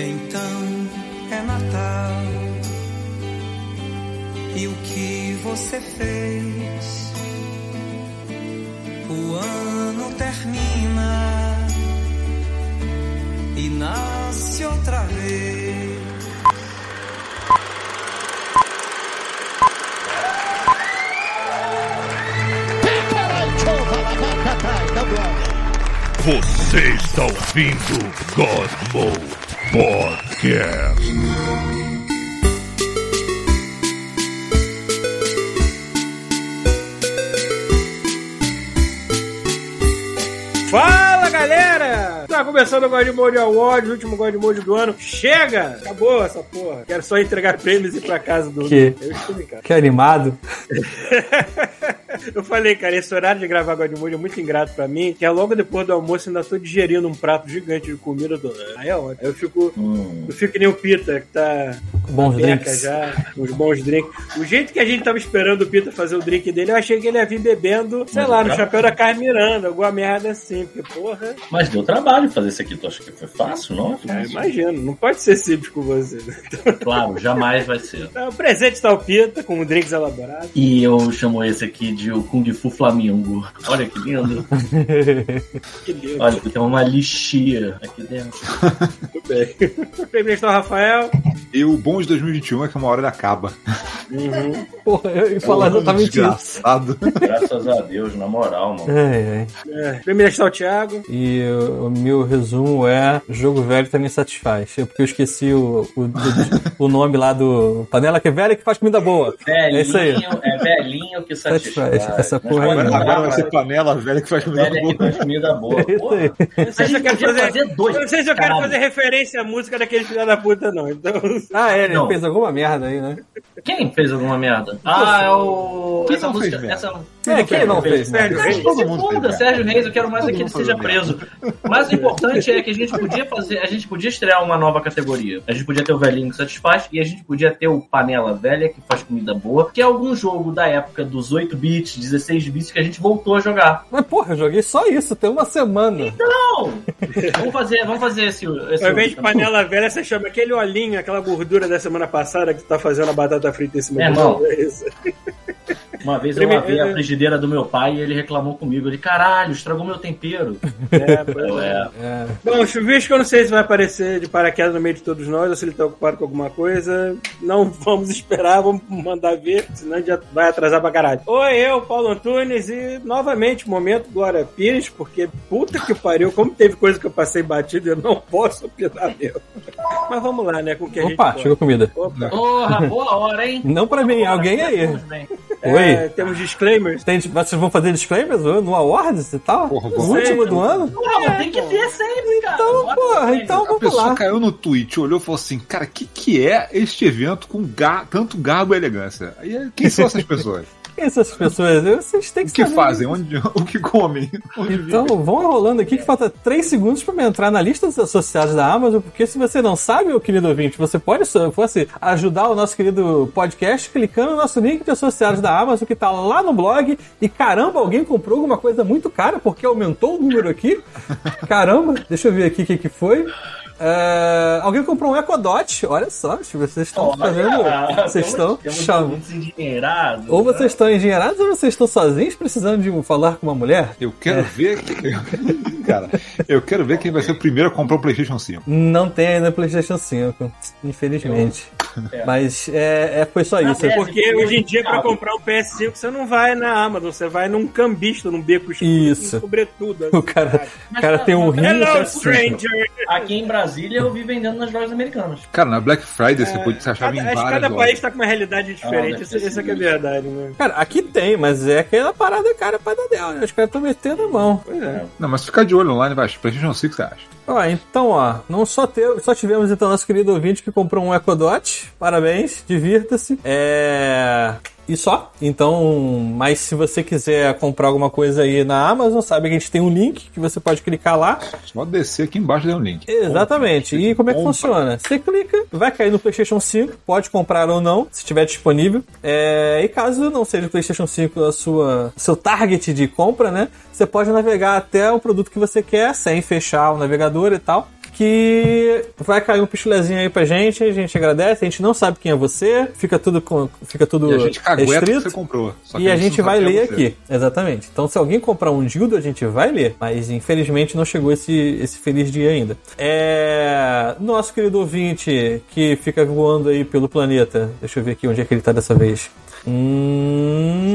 Então é Natal. E o que você fez? O ano termina e nasce outra vez. Você está ouvindo God Mode Podcast. Fala galera! Tá começando o God Mode Awards, o último God Mode do ano. Chega! Acabou essa porra. Quero só entregar prêmios e ir pra casa do. Que? Eu estou. Que animado. Eu falei, cara, esse horário de gravar God Mode é muito ingrato pra mim, que é logo depois do almoço ainda tô digerindo um prato gigante de comida do. Aí é ótimo. Aí eu fico. Eu fico que nem o Pita, que tá. Bons Beca drinks. já, os bons drinks. O jeito que a gente tava esperando o Pita fazer o drink dele, eu achei que ele ia vir bebendo, sei Mas lá, no chapéu da Carmen Miranda, alguma merda assim, porque, porra, Mas deu trabalho fazer isso aqui. Tu acha que foi fácil, não? é, imagino, não pode ser simples com você. né? Claro, jamais vai ser. Então, o presente tá o Pita, com drinks elaborados. E eu chamo esse aqui de o Kung Fu Flamingo. Olha que lindo. Que lindo, Olha, tem uma lixia aqui dentro. muito bem. Presente está o Rafael. E o bom de 2021 é que uma hora ele acaba. Uhum. Porra, eu ia falar É um exatamente isso. desgraçado. Graças a Deus, na moral, mano. Ai, ai. É. Primeiro está o Thiago. E o, o meu resumo é: jogo velho também satisfaz. É porque eu esqueci o, o, o nome lá do Panela que é velha que faz comida boa. É isso aí. Velhinho, é velhinho que satisfaz. Satisfaz. Essa porra aí. Agora, agora vai ser panela velha que faz comida Velha que boa. faz comida boa. Eu não sei se eu quero fazer, fazer dois. eu não sei se eu quero Caralho. fazer referência à música daquele filho da puta, não. Então. Ah, é, ele Não. fez alguma merda aí, né? Quem fez alguma merda? Ah, é o. Quem essa não música. fez merda? Essa... É, quem não fez? Sérgio Reis. todo mundo Sérgio Reis, eu quero mais é que ele seja preso. Mas o importante é que a gente podia fazer, a gente podia estrear uma nova categoria. A gente podia ter o velhinho que satisfaz e a gente podia ter o panela velha que faz comida boa, que é algum jogo da época dos 8 bits, 16 bits que a gente voltou a jogar. Mas porra, eu joguei só isso, tem uma semana. Não! vamos fazer, vamos fazer esse, esse Ao invés de panela velha, você chama aquele olhinho, aquela gordura da semana passada que tu tá fazendo a batata frita em cima É, do. É isso. Uma vez eu lavei a frigideira do meu pai e ele reclamou comigo. Ele, caralho, estragou meu tempero. É, pois é. é. É. Bom, Chuvisco, eu não sei se vai aparecer de paraquedas no meio de todos nós ou se ele tá ocupado com alguma coisa. Não vamos esperar, vamos mandar ver, senão já vai atrasar pra caralho. Oi, eu, Paulo Antunes, e novamente, momento Glória Pires, porque puta que pariu, como teve coisa que eu passei batido, eu não posso opinar mesmo. Mas vamos lá, né, com o que a gente Opa, pode. chegou comida. Opa. Porra, boa hora, hein? Não pra mim, alguém aí. Bem. Oi. É, temos disclaimers. Tem, vocês vão fazer disclaimers no Awards e tal? Porra, no último do ano? Não, mas tem que ter sempre, cara. Então, Bota porra, então A vamos pessoa lá. caiu no tweet, olhou e falou assim: Cara, o que, que é este evento com ga- tanto garbo e elegância? Aí, quem são essas pessoas? Essas pessoas? Vocês têm que O que saber. fazem? Onde, o que comem? Onde Então, vão enrolando aqui que falta 3 segundos pra me entrar na lista dos associados da Amazon, porque se você não sabe, meu querido ouvinte, você pode se fosse ajudar o nosso querido podcast clicando no nosso link de associados da Amazon que tá lá no blog. E caramba, alguém comprou alguma coisa muito cara porque aumentou o número aqui. Caramba, deixa eu ver aqui o que, que foi. É, alguém comprou um Echo Dot, olha só, vocês estão fazendo. Olha, Vocês estão chamando. Ou né? vocês estão engenheirados ou vocês estão sozinhos precisando de falar com uma mulher? Eu quero ver. Cara, eu quero ver quem vai ser o primeiro a comprar o PlayStation 5. Não tem ainda PlayStation 5, infelizmente. Mas é, é- foi só isso. é, Porque hoje em dia, pra comprar um PS5, você não vai na Amazon, você vai num cambista, num beco escuro, Isso. sobretudo. O cara, o cara tem um rim e Hello, PS5. stranger! Aqui em Brasília eu vi vendendo nas lojas americanas. Cara, na Black Friday você pode se achar em Cada, acho que várias cada país tá com uma realidade diferente, Ah, isso, ter isso é é verdade, né? Cara, aqui tem, mas é aquela parada cara pra dar dela. né? Os caras estão metendo a mão. Pois é. Não, mas ficar de olho online, vai. PlayStation 5 você acha? Ó, então, ó, não só, ter, só tivemos então nosso querido ouvinte que comprou um Echo Dot. Parabéns, divirta-se. É. E só. Então, mas se você quiser comprar alguma coisa aí na Amazon, sabe que a gente tem um link que você pode clicar lá. Só descer aqui embaixo tem um link. Exatamente. E como é que Compra. funciona? Você clica, vai cair no PlayStation 5, pode comprar ou não, se estiver disponível. É, e caso não seja o PlayStation 5 a sua seu target de compra, né? Você pode navegar até o produto que você quer sem fechar o navegador e tal. Que vai cair um pichulezinho aí pra gente, a gente agradece, a gente não sabe quem é você, fica tudo com, fica tudo E a gente cagueta que restrito. você comprou. E a não gente vai é ler aqui, exatamente. Então, se alguém comprar um dildo, a gente vai ler. Mas infelizmente não chegou esse, esse feliz dia ainda. É. Nosso querido ouvinte que fica voando aí pelo planeta. Deixa eu ver aqui onde é que ele tá dessa vez. Hum.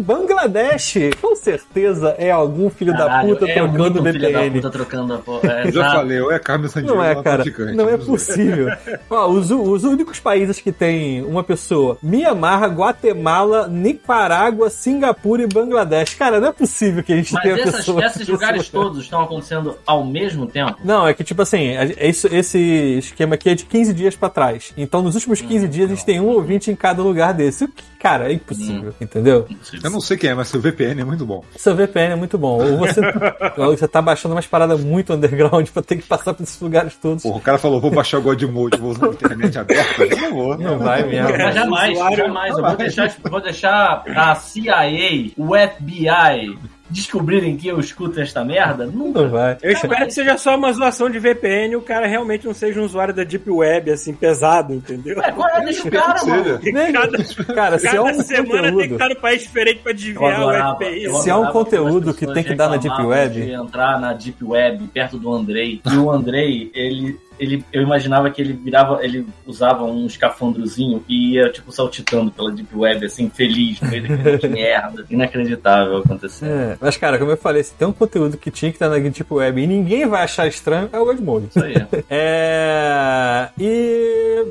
Bangladesh, com certeza é algum filho da Caralho, puta é trocando muito filho da puta trocando a porra. É, Eu já falei, ou é Carmen Sandiego Não é, uma cara. Não é possível. Ó, os, os únicos países que tem uma pessoa: Mianmar, Guatemala, Nicarágua, Singapura e Bangladesh. Cara, não é possível que a gente Mas tenha essas- pessoa. esses lugares todos estão acontecendo ao mesmo tempo? Não, é que tipo assim, esse, esse esquema aqui é de 15 dias pra trás. Então nos últimos Hum, 15 dias a gente tem um ouvinte em cada lugar desse. O que, cara, é impossível, entendeu? Eu não sei quem é, mas seu VPN é muito bom. Seu VPN é muito bom. Ou você, ou você tá baixando umas paradas muito underground pra ter que passar por esses lugares todos. Porra, o cara falou, vou baixar o Godmode, vou usar a internet aberta. Eu não vou. Não vai mesmo. Jamais, jamais. Eu vou deixar, vou deixar a CIA, o FBI descobrirem que eu escuto esta merda? Nunca. Não vai. Eu espero que seja só uma zoação de VPN e o cara realmente não seja um usuário da Deep Web, assim, pesado, entendeu? Ué, qual é? Deixa o cara, mano. Cada, Cara, se é cada um semana tem que conteúdo. estar no país diferente pra desviar o adorava, FBI. eu Se é um conteúdo que tem que dar na Deep Web. De entrar na Deep Web perto do Andrei. E o Andrei, ele, ele, eu imaginava que ele virava, ele usava um escafandrozinho e ia, tipo, saltitando pela Deep Web, assim, feliz, no meio daquele de merda. Inacreditável acontecendo. É, mas cara, como eu falei, se tem um conteúdo que tinha que estar na Deep Web e ninguém vai achar estranho, é o Godmode. Isso aí. É. E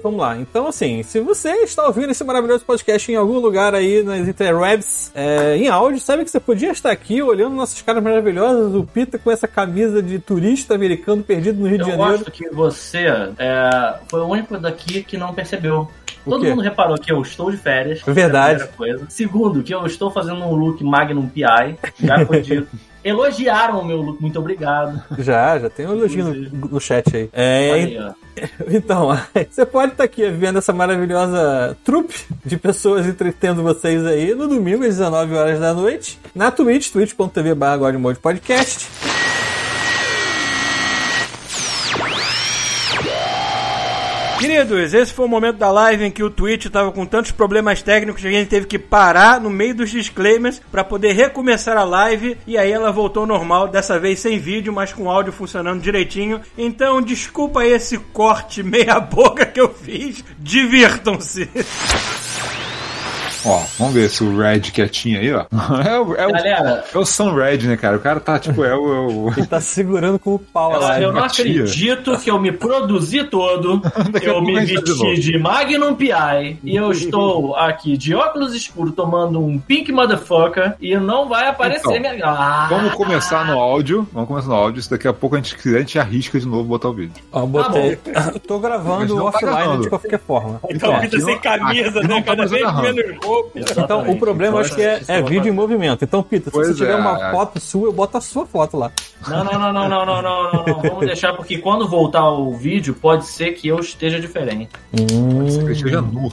vamos lá. Então, assim, se você está ouvindo esse maravilhoso podcast em algum lugar aí nas interwebs é, em áudio, sabe que você podia estar aqui olhando nossas caras maravilhosas, o Pita com essa camisa de turista americano perdido no Rio de Eu Janeiro. gosto que você é, foi o único daqui que não percebeu. Todo mundo reparou que eu estou de férias. É verdade. é. Segundo, que eu estou fazendo um look Magnum PI. Já foi dito. Elogiaram o meu look, muito obrigado. Já, já tem um elogio no, no chat aí. É, Aí. Então, você pode estar aqui vendo essa maravilhosa trupe de pessoas entretendo vocês aí no domingo às 19 horas da noite, na Twitch, twitch.tv Queridos, esse foi o momento da live em que o Twitch tava com tantos problemas técnicos que a gente teve que parar no meio dos disclaimers para poder recomeçar a live e aí ela voltou normal, dessa vez sem vídeo, mas com áudio funcionando direitinho. Então, desculpa esse corte meia boca que eu fiz. Divirtam-se. Ó, vamos ver se o Red quietinho aí, ó. É o, é o, Galera, é o Sam Red, né, cara? O cara tá, tipo, é o... É o... Ele tá segurando com o pau eu, lá. eu não tia. acredito que eu me produzi todo, eu me tá de vesti novo. de Magnum PI e eu estou aqui de óculos escuros tomando um Pink Motherfucker e não vai aparecer Então, minha. Ah, Vamos começar no áudio. Vamos começar no áudio. Se daqui a pouco a gente quiser, a gente arrisca de novo botar o vídeo. Ó, botei. Tá Tô gravando tá offline gravando. de qualquer forma. Então, aqui Pita sem camisa, aqui né? tá Cada vez agarrando. Exatamente. Então, o então, problema acho que é, assim, é vídeo em movimento. Então, Pita, se você tiver é. uma foto sua, eu boto a sua foto lá. Não, não, não, não, não, não, não, não. Vamos deixar, porque quando voltar o vídeo, pode ser que eu esteja diferente. Hum. Pode ser que eu esteja nu.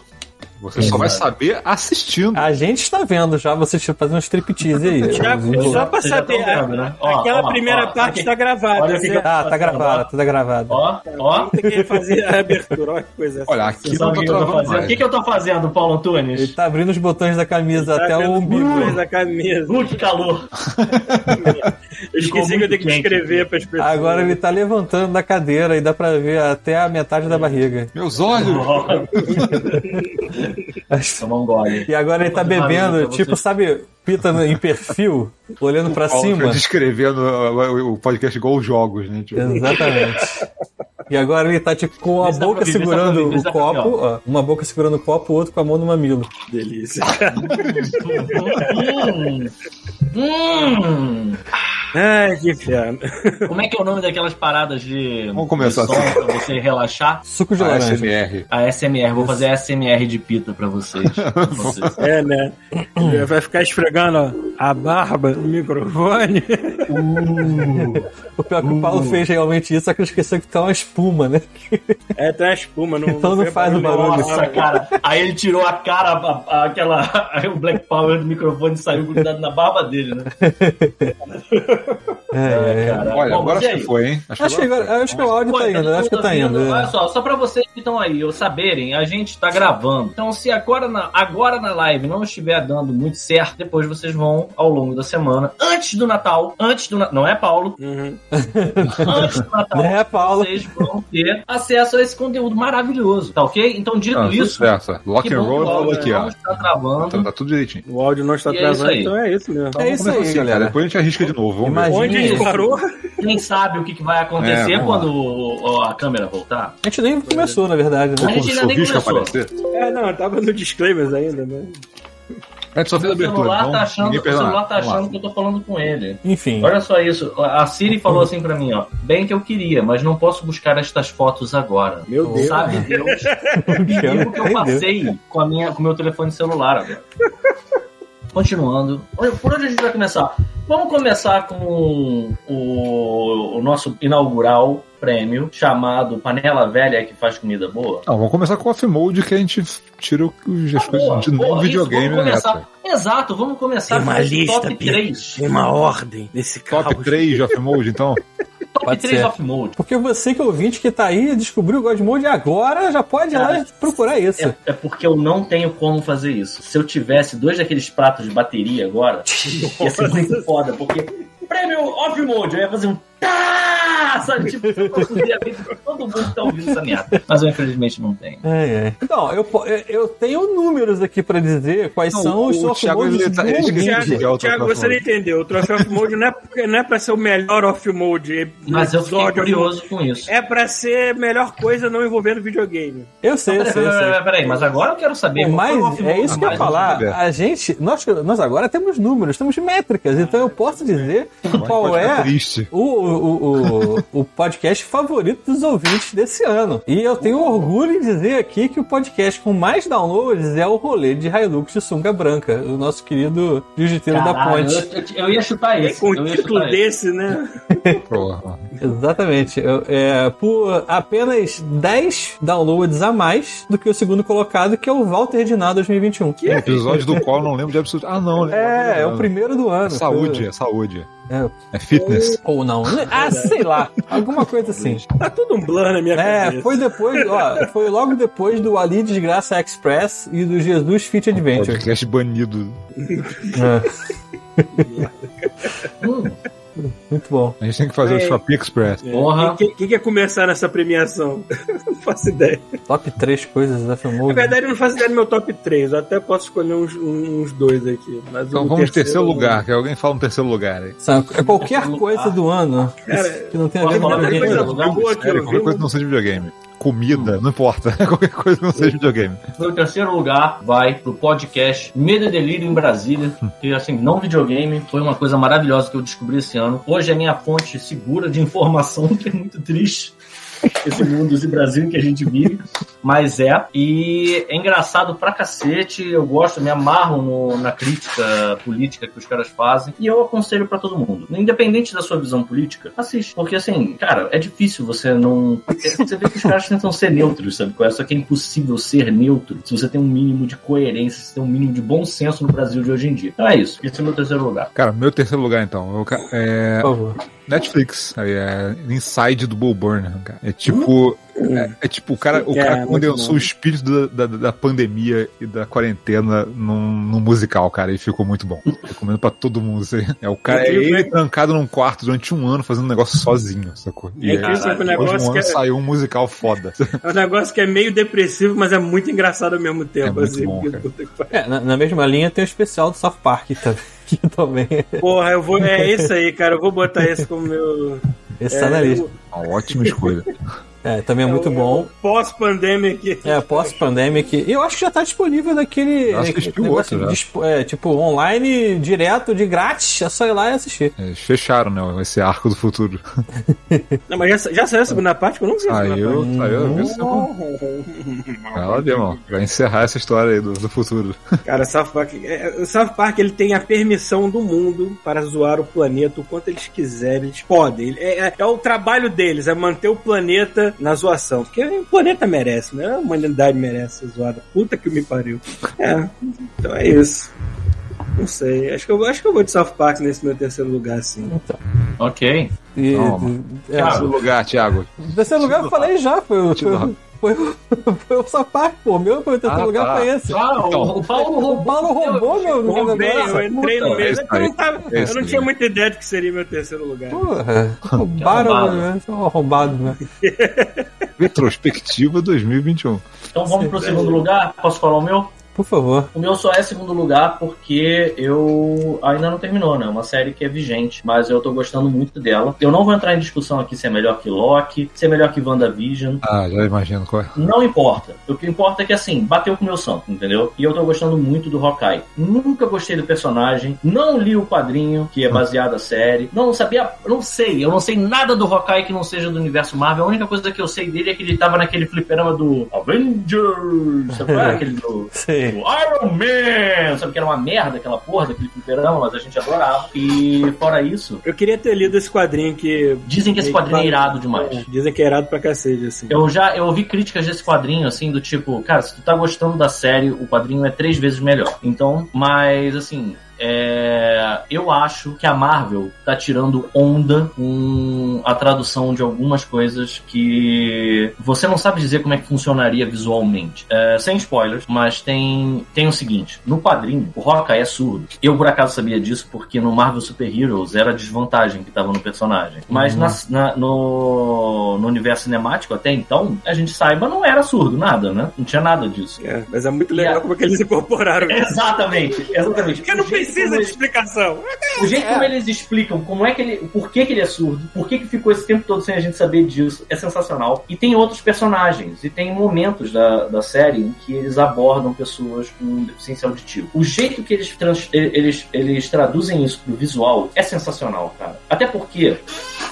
Você só vai saber assistindo. A gente está vendo já vocês fazendo um striptease aí. Já, só pra Vocês já saber, né? Ó, aquela ó, primeira ó, parte aqui. tá gravada. Olha que que eu- Você Tá, tá gravado, tá gravado. Ó, ó. tem que fazer a abertura, olha que coisa Olha, aqui não tá o que, que eu tô travando? O que, que eu tô fazendo, Paulo Ele Antunes? tá abrindo os botões da camisa até o umbigo. da camisa. Uh, que calor! Eu esqueci que eu tenho que quente descrever pras pessoas. Agora ele tá levantando da cadeira e dá pra ver até a metade da barriga. Meus olhos! Tomar um gole. E agora ele tá bebendo, tipo, sabe, pita no- em perfil, olhando pra Paulo cima. descrevendo o podcast igual os jogos, né? Tipo, Exatamente. E agora ele tá tipo com a boca segurando o copo, ó, uma boca segurando o copo, o outro com a mão no mamilo. Delícia. Hum. Ai, que inferno. Como é que é o nome daquelas paradas de, Vamos começar de assim. pra você relaxar? Suco de a laranja. SMR. A SMR, vou fazer a SMR de pita pra vocês. Pra vocês. É, né? Vai ficar esfregando ó, a barba do microfone. O pior é que o Paulo fez realmente isso, só que ele esqueceu que tá uma espuma, né? É, tem a espuma. Não, Então não faz o barulho. Nossa, cara. Aí ele tirou a cara, a- a- aquela. aí o Black Power do microfone saiu grudado na barba dele, né? É, é. cara. Olha, Bom, agora acho que foi, hein? Acho que, agora, acho que o áudio tá indo, todo acho que tá indo. é. Olha só, só pra vocês que estão aí eu saberem, a gente tá gravando. Então, se agora na, agora na live não estiver dando muito certo, depois vocês vão ao longo da semana, antes do Natal, antes do Na- não é Paulo, Uhum. antes do Natal, É, Paulo. vocês vão ter acesso a esse conteúdo maravilhoso, tá ok? Então, dito Ah, isso. Lock and roll o falou áudio aqui, não ó. está travando. Tá, tá tudo direitinho. O áudio não está E é isso travando, aí. então é isso mesmo. É isso Vamos aí, assim, galera. cara. Depois a gente arrisca de novo. Vamos ver. Imagina Onde a gente isso. parou? Quem sabe o que, que vai acontecer É, quando o- a câmera voltar? A gente nem começou, na verdade, A né? gente Quando o ainda nem começou. aparecer. É, não, tava no disclaimers ainda, né? A gente só fez a O abertura. celular Então, tá achando, o celular tá achando que eu tô falando com ele. Enfim. Olha só isso. A Siri falou assim pra mim, ó. Bem que eu queria, mas não posso buscar estas fotos agora. Meu Deus. Sabe Deus o perigo que eu passei com, a minha, com o meu telefone celular agora. Continuando. Por onde a gente vai começar? Vamos começar com o, o nosso inaugural prêmio, chamado Panela Velha que faz comida boa. Não, vamos começar com o off-mode que a gente tira o- os- as Tá coisas boa, de novo videogame vamos né, começar-? Exato, vamos começar Tem uma com lista, top Pia. 3. Tem uma ordem nesse carro. Top 3 de off-mode, então. Top Pode 3 ser. off mode. Porque você que é ouvinte que tá aí, descobriu o Godmode agora, já pode ir lá procurar isso. É, é porque eu não tenho como fazer isso. Se eu tivesse dois daqueles pratos de bateria agora, ia ser muito foda, porque prêmio off mode, eu ia fazer um tá, sabe? Tipo, eu posso dizer a vida de todo mundo que tá ouvindo essa merda. Mas eu infelizmente não tenho. É, é. Então, eu, eu- tenho números aqui pra dizer quais Não, são os Thiago, ele tá- do tá você não entendeu. O troféu off-mode não é, não é pra ser o melhor off-mode. Mas eu fiquei curioso com isso. É pra ser melhor coisa não envolvendo videogame. Eu sei, eu sei, peraí, mas agora eu quero saber. o Mas é isso que eu ia falar. A gente, nós, nós agora temos números, temos métricas, então eu posso dizer qual é triste. o, o, o, o podcast favorito dos ouvintes desse ano. E eu tenho orgulho em dizer aqui que o podcast com mais downloads é o rolê de Hilux de Sunga Branca, o nosso querido jiu-jiteiro da ponte. eu, eu ia chutar E esse. com eu um ia título chutar esse. desse, né? Exatamente. Eu- é, por apenas 10 downloads a mais do que o segundo colocado, que é o Walter Diná 2021. Um episódio do qual eu não lembro de absoluto. Ah, não. É, é o primeiro do ano. É saúde, é saúde. É. É fitness. Ou não. Ah, sei lá. Alguma coisa assim. Tá tudo um blur na minha É, cabeça. foi depois, ó, foi logo depois do Ali Desgraça Express e do Jesus Fit Adventure. Podcast banido. É, Hum, muito bom. A gente tem que fazer o É. Shopping Express. porra. Quem, quem quer começar nessa premiação? não faço ideia. Top 3 coisas da Na Filmou. verdade, eu não faço ideia do meu top 3. Eu até posso escolher uns, uns dois aqui. Mas Então o vamos de terceiro lugar, que alguém fala um terceiro lugar aí. É qualquer coisa do ano Cara, que não tenha a ver com videogame. qualquer coisa que não seja videogame. Comida, não importa. qualquer coisa não seja videogame. Meu terceiro lugar vai pro podcast Medo e Delírio em Brasília, que assim, não videogame, foi uma coisa maravilhosa que eu descobri esse ano. Hoje é minha fonte segura de informação, que é muito triste. Esse mundo de Brasil que a gente vive, mas é. E é engraçado pra cacete. Eu gosto, me amarro no- na crítica política que os caras fazem. E eu aconselho pra todo mundo. Independente da sua visão política, assiste. Porque assim, cara, é difícil você não. Você vê que os caras tentam ser neutros, sabe? qual é? Só que é impossível ser neutro se você tem um mínimo de coerência, se tem um mínimo de bom senso no Brasil de hoje em dia. Então é isso. Esse é o meu terceiro lugar. Cara, meu terceiro lugar então. Eu é, Por favor. Netflix. Aí É Inside do Bull Burnham, cara. É tipo. É, é tipo, o cara, o É, cara muito condensou o espírito da, da, da pandemia e da quarentena num, num musical, cara, e ficou muito bom. Recomendo pra todo mundo isso aí. É o cara, é ele trancado num quarto durante um ano fazendo um negócio sozinho, sacou? É Caralho, que o depois de negócio um que ano é, saiu um musical foda. é um negócio que é meio depressivo, mas é muito engraçado ao mesmo tempo. muito assim, bom. É, na, na mesma linha tem o especial do South Park também. Que também Porra, eu vou. É isso aí, cara. Eu vou botar esse como meu. esse É, tá na lista. eu- Uma ótima escolha. É, também é muito bom. Pós-pandemic. É, pós-pandemic. E eu acho que já tá disponível naquele. Eu acho que negócio outro dispo- é, tipo, online, direto, de grátis. É só ir lá e assistir. Eles fecharam, né? Esse arco do futuro. Não, mas já, já saiu a segunda parte? que Eu não sei Aí eu, parte. aí eu vi. Vai lá ver, irmão. Vai encerrar essa história aí do, do futuro. Cara, South Park, é, o South Park ele tem a permissão do mundo para zoar o planeta o quanto eles quiserem, eles podem. É, é- é o trabalho deles, é manter o planeta na zoação. Porque o planeta merece, né? A humanidade merece ser zoada. Puta que me pariu. É, então é isso. Não sei. Acho que, eu, acho que eu vou de South Park nesse meu terceiro lugar, sim. Ok. E, Toma. é, Terceiro lugar, Thiago. terceiro lugar eu falei já, foi, o-. foi, o- foi o Park, pô. Meu foi o terceiro Ah, lugar tá. foi esse. Ah, Então. o, o Paulo O roubou. Paulo roubou meu, meu Roubei, negócio. eu entrei no puta, meio. é É eu não, tava, É eu não tinha muita ideia de que seria meu terceiro lugar. Porra, roubaram, arrombado. né? São arrombados, né? Retrospectiva 2021. Então vamos pro segundo lugar. Posso falar o meu? Por favor. O meu só é segundo lugar porque eu ainda não terminou, né? É uma série que é vigente, mas eu tô gostando muito dela. Eu não vou entrar em discussão aqui se é melhor que Loki, se é melhor que WandaVision. Ah, já imagino qual é. Não importa. O que importa é que, assim, bateu com o meu santo, entendeu? E eu tô gostando muito do Hawkeye. Nunca gostei do personagem, não li o quadrinho, que é baseado na série, não sabia, não sei, eu não sei nada do Hawkeye que não seja do universo Marvel. A única coisa que eu sei dele é que ele tava naquele fliperama do Avengers, sabe qual é? Aquele do, Sim. Iron Man! Sabe que era uma merda aquela porra daquele fliperama, mas a gente adorava. E fora isso, Eu queria ter lido esse quadrinho que. dizem que esse quadrinho é irado demais. Dizem que é irado pra cacete, assim. Eu já eu ouvi críticas desse quadrinho, assim, do tipo, cara, se tu tá gostando da série, o quadrinho é três vezes melhor. Então, mas assim. É, eu acho que a Marvel tá tirando onda com a tradução de algumas coisas que você não sabe dizer como é que funcionaria visualmente. É, sem spoilers, mas tem, tem o seguinte: no quadrinho, o Hawkeye é surdo. Eu, por acaso, sabia disso porque no Marvel Super Heroes era a desvantagem que tava no personagem. Mas na- na- no, no universo cinemático, até então, a gente saiba, não era surdo, nada, né? Não tinha nada disso. É, mas é muito legal como é que eles incorporaram isso. Exatamente, exatamente. Porque não O jeito precisa de explicação. o jeito como eles explicam como é que ele. Por que, que ele é surdo, por que, que ficou esse tempo todo sem a gente saber disso, é sensacional. E tem outros personagens, e tem momentos da, da série em que eles abordam pessoas com deficiência auditiva. O jeito que eles, trans- eles, eles traduzem isso pro visual é sensacional, cara. Até porque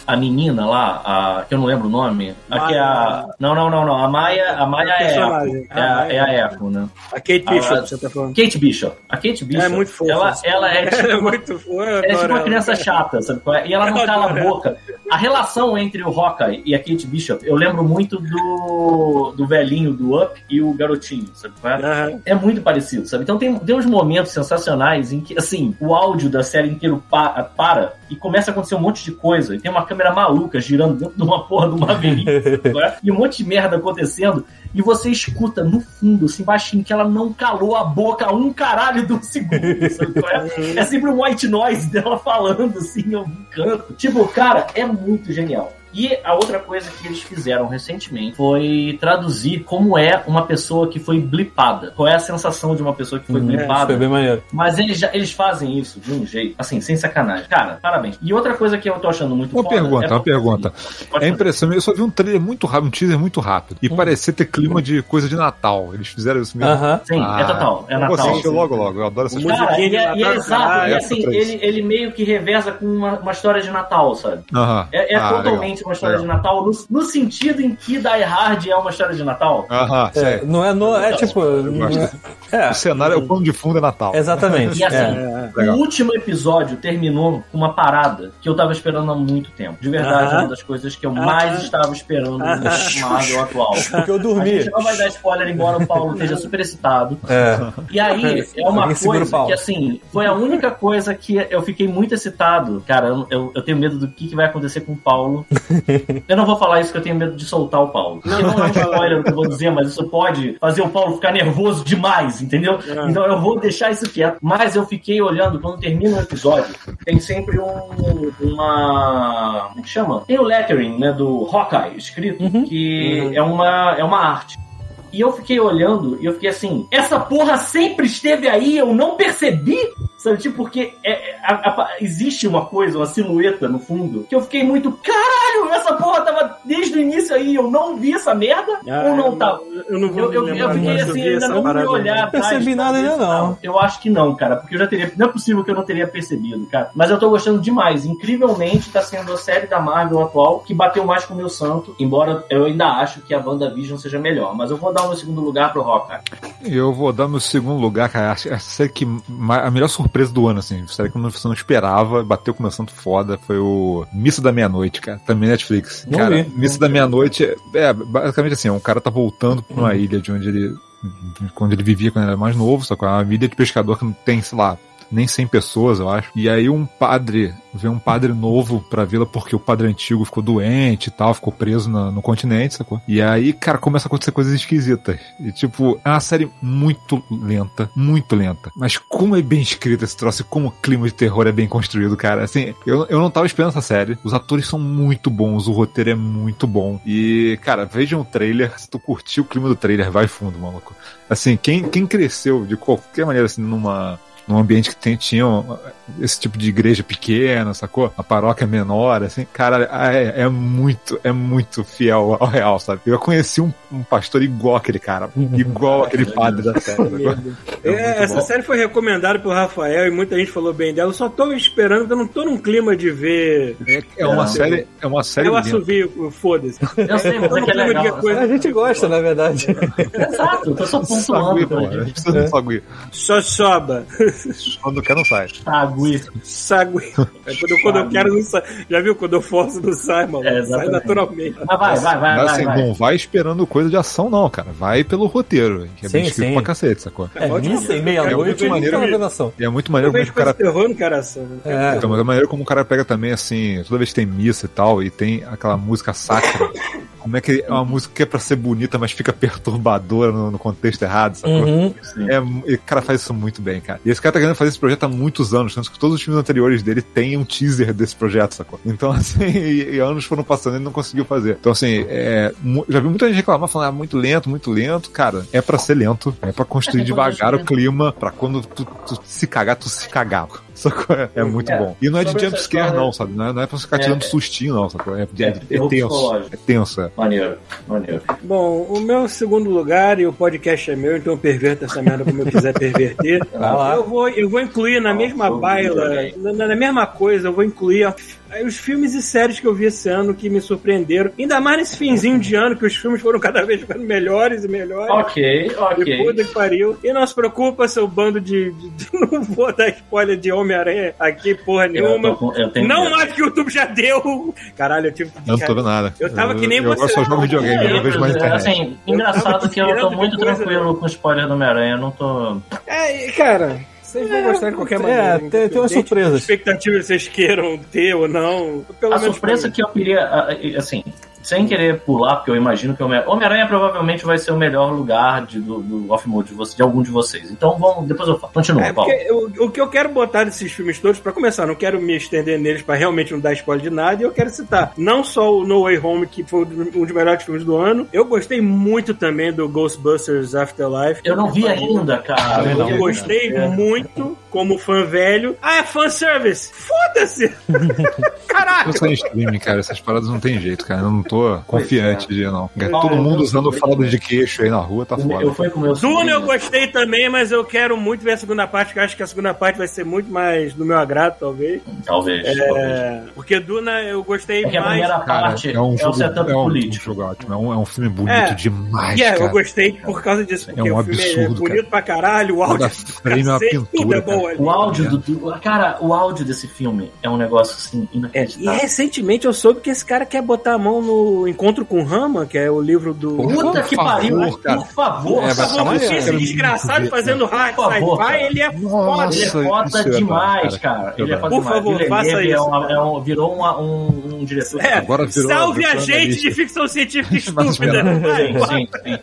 a menina lá, a, que eu não lembro o nome, a que é a. Não, não, não, não. A Maia, a Maia é a Personagem. Echo. É, a- é a Echo, né? A Kate Ah, Bishop, você tá falando. Kate Bishop. A Kate Bishop. É muito fofa. Ela, ela é tipo Ela é muito eu ela é tipo uma criança chata, sabe? qual é? E ela não cala a boca. A relação entre o Hawkeye e a Kate Bishop, eu lembro muito do, do velhinho do Up e o garotinho, sabe? qual é? É muito parecido, sabe? Então tem, tem uns momentos sensacionais em que, assim, o áudio da série inteiro pa- para e começa a acontecer um monte de coisa. E tem uma câmera maluca girando dentro de uma porra de uma avenida, é? e um monte de merda acontecendo. E você escuta no fundo, assim, baixinho, que ela não calou a boca um caralho de um segundo, sabe qual é? Sempre um white noise dela falando, assim, em algum canto. Tipo, cara, é muito genial. E a outra coisa que eles fizeram recentemente foi traduzir como é uma pessoa que foi blipada. Qual é a sensação de uma pessoa que foi Hum, blipada. Foi bem maneiro. Mas eles, já, eles fazem isso de um jeito, assim, sem sacanagem. Cara, parabéns. E outra coisa que eu tô achando muito Uma foda pergunta, é uma pergunta. assim, pode É fazer. impressão, eu só vi um trailer muito rápido, um teaser muito rápido. E parecia ter clima de coisa de Natal. Eles fizeram isso mesmo. Aham. Sim, é total. É eu Vou Natal. assistir logo, logo. Eu adoro essas coisas. Cara, e é, e é exato, caralho, e essa assim, ele, ele meio que reveza com uma, uma história de Natal, sabe? Aham. É, é Ah, totalmente legal. Uma história Legal. de Natal, no, no sentido em que Die Hard é uma história de Natal. Aham, É, sei. não é, no, é tipo. É, O cenário é o pano de fundo é Natal. exatamente. E assim, É. O último episódio terminou com uma parada que eu tava esperando há muito tempo. De verdade, é uma das coisas que eu mais Aham. estava esperando no Marvel atual. Porque eu A dormi. gente não vai dar spoiler, embora o Paulo esteja super excitado. É. E aí, é uma Alguém coisa que, assim, foi a única coisa que eu fiquei muito excitado. Cara, eu, eu, eu tenho medo do que, que vai acontecer com o Paulo. Eu não vou falar isso, que eu tenho medo de soltar o Paulo. Não, não é um spoiler o que eu vou dizer, mas isso pode fazer o Paulo ficar nervoso demais, entendeu? É. Então eu vou deixar isso quieto. Mas eu fiquei olhando, quando termina o episódio, tem sempre um, uma. Como que chama? Tem o lettering, né, do Hawkeye escrito, que É, uma, é uma arte. E eu fiquei olhando e eu fiquei assim, essa porra sempre esteve aí, eu não percebi? Sabe, tipo, porque é- é- a- a- existe uma coisa, uma silhueta no fundo, que eu fiquei muito, caralho, essa porra tava desde o início aí eu não vi essa merda? Ah, ou não tá? Eu não vou Eu, eu, me eu fiquei assim, eu ainda não parada. olhar atrás. percebi nada ainda não. Eu acho que não, cara, porque eu já teria. Não é possível que eu não teria percebido, cara. Mas eu tô gostando demais. Incrivelmente tá sendo a série da Marvel atual que bateu mais com o meu santo. Embora eu ainda acho que a WandaVision seja melhor. Mas eu vou dar o meu segundo lugar pro Hawkeye. Eu vou dar meu segundo lugar, cara. Acho a série que. A melhor surpresa do ano, assim. Série que você não esperava, bateu com o meu santo foda. Foi o Missa da Meia-Noite, cara. Também Netflix. Não cara, vi. Missa da Meia-Noite é, é, basicamente assim: um cara tá voltando pra uma ilha de onde ele. Quando ele vivia quando ele era mais novo, só que é uma ilha de pescador que não tem, sei lá, nem 100 pessoas, eu acho. E aí um padre, vê um padre novo pra vila porque o padre antigo ficou doente e tal, ficou preso no continente, sacou? E aí, cara, começa a acontecer coisas esquisitas. E tipo, é uma série muito lenta, muito lenta. Mas como é bem escrita esse troço e como o clima de terror é bem construído, cara. Assim, eu, eu não tava esperando essa série. Os atores são muito bons, o roteiro é muito bom. E, cara, vejam o trailer. Se tu curtiu o clima do trailer, vai fundo, maluco. Assim, quem, quem cresceu de qualquer maneira, assim, numa num ambiente que tem, tinha esse tipo de igreja pequena, sacou? A paróquia menor, assim, cara, é, é muito, é muito fiel ao real, sabe? Eu conheci um, um pastor igual aquele cara, igual aquele padre da série. É É, essa bom. série foi recomendada pelo Rafael e muita gente falou bem dela. Eu só tô esperando, eu não tô num clima de ver. É uma Não. série, é uma série Eu lenta. assovio, foda-se. Eu sei, mas é que é legal. coisa. A gente gosta, na verdade. Exato, eu tô só Sagui, pontuando. pô, a gente gente. precisa de sagui. Só soba. Quando quer, não sai. Sagui. Sagui. É quando, eu- quando eu quero, não sai. Já viu? Quando eu forço, não sai, mano. É, sai naturalmente. Mas vai, vai, vai, Mas vai. assim, vai. não vai esperando coisa de ação, não, cara. Vai pelo roteiro, que é bem Sim, escrito sim. pra cacete, sacou? É, É meia-noite muito e maneiro. E é muito Eu maneiro como é o cara terror coração. né? É. Então, mas a maneira como o cara pega também, assim, toda vez que tem missa e tal, e tem aquela música sacra, como é que é uma música que é pra ser bonita, mas fica perturbadora no, no contexto errado, sacou? Uhum. É, e o cara faz isso muito bem, cara. E esse cara tá querendo fazer esse projeto há muitos anos, tanto que todos os filmes anteriores dele têm um teaser desse projeto, sacou? Então, assim, e, e anos foram passando e ele não conseguiu fazer. Então, assim, é, já vi muita gente reclamar, falando, ah, muito lento, muito lento. Cara, é pra ser lento, é pra construir É, devagar o clima, pra quando tu, tu se cagar, tu se cagar. Sacou? É, é muito É, bom. E não é de jumpscare, não, sabe? Não é, não é pra você ficar É, tirando é. sustinho, não, sacou? É, é, É, é terror tenso. É tenso, é. Maneiro, maneiro. Bom, o meu segundo lugar, e o podcast é meu, então eu perverto essa merda como eu quiser perverter. Vai lá. Eu vou, eu vou incluir na Ah, mesma foi baila, na, na mesma coisa, eu vou incluir a- os filmes e séries que eu vi esse ano que me surpreenderam. Ainda mais nesse finzinho de ano, que os filmes foram cada vez ficando melhores e melhores. Ok, E ok. puta que pariu. E não se preocupa, seu bando de, de- de- Não vou dar spoiler de Homem-Aranha aqui, porra Eu, tô nenhuma. eu tenho Não mais que o YouTube já deu. Caralho, eu tive que. Eu não tô vendo nada. Eu tava que nem eu, você. Eu só jogo videogame, eu não vejo mais internet. Assim, Eu engraçado que eu tô muito depois, tranquilo com o spoiler do Homem-Aranha. Eu não tô. É, cara, vocês vão gostar de qualquer é, maneira. tem- tem umas surpresas. da expectativa que vocês queiram ter ou não. Pelo A menos surpresa que eu queria, assim, sem querer pular, porque eu imagino que Homem-Aranha provavelmente vai ser o melhor lugar de, do, do off-mode de, de algum de vocês. Então vamos, depois eu falo. Continua, É, Paulo. porque o, que eu quero botar desses filmes todos, pra começar, não quero me estender neles pra realmente não dar spoiler de nada, e eu quero citar não só o No Way Home, que foi um dos melhores filmes do ano, eu gostei muito também do Ghostbusters Afterlife. Eu não vi ainda, cara. Também não. Eu gostei É. muito, como fã velho. Ah, é fanservice! Foda-se! Caraca! Eu sou em streaming, cara. Essas paradas não tem jeito, cara. Eu não tô confiante de não. é. Todo mundo eu- usando fralda de queixo aí na rua, tá Eu foda. fui com o meu Duna eu gostei também, mas eu quero muito ver a segunda parte, que eu acho que a segunda parte vai ser muito mais do meu agrado, talvez. Talvez. talvez. É, porque Duna eu gostei É que a mais. primeira Cara, parte é um o jogo, setup é um, político. um jogo ótimo. É um, é um filme bonito É. demais, Yeah, eu cara. gostei por causa disso. Porque um o filme é absurdo, bonito pra caralho, o áudio. Frame é tudo é bom cara. ali. O áudio do, do- Cara, o áudio desse filme é um negócio assim É, e inacreditável. recentemente eu soube que esse cara quer botar a mão no Encontro com Rama, que é o livro do. Puta Por que favor, pariu, cara. por favor. É, Por favor, maneiro, esse cara. desgraçado fazendo favor, sci-fi, ele é Ele é Nossa, foda é demais, cara. Ele é foda Por favor, é faça é isso. é virou um, diretor. É, Agora virou- salve a gente de ficção científica estúpida. sim, sim.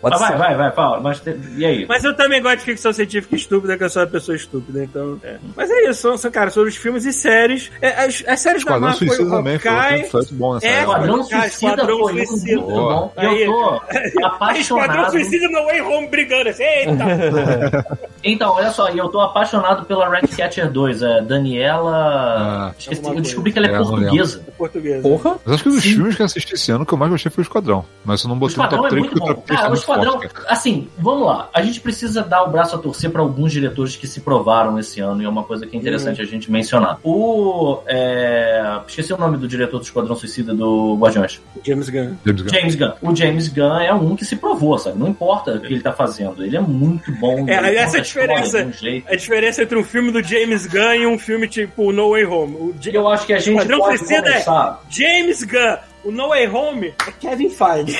Pode Mas vai, ser. vai, vai, fala. Mas te- e aí? Mas eu também gosto de ficção científica estúpida, que eu sou uma pessoa estúpida, então. é. Mas é isso, são, são, cara, sobre os filmes e séries. É, as, as séries da Esquadrão Marvel foi Suicida também foi, muito bom nessa É, época. Esquadrão Suicida Esquadrão foi muito Suicida. bom. Aí, Eu tô Esquadrão apaixonado. Suicida no Way Home brigando assim. Eita! Então, olha só, e eu tô apaixonado pela Ratcatcher 2, é Daniela. Ah. Esqueci, eu descobri que ela é, É, portuguesa. É portuguesa. Porra. Mas acho que dos Sim. filmes que eu assisti esse ano, que eu mais gostei foi o Esquadrão. Mas eu não botei no Esquadrão top é 3 muito porque bom. 3 Cara, muito Esquadrão, assim, vamos lá. A gente precisa dar o braço a torcer para alguns diretores que se provaram esse ano, e é uma coisa que é interessante a gente mencionar. O. é, Esqueci o nome do diretor do Esquadrão Suicida do Guardiões. James Gunn. James Gunn. James Gunn. O James Gunn é um que se provou, sabe? Não importa o que ele tá fazendo. Ele é muito bom. É, essa é a diferença. um. A diferença entre um filme do James Gunn e um filme tipo No Way Home. O Eu acho que a gente Esquadrão pode Suicida é- começar. James Gunn. O No Way Home é Kevin Feige.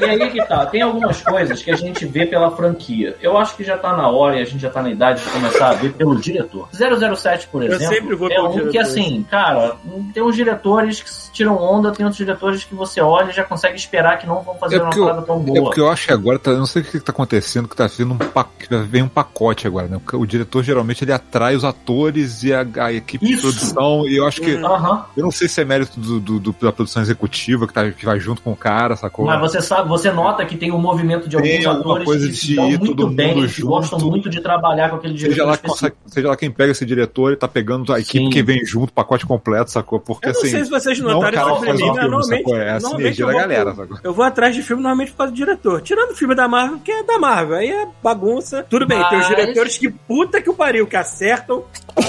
E aí que tá, tem algumas coisas que a gente vê pela franquia. Eu acho que já tá na hora e a gente já tá na idade de começar a ver pelo diretor. 007, por Eu exemplo, sempre vou é um que diretor. assim, cara, tem uns diretores que tiram onda, tem outros diretores que você olha e já consegue esperar que não vão fazer É uma eu, parada tão é boa. porque eu acho que agora, tá, eu não sei o que tá acontecendo, que tá vindo um, pa, que vem um pacote agora, né? O, o diretor geralmente ele atrai os atores e a, a equipe Isso. de produção, e eu acho que. Aham. Eu não sei se é mérito do, do- do- da produção executiva que, tá, que vai junto com o cara, sacou? Mas você sabe, você nota que tem um movimento de Tem alguns alguma atores coisa que se dão muito todo bem, mundo que gostam muito de trabalhar com aquele diretor Seja lá, consegue- seja lá quem pega esse diretor e tá pegando a equipe Sim. que vem junto, pacote completo, sacou? Porque Eu não assim. sei se vocês não é notaram cara isso que pra faz mim, o né? filme, Normalmente, sacou? É a normalmente eu vou, galera, sacou? eu vou atrás de filme normalmente por causa do diretor. Tirando o filme da Marvel, que é da Marvel. Aí é bagunça. Tudo bem, tem os Mas- diretores que puta que o pariu, que acertam.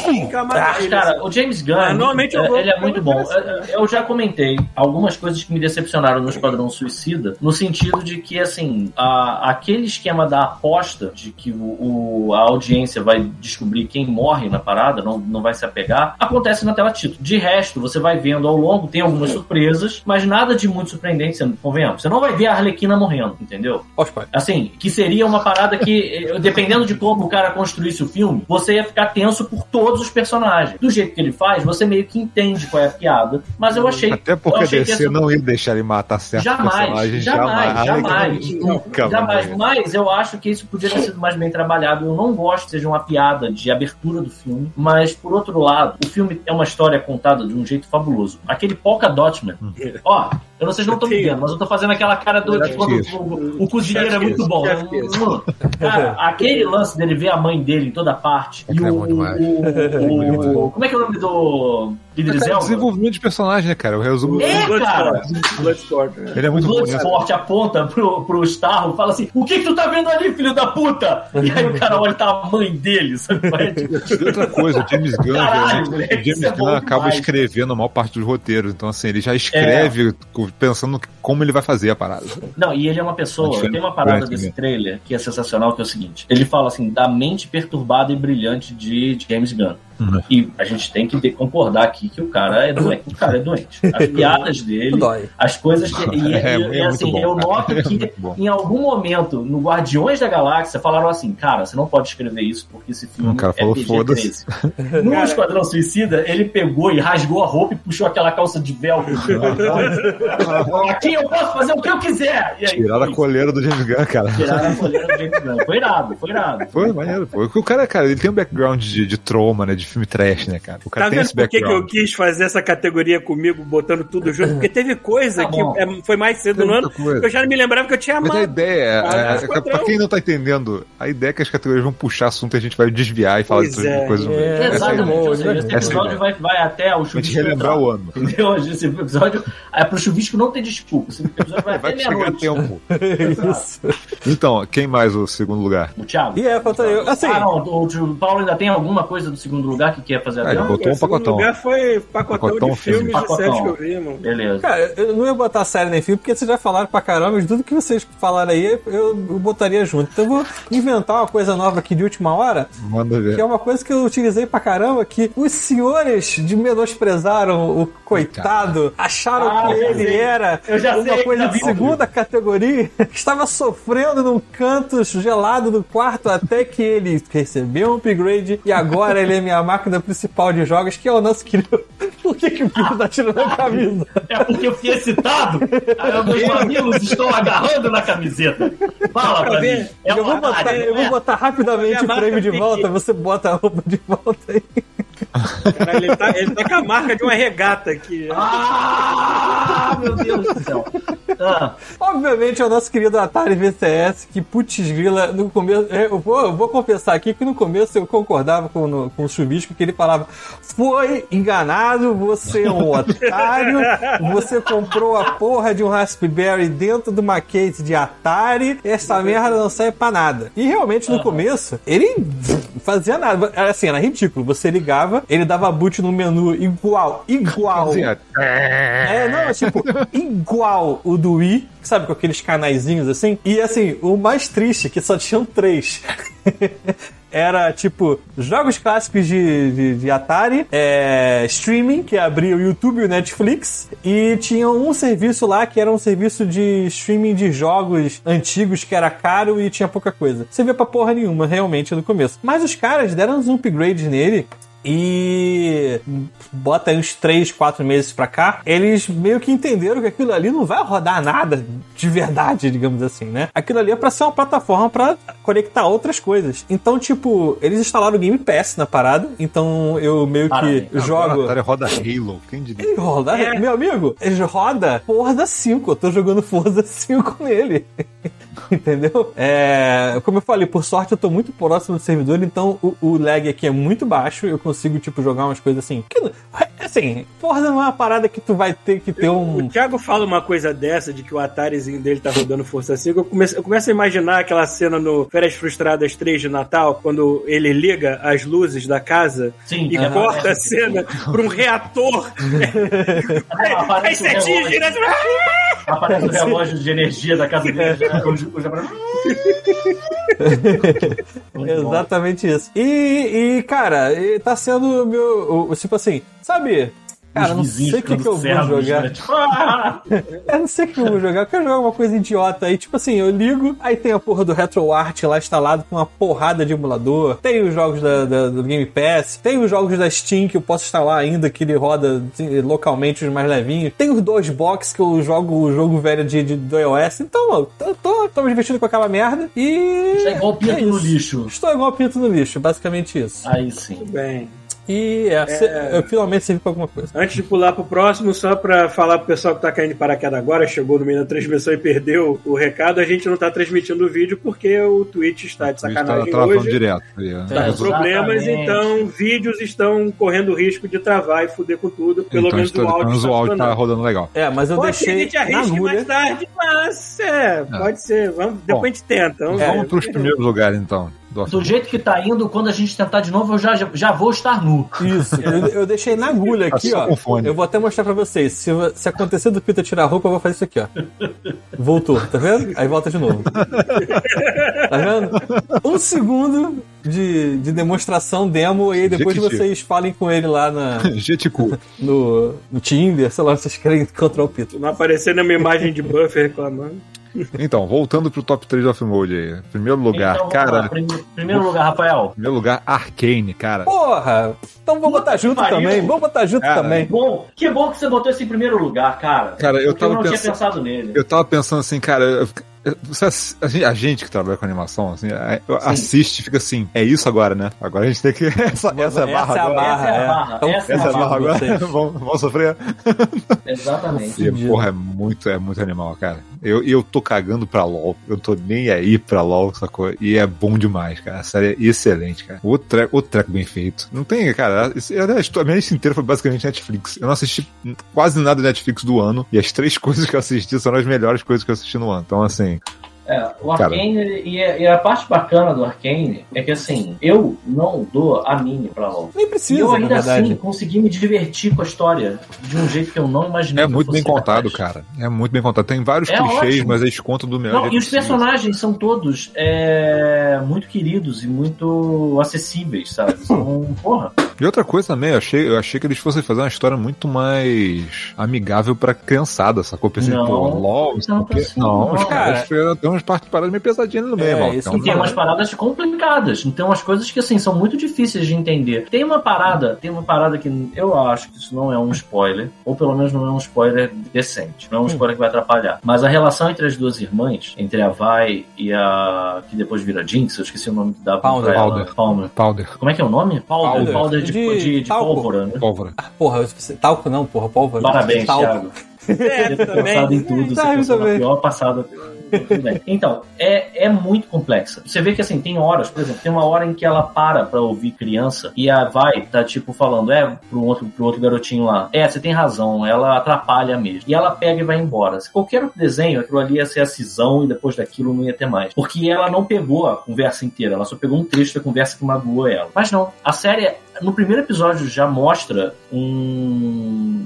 Fica Mas, mais. cara, o James Gunn, Mas é normalmente vou- ele é muito bom. Eu já comentei algumas coisas que me decepcionaram no Esquadrão Suicida, no sentido de que, assim, a- aquele esquema da aposta de que o, o- a audiência vai descobrir quem morre na parada, não, não vai se apegar, acontece na tela título. De resto, você vai vendo ao longo, tem algumas surpresas, mas nada de muito surpreendente, você- convenhamos. Você não vai ver a Arlequina morrendo, entendeu? Assim, que seria uma parada que, eh, dependendo de como o cara construísse o filme, você ia ficar tenso por todos os personagens. Do jeito que ele faz, você meio que entende qual é a piada. Mas eu achei. Até eu porque a achei DC essa- não ia deixar ele matar certo Jamais, personagem. jamais, jamais. Nunca, Jamais, mano. mas eu acho que isso podia ter sido mais bem trabalhado. Eu não gosto que seja uma piada de abertura do filme, mas por outro lado, o filme é uma história contada de um jeito fabuloso. Aquele Polka Dotman, ó, eu não sei se não tô me vendo, mas eu tô fazendo aquela cara do tipo, quando o, o cozinheiro é muito bom. Cara, aquele lance dele ver a mãe dele em toda parte. E É o, bom demais. o- o- Como é que é o nome do Idris Cara, Elba? desenvolvimento de personagem, né, cara? Eu resumo. É, cara. Bloodsport, né? Ele é muito o bom, né? Bloodsport aponta pro, pro Starro e fala assim: O que que tu tá vendo ali, filho da puta? E aí o cara olha e tá a mãe dele, sabe? E outra coisa, o James Gunn, Caralho, o James é Gunn acaba demais. escrevendo a maior parte dos roteiros. Então, assim, ele já escreve pensando como ele vai fazer a parada. Não, e ele é uma pessoa. Tem uma parada do desse Grant, trailer que é sensacional, que é o seguinte: ele fala assim, da mente perturbada e brilhante de James Gunn. Uhum. E a gente tem que concordar aqui que o cara é doente. O cara é doente. As piadas dele, Dói. as coisas que. E, É, e- é e, assim, bom, eu cara. noto É que em algum momento, no Guardiões da Galáxia, falaram assim: cara, você não pode escrever isso porque esse filme O cara é falou, PG-13. "Foda-se." No Cara- Esquadrão Suicida, ele pegou e rasgou a roupa e puxou aquela calça de velcro. Aqui eu posso fazer o que eu quiser. E aí, Tiraram a coleira do James Gunn, cara. Tiraram a coleira do James Gunn. Foi irado, foi irado. Foi maneiro, pô. O cara, cara, ele tem um background de, de trauma, né? De filme trash, né, cara? O cara Tá tem vendo esse por que, que eu quis fazer essa categoria comigo, botando tudo junto? Porque teve coisa Tá que é, foi mais cedo no ano, coisa. que eu já não me lembrava que eu tinha Mas a amado. ideia é, Ah, é, Esquadrão. pra quem não tá entendendo, a ideia é que as categorias vão puxar assunto e a gente vai desviar e falar Pois de é. coisas. É, é Exatamente. Essa é episódio vai, vai até o A gente chuvisco. relembrar o ano. Entendeu? Esse episódio é pro chuvisco não ter desculpa. Esse episódio vai Vai até chegar tempo. Isso. Então, quem mais o segundo lugar? O Thiago. E é, falta eu. Assim, Ah, não. O, o Paulo ainda tem alguma coisa do segundo lugar que quer fazer Ah, ele até? botou um pacotão. lugar foi pacotão, Pacotão, de filmes filme. e Pacotão. séries que eu vi, mano. Beleza. Cara, eu não ia botar série nem filme, porque vocês já falaram pra caramba, mas tudo que vocês falaram aí, eu, botaria junto. Então eu vou inventar uma coisa nova aqui de última hora, Manda ver. que é uma coisa que eu utilizei pra caramba, que os senhores de menosprezaram o coitado, acharam Ah, que ele sei. era Eu já sei uma coisa já de segunda categoria, que estava sofrendo num canto gelado do quarto até que ele recebeu um upgrade e agora ele é minha máquina principal de jogos, que é o nosso querido... Por que, que o filho tá tirando a camisa? É porque eu fiquei excitado. Aí meus mamilos estão agarrando na camiseta. Fala pra mim. É eu, vou botar, área, eu vou né? botar rapidamente o prêmio marca de volta, que- você bota a roupa de volta aí. Caralho, ele tá, ele tá com a marca de uma regata aqui. Ah, meu Deus do céu. Ah, Obviamente é o nosso querido Atari VCS, que putz grila, no começo. Eu vou, eu vou confessar aqui que no começo eu concordava com, no- com o Chubisco, que ele falava: Foi enganado, você é um otário, você comprou a porra de um Raspberry dentro de uma case de Atari, essa merda não serve pra nada. E realmente no começo, ele fazia nada. Era assim, era ridículo. Você ligava, ele dava boot no menu igual, igual. É, não, é tipo, igual o do Wii, sabe, com aqueles canaizinhos assim. E assim, o mais triste, é que só tinham três. Era tipo jogos clássicos de, de, de Atari, é, streaming, que abria o YouTube e o Netflix, e tinha um serviço lá que era um serviço de streaming de jogos antigos que era caro e tinha pouca coisa. Você via pra porra nenhuma, realmente, no começo. Mas os caras deram uns upgrades nele e bota aí uns 3, 4 meses pra cá, eles meio que entenderam que aquilo ali não vai rodar nada de verdade, digamos assim, né? Aquilo ali é pra ser uma plataforma pra conectar outras coisas. Então, tipo, eles instalaram o Game Pass na parada, então eu meio que. Agora jogo. a Atari roda Halo, quem diria? Ele roda, É. meu amigo, ele roda Forza 5. Eu tô jogando Forza 5 nele. Entendeu? É, como eu falei, por sorte eu tô muito próximo do servidor, então o, o lag aqui é muito baixo. Eu consigo, tipo, jogar umas coisas assim. Que, não- assim, Forza não é uma parada que tu vai ter que ter O um. Thiago fala uma coisa dessa, de que o Atarizinho dele tá rodando Força 5. Eu começo, eu começo a imaginar aquela cena no Férias Frustradas 3 de Natal, quando ele liga as luzes da casa sim. e aham. corta a cena pra um reator. Aí o setinhos relógio, direto. Aparece o relógio de energia da casa dele. né? O- Muito bom. Exatamente isso. E, e, cara, tá sendo meu. Tipo assim, sabe? Cara, não sei o que, que eu vou jogar. né? Tipo, ah! Eu não sei o que eu vou jogar. Eu quero jogar uma coisa idiota aí. Tipo assim, eu ligo, aí tem a porra do RetroArt lá instalado com uma porrada de emulador. Tem os jogos da, da- do Game Pass. Tem os jogos da Steam que eu posso instalar ainda, que ele roda assim, localmente os mais levinhos. Tem os dois box que eu jogo o jogo velho de, de, do iOS. Então, eu tô, tô, tô me divertindo com aquela merda. E. Está igual pinto é no lixo. Estou igual pinto no lixo, basicamente isso. Aí sim. Bem, E é, se- eu finalmente servi pra alguma coisa. antes de pular pro próximo, só pra falar pro pessoal que tá caindo de paraquedas agora, chegou no meio da transmissão e perdeu o recado, a gente não tá transmitindo o vídeo porque o Twitch está de Tá sacanagem travando hoje. direto. aí, Tá com problemas, então vídeos estão correndo risco de travar e fuder com tudo. Pelo Então, menos o áudio está o áudio tá rodando legal. É, mas eu Pode ser que a deixei gente arrisque mais tarde, mas é, pode ser. Vamos, depois Bom, a gente tenta. Vamos, Vamos ver. pros primeiros lugares, então. Do Do jeito que tá indo, quando a gente tentar de novo, eu já, já vou estar nu. Isso, eu, eu deixei na agulha aqui, Só ó. Eu vou até mostrar pra vocês. Se, se acontecer do Peter tirar a roupa, eu vou fazer isso aqui, ó. Voltou, tá vendo? Aí volta de novo. Tá vendo? Um segundo de, de demonstração demo, e aí depois Jequiti. vocês falem com ele lá na, Jeticu. no, no Tinder, sei lá, se vocês querem encontrar o Peter. Não aparecer na minha imagem de buffer reclamando. Então, voltando pro top 3 off-mode aí. Primeiro lugar, Então, cara. lá. Prime- Primeiro lugar, Rafael. Primeiro lugar, Arcane, cara. Porra! Então vamos botar junto pariu. também, vamos botar junto Cara, também. Bom, que bom que você botou esse em primeiro lugar, cara. Cara, eu tava não tinha pensado nele. Eu tava pensando assim, cara. eu- eu- a gente, a gente que trabalha com animação, assim, é- eu- assiste e fica assim, é isso agora, né? Agora a gente tem que. Essa, essa é a barra Essa é agora. barra, Essa é a é. barra, Então, essa é a Essa é a barra agora. vamos, vamos sofrer. Exatamente. E, porra, é muito, é muito animal, cara. Eu, eu tô cagando pra LOL. Eu tô nem aí pra LOL, sacou? E é bom demais, cara. A série é excelente, cara. O treco, o treco bem feito. Não tem, cara. A minha lista inteira foi basicamente Netflix. Eu não assisti quase nada Netflix do ano. E as três coisas que eu assisti são as melhores coisas que eu assisti no ano. Então, assim, É, o Cara. Arcane, e, a- e a parte bacana do Arcane é que assim, eu não dou a mínima pra LOL. Nem E precisa, eu na ainda verdade. assim consegui me divertir com a história de um jeito que eu não imaginei. é que eu muito bem contado, cara. É muito bem contado. Tem vários É clichês, ótimo. mas eles contam do melhor Não, jeito e os possível. personagens são todos é, muito queridos e muito acessíveis, sabe? São, porra. E outra coisa também, eu achei, eu achei que eles fossem fazer uma história muito mais amigável pra criançada, sacou? Pensei, Não, pô, LOL, não não, tanto assim, não, os não. caras fizeram até uns umas partes paradas meio pesadinhas no meio, É, isso Então, Tem umas paradas complicadas, tem umas coisas que assim são muito difíceis de entender. Tem uma parada, tem uma parada que eu acho que isso não é um spoiler, ou pelo menos não é um spoiler decente, não é um spoiler que vai atrapalhar. Mas a relação entre as duas irmãs, entre a Vi e a que depois vira Jinx, eu esqueci o nome que dá pra Powder. Powder. Powder. Powder. Como é que é o nome? Powder, Powder. powder de, De de, de talco. pólvora, né? Pólvora. Ah, porra, você- talco não, porra, pólvora. Parabéns, talco. Thiago. É, Você também. pensado em tudo, você Tá, na também. pior passada. Então, é, é muito complexa. Você vê que assim, tem horas, por exemplo, tem uma hora em que ela para pra ouvir criança e a vai tá tipo falando, é, pro outro, pro outro garotinho lá. É, você tem razão, ela atrapalha mesmo. E ela pega e vai embora. Se qualquer outro desenho, aquilo ali ia ser a cisão e depois daquilo não ia ter mais. Porque ela não pegou a conversa inteira, ela só pegou um trecho da conversa que magoou ela. Mas não, a série, no primeiro episódio, já mostra um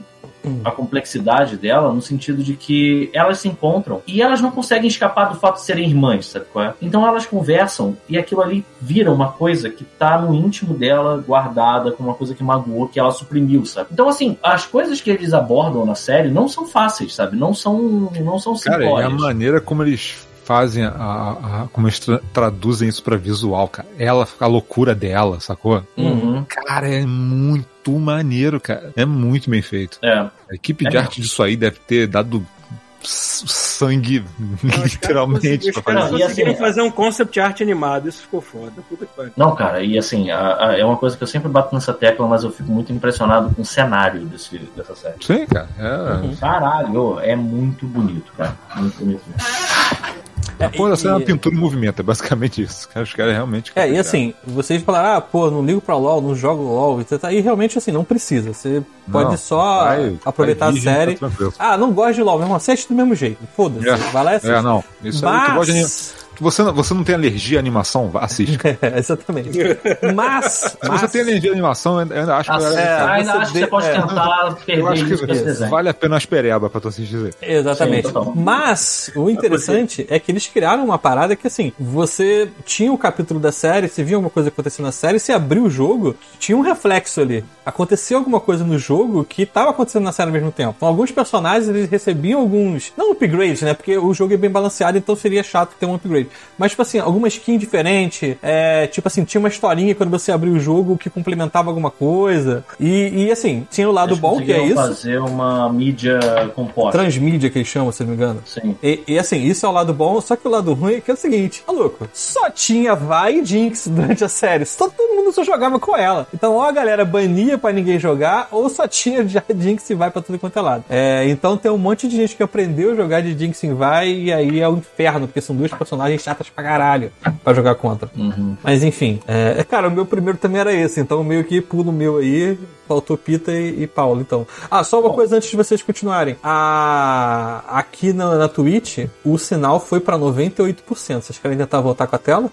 a complexidade dela no sentido de que elas se encontram e elas não conseguem escapar do fato de serem irmãs, sabe qual é? Então elas conversam e aquilo ali vira uma coisa que tá no íntimo dela, guardada, como uma coisa que magoou, que ela suprimiu, sabe? Então, assim, as coisas que eles abordam na série não são fáceis, sabe? Não são, não são Cara, e a maneira como eles fazem a, a- a- como eles tra- traduzem isso pra visual, cara. Ela, a loucura dela, sacou? Uhum. Cara, é muito maneiro, cara. É muito bem feito. É. A equipe de É. arte disso aí deve ter dado sangue, literalmente, Os caras E conseguiram assim, fazer um concept art animado, isso ficou foda. Não, cara, e assim, a- a- é uma coisa que eu sempre bato nessa tecla, mas eu fico muito impressionado com o cenário desse, dessa série. Sim, cara. É. Caralho, é muito bonito, cara. Muito bonito mesmo. A porra da cena é uma e- pintura em movimento, é basicamente isso. Cara, Os caras realmente. É, e assim, vocês falaram, ah, pô, não ligo pra LOL, não jogo LOL, e, tal, e realmente assim, não precisa. Você pode Não, só vai- aproveitar vai a série. tá ah, não gosto de LOL, meu irmão, assiste do mesmo jeito. Foda-se. É. Vai lá e assiste. É, não. Isso aí, tu gosta de anim- Mas. Você, não- você não tem alergia à animação? Vá, Assiste. É, exatamente. Mas. Se você tem alergia à animação, eu ainda acho que Ah, é, ainda você acho que você pode é. tentar eu perder acho que vale a pena as pereba pra tu assistir. Exatamente. Sim, total. Mas o interessante é que eles criaram uma parada que assim, você tinha o capítulo da série, você via alguma coisa acontecendo na série, você abriu o jogo, tinha um reflexo ali. Aconteceu alguma coisa no jogo que estava acontecendo na série ao mesmo tempo. Então, alguns personagens eles recebiam alguns, não upgrades, né? Porque o jogo é bem balanceado, então seria chato ter um upgrade. Mas tipo assim, alguma skin diferente, é, tipo assim, tinha uma historinha quando você abriu o jogo que complementava alguma coisa. E, e, assim, tinha o lado bom que é isso. fazer uma mídia composta. Transmídia que eles chamam, se não me engano. Sim. E, e, assim, isso é o lado bom, só que o lado ruim é que é o seguinte, maluco, só tinha Vai e Jinx durante a série. Só todo mundo só jogava com ela. Então, ou a galera bania pra ninguém jogar, ou só tinha já Jinx e Vai pra tudo quanto é lado. É, então tem um monte de gente que aprendeu a jogar de Jinx e Vai, e aí é o inferno, porque são duas personagens chatas pra caralho pra jogar contra. Uhum. Mas enfim, é, cara, o meu primeiro também era esse, então meio que pulo o meu aí, faltou Pita e, e Paulo, então. Ah, só uma coisa antes de vocês continuarem. A, aqui na, na Twitch, o sinal foi pra 98%. Vocês querem tentar voltar com a tela?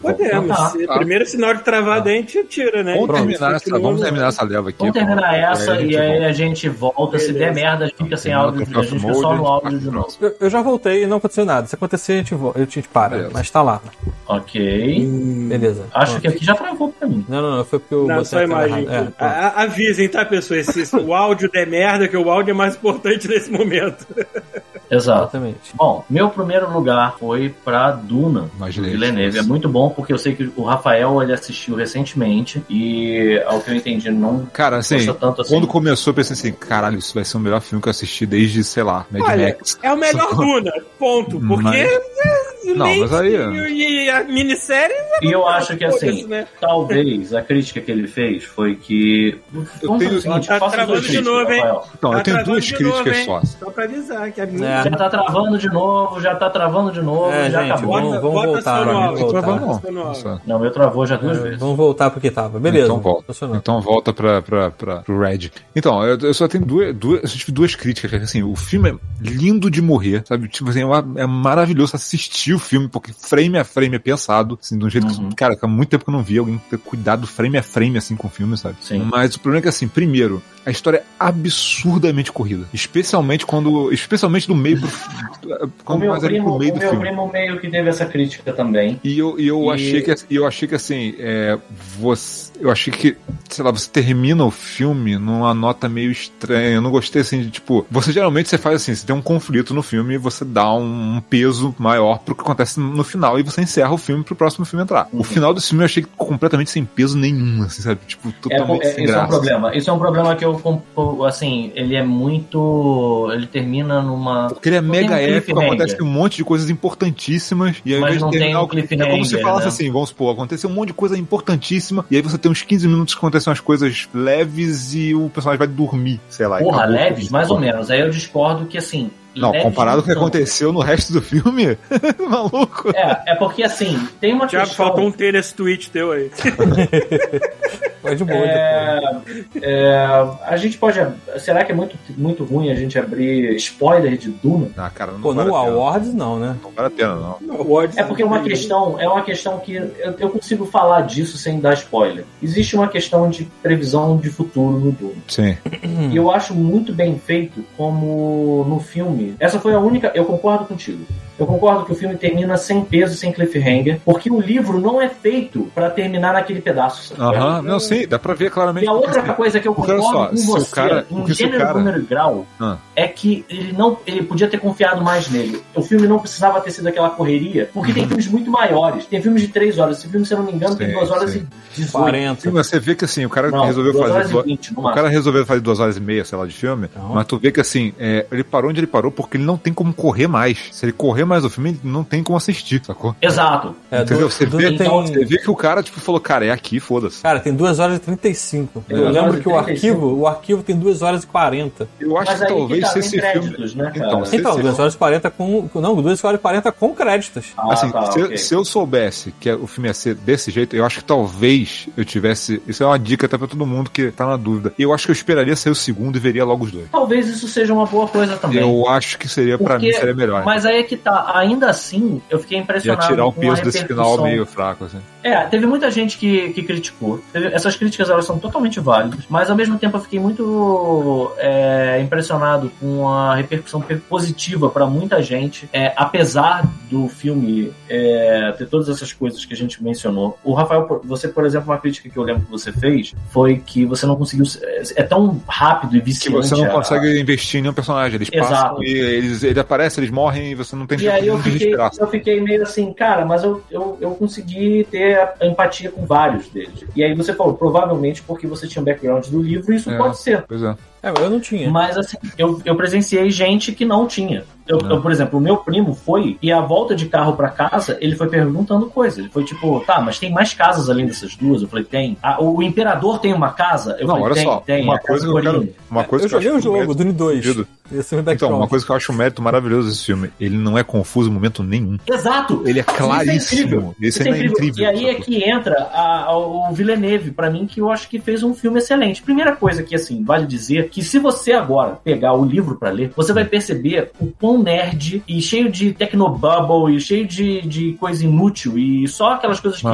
Podemos. Tá. Se- Primeiro sinal de travada a gente tira, né? Vamos Pronto, terminar, essa, vamos terminar essa leva aqui. Vamos pô. terminar essa Aí a gente e aí volta. a gente volta. Se der Beleza. merda, fica sem áudio. A gente fica só no áudio de novo. Eu, eu já voltei e não aconteceu nada. Se acontecer, a gente, vo- a gente para. Beleza. Mas tá lá. Ok. Beleza. Acho Pronto. que aqui já travou pra mim. Não, não, não. Foi porque eu Não, botei a a imagem. É. A- a- avisem, tá, pessoas? Se o áudio der merda, que o áudio é mais importante nesse momento. Exato. Exatamente. Bom, meu primeiro lugar foi pra Duna, do Villeneuve. isso. É muito bom porque eu sei que o Rafael ele assistiu recentemente e, ao que eu entendi, não Cara, assim, tanto assim. quando começou, eu pensei assim, caralho, isso vai ser o melhor filme que eu assisti desde, sei lá, Mad Olha, Max. é o melhor Duna, ponto. Porque. Mas- o Não, mas aí- E a minissérie. E eu acho que assim, Foda-se, né? talvez a crítica que ele fez foi que. Vamos fazer tenho- seguinte, Tá travando de novo, hein? Então, Tá eu tenho duas críticas novo, só. Só pra avisar que a É. Já tá travando de novo, já tá travando de novo, É, já gente, acabou. vamos- vamos bota voltar, vamos voltar. bota Não. Não, meu travou já duas É, vezes. vamos voltar porque tava. Beleza. Então volta. Funcionou. Então volta pra, pra, pra, pro Red. Então, eu, eu só tenho duas, duas. Eu tive duas críticas. Assim, o filme é lindo de morrer, sabe? Tipo assim, é, uma- é maravilhoso assistir o filme, porque frame a frame é pensado, assim, de um jeito Uhum. que, cara, há muito tempo que eu não vi alguém ter cuidado frame a frame, assim, com o filme, sabe? Sim. Mas o problema é que, assim, primeiro, a história é absurdamente corrida. Especialmente quando. Especialmente do meio pro. O Quando meu, primo, meio o meu filme. primo meio que teve essa crítica também. E eu, e eu E- achei que eu achei que assim, é, você, eu achei que, sei lá, você termina o filme numa nota meio estranha. Eu não gostei assim de tipo, você geralmente você faz assim, você tem um conflito no filme e você dá um, um peso maior pro que acontece no final e você encerra o filme pro próximo filme entrar. O final do filme eu achei completamente sem peso nenhum, assim, sabe? Tipo, É, totalmente é, sem isso é um graça. problema. Isso é um problema que eu, assim, ele é muito. Ele termina numa. Porque ele é Não mega um épico, cliffhanger. acontece um monte de coisas importantíssimas, e ao Mas não tem terminar um o- É como se cliffhanger, falasse né? assim, vamos supor, aconteceu um monte de coisa importantíssima, e aí você tem uns 15 minutos que acontecem umas coisas leves e o personagem vai dormir, sei lá. Porra, leves, mais ou menos. Aí eu discordo que, assim. Não, leves comparado com o que aconteceu no resto do filme, maluco. É, é porque, assim, tem uma Thiago, questão. faltou um T nesse tweet teu aí. Foi de boa. É, é, a gente pode. Será que é muito, muito ruim a gente abrir spoiler de Duna? Ah, cara, não Pô, vale no. Awards não, né? Não vale a pena, não. É porque é uma tem- questão, é uma questão que eu, eu consigo falar disso sem dar spoiler. Existe uma questão de previsão de futuro no Duna. Sim. E eu acho muito bem feito como no filme. Essa foi a única. Eu concordo contigo. Eu concordo que o filme termina sem peso, sem cliffhanger, porque o livro não é feito pra terminar naquele pedaço. Aham, não, sim, dá pra ver claramente. E a outra assim, coisa que eu concordo só, com se o você, cara- em gênero, cara- número e grau, Ah. é que ele não ele podia ter confiado mais nele. O filme não precisava ter sido aquela correria, porque tem filmes muito maiores. Tem filmes de 3 horas. Esse filme, se eu não me engano, tem Sim, 2 horas sim. e 18. 40. Sim, mas você vê que assim, o cara Não, resolveu 2 fazer. horas e duas- 20 no O cara resolveu fazer duas horas e meia, sei lá, de filme. Não. Mas tu vê que assim, é, ele parou onde ele parou porque ele não tem como correr mais. Se ele correr mais o filme, não tem como assistir, sacou? Exato. É, Entendeu? do- Você do- vê, tem- você vê que o cara, tipo, falou, cara, é aqui, foda-se. Cara, tem 2 horas e 35. Tem Eu lembro que o 35. arquivo, o arquivo tem 2 horas e 40. Eu acho Mas que talvez que tá, esse filme. créditos, né, cara? Então, se- Então, se- 2 horas e 40 com. Não, 2 horas e 40 com créditos. Ah, Assim, tá, se, ok. se eu soubesse que o filme ia ser desse jeito, eu acho que talvez eu tivesse. Isso é uma dica até pra todo mundo que tá na dúvida. Eu acho que eu esperaria sair o segundo e veria logo os dois. Talvez isso seja uma boa coisa também. Eu acho que seria, pra Porque- mim, seria melhor. Mas aí é que tá. Ainda assim, eu fiquei Ia impressionado. tirar o com a peso desse final meio fraco, assim. É, teve muita gente que, que criticou. Essas críticas elas são totalmente válidas, mas ao mesmo tempo eu fiquei muito é, impressionado com a repercussão pe- positiva para muita gente, é, apesar do filme é, ter todas essas coisas que a gente mencionou. O Rafael, você, por exemplo, uma crítica que eu lembro que você fez foi que você não conseguiu. É, é tão rápido e Que viciante. você não a- consegue investir em nenhum personagem. Eles Exato. passam e eles, ele aparece, eles morrem e você não tem E aí eu de fiquei, eu fiquei meio assim, cara, mas eu, eu, eu consegui ter a empatia com vários deles. E aí você falou, provavelmente porque você tinha um background do livro, isso É. pode ser. Pois é. É, eu não tinha. Mas assim, eu, eu presenciei gente que não tinha. Eu, Não. eu, por exemplo, o meu primo foi e a volta de carro pra casa, ele foi perguntando coisa. Ele foi tipo, tá, mas tem mais casas além dessas duas? Eu falei, tem. Ah, o imperador tem uma casa? Eu Não, falei, olha tem, só. tem. uma casa coisa que eu quero. Uma coisa eu que eu joguei o acho jogo, mérito Dune 2. fudido. Esse é Então, uma coisa que eu acho um mérito maravilhoso desse filme, ele não é confuso em momento nenhum. Exato! Ele é Isso é claríssimo. incrível. Isso, ainda é incrível. E aí é que entra a- a- o Villeneuve, pra mim, que eu acho que fez um filme excelente. Primeira coisa que, assim, vale dizer que se você agora pegar o livro pra ler, você vai perceber o quão nerd e cheio de technobubble e cheio de, de coisa inútil e só aquelas coisas que...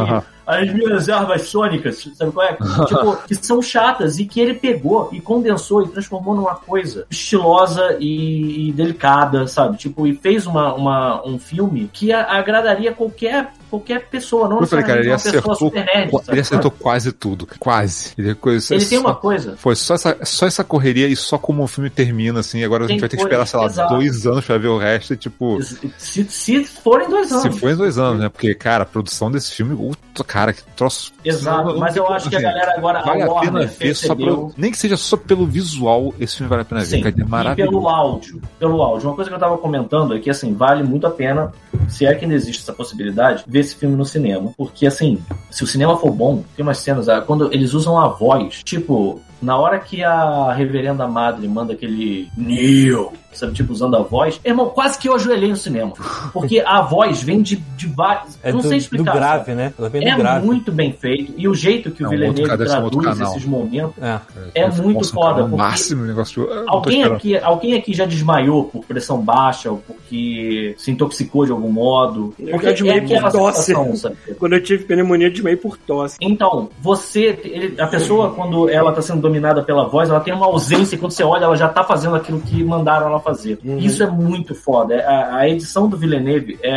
As minhas armas sônicas, sabe qual é? tipo, que são chatas e que ele pegou e condensou e transformou numa coisa estilosa e, e delicada, sabe? Tipo, e fez uma, uma, um filme que a- agradaria qualquer, qualquer pessoa, não falei, cara, ele acertou, nerd. sabe? ele acertou quase tudo. Quase. Ele, coisa, Ele tem só- uma coisa. Foi só essa, só essa correria e só como o filme termina, assim. Agora a Tem gente vai ter que esperar, sei lá, exato. dois anos pra ver o resto. E, tipo, Se, se forem dois anos. se for em dois anos, né? Porque, cara, a produção desse filme, puta, cara, que troço. Exato, mas eu acho que a assim, galera agora, Vale a a pena ver só pelo. Nem que seja só pelo visual, esse filme vale a pena ver. Sim, é e maravilhoso. pelo áudio. Pelo áudio. Uma coisa que eu tava comentando é que, assim, vale muito a pena, se é que ainda existe essa possibilidade, ver esse filme no cinema. Porque, assim, se o cinema for bom, tem umas cenas, ah, quando eles usam a voz, tipo, Na hora que a reverenda madre manda aquele Neil, sabe, tipo, usando a voz, irmão, quase que eu ajoelhei no cinema. Porque a voz vem de, de vários. É não do, sei do explicar. grave, né? Ela vem do É grave. muito bem feito. E o jeito que o É um Villeneuve outro traduz esses momentos. É. É muito foda, O porque- máximo o negócio. Alguém aqui, alguém aqui já desmaiou por pressão baixa ou porque se intoxicou de algum modo? Eu Porque já é por tosse. situação, sabe? Quando eu tive pneumonia, eu desmaiei por tosse. Então, você, ele- a pessoa, quando ela tá sendo dominada pela voz, ela tem uma ausência e quando você olha, ela já tá fazendo aquilo que mandaram ela fazer. Uhum. Isso é muito foda. É- A, a edição do Villeneuve é,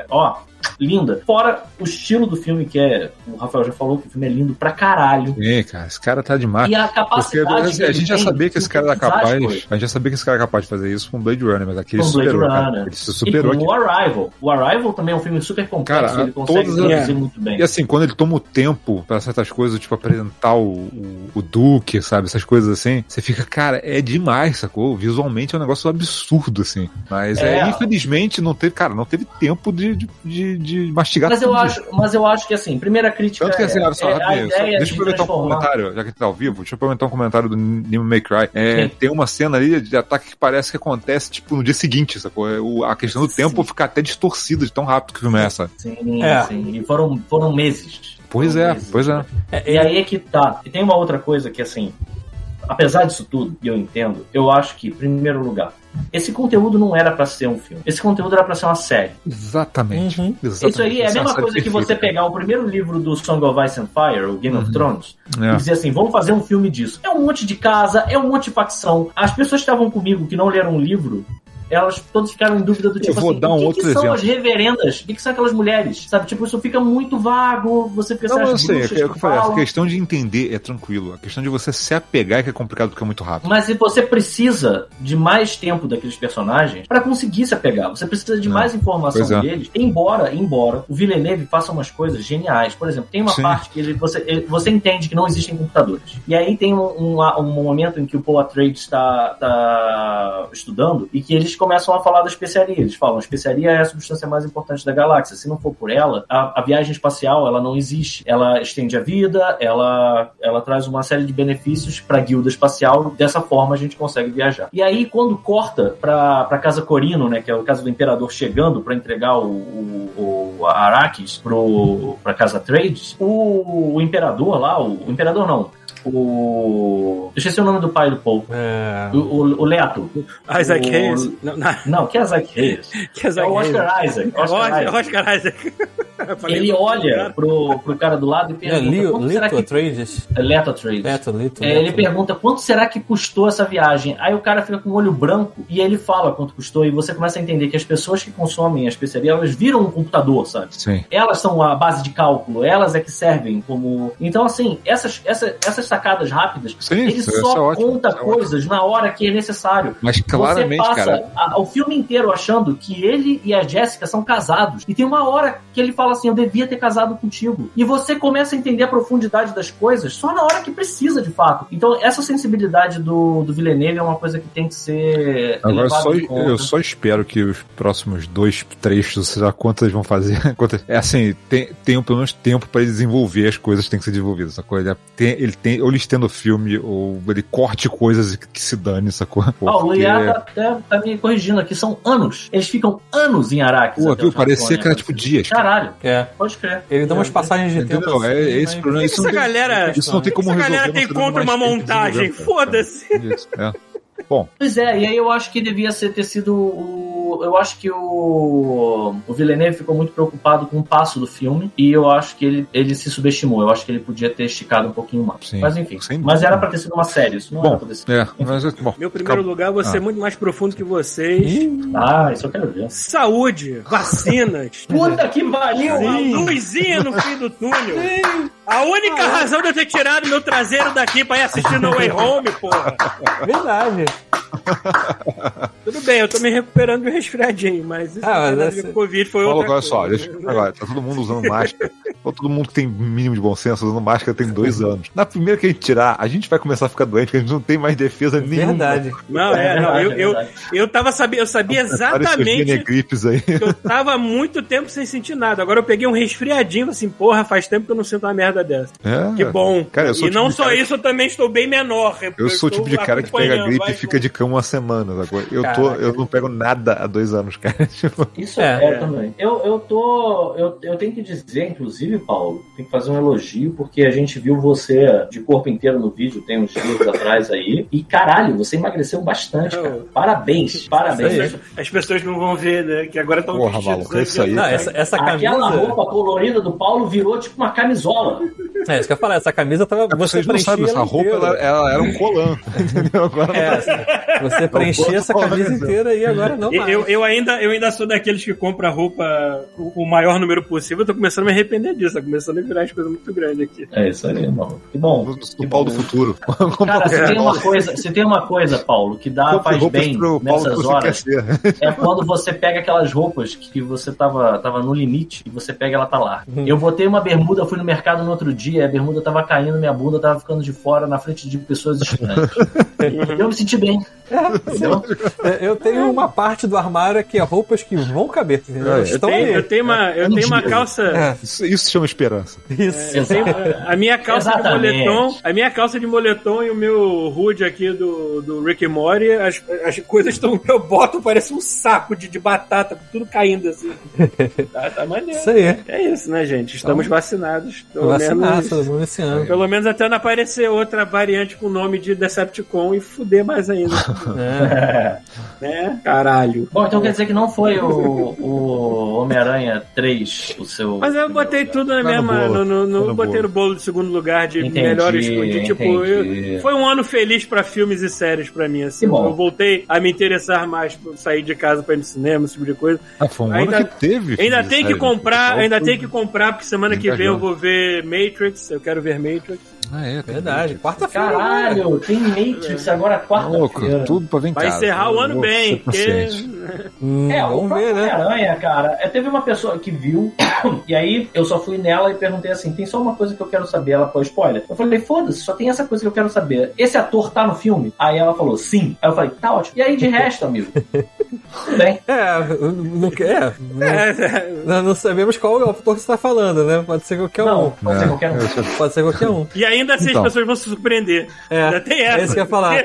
é, ó, linda. Fora o estilo do filme, que é, o Rafael já falou que o filme é lindo pra caralho. Sim, cara, esse cara tá demais. E a Porque capacidade assim, a gente já sabia que esse cara era capaz. A gente já sabia que esse cara era capaz de fazer isso com Blade Runner, mas aqui ele Com Blade superou. cara. Runner. Ele se E superou aqui. como o Arrival. O Arrival também é um filme super complexo, Cara, ele consegue as- traduzir muito bem. E assim, quando ele toma o tempo pra certas coisas, tipo apresentar o, o, o Duque, sabe? Essas coisas assim, você fica, cara, é demais, sacou? Visualmente é um negócio absurdo, assim. Mas é, É. infelizmente não teve, cara, não teve tempo de, de, de, de mastigar Mas eu, tudo acho, mas eu acho que assim, primeira crítica Tanto que assim, é, olha só, é rapidinho, só- deixa eu de aproveitar um comentário, já que tá ao vivo, deixa eu aproveitar um comentário do Nimo May Cry. É, tem uma cena ali de ataque que parece que acontece, tipo, no dia seguinte, sacou? É, o- a questão do Sim. tempo fica até distorcida de tão rápido que o filme é essa. Sim, É. sim. E foram, foram meses. Pois é, pois é. É, E aí é que tá. E tem uma outra coisa que, assim, apesar disso tudo, e eu entendo, eu acho que, em primeiro lugar, esse conteúdo não era pra ser um filme. Esse conteúdo era pra ser uma série. Exatamente. Uhum. exatamente. Isso aí é a Essa mesma coisa que você pegar o primeiro livro do Song of Ice and Fire, o Game of Uhum. Thrones, e É. dizer assim, vamos fazer um filme disso. É um monte de casa, é um monte de facção. As pessoas que estavam comigo que não leram o livro, elas todas ficaram em dúvida do tipo vou assim, dar um o que, outro que são as reverendas? O que, que são aquelas mulheres? Sabe, tipo, isso fica muito vago, você fica Não, eu sei, é bruxas o que eu que falei, a questão de entender é tranquilo. A questão de você se apegar é que é complicado porque é muito rápido. Mas se você precisa de mais tempo daqueles personagens pra conseguir se apegar, você precisa de É. mais informação é. deles. Embora, embora o Villeneuve faça umas coisas geniais. Por exemplo, tem uma Sim. parte que ele, você, ele- você entende que não existem computadores. E aí tem um, um, um momento em que o Paul Atreides está tá estudando e que eles começam a falar da especiaria. Eles falam, a especiaria é a substância mais importante da galáxia. Se não for por ela, a, a viagem espacial ela não existe. Ela estende a vida, ela, ela traz uma série de benefícios para a guilda espacial. Dessa forma a gente consegue viajar. E aí quando corta para para casa Corino, né, que é o caso do imperador chegando para entregar o, o, o Arrakis para casa Trades, o, o imperador lá, o, o imperador não, o eu esqueci o nome do pai do Paul. É, O, o, o Leto. Isaac O- Hayes. Não, não, Não, que é Isaac Hayes. que É Isaac o Hayes. Oscar Isaac. Oscar Oscar, Isaac. Oscar Isaac. Ele olha pro, pro cara do lado e é pergunta. É Leto Atreides. Leto, Lito. É, ele pergunta quanto será que custou essa viagem. Aí o cara fica com o olho branco e ele fala quanto custou. E você começa a entender que as pessoas que consomem a especiaria, elas viram um computador, sabe? Sim. Elas são a base de cálculo, elas é que servem como. Então, assim, essas, essa- essas sacadas rápidas, Sim, ele isso só é conta é ótimo. coisas na hora que é necessário. Mas claramente, você passa cara. a- o filme inteiro achando que ele e a Jéssica são casados. E tem uma hora que ele fala assim: Eu devia ter casado contigo. E você começa a entender a profundidade das coisas só na hora que precisa, de fato. Então, essa sensibilidade do, do Villeneuve é uma coisa que tem que ser. Agora só, eu só espero que os próximos dois trechos, sei lá quantas vão fazer. Quantas, é assim, tem, tenham pelo menos tempo pra ele desenvolver as coisas que têm que ser desenvolvidas, sacou? Ele tem, ele tem, ou ele estenda o filme, ou ele corte coisas que, se dane, sacou? Ah, o Porque- Luiá tá, até tá me corrigindo aqui, são anos. Eles ficam anos em Araques. Pô, viu? Parecia que era né? tipo dias. cara. Caralho, É. pode crer. Ele dá umas É, passagens de Entendeu? tempo. assim, É- é esse mas- problema. Isso Essa não tem- galera. Isso não tem como Essa resolver. galera não tem contra uma montagem. cara. Foda-se. É. Bom, Pois é, e aí eu acho que devia ser, ter sido o. Eu acho que o. O Villeneuve ficou muito preocupado com o passo do filme e eu acho que ele, ele se subestimou. Eu acho que ele podia ter esticado um pouquinho mais. Sim, Mas enfim. Mas era pra ter sido uma série, isso não Bom, era pra ter sido. é, mas bom. Meu primeiro lugar, você é Ah. muito mais profundo que vocês. Ah, isso eu quero ver. Saúde, vacinas, Puta que pariu! a luzinha no fim do túnel. A única razão de eu ter tirado meu traseiro daqui pra ir assistir No Way Home, porra. Verdade. Tudo bem, eu tô me recuperando de um resfriadinho, mas isso Ah, não tem mas nada a ver essa- com Covid foi Olha, outra olha só, deixa, agora, tá todo mundo usando máscara. Ou todo mundo que tem mínimo de bom senso usando máscara tem dois anos. Na primeira que a gente tirar, a gente vai começar a ficar doente, porque a gente não tem mais defesa nenhuma. Verdade. Não, é, não, eu, eu, eu tava sabendo, eu sabia exatamente eu tava há muito tempo sem sentir nada. Agora eu peguei um resfriadinho, assim, porra, faz tempo que eu não sinto uma merda dessa. É. Que bom. Cara, eu sou e não tipo só cara- isso, eu também estou bem menor. Eu sou o tipo de cara que pega gripe e fica de cama uma semana. Agora. Eu, tô, eu não pego nada há dois anos, cara. Tipo, Isso É. é, eu também. Eu, eu tô. Eu, eu tenho que dizer, inclusive, Paulo, tem que fazer um elogio, porque a gente viu você de corpo inteiro no vídeo, tem uns dias atrás aí. E caralho, você emagreceu bastante, cara. Parabéns, parabéns. As pessoas não vão ver, né? Que agora estão Porra, maluco, é isso aí. Não, essa, essa Aquela camisa. roupa colorida do Paulo virou tipo uma camisola. É isso que eu ia falar, essa camisa tava. Você Vocês não sabem, essa roupa ela, ela era um colã. Entendeu? Agora É, você preenchia essa camisa inteira e agora não mais. Eu, eu, ainda, eu ainda sou daqueles que compra roupa o, o maior número possível. Eu tô começando a me arrepender disso. Tá começando a virar as coisas muito grandes aqui. É isso aí, mano. Que bom. do, do pau do futuro. Cara, se tem uma coisa, se tem uma coisa, Paulo, que dá, Compre faz bem que nessas horas, é quando você pega aquelas roupas que você tava, tava no limite e você pega e ela tá lá. Eu botei uma bermuda, fui no mercado no outro dia, a bermuda tava caindo, minha bunda tava ficando de fora na frente de pessoas estranhas. eu me senti bem. Entendeu? É, Eu tenho uma parte do armário que é roupas que vão caber. É, eu tenho, eu tenho uma, eu tenho uma calça. É, Isso, isso chama esperança. isso. Eu tenho- a minha calça Exatamente. de moletom, a minha calça de moletom e o meu hood aqui do, do Rick and Morty, as, as coisas estão eu boto parece um saco de, de batata, tudo caindo assim. Tá, tá maneiro. Isso aí. É isso, né, gente? Estamos vacinados. Pelo Vacinar todo mundo esse ano. pelo menos até não aparecer outra variante com o nome de Decepticon e fuder mais ainda, É. né? Caralho. Bom, então quer dizer que não foi o, o Homem-Aranha 3 o seu. Mas eu botei tudo na no mesma. bolo. No, no, no- Vai no botei bolo. no bolo de segundo lugar de Entendi, melhores. De, tipo, eu- foi um ano feliz pra filmes e séries pra mim. Assim. Que bom. Eu voltei a me interessar mais por sair de casa pra ir no cinema, esse tipo de coisa. Ah, foi um Ainda- ano que teve. Ainda tem que sério. comprar, ainda tem que comprar, porque semana que vem eu vou ver Matrix. Eu quero ver Matrix. Ah, é, Verdade. Quarta-feira. Caralho, tem Matrix agora Tá louco, quarta-feira. tudo pra vir em Vai casa. encerrar o ano bem, porque. Hum, É, o vamos ver, próprio né? Homem-Aranha, cara, é, teve uma pessoa que viu, e aí eu só fui nela e perguntei assim: tem só uma coisa que eu quero saber. Ela falou spoiler. Eu falei, foda-se, só tem essa coisa que eu quero saber. Esse ator tá no filme? Aí ela falou, sim. Aí eu falei, tá ótimo. E aí de resto, amigo? Tudo bem. É, não, é, não, É, não- não sabemos qual é o autor que você está falando, né? Pode ser qualquer Não, um. pode ser qualquer um. Pode ser qualquer um. e ainda assim Então. as pessoas vão se surpreender. É, Ainda tem essa. é isso que eu ia falar.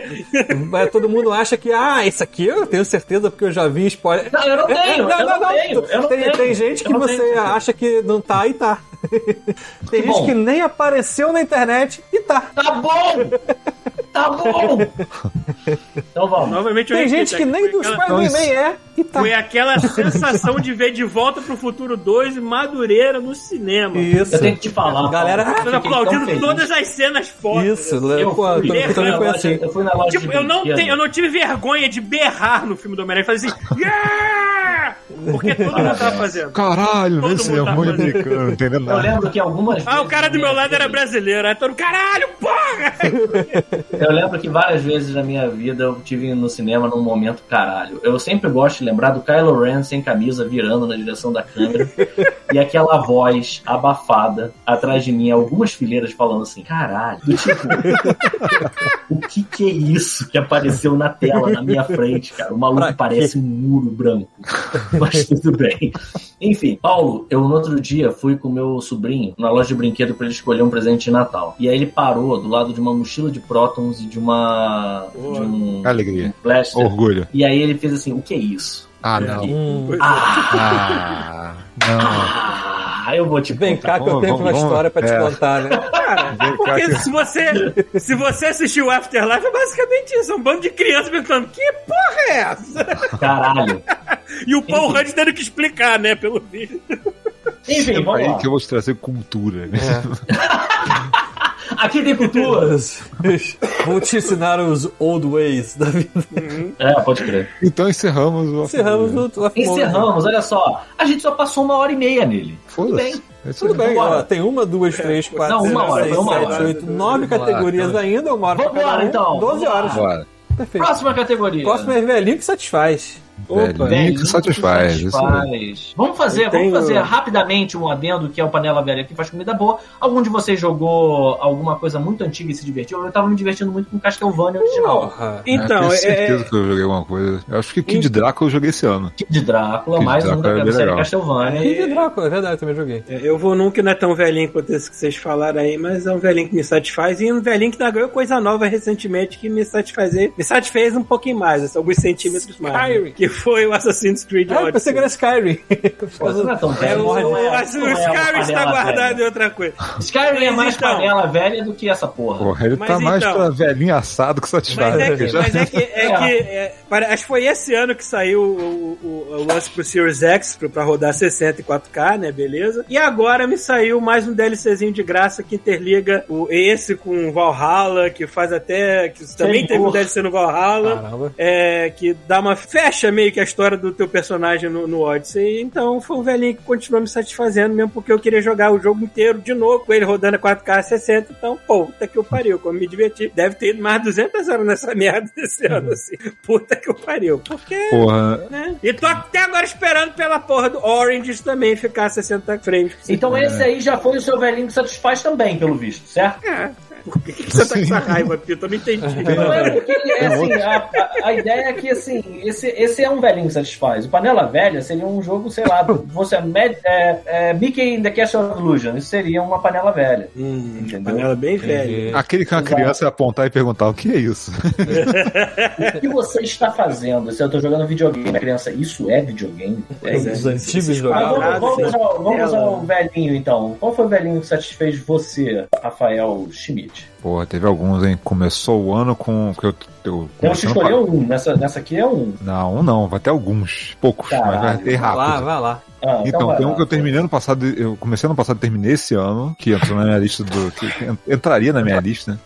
Mas todo mundo acha que, ah, esse aqui eu tenho certeza porque eu já vi spoiler. Não, eu não tenho, eu não tenho, eu não tem, tenho. tem gente que não você acha que não tá e tá. Tem gente que nem apareceu na internet e tá. Tá bom! Tá bom! Então vamos. Novamente eu Tem gente que é nem foi do aquela- Spider-Man é e tá. Foi aquela sensação de ver de volta pro futuro 2 e Madureira no cinema. Isso. Eu tenho que te falar. Galera, Paulo, tão aplaudindo todas as cenas fodas. Isso, Eu pô, fui, eu eu fui loja- assim. eu fui na loja Tipo, de eu não, tenho, eu não tive vergonha de berrar no filme do Homem-Aranha e fazer assim, yeah! Porque todo mundo tava fazendo. Caralho, Todo mundo é muito americano, não entendendo Eu lembro que algumas Ah, o cara do meu lado era vida- brasileiro. Aí todo caralho, porra! Eu lembro que várias vezes na minha vida eu tive no cinema num momento caralho. Eu sempre gosto de lembrar do Kylo Ren sem camisa virando na direção da câmera e aquela voz abafada atrás de mim, algumas fileiras falando assim, caralho, do tipo, o que que é isso que apareceu na tela na minha frente, cara? O maluco Pra quê? parece um muro branco. Mas tudo bem. Enfim, Paulo, eu no outro dia fui com meu sobrinho na loja de brinquedo pra ele escolher um presente de Natal. E aí ele parou do lado de uma mochila de prótons e de uma. de um, Alegria. um blaster. Orgulho. E aí ele fez assim: o que é isso? Ah, não. Hum, Ah, Ah, não. ah, eu vou te Vem contar. cá que eu Vamos, tenho uma vamos, história pra te é. contar, né? Cara, Vem cá porque que- se você, se você assistiu Afterlife, é basicamente isso. É um bando de crianças perguntando, que porra é essa? Caralho. E o Paul. Rudd tendo que explicar, né, pelo vídeo. Enfim, É vamos aí lá. que eu vou te trazer cultura. Né? Aqui tem cultura. Vou te ensinar os old ways da vida. É, pode crer. Então encerramos o Encerramos o, o Encerramos, olha só. A gente só passou uma hora e meia nele. Tudo bem. Foda-se. É Tudo bem, Vambora. ó, tem uma, duas, três, quatro, Não, uma cinco, hora, seis, uma sete, hora. oito, nove Vamos lá, categorias então. ainda, uma hora pra Vambora, cada um, então. 12 horas. Bora. Perfeito. Próxima categoria. Próximo é velhinho que satisfaz. Opa. Velhinho que satisfaz. aí. satisfaz. Vamos fazer, Eu tenho- vamos fazer rapidamente um adendo que é o Panela Velha que faz comida boa. Algum de vocês jogou alguma coisa muito antiga e se divertiu? Eu tava me divertindo muito com Castlevania original. Porra. Então, eu tenho é, certeza que eu joguei alguma coisa. Eu acho que Kid Drácula eu joguei esse ano. De Drácula, Kid mais um Drácula da é bem série legal. Castlevania. Kid E- Drácula, é verdade, eu também joguei. é, eu vou num que não é tão velhinho quanto esse que vocês falaram aí, mas é um velhinho que me satisfaz. E um velhinho que ganhou coisa nova recentemente que me satisfaz, me satisfez um pouquinho mais, assim, alguns centímetros mais. Skyrim. Que foi o Assassin's Creed Ah, eu pensei que era Skyrim. Pô, isso não é tão É, velho. o, é- o, é o uma Skyrim está guardado velha. em outra coisa. Skyrim é Mas mais então- panela velha do que essa porra. Porra, ele Mas tá mais então- pra velhinho assado que satisfaz. Mas é né, que, já. mas é que, é É. que é, para- acho que foi esse ano que saiu o, o, o lance pro Series X pra rodar 60 e 4K, né? Beleza. E agora me saiu mais um DLCzinho de graça que interliga o, esse com o Valhalla, que faz até. que também teve um. DLC no Valhalla. Caramba. É, que dá uma. fecha meio que a história do teu personagem no, no Odyssey. Então foi um velhinho que continuou me satisfazendo, mesmo porque eu queria jogar o jogo inteiro de novo, com ele rodando a 4K 60. Então, pô, puta que eu pariu, como me diverti. Deve ter ido mais 200 horas nessa merda desse ano, assim. Puta que eu pariu. Porque. Porra, Né? E tô até agora esperando pela porra do Orange também ficar 60 frames. Então esse aí já foi o seu velhinho que satisfaz também, pelo visto, certo? É. Por que, que você tá com essa raiva, Pito? Eu não entendi. Não é porque é assim, a, a- a ideia é que assim, esse, esse é um velhinho que satisfaz. O Panela Velha seria um jogo, sei lá, você é, Mad- é, é, Mickey in the Castle of Illusion, isso seria uma panela velha. Hum, Entendeu? panela bem velha. aquele que uma criança ia apontar e perguntar o que é isso. O que você está fazendo? Se eu tô jogando videogame, criança, isso é videogame? É é. Os antigos jogavam. quadrados, vamos, vamos, assim, ao, vamos ao velhinho então. Qual foi o velhinho que satisfez você, Rafael Schmidt? Porra, teve alguns, hein? Começou o ano com. Que eu, eu que começando escolher um. Nessa, nessa aqui é um. Não, um não, vai ter alguns. Poucos, mas vai Caralho. ter Vai lá, rápido. vai lá. Ah, Então, vai tem um lá. que eu terminei ano passado, eu comecei ano passado e terminei esse ano, que entrou na minha lista do. que entraria na minha lista, né?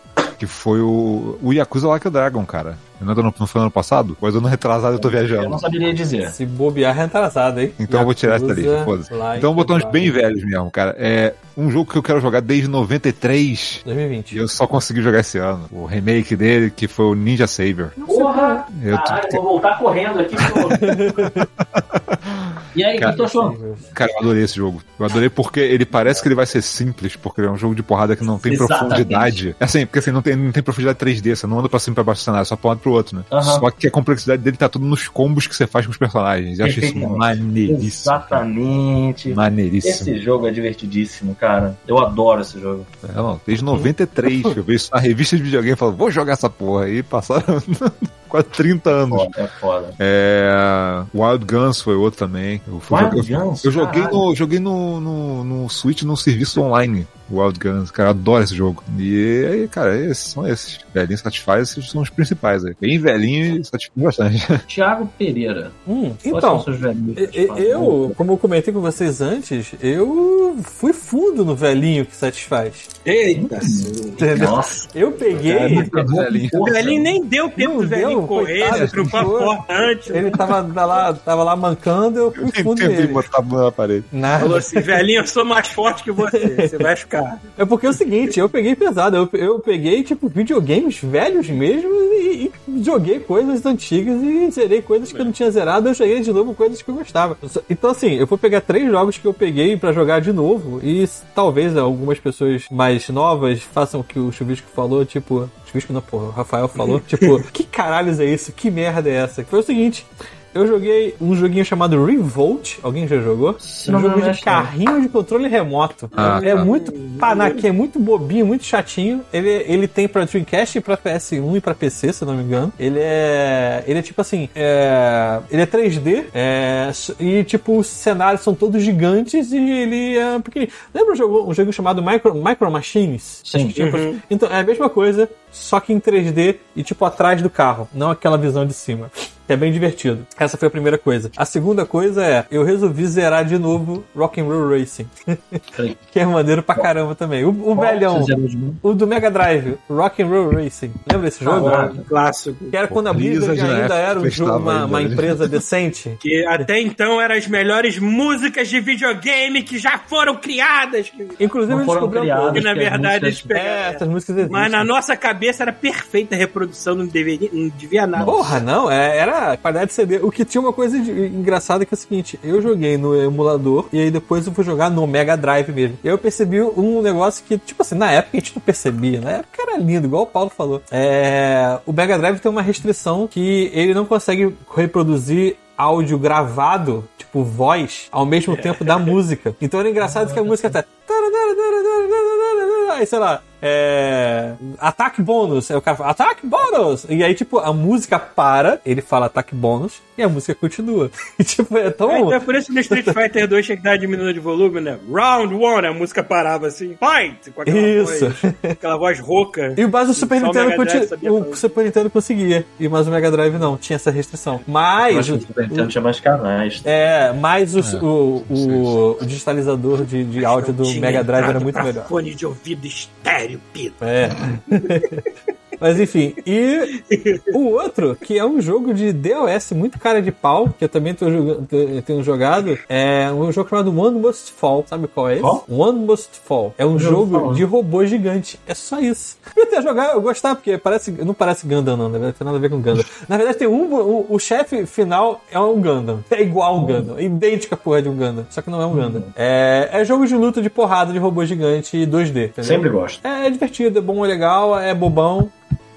Que foi o, o Yakuza Like a Dragon, cara. Não, não não foi ano passado? Pois ano retrasado eu tô Eu não viajando. saberia dizer. Se bobear, é atrasado, hein? Então eu vou tirar essa lista, Yakuza, foda-se. Like Então a bem velhos mesmo, cara. É um jogo que eu quero jogar desde 93 e 2020. eu só consegui jogar esse ano. O remake dele, que foi o Ninja Saber. Porra! Eu tô- Caralho, vou voltar correndo aqui. E aí, o que Cara, tu achou? Cara, eu adorei esse jogo. Eu adorei porque ele parece que ele vai ser simples, porque ele é um jogo de porrada que não tem Exatamente. profundidade. Assim, porque assim, não tem, não tem profundidade 3D, você não anda pra cima e pra baixo do cenário, só pra um lado pro outro, né? Aham. Só que a complexidade dele tá tudo nos combos que você faz com os personagens. Eu acho isso maneiríssimo. Exatamente. Maneiríssimo. Esse jogo é divertidíssimo, cara. Eu adoro esse jogo. É, não, desde 93, eu vi isso na revista de videogame e falei, vou jogar essa porra aí, passaram quase 30 anos. É foda. É. Wild Guns foi outro também. Eu, Wild eu- Guns? eu joguei, no, joguei no, no, no Switch no serviço online. Wild Guns, cara, eu adoro esse jogo. E aí, cara, esses são esses. Velhinho satisfaz, esses são os principais aí. Bem velhinho e satisfaz bastante. Thiago Pereira. Hum, então, eu, como eu comentei com vocês antes, eu fui fundo no velhinho que satisfaz. Eita, Entendeu? Nossa. Eu peguei. velhinho. o velhinho nem deu tempo do velhinho deu, correr, coitado, ficou- porra antes. Ele tava lá, tava lá mancando, eu fui fundo Tentei nele. botar a mão na parede. Falou Nada. assim, velhinho, eu sou mais forte que você, você vai ficar. É porque é o seguinte, eu peguei pesado, eu, eu peguei, tipo, videogames velhos mesmo e, e joguei coisas antigas e zerei coisas que eu não tinha zerado, eu joguei de novo coisas que eu gostava. Então, assim, eu vou pegar três jogos que eu peguei pra jogar de novo e talvez algumas pessoas mais novas façam o que o Chuvisco falou, tipo. Chuvisco não, porra, o Rafael falou, tipo, que caralhos é isso? Que merda é essa? Foi o seguinte. Eu joguei um joguinho chamado Revolt. Alguém já jogou? não um jogo de carrinho de controle remoto. Ah, é tá. muito panaque, é muito bobinho, muito chatinho. Ele, ele tem pra Dreamcast, pra PS1 e pra PC, se eu não me engano. Ele é. Ele é tipo assim. É, ele é 3D. é, e tipo, os cenários são todos gigantes e ele é pequenininho. Lembra um jogo, um jogo chamado Micro, Micro Machines? Sim. Tinha pra- Então, é a mesma coisa, só que em 3D e tipo atrás do carro, não aquela visão de cima. Que é bem divertido. Essa foi a primeira coisa. A segunda coisa é, eu resolvi zerar de novo Rock'n'Roll Racing. Que é maneiro pra caramba também. O, o velhão, o do Mega Drive, Rock'n'Roll Racing. Lembra desse jogo? Caralho. Clássico. Que era quando a Blizzard ainda época era um jogo- uma, uma né? empresa decente. Que até então eram as melhores músicas de videogame que já foram criadas. Que, Inclusive, Não foram criadas. que na verdade eles músicas- É, pegaram. essas músicas existem. Mas na nossa cabeça era perfeita a reprodução, não, deveria, não devia nada. Porra, não, é- era qualidade de CD. O que tinha uma coisa de- engraçada que é o seguinte: eu joguei no emulador e aí depois eu fui jogar no Mega Drive mesmo. E eu percebi um negócio que, tipo assim, na época a gente não percebia, na época era lindo, igual o Paulo falou. É, o Mega Drive tem uma restrição que ele não consegue reproduzir áudio gravado, tipo voz, ao mesmo tempo da música. Então era engraçado que a música tá. Aí, sei lá, é. Ataque bônus. Aí o cara fala, ataque bônus! E aí, tipo, a música para, ele fala ataque bônus e a música continua. E, tipo, é tão. É, então é por isso que no Street Fighter 2 tinha que dar diminuída de volume, né? Round 1, a música parava assim, fight! Com aquela Isso. voz, aquela voz rouca. E o base do Super o Nintendo o fazer. Super Nintendo conseguia. E mas o Mega Drive não, tinha essa restrição. Eu Mas acho que o, o Super Nintendo tinha mais canais. é, mas os- É, o, não sei o, o digitalizador de, de áudio do Mega Drive era muito melhor. Fone de ouvido estéreo, pita. É. Mas enfim, e o outro, que é um jogo de DOS muito cara de pau, que eu também tô jogando- te- tenho jogado, é um jogo chamado One Must Fall. Sabe qual é esse? Qual? One Must Fall. É um jogo de robô gigante. É só isso. Eu até jogar, eu gostar, porque parece, não parece Gundam, não, né? Não tem nada a ver com Gundam. Na verdade, tem um. O, o chefe final é um Gundam. É igual um Gundam. É idêntico a porra de um Gundam. Só que não é um Gundam. É, é jogo de luta de porrada de robô gigante 2D. Entendeu? Sempre gosto. É, é divertido, é bom, é legal, é bobão.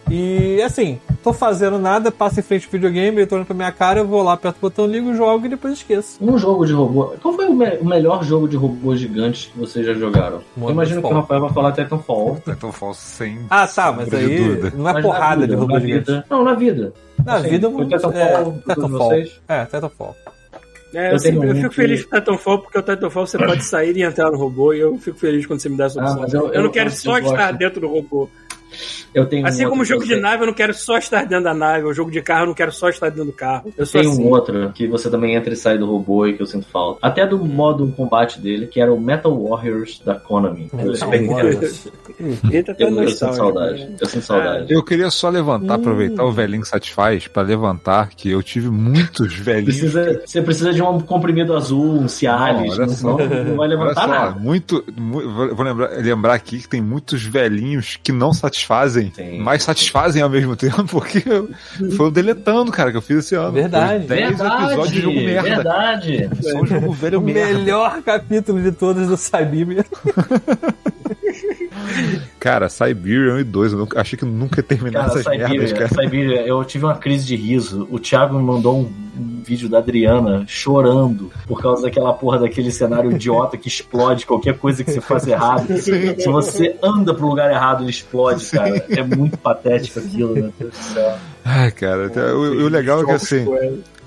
E assim, tô fazendo nada, passo em frente ao videogame, ele olhando pra minha cara, eu vou lá, aperto o botão, ligo, jogo e depois esqueço. Um jogo de robô. Qual foi o, me- o melhor jogo de robôs gigantes que vocês já jogaram? Eu imagino que o Rafael vai falar Titanfall. Falso sem. Ah, tá, mas aí não é Mas porrada vida, de robô gigante. vida- Não, na vida. Na Assim, vida, é, Titanfall, todos Titanfall. É, Titanfall. É, Eu eu, sempre- eu fico que- feliz com o Titanfall, porque o Titanfall você pode sair e entrar no robô, e eu fico feliz quando você me dá essa Ah, opção. mas eu, eu- eu- não quero eu- só eu estar gosto. dentro do robô. Eu tenho Assim um como jogo de nave, eu não quero só estar dentro da nave. O jogo de carro, eu não quero só estar dentro do carro. Eu sou Tem assim. um outro que você também entra e sai do robô e que eu sinto falta. Até do modo combate dele, que era o Metal Warriors da Konami. Eita, tá Eu, eu sinto saudade. Eu sinto saudade. Eu queria só levantar, aproveitar o velhinho satisfaz pra levantar que eu tive muitos velhinhos. Precisa, você precisa de um comprimido azul, um Cialis, Não, não, só. não, não vai levantar só, nada. muito, mu- vou vou lembrar, lembrar aqui que tem muitos velhinhos que não satisfazem, Sim. mas satisfazem ao mesmo tempo, porque foi o deletando, cara, que eu fiz esse ano. Verdade. Foi 10 episódios de jogo merda. verdade. Só um jogo velho O merda. melhor capítulo de todos do Sabib. Cara, Siberian e 2, eu nunca- achei que nunca ia terminar Cara, essas merdas, cara. Eu tive uma crise de riso. O Thiago me mandou um, um vídeo da Adriana chorando por causa daquela porra daquele cenário idiota que explode qualquer coisa que você faz errado. Se você anda pro lugar errado, ele explode, cara. É muito patético aquilo, meu Deus do céu. Ai, cara, até- o, o legal é que assim,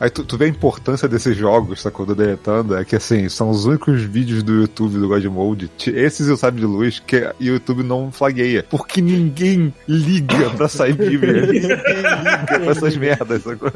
aí tu, tu vê a importância desses jogos, sacou, do deletando, é que assim, são os únicos vídeos do YouTube do God Mode, ti- esses eu sabe de luz, que o YouTube não flagueia, porque ninguém liga pra Siberian, ninguém liga pra essas merdas, sacou?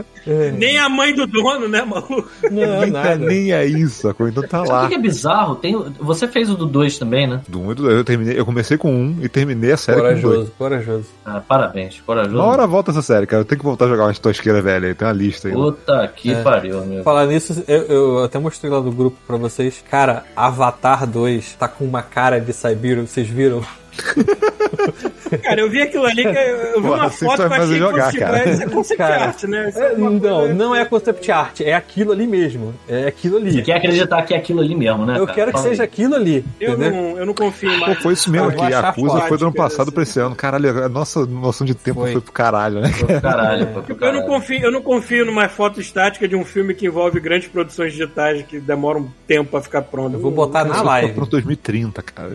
Nem a mãe do dono, né, maluco? Não, Ninguém tá nada. nem aí, sacou? Então tá Sabe o lá. que é bizarro? Tem, você fez o do 2 também, né? Do 1 e do 2, eu terminei, eu comecei com um e terminei a série com dois. Corajoso, corajoso. Ah, parabéns, corajoso. Uma hora volta essa série, cara. Tenho que voltar a jogar umas tosqueiras velhas aí, tem uma lista aí. Puta que É. pariu, meu. Falar nisso, eu, eu até mostrei lá no grupo pra vocês. Cara, Avatar 2 tá com uma cara de Siberia, vocês viram? Cara, eu vi aquilo ali, que eu, eu vi Pô, uma assim foto que eu achei que jogar, fosse cara. é, isso é concept Cara, art, né? Isso É, uma não, coisa- não é concept art, é aquilo ali mesmo. É aquilo Você ali. quer acreditar que é aquilo ali mesmo, né? Eu cara? quero que Fala seja aí. aquilo ali. Eu entendeu? não, eu não confio Pô, mais. foi isso mesmo Eu que achar Yakuza foi do ano passado assim. pra esse ano. Caralho, a nossa noção de tempo Foi. foi, pro caralho, né? Foi pro caralho, foi pro Eu caralho. não, confio, eu não confio numa foto estática de um filme que envolve grandes produções digitais que demoram um tempo pra ficar pronto. Eu vou botar na live. Pronto, 2030, cara.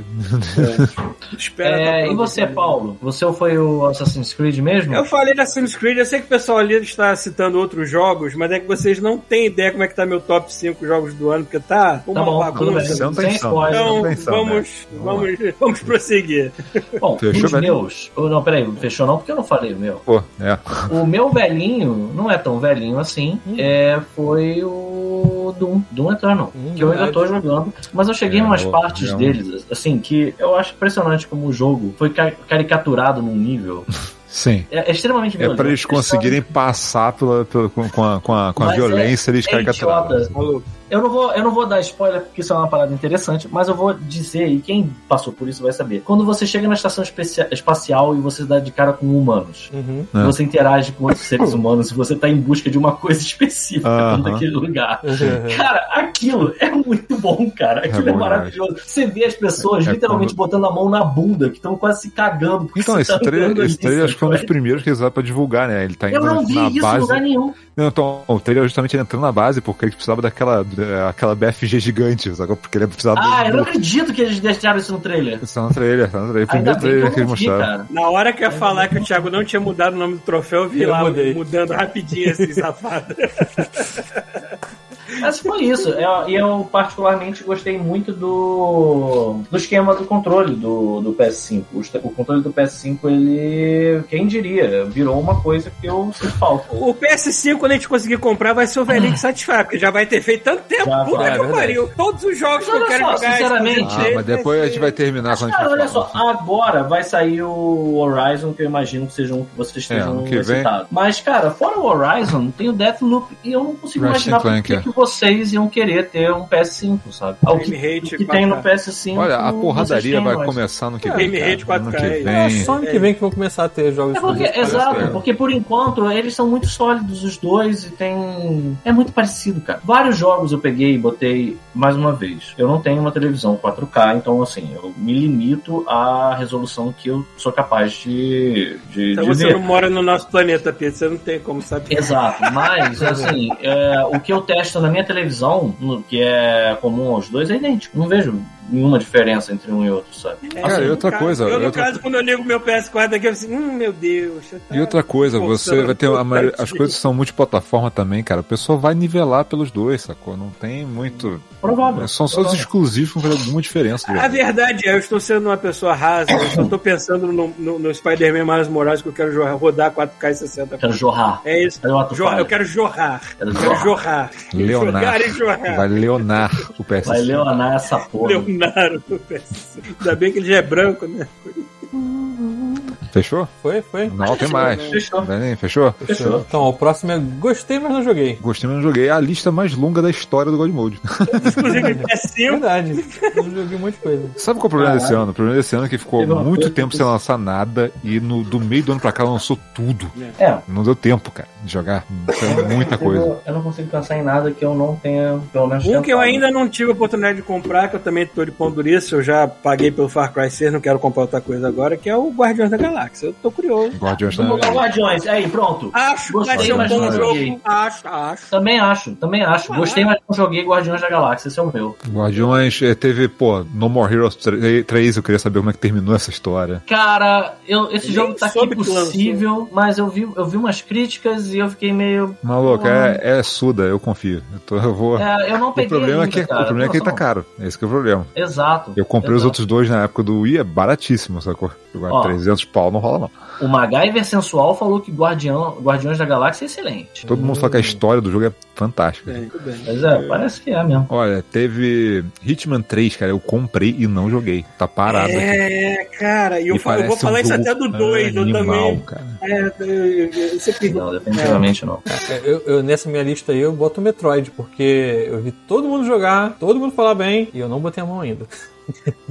Espera É, e você, Paulo? Você foi o Assassin's Creed mesmo? Eu falei da Assassin's Creed, eu sei que o pessoal ali está citando outros jogos, mas é que vocês não têm ideia como é que tá meu top 5 jogos do ano, porque tá uma Tá bom, tudo bem. bagunça. Não tem spoiler. Então, som, vamos, né? vamos, vamos prosseguir. Bom, Fechou, os velhinho? meus... Oh, não, peraí, fechou não, porque eu não falei o meu. Pô, é. O meu velhinho, não é tão velhinho assim, é, foi o Doom, Doom Eternal, Hum, que eu ainda tô jogando. Mas eu cheguei É, em umas partes é um- deles, assim, que eu acho impressionante como o jogo foi ca- caricaturado num nível Sim. É, é extremamente É violento. pra eles conseguirem passar pela, pela- com, com a, com a, com a é- violência, eles é caricaturaram. idiota. Eu não, vou, eu não vou dar spoiler porque isso é uma parada interessante, mas eu vou dizer, e quem passou por isso vai saber. Quando você chega na estação espacial e você dá de cara com humanos, Uhum. É. você interage com outros seres humanos e você tá em busca de uma coisa específica Aham. naquele lugar. Uhum. Cara, aquilo é muito bom, cara. Aquilo é, bom maravilhoso. Você vê as pessoas É literalmente botando a mão na bunda, que estão quase se cagando. Então, esse tá trailer, andando esse ali, trailer acho que foi um dos sabe? primeiros que eles usaram pra divulgar, né? Ele tá Eu indo não vi na isso em base. lugar nenhum. Não, então, o trailer é justamente ele entrando na base porque ele precisava daquela aquela BFG gigante, sacou? Porque ele precisava Ah, eu não acredito que eles deixaram isso no trailer. Isso no trailer, tá no trailer. Primeiro trailer que que eu eles mostraram. cara. Na hora que eu ia falar que o Thiago não tinha mudado o nome do troféu, eu vi Eu lá mudei. mudando rapidinho esse safado. Mas foi isso. Eu- E eu, particularmente gostei muito do, do esquema do controle do, do PS5. O, o controle do PS5, ele. Quem diria? Virou uma coisa que eu sinto falta. O PS5, quando a gente conseguir comprar, vai ser o velhinho que satisfaz, porque já vai ter feito tanto tempo. Já Puta vai, que é pariu. Todos os jogos que eu quero só, jogar. sinceramente- Ah, mas depois a gente vai terminar quando Cara, olha só, agora vai sair o Horizon, que eu imagino que seja um que vocês estejam ano que vem. excitados. Mas, cara, fora o Horizon, tem o Deathloop e eu não consigo Ratchet imaginar por é. que vocês iam querer ter um PS5, sabe? O que, Game Rate o que tem no 4K. PS5. Olha, a porradaria vai mas- começar no que É, vem. Game cara. Rate 4K, Ano que é. É vem. só ano que vem que vão começar a ter jogos É porque, exato, PS4. porque por enquanto eles são muito sólidos os dois e tem. É muito parecido, cara. Vários jogos eu peguei e botei mais uma vez. Eu não tenho uma televisão 4K, então assim, eu me limito à resolução que eu sou capaz de, de, Então de você ver. não mora no nosso planeta, Pedro. Você não tem como saber. Exato, mas assim, é, o que eu testo na minha televisão, que é comum aos dois, é idêntico. Não vejo nenhuma diferença entre um e outro, sabe? É, Cara, e outra caso- coisa, Eu, no outra- caso, quando eu ligo meu PS4 aqui, eu assim, hum, meu Deus. tá E outra coisa, você vai ter a maioria- as coisas são multiplataforma também, cara. O pessoal vai nivelar pelos dois, sacou? Não tem muito. Provável. São só os exclusivos que vão fazer alguma diferença. A verdade é, eu estou sendo uma pessoa rasa, eu só estou pensando no, no, no Spider-Man Miles Morales que eu quero jo- rodar 4K e 60. Quero jorrar. É isso. Jorrar, eu quero jorrar. Quero Eu quero jorrar. Leonar. Jogar e jorrar. Vai leonar o PS5. Vai leonar essa porra. Leonardo. Ainda bem que ele já é branco, né? Fechou? Foi, foi. Não, tem mais. Fechou. Vai, Fechou? Fechou. Então, o próximo é gostei, mas não joguei. Gostei, mas não joguei. É a lista mais longa da história do God Mode. Inclusive, PS5. Verdade. Eu joguei muita coisa. Sabe qual é o problema desse ano? O problema desse ano é que ficou muito tempo sem lançar nada e no, do meio do ano pra cá lançou tudo. É. Não deu tempo, cara, de jogar. Foi muita coisa. Eu, eu não consigo pensar em nada que eu não tenha, pelo menos, Um que eu tentado. ainda não tive a oportunidade de comprar, que eu também tô de pão duriço, eu já paguei pelo Far Cry 6, não quero comprar outra coisa agora, que é o Guardiões da Galáxia. Eu tô curioso. Guardiões o da... Guardiões. Aí, pronto. Acho que vai Gostei, ser um bom jogo. Acho, acho. Também acho, também acho. Gostei, mas não joguei Guardiões da Galáxia. Esse é o meu. Guardiões eh, teve, pô, No More Heroes 3, eu queria saber como é que terminou essa história. Cara, eu, esse Nem jogo tá aqui soube que possível, mas eu vi, eu vi umas críticas e eu fiquei meio. Maluco, Pô. é, é suda, eu confio. Eu, tô- eu vou... É, eu não o peguei. problema, é ainda, que, cara. o problema é que ele tá caro. Esse que é o problema. Exato. Eu comprei os exato. outros dois na época do Wii, é baratíssimo, sacou? Agora Ó. 300 pau não rola não. O MacGyver Sensual falou que Guardião, Guardiões da Galáxia é excelente. Todo mundo fala que a história do jogo é fantástica. Bem. Mas é, parece que é mesmo. Olha, teve Hitman 3, cara, eu comprei e não joguei. Tá parado aqui. É, cara, e eu, falo- eu vou falar um isso até do 2, eu animal, também. cara. É, eu, eu, eu sempre Não, definitivamente não. É, Eu, eu- nessa minha lista aí, eu boto o Metroid, porque eu vi todo mundo jogar, todo mundo falar bem, e eu não botei a mão ainda.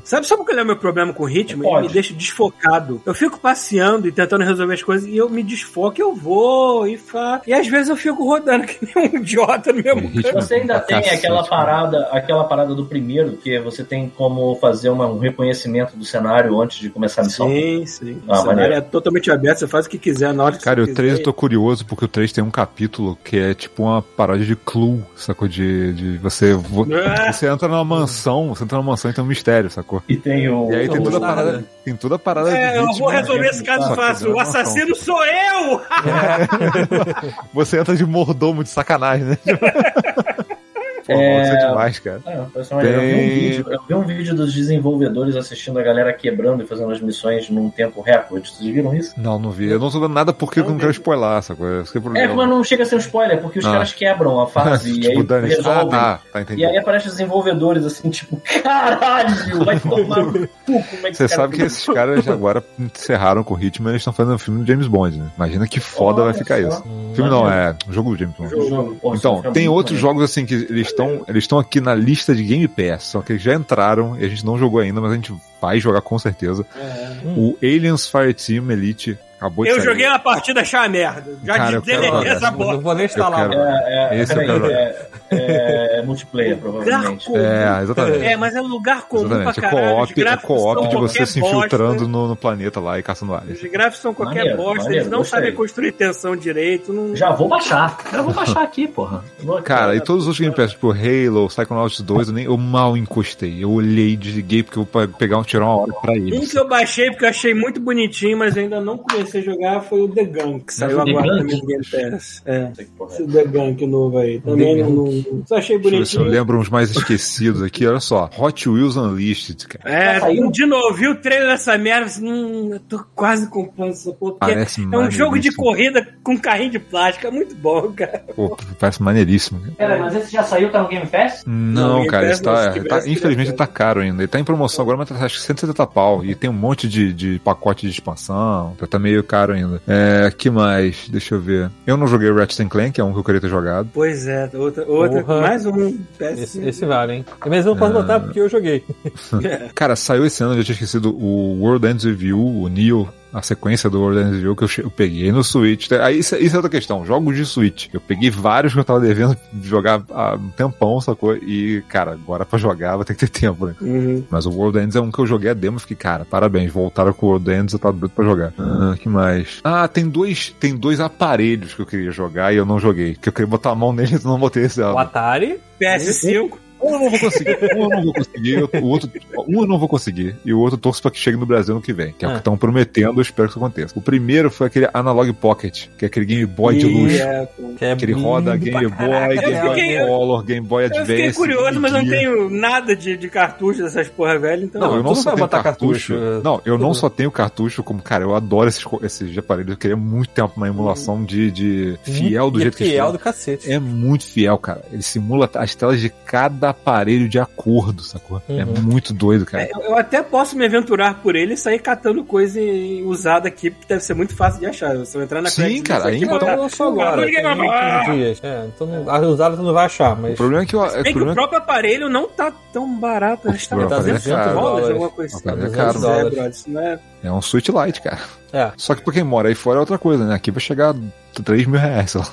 Sabe, sabe qual é o meu problema com o ritmo? Ele Pode. me deixa desfocado. Eu fico passeando e tentando resolver as coisas e eu me desfoco, eu vou e faço. E às vezes eu fico rodando que nem um idiota no mesmo canto. Você ainda tem cacete, aquela cara. parada, aquela parada do primeiro, que você tem como fazer uma- um reconhecimento do cenário antes de começar a missão. Sim, sim. Ah, o cenário maneiro. é totalmente aberto, você faz o que quiser na hora que Cara, você o 3 eu tô curioso porque o 3 tem um capítulo que é tipo uma paródia de Clue, sacou? De, de você. vo-. Você entra numa mansão, você entra numa mansão e tem um mistério, sacou? E tem o. E aí tem toda a parada. Tem toda a parada É, de eu vou né? resolver esse caso fácil. dentro O assassino sou eu! Você entra de mordomo de sacanagem, né? Pô, É. é demais, cara. É, maneira. Eu, vi um Tem- vídeo, eu vi um vídeo dos desenvolvedores assistindo a galera quebrando e fazendo as missões num tempo recorde. Vocês viram isso? Não, não vi. Eu não tô vendo nada porque eu não quero spoiler essa coisa. É É, mas não chega a ser um spoiler, porque os Ah. caras quebram a fase e tipo, aí dane Ah, resolvem. tá, tá, E aí aparecem os desenvolvedores assim, tipo, caralho, vai tomar no cu, como é que Você sabe que esses caras agora encerraram com o Hitman e eles estão fazendo um filme do James Bond, né? Imagina que foda vai Olha ficar só. isso. Filme não, é um jogo do James Bond. Jogo, pô, Então, tem outros jogos assim que eles estão eles estão aqui na lista de Game Pass, só que eles já entraram e a gente não jogou ainda, mas a gente vai jogar com certeza. O Aliens Fireteam Elite acabou de Eu sair. joguei uma partida, achei uma merda. Já Cara, deletei essa Não bosta. vou nem instalar. É, é, Esse peraí, quero. é, é, é multiplayer, provavelmente. comum. É, exatamente. É, mas é um lugar comum Exatamente. pra É caralho. Os co-op, é co-op de você se infiltrando no, no planeta lá e caçando aliens. Os gráficos são qualquer Maneiro, bosta, maneiro, eles não gostei. sabem construir tensão direito. Não... Já vou baixar. Já vou baixar aqui, porra. Vou. Cara, e todos os outros Game Pass, tipo Halo, Psychonauts 2, eu, nem, eu mal encostei. Eu olhei, desliguei, porque eu vou pegar um, tirar uma hora pra Um eles. que eu baixei porque eu achei muito bonitinho, mas ainda não comecei a jogar foi o The Gun, que saiu The agora também no Game Pass. É. Não. Esse The Gun novo aí. Também não, não- Só achei Deixa eu ver se eu bonitinho. lembro uns mais esquecidos aqui, olha só. Hot Wheels Unleashed, cara. É, Saiu? de novo, vi o trailer dessa merda, assim, hum, eu tô quase comprando essa porra. porque Parece é um jogo de corrida com carrinho de plástico, é muito bom, cara. Pô, parece maneiríssimo. Pera, mas esse já saiu, tá no Game Pass? Não, Game cara, Pass, tá, tá- infelizmente tá caro ainda. Ele tá em promoção agora, mas tá acho que 170 pau. E tem um monte de, de pacote de expansão. Tá, tá meio caro ainda. É, que mais? Deixa eu ver. Eu não joguei Ratchet Clank, que é um que eu queria ter jogado. Pois é, outra, outra Porra. mais um. Esse, esse vale, hein? Mas eu não posso botar porque eu joguei. Cara, saiu esse ano, eu já tinha esquecido o World Ends With You, o Neo, a sequência do World Ends With You que eu, eu peguei no Switch. Aí isso, isso é outra questão, jogos de Switch. Eu peguei vários que eu tava devendo jogar há um tempão, sacou? E, cara, agora pra jogar vai ter que ter tempo, né? Uhum. Mas o World Ends é um que eu joguei a demo e fiquei, cara, parabéns, voltaram com o World Ends, eu tava doido pra jogar. Ah, que mais? Ah, tem dois, tem dois aparelhos que eu queria jogar e eu não joguei. Que eu queria botar a mão neles e não botei esse O. Atari. PS5. Um eu não vou conseguir, um eu não vou conseguir, o outro, um eu não vou conseguir, e o outro eu torço pra que chegue no Brasil no que vem, que é o Ah. que estão prometendo, eu espero que isso aconteça. O primeiro foi aquele Analog Pocket, que é aquele Game Boy de luxo. é. Que, é Que ele roda Game Boy, Game Eu Boy fiquei- Color, Game Boy Eu Advance. fiquei curioso, mas eu não tenho nada de, de cartucho dessas porra velha, então. Não, eu não só tenho cartucho. cartucho, é. Não, eu não Tudo. só tenho cartucho, como, cara, eu adoro esses, esses aparelhos. Eu queria muito tempo uma emulação de, de fiel do E é jeito que eles fiel fizeram. do cacete. É muito fiel, cara. Ele simula as telas de cada aparelho de acordo, sacou? É Uhum. muito doido, cara. É, Eu, eu até posso me aventurar por ele e sair catando coisa usada aqui, porque deve ser muito fácil de achar. Se eu entrar na Sim, cara, aqui, então- botar- Então, só agora. Falar. 15 dias. É, então, não- a usada tu não vai achar, mas. O problema é que, eu, é, Bem o que o problema é próprio aparelho não tá tão barato. Acho que tá O aparelho é 200 caro. dólares, alguma coisa O assim. é 200 caro. dólares. É, não é... é um Switch Lite, cara. É, Só que pra quem mora aí fora é outra coisa, né? Aqui vai chegar a 3 mil reais, sei lá.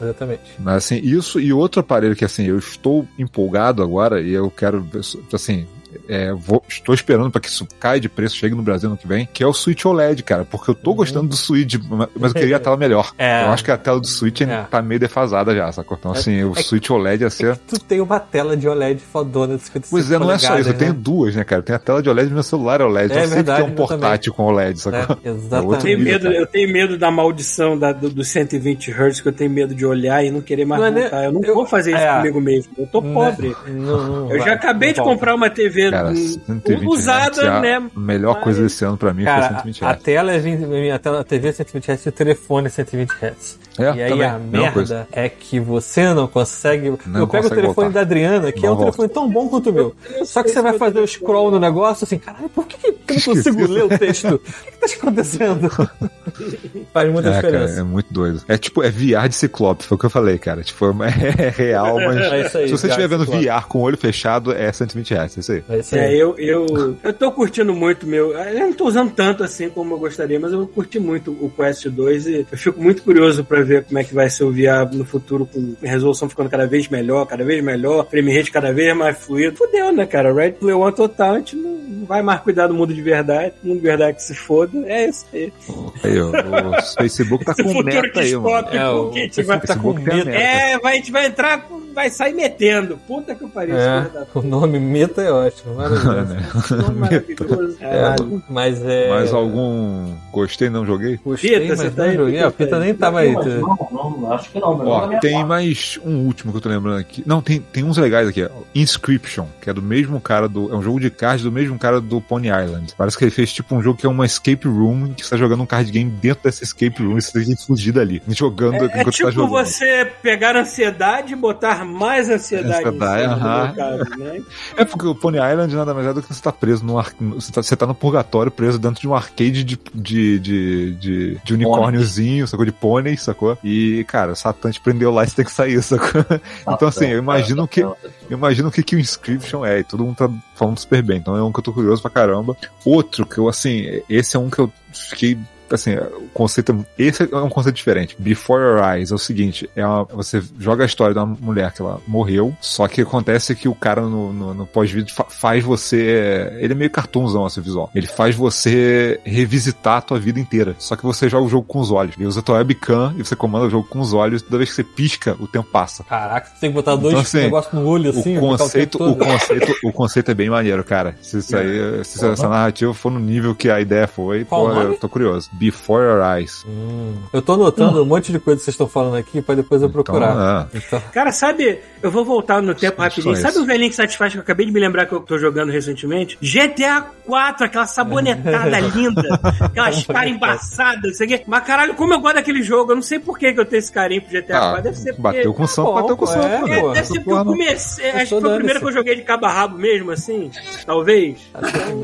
exatamente. Mas assim, isso e outro aparelho que assim, eu estou empolgado agora e eu quero, ver, assim, é, vou- estou esperando para que isso caia de preço, chegue no Brasil no que vem, que é o Switch OLED, cara, porque eu tô gostando do Switch, mas eu queria a tela melhor. É. Eu acho que a tela do Switch É. tá meio defasada já, sacou? Então assim, o é- Switch OLED ia ser... Tu tem uma tela de OLED fodona de 55 Pois é, não é só isso, eu polegadas, tenho né? duas, né, cara? Tem a tela de OLED e meu celular é OLED. É então eu sei verdade, que tem um portátil com OLED, sacou? É, outro Eu exatamente. tenho, nível, medo, eu tenho medo da maldição da, do, do 120 Hz, que eu tenho medo de olhar e não querer mais Não é voltar. Eu não eu- vou fazer isso é. comigo mesmo. Eu tô pobre. não- não Eu vai, já acabei de comprar uma TV Cara, 120 usada, Hz, né? a melhor Mas- coisa desse ano pra mim foi Cara, 120 a, a Hz. tela é 20, minha tela, a TV é 120 Hz e o telefone é 120 Hz. É, e aí também, a coisa. merda é que você não consegue. Não eu pego o telefone voltar. da Adriana, que Não é um volta. telefone tão bom quanto o meu. Só que você vai fazer o scroll no negócio assim, caralho, por que, que eu não consigo ler o texto? O que tá acontecendo? Faz muita É, cara, diferença. é muito doido. É tipo, é VR de Ciclope, foi o que eu falei, cara. Tipo, é real, mas. É isso aí, se você estiver vendo Ciclope. VR com o olho fechado, é 120 reais, é isso aí. É. É, eu, eu, eu tô curtindo muito meu. Eu não tô usando tanto assim como eu gostaria, mas eu curti muito o Quest 2 e eu fico muito curioso pra ver como é que vai ser o VR no futuro, com resolução ficando cada vez melhor, cada vez melhor, frame rate cada vez mais fluido. Fudeu, né, cara? Red Player One total, a gente não vai mais cuidar do mundo de verdade, o mundo de verdade que se foda. É isso aí. Aí, ó, o Facebook tá Esse com futuro meta aí, mano. É, o que a gente vai. Facebook tá com tem a medo. meta. É, vai, a gente vai entrar, com- vai sair metendo. Puta que pariu, É, o nome Meta é ótimo, maravilhoso. puta. Nome maravilhoso. É, mas é. Mais algum gostei, não joguei? Gostei, Pita, mas você tá não aí, joguei. Pita? A Pita nem tava aí. Mas tu- não, não, acho que não. Ó, minha tem parte. mais um último que eu tô lembrando aqui. Não, tem, tem uns legais aqui. ó. Inscription, que é do mesmo cara do. É um jogo de cards do mesmo cara do Pony Island. Parece que ele fez tipo um jogo que é uma escape room, que você tá jogando um card game dentro dessa escape room e você tem que fugir dali. Jogando É, é enquanto tipo tá jogando. você pegar ansiedade e botar mais ansiedade Ansiedade, no meu caso, né? É porque o Pony Island nada mais é do que você tá preso num ar... você, tá, você tá no purgatório preso dentro de um arcade de, de, de, de, de unicórniozinho, sacou? De pônei, sacou? E, cara, o Satã te prendeu lá e você tem que sair, sacou? Então, assim, eu imagino que. Eu imagino o que, que o Inscription é, e todo mundo tá falando super bem. Então é um que eu tô curioso pra caramba. Outro que eu, assim, esse é um que eu fiquei. Assim, o conceito. é- Esse é um conceito diferente. Before Your Eyes é o seguinte: é uma- você joga a história de uma mulher que ela morreu, só que acontece que o cara no, no, no pós-vídeo fa- faz você. Ele é meio cartoonzão esse visual. Ele faz você revisitar a tua vida inteira. Só que você joga o jogo com os olhos. Ele usa a tua webcam e você comanda o jogo com os olhos. Toda vez que você pisca, o tempo passa. Caraca, você tem que botar dois Então, assim, negócios no olho assim. o conceito, o todo. conceito, o conceito é bem maneiro, cara. Se isso aí, se essa narrativa for no nível que a ideia foi, Qual pô, o nome? eu tô curioso. Before Your Eyes. Hum, eu tô anotando um monte de coisa que vocês estão falando aqui pra depois eu procurar. Então, Então, Cara, sabe, eu vou voltar no tempo rapidinho. isso. Sabe o velhinho que satisfaz que eu acabei de me lembrar que eu tô jogando recentemente? GTA 4, aquela sabonetada linda, aquelas caras embaçadas, isso aqui. Mas caralho, como eu gosto daquele jogo, eu não sei por que, que eu tenho esse carinho pro GTA ah, 4. Deve ser porque. bateu com o santo, Bom, bateu com santo. é, né? pô. É, deve ser porque eu não. comecei. Acho que foi o primeiro que eu joguei de cabo a rabo mesmo, assim. Talvez.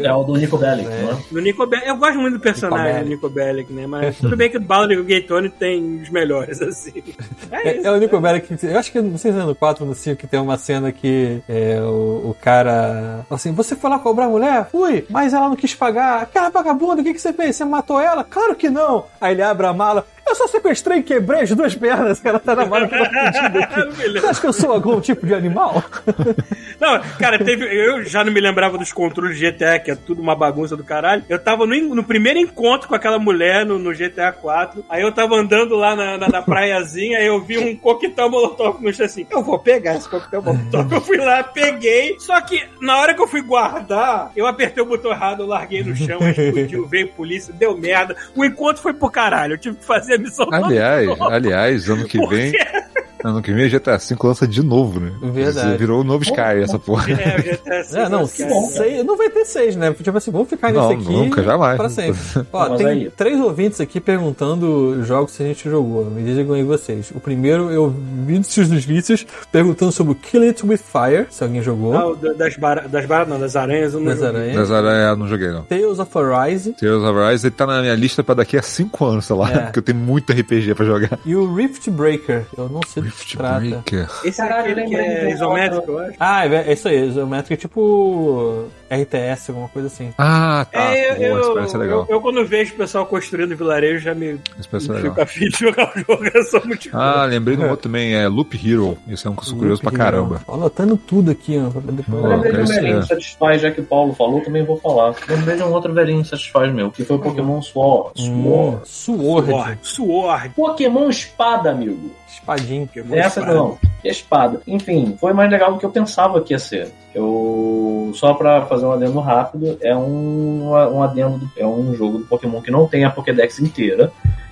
É o do Nico Bellic, É. não é? No Nico Bellic. Eu gosto muito do personagem do Nico Bellic, né? Mas tudo bem que o Baldur e o Gaytone tem os melhores, assim. É É, isso. é o Nico Bellic que. Eu acho que não sei se é no 4 ou no 5 que tem uma cena que é, o, o cara. Assim, você foi lá cobrar a mulher? Fui, mas ela não quis pagar. Aquela vagabunda, o que, que você fez? Você matou ela? Claro que não! Aí ele abre a mala. Eu só sequestrei e quebrei as duas pernas. Ela tá na mala que aqui. Você acha que eu sou algum tipo de animal? Não, cara, teve. Eu já não me lembrava dos controles de GTA, que é tudo uma bagunça do caralho. Eu tava no, no primeiro encontro com aquela mulher no, no GTA 4. Aí eu tava andando lá na, na, na praiazinha, aí eu vi um coquetel molotov no chão assim. Eu vou pegar esse coquetel molotov. Eu fui lá, peguei. Só que na hora que eu fui guardar, eu apertei o botão errado, eu larguei no chão, explodiu, veio polícia, deu merda. O encontro foi pro caralho. Eu tive que fazer a missão toda Aliás, aliás, ano que vem. Ano que vem GTA V lança de novo, né? Verdade. Você virou o novo Sky, essa porra. É, o GTA VI, É, não, cara. seis, não vai ter seis, né? Tipo assim, vamos ficar Não, nesse aqui nunca, jamais. pra sempre. Ó, Mas tem aí- três ouvintes aqui perguntando jogos que a gente jogou. Me digam aí vocês. O primeiro, eu vi Vícios dos Vícios perguntando sobre o Kill It With Fire, se alguém jogou. Ah, o das baratas, das não, das aranhas. eu não Das joguei. aranhas. Mas eu não joguei, não. Tales of Arise Tales of Rise, ele tá na minha lista pra daqui a 5 anos, sei lá, É. porque eu tenho muito RPG pra jogar. e o Rift Breaker. Eu não sei do que Rift se trata. Breaker. Esse é de é um isométrico, eu acho. Ah, é, é isso aí, isométrico, tipo RTS, alguma coisa assim. Ah, tá. É, Pô, eu, esse parece legal. eu, eu quando vejo o pessoal construindo vilarejo, já me Esse parece fico legal. a fim de jogar o jogo. Eu sou muito Ah, lembrei de um outro também, é Loop Hero. Esse é um sou curioso pra caramba. Tô anotando tudo aqui, ó. pra depois- Eu lembrei de um velhinho é. que satisfaz, já que o Paulo falou, também vou falar. Lembrei de um outro velhinho que satisfaz meu, que foi o Pokémon Sword. Hum, Sword. Sword. Sword. Sword. Pokémon Espada, amigo. Espadinho. Essa não. E a espada. Enfim, foi mais legal do que eu pensava que ia ser. Eu. Só pra fazer um adendo rápido, é um, um adendo. do- é um jogo do Pokémon que não tem a Pokédex inteira.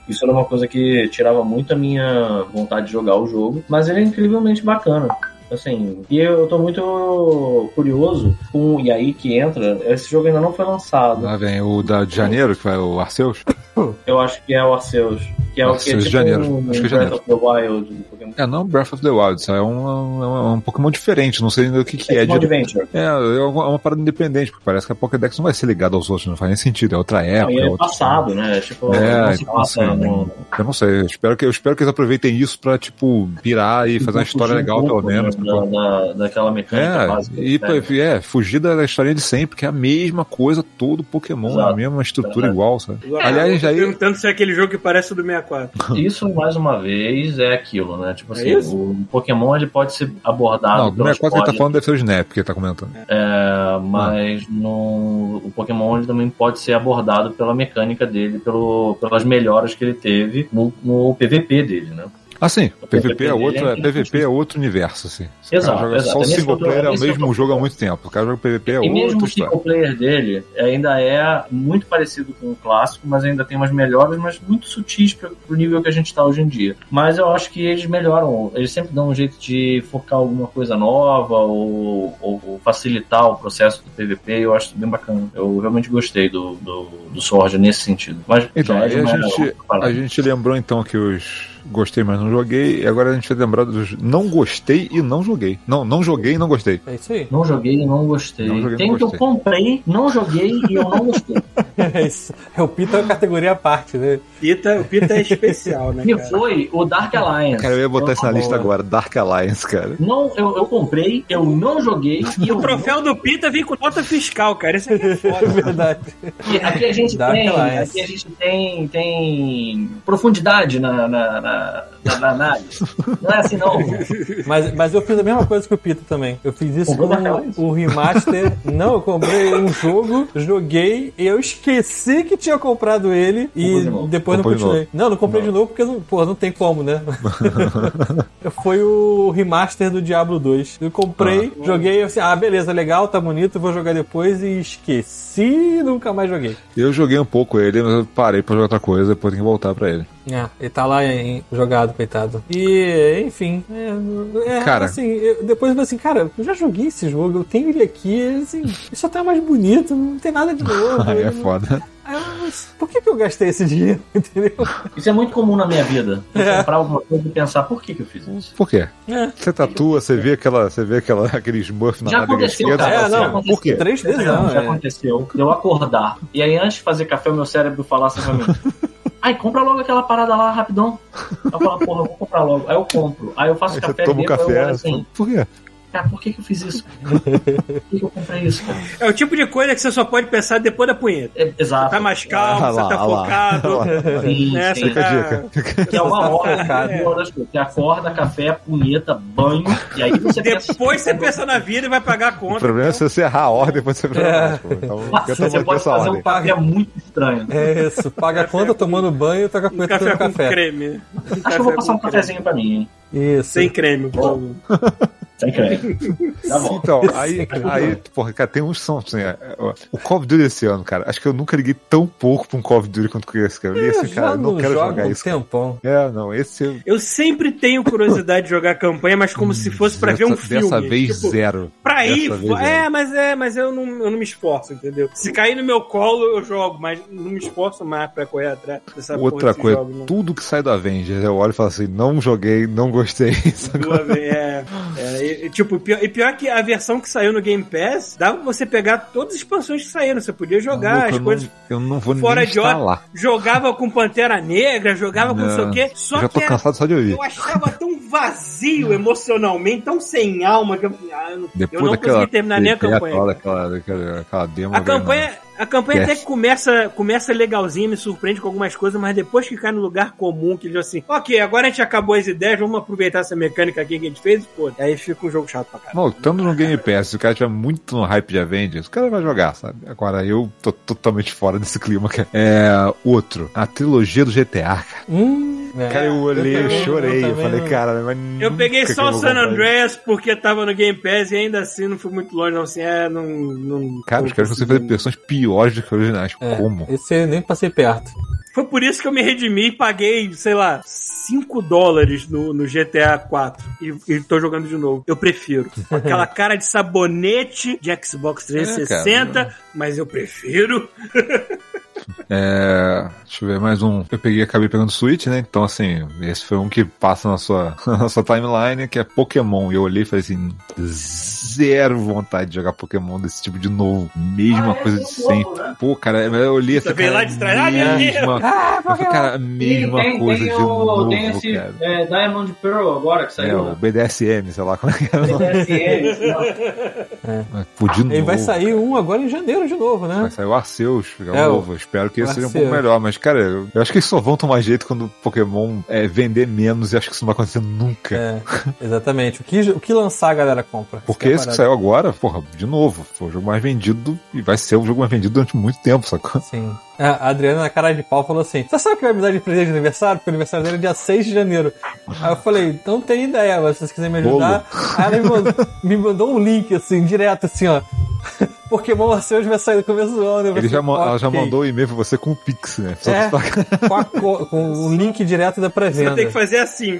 Isso era uma coisa que tirava muito a minha vontade de jogar o jogo. Mas ele é incrivelmente bacana. Assim, e eu tô muito curioso com. E aí que entra. Esse jogo ainda não foi lançado. Lá vem o da de janeiro, que vai o Arceus. Eu acho que é o Arceus. Que é o que é Arceus de tipo janeiro. um Acho que é Breath janeiro. of the Wild Pokémon. É, não Breath of the Wild, é um, é um, é um Pokémon diferente, não sei ainda o que, que é. Pokémon de- Adventure. É, é uma, é uma parada independente, porque parece que a Pokédex não vai ser ligada aos outros, não faz nem sentido, é outra Não, época. e é outra- passado, né? Tipo, É, não se então, passa assim, no, Eu não sei, eu espero, que, eu espero que eles aproveitem isso pra, tipo, pirar e fazer uma história um legal, pelo pouco, menos. Da, da, daquela mecânica É, básica. e né? é, fugir da historinha de sempre, que é a mesma coisa, todo Pokémon, Exato. a mesma estrutura Verdade. igual, sabe? Agora, Aliás, aí- perguntando se é aquele jogo que parece o do 64. Isso, mais uma vez, é aquilo, né? Tipo É assim, o Pokémon ele pode ser abordado Não, do pela 64 que ele tá história, falando deve ser o Snap que ele tá comentando. é, mas no, o Pokémon ele também pode ser abordado pela mecânica dele, pelo, pelas melhoras que ele teve no, no PVP dele, né? Assim, PVP, PVP é outro, dele é PVP é outro universo, assim. Exato, o cara joga exato. só o É nesse single player, é o eu mesmo jogo há muito tempo. O cara joga PVP é E mesmo outra o história. single player dele ainda é muito parecido com o clássico, mas ainda tem umas melhoras, mas muito sutis para o nível que a gente está hoje em dia. Mas eu acho que eles melhoram, eles sempre dão um jeito de focar alguma coisa nova ou, ou- ou facilitar o processo do PVP. Eu acho bem bacana. Eu realmente gostei do, do, do Sword nesse sentido. Mas Então, é a uma- gente, a gente lembrou então que os gostei, mas não joguei, e agora a gente vai lembrar dos não gostei e não joguei. Não, não joguei e não gostei. É isso aí. Não joguei e não gostei. Não joguei e Tem não o que eu gostei. comprei, não joguei e eu não gostei. É isso. É o Pita é uma categoria à parte, né? Pita, o Pita é especial, né, Que cara? foi o Dark Alliance. Cara, eu ia botar isso na Por lista agora, Dark Alliance, cara. Não, eu, eu comprei, eu não joguei e eu O troféu do Pita vem com nota fiscal, cara. Isso aqui é É foda. verdade. Aqui, aqui a gente Dark tem, Alliance. aqui a gente tem, tem profundidade na, na, na, na- na análise. Não é assim não. Mas, mas eu fiz a mesma coisa que o Pita também. Eu fiz isso Comprou com o remaster. Não, eu comprei um jogo, joguei, e eu esqueci que tinha comprado ele e de depois não continuei. Não, não comprei de novo porque não, porra, não tem como, né? Foi o remaster do Diablo 2. Eu comprei, joguei assim, ah, beleza, legal, tá bonito, vou jogar depois e esqueci e nunca mais joguei. Eu joguei um pouco ele, mas eu parei pra jogar outra coisa, depois tem que voltar pra ele. É, ele tá lá em, jogado, coitado. E, enfim, é, é, Cara. assim, eu- depois eu falei assim, cara, eu já joguei esse jogo, eu tenho ele aqui, assim, ele só tá mais bonito, não tem nada de novo. Aí é foda. Aí eu, mas por que, que eu gastei esse dinheiro? Entendeu? Isso é muito comum na minha vida. É. comprar alguma coisa e pensar por que, que eu fiz isso. Por quê? É. Você tatua, você vê aquela, você vê aquela, aquele smurf na Já aconteceu, esquerda, cara. É, fala não, assim, Por quê? Três vezes Já, não, já é. aconteceu eu acordar. E aí, antes de fazer café, o meu cérebro falasse pra mim: Ai, compra logo aquela parada lá rapidão. Eu falo, porra, eu vou comprar logo. Aí eu compro. Aí eu faço Aí você café toma um bebo, aí eu café, olho assim, por quê? Cara, por que, que eu fiz isso? Por que, que eu comprei isso, cara? É o tipo de coisa que você só pode pensar depois da punheta. É, exato. Tá mais calmo, Ah lá, você tá ah lá, focado. ah lá. Sim, né? sim. Você Fica a tá... dica. Que é uma hora, Focado. é uma das coisas. Você acorda, café, punheta, banho, e aí você pensa. Depois você pensa na vida e vai pagar a O conta. problema é se você errar a ordem, depois você É. Então, Nossa, você pode fazer um ordem. café muito estranho. É isso, paga a conta tomando banho e toca Um com café com café. creme. Acho que eu vou passar um cafezinho pra mim, hein? Isso. Sem creme, por favor. Sem creme. Tá bom. Então, aí, aí, porra, cara, tem uns que são assim, é, é, o Call of Duty esse ano, cara, acho que eu nunca liguei tão pouco pra um Call of Duty quanto esse, cara. Eu li assim, Eu cara, eu não quero jogo jogar um isso. cara. tempão. É, não, esse eu- Eu sempre tenho curiosidade de jogar campanha, mas como se fosse pra ver um dessa, filme. Dessa vez, Tipo, zero. Pra ir, Dessa vez, é, zero. mas é, mas eu não, eu não me esforço, entendeu? Se cair no meu colo, eu jogo, mas não me esforço mais pra correr atrás dessa Outra coisa, jogo, não. tudo que sai do Avengers, eu olho e falo assim, não joguei, não gostei. vezes, É, é, e, tipo, pior, e pior que a versão que saiu no Game Pass, dava pra você pegar todas as expansões que saíram. Você podia jogar Maluco, as eu, coisas. não, eu não vou fora de hora. Jogava com Pantera Negra, jogava com não sei o quê. Só já tô que era- cansado só de ouvir. eu achava tão vazio emocionalmente, tão sem alma, que eu, ah, eu não, não daquela consegui terminar nem a campanha. Daquela, daquela, daquela demo. A campanha, a campanha Yes. até que começa, começa legalzinha, me surpreende com algumas coisas, mas depois que cai no lugar comum, que ele assim, ok, agora a gente acabou as ideias, vamos aproveitar essa mecânica aqui que a gente fez, pô, aí fica um jogo chato pra caralho. Não, estando no Game Pass, se o cara tiver muito no hype de Avengers, o cara vai jogar, sabe? Agora eu tô totalmente fora desse clima. Cara. É. Outro, a trilogia do GTA, cara. Hum, é. Cara, eu olhei, eu, também- chorei, eu, falei, não- cara, mas. Eu peguei só eu o San. Andreas porque tava no Game Pass e ainda assim não fui muito longe, não, assim, é, não... não Cara, os caras conseguem fazer versões piores do que originais. É, Como? Esse eu nem passei perto. Foi por isso que eu me redimi e paguei, sei lá, 5 dólares no, no GTA 4 e, e tô jogando de novo. Eu prefiro. Com aquela cara de sabonete de Xbox 360, É, cara. mas eu prefiro. É. Deixa eu ver, mais um. Eu peguei, acabei pegando Switch, né? Então, assim, esse foi um que passa na sua, na sua timeline, que é Pokémon. E eu olhei e falei assim: zero vontade de jogar Pokémon desse tipo de novo. Mesma Ah, é coisa de muito sempre. né? Pô, cara, eu olhei Você assim. veio cara, lá de trás, ah, meu mesma, eu falei, cara, mesma tem, coisa tem de o, novo, tem esse cara. é, Diamond Pearl agora que É, saiu. o né? BDSM, sei lá como é que era. BDSM, sei lá. Mas, Pô, de novo. Ele vai sair um agora em janeiro de novo, né? Vai sair o Arceus, que é o É, o- novo. Espero que esse seja um pouco melhor. Mas, cara, eu, acho que eles só vão tomar jeito quando o Pokémon é, vender menos e acho que isso não vai acontecer nunca. É, exatamente. O que, o que lançar a galera compra. Porque Isso esse que saiu agora, porra, de novo, foi o jogo mais vendido e vai ser o jogo mais vendido durante muito tempo, sacou? Sim. A Adriana, na cara de pau, falou assim: Você sabe o que vai me dar de presente de aniversário? Porque o aniversário dele é dia 6 de janeiro. Aí eu falei: Não tem ideia, mas se vocês quiserem me ajudar. Aí ela me mandou, me mandou um link, assim, direto, assim, ó. Pokémon Arceus vai sair no começo do ano. Ele já, ma- ela já mandou o e-mail pra você com o Pix, né? Só É, pra- com, a co- com um link direto da Você pré-venda. tem que fazer assim.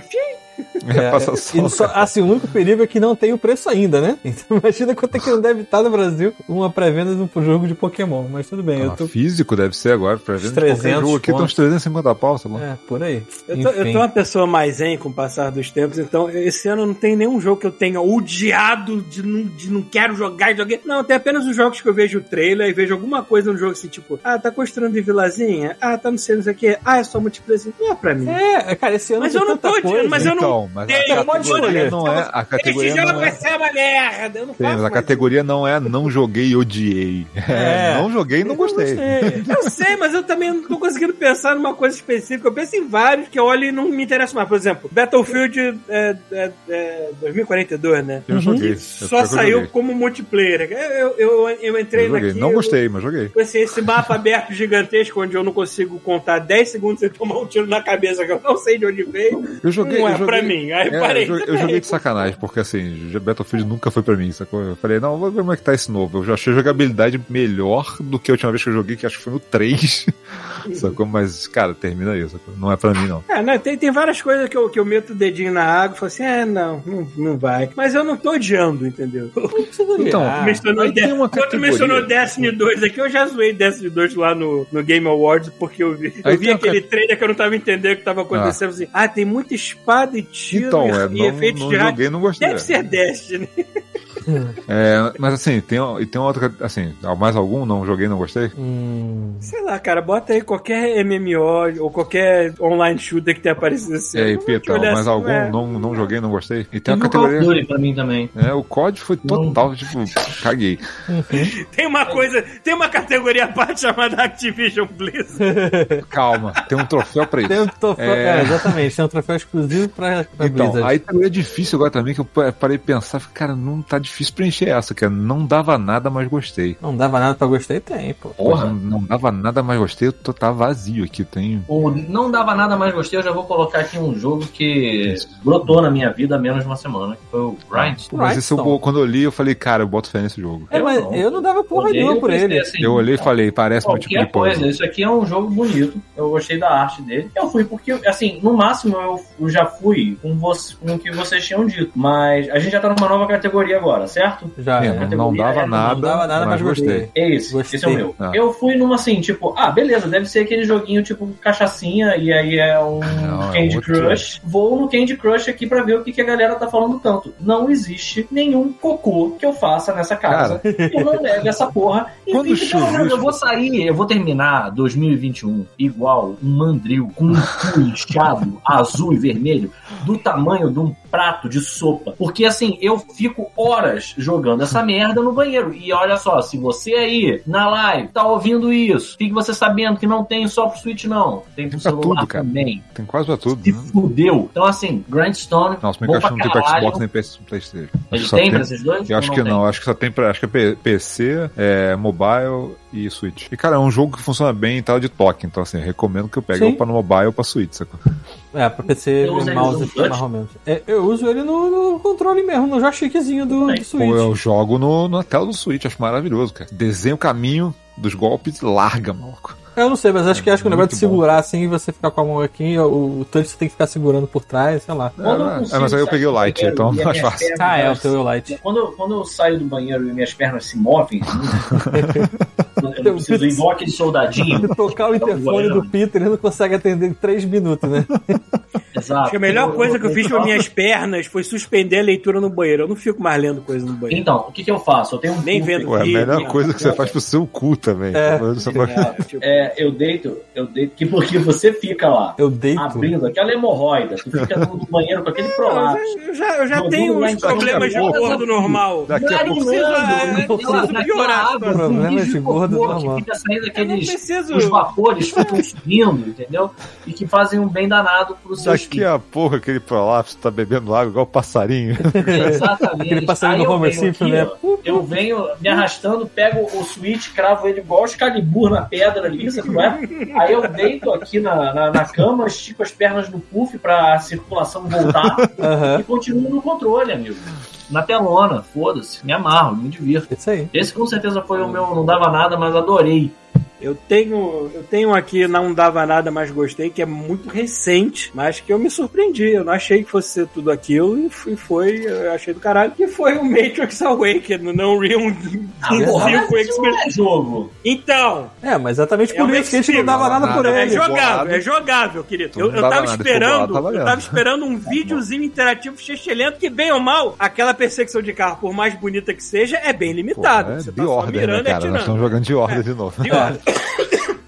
É, passa só, e só- assim, o único perigo é que não tem o preço ainda, né? Então imagina quanto é que não deve estar no Brasil uma pré-venda de um jogo de Pokémon. Mas tudo bem, eu Ah, tô. Físico deve ser agora, pra ver. 300 jogo aqui tem uns pontos. 350 pau, sei lá. É, por aí. Eu tô, eu Enfim. tô uma pessoa mais zen com o passar dos tempos, então esse ano não tem nenhum jogo que eu tenha odiado de não, de não quero jogar e joguei. Não, tem apenas os jogos que eu vejo o trailer e vejo alguma coisa no jogo assim, tipo, ah, tá construindo em vilazinha? Ah, tá não sei, não sei o quê. Ah, é só multiplayer. Não é pra mim. É, cara, esse ano Mas tem eu não tanta tô odiando, mas eu não Então, mas tenho, a pode categoria escolher. não é. A Esse categoria jogo não vai é. ser uma merda. Eu não Sim, mas a categoria não é não joguei e odiei. É, É. não joguei e não gostei. isso. Eu sei, mas eu também não tô conseguindo pensar numa coisa específica. Eu penso em vários que eu olho e não me interessa mais. Por exemplo, Battlefield é, é, é 2042, né? Eu joguei. Eu- só eu saiu joguei. como multiplayer. Eu, eu, eu entrei Eu naquilo. Não gostei, mas joguei. Esse, esse mapa aberto gigantesco onde eu não consigo contar 10 segundos sem tomar um tiro na cabeça que eu não sei de onde veio. Eu joguei. não é eu joguei, pra mim. Aí É, parei. eu, joguei, eu joguei de sacanagem, porque assim, Battlefield nunca foi pra mim, sacou? Eu falei, não, vou ver como é que tá esse novo. Eu já achei a jogabilidade melhor do que a última vez que eu joguei, que acho que foi no 3. sacou? Mas, cara, termina aí, sacou? Não é pra mim, não. É, né, tem, tem várias coisas que eu, que eu meto o dedinho na água e falo assim, é, não, não, não vai. Mas eu não tô odiando, entendeu? Então, Ah, mencionou tem uma Quando mencionou Destiny 2 aqui, eu já zoei Destiny 2 lá no, no Game Awards, porque eu vi, eu vi aquele trailer que eu não tava entendendo o que tava acontecendo. Assim, ah, tem muita espada e tiro Então, e, é, e não, efeitos não de rádio. não gostei. Deve ser Destiny. É, mas assim, tem, e tem outra, assim, mais algum? Não joguei, não gostei? Hum, Sei lá, cara, bota aí qualquer MMO ou qualquer online shooter que tenha aparecido assim. E Pita, olhar mais assim, algum? é. Não, não joguei, não gostei? E tem Tem uma um Call categoria. Duty pra mim também. É, o COD foi total, tipo, caguei. Tem uma coisa, tem uma categoria à parte chamada Activision Blizzard. Calma, tem um troféu pra isso. tem um troféu. É. É... exatamente, tem um troféu exclusivo pra, pra Então, Blizzard. aí também é difícil agora também, que eu pa- parei de pensar, cara, não tá difícil preencher essa, que não dava nada, mas gostei. Não dava nada pra gostei, tem, pô. Porra. Não, não dava nada, mas gostei, eu tô, tá vazio aqui, tem... O não dava nada mais gostei, eu já vou colocar aqui um jogo que brotou na minha vida há menos de uma semana, que foi o Grindstone. Pô, mas esse eu, Grindstone. quando eu li, eu falei, cara, eu boto fé nesse jogo. É, Eu mas não. eu não dava porra Olhei, nenhuma por pensei ele. assim, Eu olhei e falei, parece meu tipo de coisa, isso aqui é um jogo bonito. Eu gostei da arte dele. Eu fui porque, assim, no máximo eu, eu já fui com, você, com o que vocês tinham dito. Mas a gente já tá numa nova categoria agora, certo? Já, É, é. não, dava é- nada, não dava nada, mas mas gostei. É esse, Gostei. esse é o meu. Ah. Eu fui numa assim, tipo, ah, beleza, deve ser aquele joguinho tipo cachaçinha, e aí é um Não, é Candy outro. Crush. Vou no Candy Crush aqui pra ver o que, que a galera tá falando tanto. Não existe nenhum cocô que eu faça nessa casa. eu não nego essa porra. E Quando fique, chuvisco- eu vou sair, eu vou terminar 2021 igual um mandril com um cu inchado, azul e vermelho, do tamanho de um prato de sopa. Porque assim, eu fico horas jogando essa merda no banheiro. E olha só, se você aí na live tá ouvindo isso, fique você sabendo que não tem só pro Switch, não. Tem pro Tem celular tudo, cara. também. Tem quase pra tudo, Se né? fudeu. Então, assim, eu acho pra que não tem pra. Xbox nem Playstation. Ele só tem pra esses dois? Eu acho que tem? não, acho que só tem pra. Acho que é PC, é, mobile e Switch. E, cara, é um jogo que funciona bem em tela de toque. Então, assim, eu recomendo que eu pegue Sim. ou pra no mobile ou pra Switch, sacou? É, pra PC, Eu mouse e mais ou menos. É, eu uso ele no, no controle mesmo, no joystickzinho do, do Switch. Pô, eu jogo no, na tela do Switch, acho maravilhoso, cara. Desenha o caminho dos golpes e larga, maluco. Eu não sei, mas acho que acho que o negócio de muito bom. segurar assim e você ficar com a mão aqui, o, o touch você tem que ficar segurando por trás, sei lá. Quando eu É, consigo mas aí eu peguei o banheiro então é mais fácil. pernas- Ah, é o teu light. Quando, eu- quando eu saio do banheiro e minhas pernas se movem, eu não preciso ir igual aquele soldadinho. Se tocar o interfone do Peter, ele não consegue atender em 3 minutos, né? Exato. Acho que a melhor coisa que eu fiz com minhas pernas foi suspender a leitura no banheiro. Eu não fico mais lendo coisa no banheiro. Então, o que, que eu faço? Eu tenho um Nem vendo. Ué, a melhor coisa que você faz pro seu cu também. É. É, tipo, É, eu deito, eu deito, que porque você fica lá. Eu deito. Abrindo aquela hemorroida, tu fica no no banheiro com aquele prolapso. já- eu já, eu já tenho uns problemas de gordo normal. Daqui a pouco. precisa- piorar. Problemas de gordo que normal. fica saindo aqueles preciso. os vapores ficam subindo, entendeu? E que fazem um bem danado pro seu Daqui Daqui a pouco aquele prolapso tá bebendo água igual passarinho. Exatamente. Aquele passarinho do eu Homer venho Simpson, né? Eu venho me arrastando, pego o switch, cravo ele igual Excalibur na pedra ali, sabe não é? Aí eu deito aqui na, na, na cama, estico as pernas no puff pra circulação voltar Aham. e continuo no controle, amigo. Na telona, foda-se, me amarro, me divirto. Isso aí. Esse com certeza foi o meu, não dava nada, mas adorei. Eu tenho, eu tenho aqui, não dava nada, mas gostei, que é muito recente, mas que eu me surpreendi. Eu não achei que fosse ser tudo aquilo e foi, foi eu achei do caralho, que foi o Matrix Awakening, não Real Ah, com isso não Experience. é jogo. Então, É, mas exatamente É por um isso que a gente não dava nada por é ele. jogável, bolado. é jogável, querido. Tu Eu, eu tava esperando, tá eu tava esperando um videozinho interativo chechelento que, bem ou mal, aquela perseguição de carro, por mais bonita que seja, é bem Pô, limitada. é Você de tá só order, né, e cara? Nós estamos jogando de order de novo. De ordem.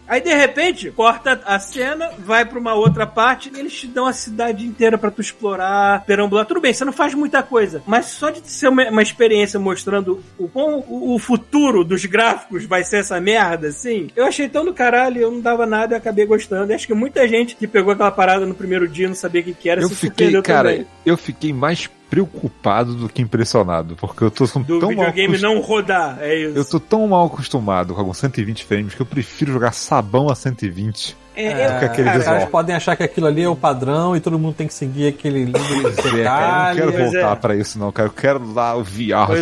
Aí de repente, corta a cena, vai pra uma outra parte e eles te dão a cidade inteira pra tu explorar, perambular. Tudo bem, você não faz muita coisa, mas só de ser uma, uma experiência mostrando o quão o, o futuro dos gráficos vai ser essa merda, assim, eu achei tão do caralho, eu não dava nada e acabei gostando. E acho que muita gente que pegou aquela parada no primeiro dia e não sabia o que, que era, Eu se fiquei, cara, também. eu fiquei mais preocupado do que impressionado, porque eu tô Do tão mal videogame acostum- não rodar, é isso. Eu tô tão mal acostumado com alguns 120 frames que eu prefiro jogar sabão a 120. É, É, eu- aquele Os visual. caras podem achar que aquilo ali é o padrão e todo mundo tem que seguir aquele livro de É, cara, eu não quero voltar é. pra isso, não, cara. Eu quero lá o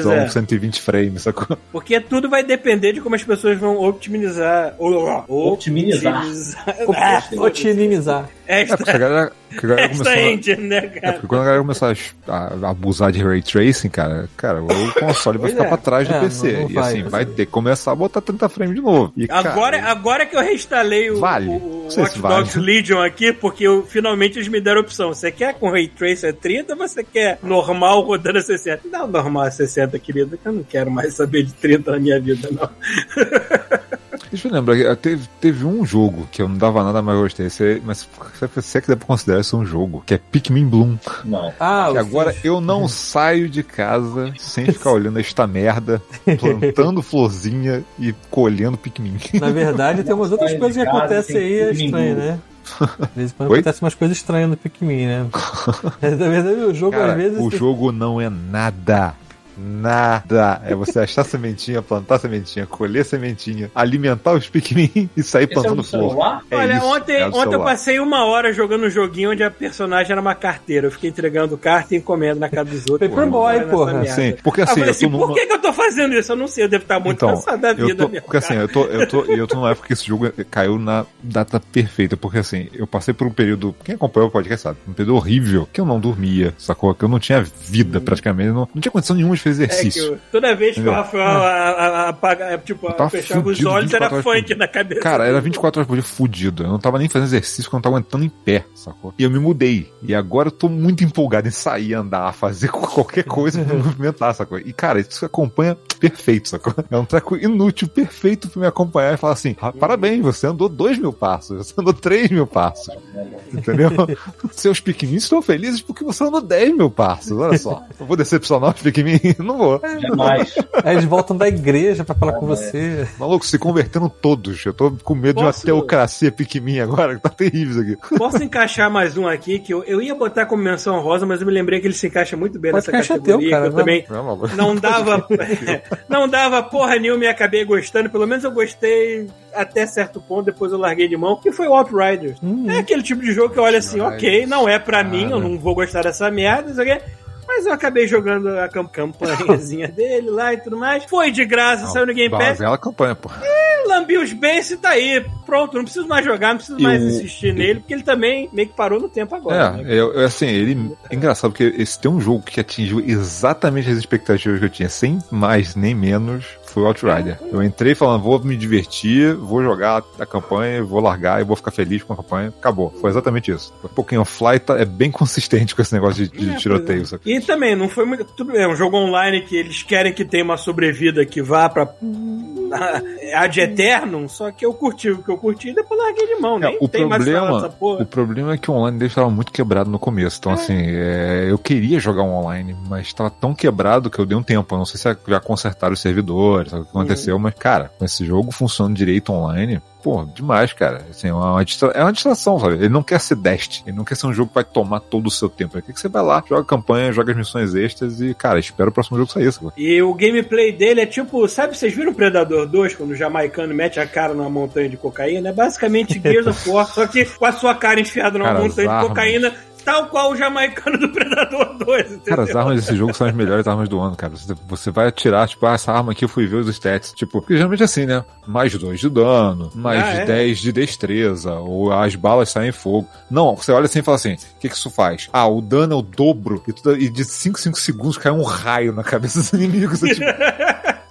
só é. 120 frames, sacou? Porque tudo vai depender de como as pessoas vão optimizar. ou- Optimizar. Ah, Otimizar. É, porque a galera, a galera começou. a- engine, né, É cara? porque quando a galera começar a, a abusar de ray tracing, cara, cara, o console vai ficar é. pra trás do É, PC. não- não e vai. assim, vai ter que começar a botar 30 frames de novo. E, Agora, cara, agora que eu reinstalei o, Vale. o, Watch se vale. Dogs Legion aqui, porque eu, finalmente eles me deram a opção. Você quer com Ray Tracer 30 ou você quer normal rodando a 60? Não, normal a 60, querido, que eu não quero mais saber de 30 na minha vida, não. Deixa eu lembrar, que teve, teve um jogo que eu não dava nada, mas eu gostei. Mas se é que dá pra considerar isso um jogo, que é Pikmin Bloom. Não. Ah, Que agora eu não saio de casa sem ficar olhando esta merda, plantando florzinha e colhendo Pikmin. na verdade tem umas outras coisas que acontecem aí é estranho, né? Às vezes quando Oi? acontecem umas coisas estranhas no Pikmin, né? Na verdade o jogo Cara, às vezes. o jogo não é nada. Nada. É você achar sementinha, plantar sementinha, colher sementinha, alimentar os Pikmin e sair Esse é plantando do flor. É Olha, isso, ontem, é ontem eu passei uma hora jogando um joguinho onde a personagem era uma carteira. Eu fiquei entregando carta e encomendo na casa dos outros. Paperboy, Nessa porra. Sim, porque eu assim, assim, tô por numa... que, que eu tô fazendo isso? Eu não sei, eu devo estar muito Então, cansado da eu vida tô, mesmo. porque assim, eu tô, eu tô, eu tô numa época que esse jogo caiu na data perfeita, porque assim, eu passei por um período, quem acompanhou o podcast sabe, um período horrível, que eu não dormia, sacou? Que eu não tinha vida praticamente, não, não tinha condição nenhuma de fazer É exercício. eu- toda vez que o? Rafael a- a- apaga- tipo, fechava os olhos, era 24 horas por funk na cabeça. Cara, era 24 horas por dia fudido. Eu não tava nem fazendo exercício, eu não tava aguentando em pé, sacou? E eu me mudei. E agora eu tô muito empolgado em sair, andar, fazer qualquer coisa pra me movimentar, sacou? E cara, isso acompanha perfeito, sacou? É um treco inútil, perfeito pra me acompanhar e falar assim: ah, parabéns, você andou 2 mil passos, você andou 3 mil passos. Entendeu? Seus pequeninos estão felizes porque você andou 10 mil passos. Olha só. Eu vou decepcionar os pequeninos? Não vou. Jamais. Aí eles voltam da igreja pra falar com você. Maluco, se convertendo todos. Eu tô com medo de uma Posso- teocracia pequenininha agora, que tá terrível isso aqui. Posso encaixar mais um aqui, que eu, eu ia botar como menção rosa, mas eu me lembrei que ele se encaixa muito bem Pode nessa categoria. teu, cara, que eu também Não, não dava não dava porra nenhuma e acabei gostando. Pelo menos eu gostei até certo ponto, depois eu larguei de mão, que foi o Outriders. Hum. É aquele tipo de jogo que eu olho assim, Outriders, ok, não é pra mim, eu cara. não vou gostar dessa merda, não sei o quê. Mas eu acabei jogando a cam- campanhazinha dele lá e tudo mais. Foi de graça, saiu no Game Pass. Bela campanha, pô. Lambi os bens e tá aí. Pronto, não preciso mais jogar, não preciso E mais o- insistir nele, porque ele também meio que parou no tempo agora. É, né? eu, eu, assim, ele. É engraçado, porque esse tem um jogo que atingiu exatamente as expectativas que eu tinha, sem mais nem menos, foi o Outrider. Eu entrei falando, vou me divertir, vou jogar a campanha, vou largar e vou ficar feliz com a campanha. Acabou. Foi exatamente isso. Um pouquinho Fly tá, é bem consistente com esse negócio de, de É, tiroteio, é. sabe? E também, não foi muito. Tudo bem, é um jogo online que eles querem que tenha uma sobrevida que vá pra. a de Eternum, só que eu curti o que eu curti e depois larguei de mão. É, Nem o problema-. O problema é que o online dele estava muito quebrado no começo. Então, assim, é, eu queria jogar um online, mas estava tão quebrado que eu dei um tempo. Eu não sei se já consertaram os sabe o que aconteceu, mas, cara, com esse jogo funcionando direito online. Pô, demais, cara. Assim, é, uma distra- é uma distração, sabe? Ele não quer ser Dest. Ele não quer ser um jogo que vai tomar todo o seu tempo. Ele quer que você vai lá, joga campanha, joga as missões extras e, cara, espera o próximo jogo sair. Sabe? E o gameplay dele é tipo, sabe, vocês viram o Predador 2, quando o jamaicano mete a cara numa montanha de cocaína? É basicamente Gears of War, só que com a sua cara enfiada numa Cara, montanha de cocaína, tal qual o jamaicano do Predador 2, entendeu? Cara, as armas desse jogo são as melhores armas do ano, cara. Você, você vai atirar, tipo, ah, essa arma aqui eu fui ver os stats. Tipo, porque geralmente é assim, né? Mais 2 de dano, mais Ah, é? 10 de destreza, ou as balas saem fogo. Não, você olha assim e fala assim: o que, que isso faz? Ah, o dano é o dobro, e, tudo, e de 5 5 segundos cai um raio na cabeça dos inimigos. Você, tipo,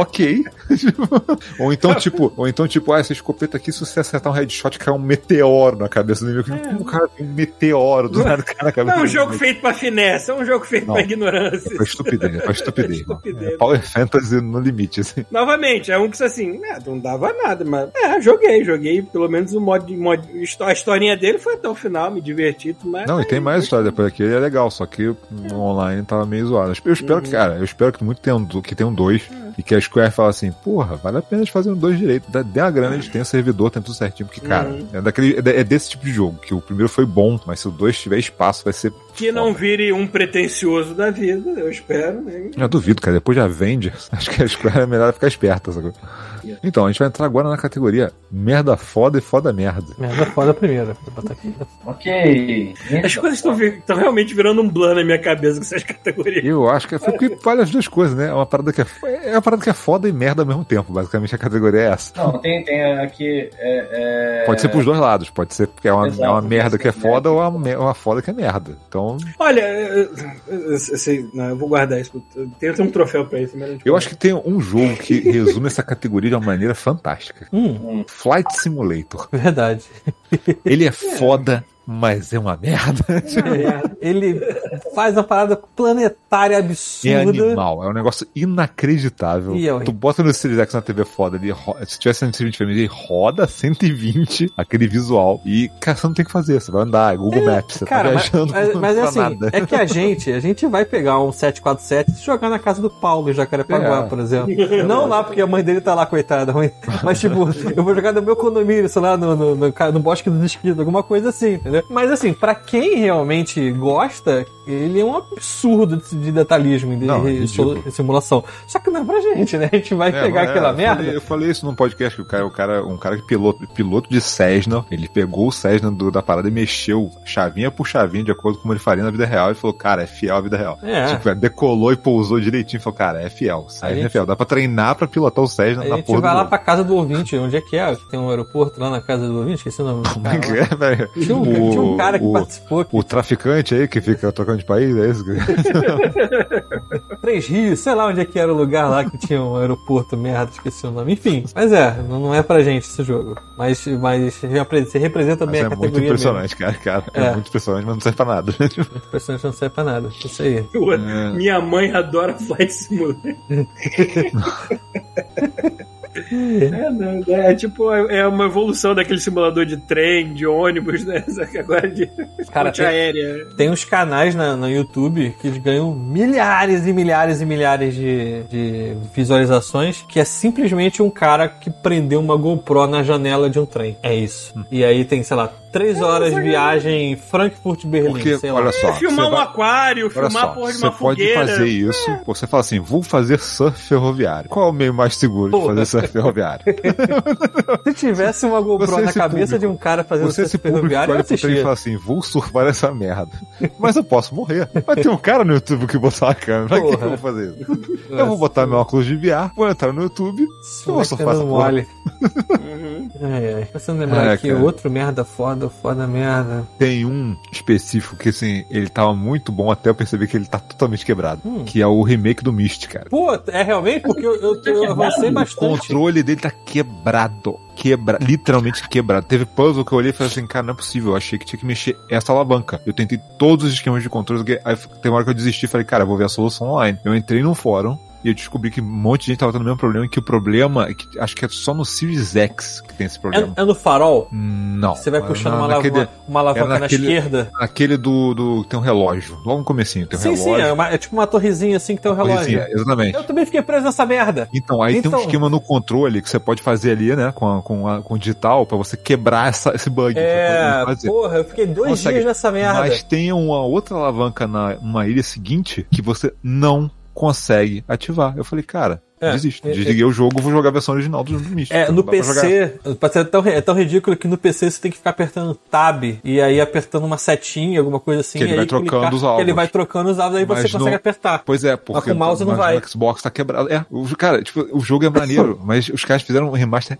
Ok. ou então, tipo, ou então, tipo, ah, essa escopeta aqui, se você acertar um headshot, cai um meteoro na cabeça do inimigo. Como o cara tem um meteoro do nada cai na cabeça Não é um jogo feito pra finesse, é um jogo feito Não. pra ignorância. É pra estupidez, é pra estupidez. mano. Estupidez. É Power Fantasy no limite, assim. Novamente, é um que assim, é, não dava nada, mas é, joguei, joguei pelo menos o modo, modo a historinha dele foi até o final, me diverti, mas Não, e tem mais história depois aqui, ele é legal, só que no online tava meio zoado. Eu espero que, cara, eu espero que muito tenha um, que tenha um 2 e que a Square fale assim, porra, vale a pena de fazer um 2 direito. Dá, dê uma grana, eles têm servidor, tem tudo certinho, porque, cara, Uhum. é, daquele, é é desse tipo de jogo, que o primeiro foi bom, mas se o 2 tiver espaço, vai ser. Que não vire um pretencioso da vida, eu espero, né? Eu duvido, cara. Depois de Avengers, acho que a Square é melhor ficar esperta, sacou? Então, a gente vai entrar agora na categoria merda foda e foda merda. Merda foda primeiro. Ok. As coisas estão vi- realmente virando um blur na minha cabeça com essas categorias. Eu acho que é porque vale as duas coisas, né? É uma parada que é, é uma parada que é foda e merda ao mesmo tempo. Basicamente a categoria é essa. Não, tem, tem aqui. É, é... Pode ser pros dois lados, pode ser porque é uma, Exato, é uma merda que é foda ou uma, me- uma foda que é merda. Então, Olha, eu, não, vou guardar isso. Tem tem um troféu pra isso. gente eu acho que tem um jogo que resume essa categoria de uma maneira fantástica. Hum, Flight Simulator. verdade. Ele é foda, mas é uma merda. Ele faz uma parada planetária É absurda. animal, é um negócio inacreditável. E hein? tu bota no Series X na TV foda, ele ro- se tivesse 120 frames, ele roda 120, aquele visual. E, cara, você não tem o que fazer, você vai andar, é Google Maps, você Cara, tá viajando mas, mas é assim, nada. é que a gente, a gente vai pegar um 747 e jogar na casa do Paulo em Jacarepaguá, É. por exemplo. Não lá porque a mãe dele tá lá, coitada. Mas, tipo, eu vou jogar no meu condomínio, sei lá, no, no, no, no Bosque dos Esquilos, alguma coisa assim, entendeu? Mas, assim, pra quem realmente gosta, ele é um absurdo de, de detalhismo, de, Não, é simulação. Só que não é pra gente, né? A gente vai É, pegar é, aquela eu merda. Falei, eu falei isso num podcast que o cara, o cara um cara que piloto, piloto de Cessna, ele pegou o Cessna do- da parada e mexeu chavinha por chavinha de acordo com como ele faria na vida real e falou, cara, é fiel à vida real. É. Tipo, decolou e pousou direitinho e falou, cara, é fiel. Cessna gente- é fiel. Dá pra treinar pra pilotar o Cessna A na gente porra vai do lá jogo. pra casa do ouvinte, onde é que é? Tem um aeroporto lá na casa do ouvinte, esqueci o nome. é cara lá. é? Tinha um, tinha um cara que o, participou aqui. o traficante aí que fica trocando de país, é isso? Três Rios, sei lá onde é que era o lugar lá que tinha um aeroporto, merda, esqueci o nome. Enfim, mas é, não é pra gente esse jogo. Mas, mas você representa Mas bem é a muito categoria impressionante, cara, cara. É. É. muito impressionante, mas não serve pra nada. mesmo. O personagem não serve pra nada. Isso aí. Eu- É. Minha mãe adora Flight Simulator. É, não, é tipo, é uma evolução daquele simulador de trem, de ônibus, né? Só que agora de Cara, tem, aérea. tem uns canais na, no YouTube que ganham milhares e milhares e milhares de, de visualizações, que é simplesmente um cara que prendeu uma GoPro na janela de um trem. É isso. E aí tem, sei lá, três horas de viagem Frankfurt-Berlim, Porque, sei lá. olha só. filmar você um vai- aquário, Olha filmar a só, porra de você uma pode fogueira. fazer isso. Você fala assim, vou fazer surf ferroviário. Qual é o meio mais seguro de Porra. fazer surf ferroviário? Se tivesse uma GoPro Você, na cabeça público- de um cara fazendo Você, surf ferroviário, eu e assistia. fala assim, vou surfar essa merda. Mas eu posso morrer. Vai ter um cara no YouTube que botar uma câmera. Pra que eu vou fazer isso? Eu vou botar meu óculos de VR, vou entrar no YouTube. Eu vou surfar essa porra. mole. Uhum. Ai, ai. Você não lembrar É, aqui, cara. outro merda foda, foda merda. Tem um específico que, assim, ele tava muito bom até eu perceber que ele tá totalmente quebrado. Hum. Que é o remake do Myst, cara. Pô, é realmente? Porque eu, eu, eu avancei O bastante. controle dele tá quebrado. Quebra, literalmente quebrado. Teve puzzle que eu olhei e falei assim, cara, não é possível. Eu achei que tinha que mexer essa alavanca. Eu tentei todos os esquemas de controle. Aí tem uma hora que eu desisti e falei, cara, eu vou ver a solução online. Eu entrei num fórum e eu descobri que um monte de gente tava tendo o mesmo problema, e que o problema, é que acho que é só no Series X que tem esse problema. É, é no farol? Não. Você vai Na- puxando na- uma, naquele- alavanca, uma alavanca na naquele- esquerda? Aquele do, do. Tem um relógio. Logo no comecinho, tem um Sim, relógio. sim, é, uma- é tipo uma torrezinha assim que tem um relógio. Coisinha, exatamente. Eu também fiquei preso nessa merda. Então, aí tem Então- um esquema no controle que você pode fazer ali, né? Com, a- com, a- com o digital, pra você quebrar essa- esse bug. É, porra, eu fiquei dois Consegue. dias nessa merda. Mas tem uma outra alavanca na uma ilha seguinte que você não consegue ativar. Eu falei, cara, É, desisto. é, Desliguei o jogo, vou jogar a versão original do Myst. É, no PC, ser tão, é tão ridículo que no PC você tem que ficar apertando Tab e aí apertando uma setinha, alguma coisa assim. Que ele vai trocando clicar, os que Ele alvos. vai trocando os alvos, aí você Mas consegue no- apertar. Pois é, porque com o mouse não mas vai. no Xbox tá quebrado. É, o, cara, tipo, o jogo é maneiro, mas os caras fizeram um remaster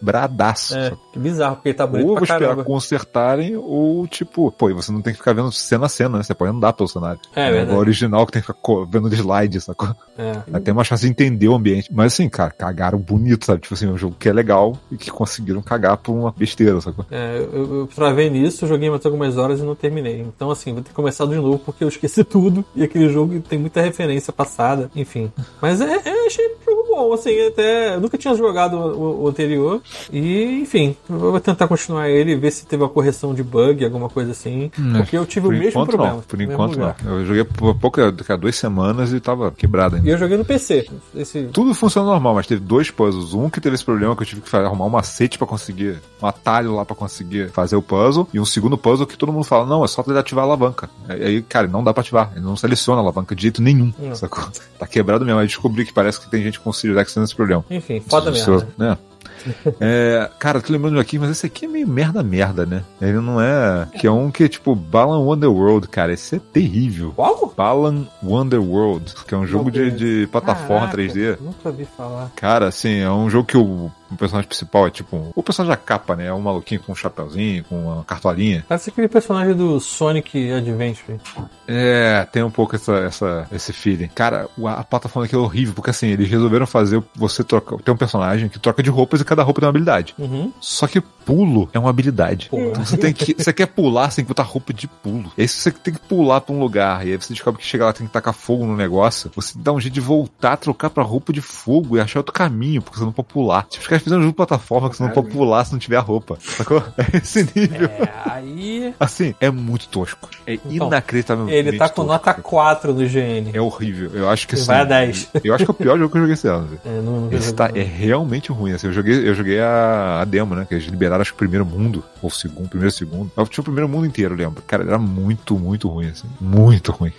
quebradaço. É, que bizarro, porque ele tá Ou bonito eu vou esperar consertarem, ou tipo, pô, e você não tem que ficar vendo cena a cena, né? Você pode andar pelo cenário. É, verdade. o original que tem que ficar vendo slide, sacou? É. Até mais fácil de entender o ambiente. Mas assim, cara, cagaram bonito, sabe? Tipo assim, é um jogo que é legal e que conseguiram cagar por uma besteira, sacou? É, eu, eu travei nisso, joguei mais algumas horas e não terminei. Então, assim, vou ter que começar de novo porque eu esqueci tudo. E aquele jogo tem muita referência passada, enfim. Mas é, é achei um jogo bom, assim, até. Eu nunca tinha jogado o, o anterior. E, enfim, eu vou tentar continuar ele, ver se teve uma correção de bug, alguma coisa assim. porque eu tive o mesmo problema. não. Por enquanto lugar. não. Eu joguei por pouco, daqui a duas semanas e tava quebrado ainda. E eu joguei no PC. Esse, Tudo funciona normal, mas teve dois puzzles. Um que teve esse problema que eu tive que arrumar um macete pra conseguir, um atalho lá pra conseguir fazer o puzzle. E um segundo puzzle que todo mundo fala, não, é só ativar a alavanca. Aí, cara, não dá pra ativar. Ele não seleciona a alavanca de jeito nenhum. Não. Sacou? Tá quebrado mesmo. Aí descobri que parece que tem gente com o Series X tendo esse problema. enfim, foda mesmo. né? É, cara, tô lembrando aqui, mas esse aqui é meio merda merda, né? Ele não é. Que é um que é tipo Balan Wonderworld, cara. Esse é terrível. Qual? Balan Wonderworld, que é um jogo de, de plataforma Caraca, 3D. Nunca vi falar. Cara, assim, é um jogo que o, o personagem principal é tipo. O personagem da capa, né? É um maluquinho com um chapeuzinho, com uma cartolinha. Parece aquele personagem do Sonic Adventure. É, tem um pouco essa, essa, esse feeling. Cara, a plataforma aqui é horrível, porque assim, eles resolveram fazer você trocar. Tem um personagem que troca de roupas e cada roupa tem uma habilidade. Uhum. Só que pulo é uma habilidade. Porra. Então você tem que. Você quer pular, você tem que botar roupa de pulo. E aí você tem que pular pra um lugar. E aí você descobre que chega lá tem que tacar fogo no negócio. Você dá um jeito de voltar, trocar pra roupa de fogo e achar outro caminho, porque você não pode pular. Tipo, os caras fizeram um jogo de plataforma que você não pode pular se não tiver a roupa. Sacou? É esse nível. É, aí. Assim, é muito tosco. É Então, inacreditavelmente Ele tá com tosco. nota 4 no GN. É horrível. Eu acho que assim, vai a 10. Eu acho que é o pior jogo que eu joguei esse ano. É, não, não Esse tá, é realmente ruim. Assim, eu joguei, eu joguei a, a demo, né? Que eles liberaram acho que o primeiro mundo, ou o segundo, primeiro segundo. Eu tinha o primeiro mundo inteiro, eu lembro. Cara, era muito, muito ruim, assim. Muito ruim.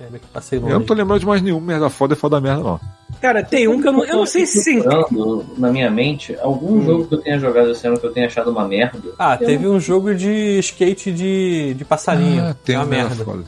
É, passei Eu não tô lembrando de mais nenhum merda foda é foda merda, não. Cara, tem um que eu não, eu não sei se na minha mente algum jogo que eu tenha jogado esse ano que eu tenha achado uma merda. Ah, teve um jogo de skate de, de passarinho. Ah, tem é um uma merda foda.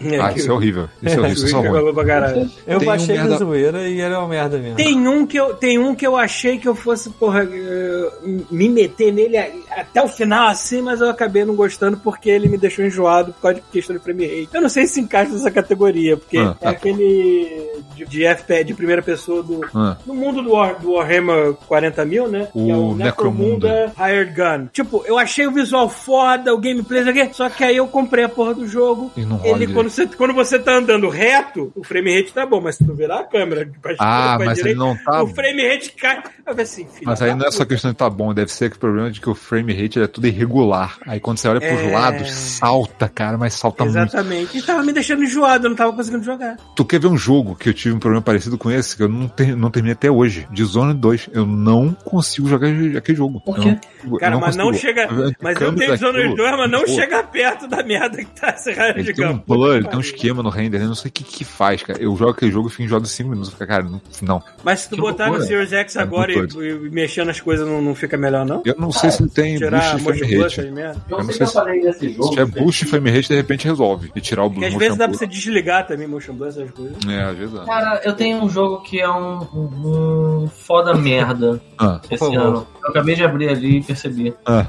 É, Ah, isso é horrível. Isso é horrível, isso é pra caralho. Eu Tem um baixei merda- de zoeira e era uma merda mesmo. Tem um que eu, tem um que eu achei que eu fosse, porra, eh, me meter nele até o final assim, mas eu acabei não gostando porque ele me deixou enjoado por causa de questão de frame rate. Eu não sei se encaixa nessa categoria, porque Ah, é tá. aquele de, de FPS, de primeira pessoa do, Ah, no mundo do, War, do Warhammer 40 mil, né? O é o Necromunda. Hired Gun. Tipo, eu achei o visual foda, o gameplay, só que aí eu comprei a porra do jogo. E não Ele, quando você, quando você tá andando reto, o frame rate tá bom, mas se tu virar a câmera pra Ah, mas ele direita, não tá. o frame rate cai. Assim. Mas aí não é só questão de tá bom, deve ser que o problema é de que o frame rate ele é tudo irregular. Aí quando você olha pros É. lados, salta, cara, mas salta muito. Exatamente. E tava me deixando enjoado, eu não tava conseguindo jogar. Tu quer ver um jogo que eu tive um problema parecido com esse, que eu não, ter, não terminei até hoje? Dishonored 2. Eu não consigo jogar aquele jogo. Por Eu quê? não- eu Cara, mas não chega. Mas eu Câmbio tenho Dishonored daquilo, 2, mas não pô, chega perto da merda que tá esse raio de Ele tem um campo. blur, ele tem um esquema no render, eu não sei o que que faz, cara. Eu jogo aquele jogo e fico em jogo de 5 minutos. eu Cara, não. não. Mas se tu Que botar no loucura. Series X É agora e, muito e mexer nas coisas não, não fica melhor, não? Eu não sei se tem boost de motion frame rate. Eu, Eu não sei eu se- falei desse jogo. Se tiver boost de frame rate, de repente resolve. E tirar o Porque às vezes dá pra você desligar também motion blur, essas coisas. É, às vezes dá. Cara, eu tenho um jogo que é um, um, um foda merda Ah, esse favor. ano. Eu acabei de abrir ali e percebi. ah,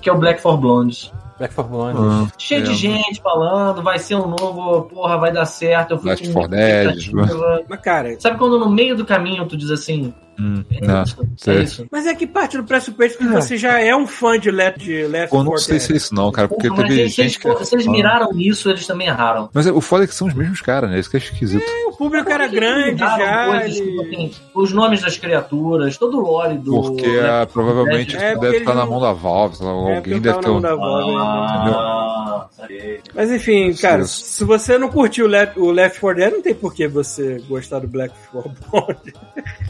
Que é o Black for Blondes. Back for Blonde. ah. Cheio É. de gente falando, vai ser um novo, porra, vai dar certo. Eu fui Last com 4 muita Dead, expectativa. Mas, cara, Sabe quando no meio do caminho tu diz assim, Hum, É não, isso. É sei. isso. Mas é que parte do pressuposto que você já é um fã de Left, de Left Pô, não 4 sei Dead. se é isso não, cara, porque Porra, teve gente que... se eles miraram nisso, eles também erraram. Mas é, o foda é que são os mesmos caras, né? Isso que é esquisito. O público era grande já. ele- tipo assim, os nomes das criaturas, todo o lore do. Porque né? provavelmente É, deve estar na mão da Valve, É, alguém eu deve ter na mão da Valve, né? Ah, saquei. Mas enfim, cara, Isso. se você não curtiu o Left, o Left 4 Dead, não tem por que você gostar do Black 4 Bond.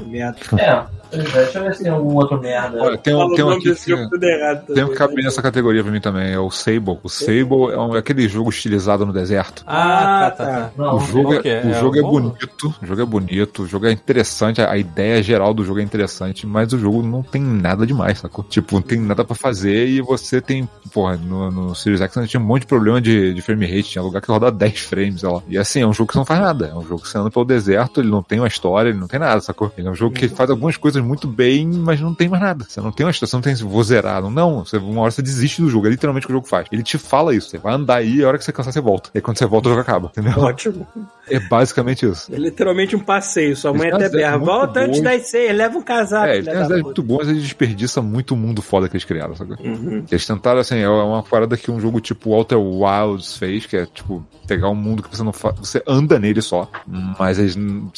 Merda. É, pois é, deixa eu ver se tem algum outro merda. Olha, tem um, tem um aqui que... jogo errado. Tem um que cabe né? nessa categoria pra mim também, é o Sable. O Sable é um- aquele jogo estilizado no deserto. Ah, tá, tá. tá. Não, o jogo, qual que é, é? o É jogo é bonito, o jogo é bonito, o jogo é interessante, a a ideia geral do jogo é interessante, mas o jogo não tem nada demais, sacou? Tipo, não tem nada pra fazer e você tem, porra, no, no Series X tinha um monte de problema de, de frame rate, tinha lugar que rodava 10 frames, sei lá. E assim, é um jogo que você não faz nada, é um jogo que você anda pelo deserto, ele não tem uma história, ele não tem nada, sacou? Ele é um jogo que faz algumas coisas muito bem, mas não tem mais nada. Você não tem uma você não tem, vou zerar, não, você, uma hora você desiste do jogo, é literalmente o que o jogo faz. Ele te fala isso, você vai andar aí a hora que você cansar você volta. E aí, quando você volta o jogo acaba, entendeu? Ótimo. É basicamente isso. É literalmente um passeio. Sua mãe até umas berra. Volta muito antes das seis, leva um casaco. É, ele filha tem umas da ideias puta. muito boas, ele desperdiça muito o mundo foda que eles criaram, sabe? Uhum. Eles tentaram, assim, é uma parada que um jogo tipo Outer Wilds fez, que é, tipo, pegar um mundo que você não fa... você anda nele só, mas eles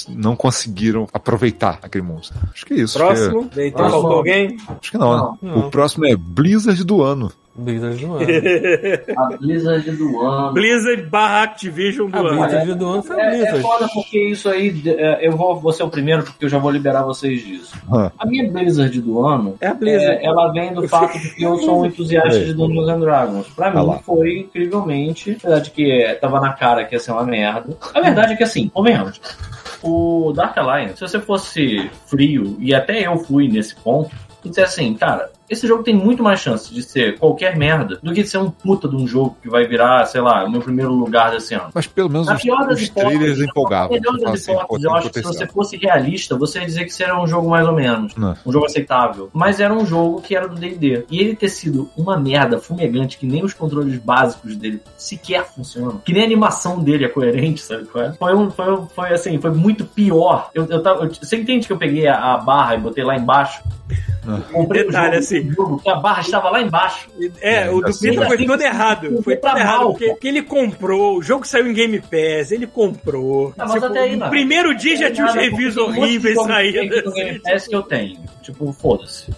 não conseguiram aproveitar aquele mundo. Acho que é isso. Acho Próximo. Tem Próximo. faltou alguém? que, acho que não, né? Não. O próximo é Blizzard do ano. Blizzard do ano. A Blizzard do ano. Blizzard barra Activision do A ano. Blizzard do ano foi a É, é Blizzard. foda porque isso aí, é, eu vou, vou ser o primeiro porque eu já vou liberar vocês disso. A minha Blizzard do ano, É a Blizzard. é, ela vem do fato de que eu sou um entusiasta É. de Dungeons and Dragons. Pra mim foi incrivelmente, apesar de que é, tava na cara que ia ser uma merda. A verdade é que assim, convenhamos. O Dark Alliance, se você fosse frio, e até eu fui nesse ponto, e dizer assim, cara, esse jogo tem muito mais chance de ser qualquer merda do que de ser um puta de um jogo que vai virar, sei lá, o meu primeiro lugar desse ano. Mas pelo menos Na os, pior das os trailers hipóteses, empolgavam. melhor fala das assim, hipóteses, eu acho que se você fosse realista, você ia dizer que seria um jogo mais ou menos. Não. Um jogo aceitável. Mas era um jogo que era do D&D. E ele ter sido uma merda fumegante, que nem os controles básicos dele sequer funcionam. Que nem a animação dele é coerente, sabe qual é? Foi, um, foi, um- foi assim, foi muito pior. Eu, eu tava, eu- você entende que eu peguei a, a barra e botei lá embaixo? Não. Comprei o Detalhe, assim. Jogo, que a barra estava lá embaixo. É, o do assim, Peter foi assim, todo errado. Foi tudo pra errado. mal, Porque, porque ele comprou, o jogo saiu em Game Pass, ele comprou. Ah, mas até aí, no não. primeiro dia já tinha os reviews horríveis saindo. Game Pass que eu tenho. Tipo, foda-se.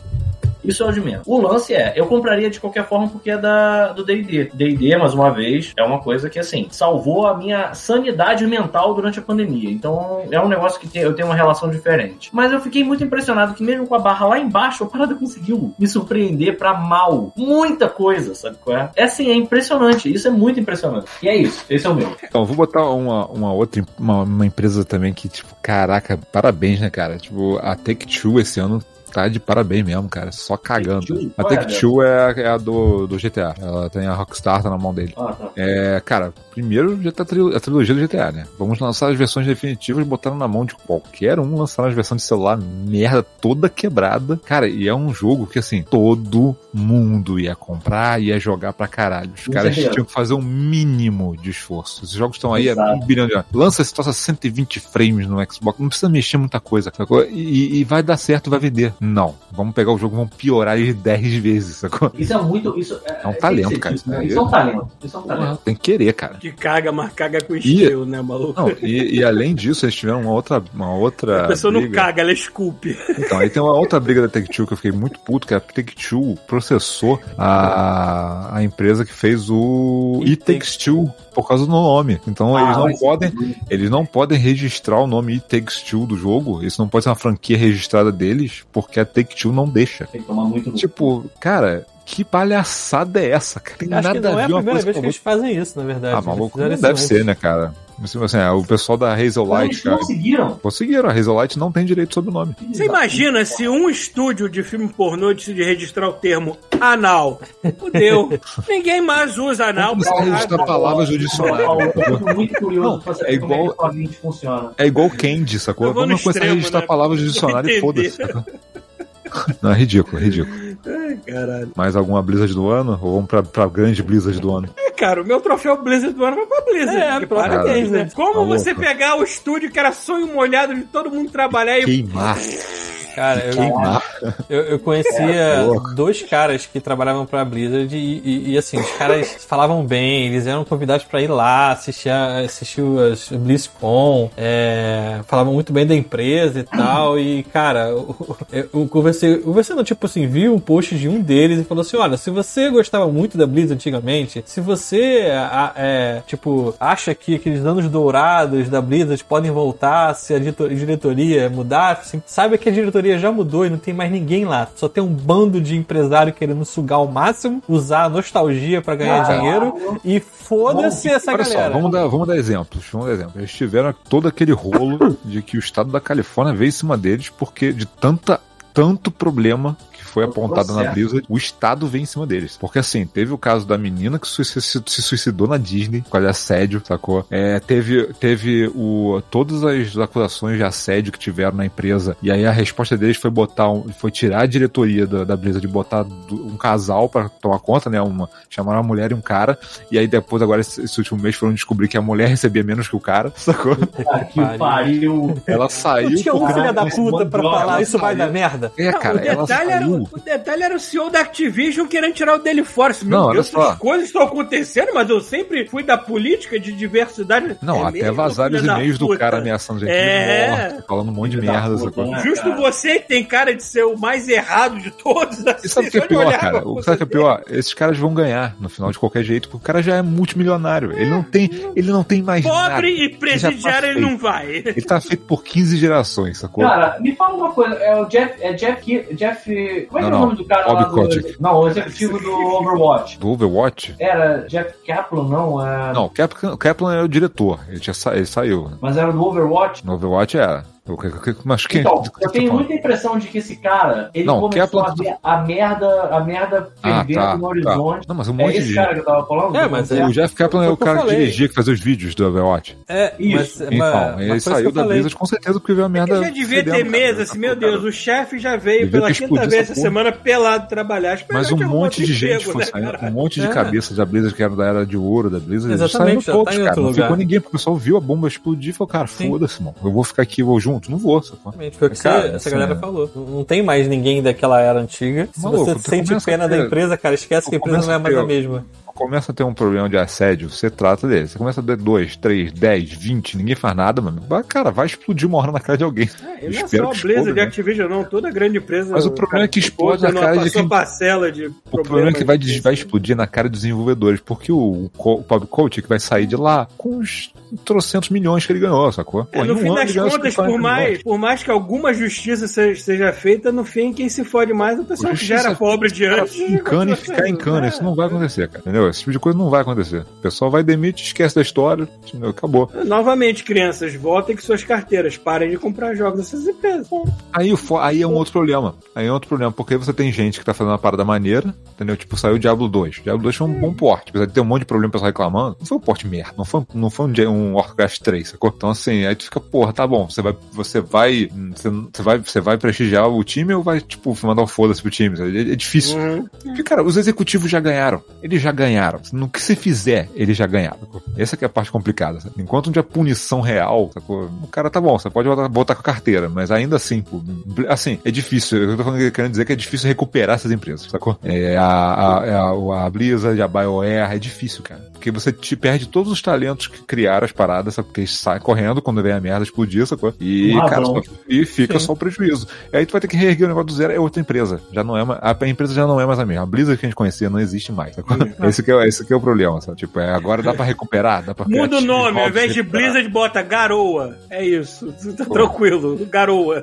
Isso é o de menos. O lance é, eu compraria de qualquer forma porque é da, do D&D. D&D, mais uma vez, é uma coisa que, assim, salvou a minha sanidade mental durante a pandemia. Então, é um negócio que tem- eu tenho uma relação diferente. Mas eu fiquei muito impressionado que mesmo com a barra lá embaixo, a parada conseguiu me surpreender pra mal. Muita coisa, sabe qual é? É assim, é impressionante. Isso é muito impressionante. E é isso. Esse é o meu. Então, vou botar uma, uma outra, uma, uma empresa também que, tipo, caraca, parabéns, né, cara? Tipo, a Take-Two esse ano tá de parabéns mesmo, cara. Só cagando. A é Take-Two é, a- é a do, do GTA. Ela tem a Rockstar, tá na mão dele. Ah, tá. É, cara, primeiro já tá a trilo- a trilogia do GTA, né? Vamos lançar as versões definitivas, botaram na mão de qualquer um, lançaram as versões de celular, merda toda quebrada. Cara, e é um jogo que, assim, todo mundo ia comprar, ia jogar pra caralho. Os caras tinham que fazer um mínimo de esforço. Esses jogos estão aí há Exato. um bilhão de anos. Lança esse troço a 120 frames no Xbox, não precisa mexer muita coisa, sacou? E, e vai dar certo, vai vender. Não. Vamos pegar o jogo, vamos piorar ele 10 vezes, sacou? Isso é muito. Isso É um tem talento, cara, dito, né? isso. Isso é um talento. Isso é um talento. Tem que querer, cara. Que caga, mas caga com estilo, né, maluco? Não, e, e além disso, eles tiveram uma outra. Uma outra a pessoa não briga. caga, ela esculpe. Então, aí tem uma outra briga da Take-Two que eu fiquei muito puto, que a Take-Two processou a, a empresa que fez o It Takes Two por causa do nome. Então, eles não podem eles não podem registrar o nome It Takes Two do jogo. Isso não pode ser uma franquia registrada deles, porque a Take-Two não deixa. Tem que tomar muito no Tipo, cara, que palhaçada é essa? cara? Tem Acho que nada não a é a primeira vez que eles fazem isso, na verdade. Ah, maluco, não deve antes. ser, né, cara? Assim, assim, é, o pessoal da Hazellight, eles cara, conseguiram. conseguiram. A Hazellight não tem direito sobre o nome. Você imagina se um estúdio de filme pornô decide registrar o termo anal? Fudeu. Ninguém mais usa anal. Você pra registra nada. palavras do dicionário. Muito curioso Não, é como igual- é que funciona. É igual Candy, sacou? Vamos começar a extremo, registrar né? palavras do dicionário e foda-se. Não, é ridículo, é ridículo. Ai, caralho. Mais alguma Blizzard do ano? Ou vamos pra, pra grande Blizzard do ano? É, cara, o meu troféu Blizzard do ano vai pra Blizzard. É, parabéns, né? Como Tá você louco. pegar o estúdio que era sonho molhado de todo mundo trabalhar e Queimar. Cara, eu, eu, eu conhecia dois caras que trabalhavam pra Blizzard e, e- e, assim, os caras falavam bem, eles eram convidados pra ir lá, assistir, a- assistir as BlizzCon, é, falavam muito bem da empresa e tal, e cara, eu, eu, eu conversei, não, tipo assim, vi um post de um deles e falou assim, olha, se você gostava muito da Blizzard antigamente, se você, a- é, tipo, acha que aqueles anos dourados da Blizzard podem voltar se a diretoria mudar, assim, saiba que a diretoria já mudou e não tem mais ninguém lá. Só tem um bando de empresário querendo sugar ao máximo, usar a nostalgia pra ganhar Ah, dinheiro e foda-se essa Olha galera. só, vamos dar, vamos dar exemplos. Vamos dar exemplos. Eles tiveram todo aquele rolo de que o estado da Califórnia veio em cima deles porque de tanta, tanto problema foi apontado na. Blizzard, o estado veio em cima deles. Porque assim, teve o caso da menina que se, suicidou na Disney por causa de assédio, sacou? É, teve teve o, todas as acusações de assédio que tiveram na empresa. E aí a resposta deles foi botar um, foi tirar a diretoria da, da Blizzard de botar um casal pra tomar conta, né? Uma, chamaram uma mulher e um cara. E aí depois, agora, esse, esse último mês, foram descobrir que a mulher recebia menos que o cara, sacou? Que pariu. Ela saiu. Não tinha um filho da puta pra falar isso vai dar merda. É, cara, o, ela detalhe era, saiu. O, o detalhe era o CEO da Activision querendo tirar o dele fora. Meu Não, olha Deus, só. essas coisas estão acontecendo, mas eu sempre fui da política de diversidade. Não, É até vazaram os e-mails do cara ameaçando gente É. de morte, falando um monte de Filho da merda, puta, sacou? Justo cara. você que tem cara de ser o mais errado de todos. Assim, E sabe o que é pior, cara? O sabe o que é pior? Esses caras vão ganhar no final de qualquer jeito, porque o cara já é multimilionário. Ele não tem, ele não tem mais nada. Pobre e Ele já tá presidiário ele feito. não vai. Ele tá feito por 15 gerações, sacou? Cara, me fala uma coisa, é o Jeff. É Jeff. Jeff como é que é o nome do cara Bob lá do. Não, o executivo do Overwatch. Do Overwatch? Era Jeff Kaplan, não? É... Não, o Kaplan, Kaplan é o diretor. Ele, tinha sa- ele saiu. né? Mas era do Overwatch. No Overwatch era. Mas quem? Então, eu tenho tá muita impressão de que esse cara, ele Não, começou Kaplan- a ver a merda, a merda Ah, fervendo tá, no tá. horizonte. Não, mas um É monte esse de cara gente. que eu tava falando? É, mas O Jeff Kaplan é o cara que dirigia, que fazia os vídeos do Overwatch. É, Isso. mas, Então, mas- ele mas saiu da. Blizzard com certeza porque viu a merda. Eu já devia ter fedendo, mesa, assim, meu Deus, o chefe já veio pela quinta vez essa semana pelado trabalhar. Mas que um monte de gente foi né, saindo, um monte de É. cabeças da Blizzard que eram da era de ouro da Blizzard. eles Exatamente, saíram já tá todos, cara. Não ficou ninguém, porque o pessoal viu a bomba explodir e falou, cara, foda-se, mano. Eu vou ficar aqui, vou junto. Não vou, sacou? Exatamente, Foi o que Cara, você- essa assim, galera é. falou. Não tem mais ninguém daquela era antiga. Se Maluco, você sente pena da empresa, cara, esquece que a empresa não é mais a mesma. Começa a ter um problema de assédio, você trata dele. Você começa a ter dois, três, dez, vinte, ninguém faz nada, mano. Vai, Cara, vai explodir uma hora na cara de alguém. E não é só que a Blizzard né? Activision, não. Toda grande empresa. Mas o problema é que explode na cara de quem- parcela de O problema é que vai, vai explodir na cara dos desenvolvedores, porque o, o, o Bob Kotick vai sair de lá com os trocentos milhões que ele ganhou, sacou? É, Pô, no em um fim ano das contas, 50 por mais, milhões. por mais que alguma justiça se- seja feita, no fim, quem se fode mais é o pessoal que já era pobre de antes. em cana e ficar em cana, isso não vai acontecer, cara. Entendeu? Esse tipo de coisa não vai acontecer. O pessoal vai demite, esquece da história, entendeu? acabou. Novamente, crianças, voltem com suas carteiras. Parem de comprar jogos dessas empresas. Aí, o aí é um outro problema. Aí é outro problema, porque você tem gente que tá fazendo uma parada maneira, entendeu? Tipo, saiu o Diablo 2. Diablo 2 foi um bom porte. Apesar de ter um monte de problema, o pessoal reclamando, não foi um porte merda. Não foi, não foi um, Dia- um Warcraft 3, sacou? Então, assim, aí tu fica, porra, tá bom, você vai, você vai, você, você vai, você vai prestigiar o time ou vai, tipo, mandar um foda-se pro time? É, é difícil. Uhum. Porque, cara, os executivos já ganharam. Eles já ganharam. No que você fizer, eles já ganharam. sacou? Essa que é a parte complicada. sabe? Enquanto não tiver punição real, sacou? o cara tá bom, você pode botar, botar com a carteira, mas ainda assim, pô, assim, é difícil. Eu tô falando, querendo dizer que é difícil recuperar essas empresas, sacou? É, a, a, é a, a Blizzard, a BioWare, é difícil, cara. Porque você te perde todos os talentos que criaram as paradas? Porque eles saem correndo quando vem a merda explodir, sacou? E, cara, e fica Sim. só o prejuízo. E aí tu vai ter que reerguer o negócio do zero, é outra empresa. Já não é mais, a empresa já não é mais a mesma. A Blizzard que a gente conhecia não existe mais. sacou? Esse, que é, esse que é o problema, sabe? Tipo, é, agora dá pra recuperar, dá pra Muda o nome, ao invés de. Blizzard, bota Garoa. É isso. Tá tranquilo. Garoa.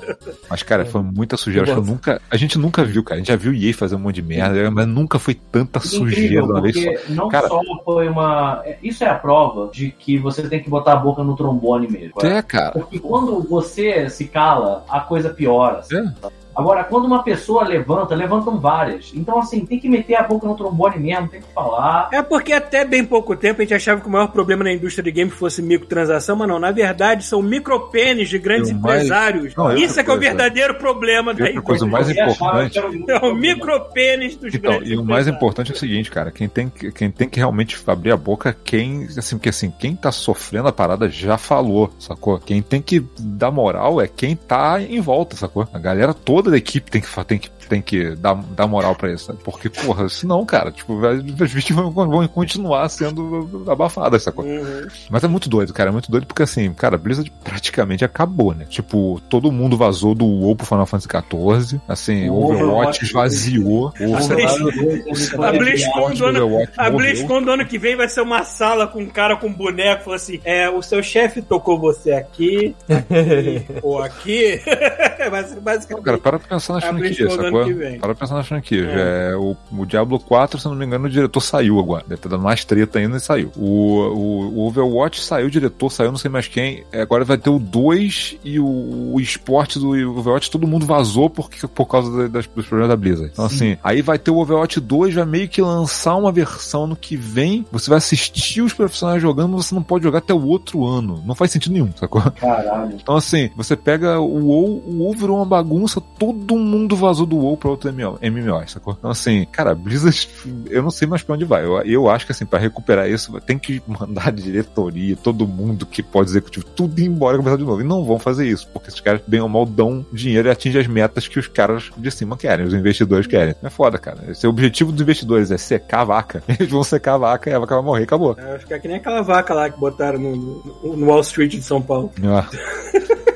Mas, cara, foi muita sujeira. Acho que eu nunca. A gente nunca viu, cara. A gente já viu o EA fazer um monte de merda, mas nunca foi tanta sujeira de uma vez só. porque não Cara- só foi uma. é, Isso é a prova de que você tem que botar a boca no trombone mesmo. É, cara. Porque quando você se cala, a coisa piora. assim. É. Agora, quando uma pessoa levanta, levantam várias. Então, assim, tem que meter a boca no trombone mesmo, tem que falar. É porque até bem pouco tempo a gente achava que o maior problema na indústria de games fosse microtransação, mas não. Na verdade, são micropênis de grandes mais- empresários. Não, e Isso é que é o coisa- verdadeiro problema da outra coisa, o mais indústria. Importante- É o micropênis dos Então, grandes e o mais importante é o seguinte, cara, quem tem, que- quem tem que realmente abrir a boca é quem, assim, porque assim, quem tá sofrendo a parada já falou, sacou? Quem tem que dar moral é quem tá em volta, sacou? A galera toda toda a equipe tem que, tem que, tem que dar, dar moral pra isso, sabe? Porque, porra, senão, cara, tipo, as vítimas vão, continuar sendo abafadas, sacou? Uhum. Mas é muito doido, cara. É muito doido porque, assim, cara, Blizzard praticamente acabou, né? Tipo, todo mundo vazou do WoW pro Final Fantasy XIV. Assim, O o Overwatch Overwatch esvaziou. O A BlizzCon do ano- A. BlizzCon do ano que vem vai ser uma sala com um cara com boneco, falou assim, é, o seu chefe tocou você aqui, aqui ou aqui. Não, basicamente... cara, para pra pensar na A franquia, BlizzCon do ano sacou? Que vem. Para pensar na franquia. É, o, o Diablo 4, se eu não me engano, o diretor saiu agora. Deve estar dando mais treta ainda e saiu. O, o, o Overwatch saiu, o diretor saiu, não sei mais quem. É, Agora vai ter o 2 e o, o esporte do Overwatch, todo mundo vazou porque, por causa da- das- dos problemas da Blizzard. Então, assim, aí vai ter o Overwatch 2, vai meio que lançar uma versão no que vem. Você vai assistir os profissionais jogando, mas você não pode jogar até o outro ano. Não faz sentido nenhum, sacou? Caralho. Então, assim, você pega o WoW, o WoW virou uma bagunça, todo mundo vazou do WoW pra outro MMO, MMO, sacou? Então, assim, cara, Blizzard, eu não sei mais pra onde vai. Eu, eu acho que, assim, pra recuperar isso, tem que mandar a diretoria, todo mundo que pode executivo, tudo ir embora e começar de novo. E não vão fazer isso, porque esses caras, bem ou mal, dão dinheiro e atingem as metas que os caras de cima querem, os investidores querem. É foda, cara. Esse é o objetivo dos investidores, é secar a vaca. Eles vão secar a vaca e a vaca vai morrer, acabou. É, Acho que é que nem aquela vaca lá que botaram no, no- no Wall Street de São Paulo. Ah,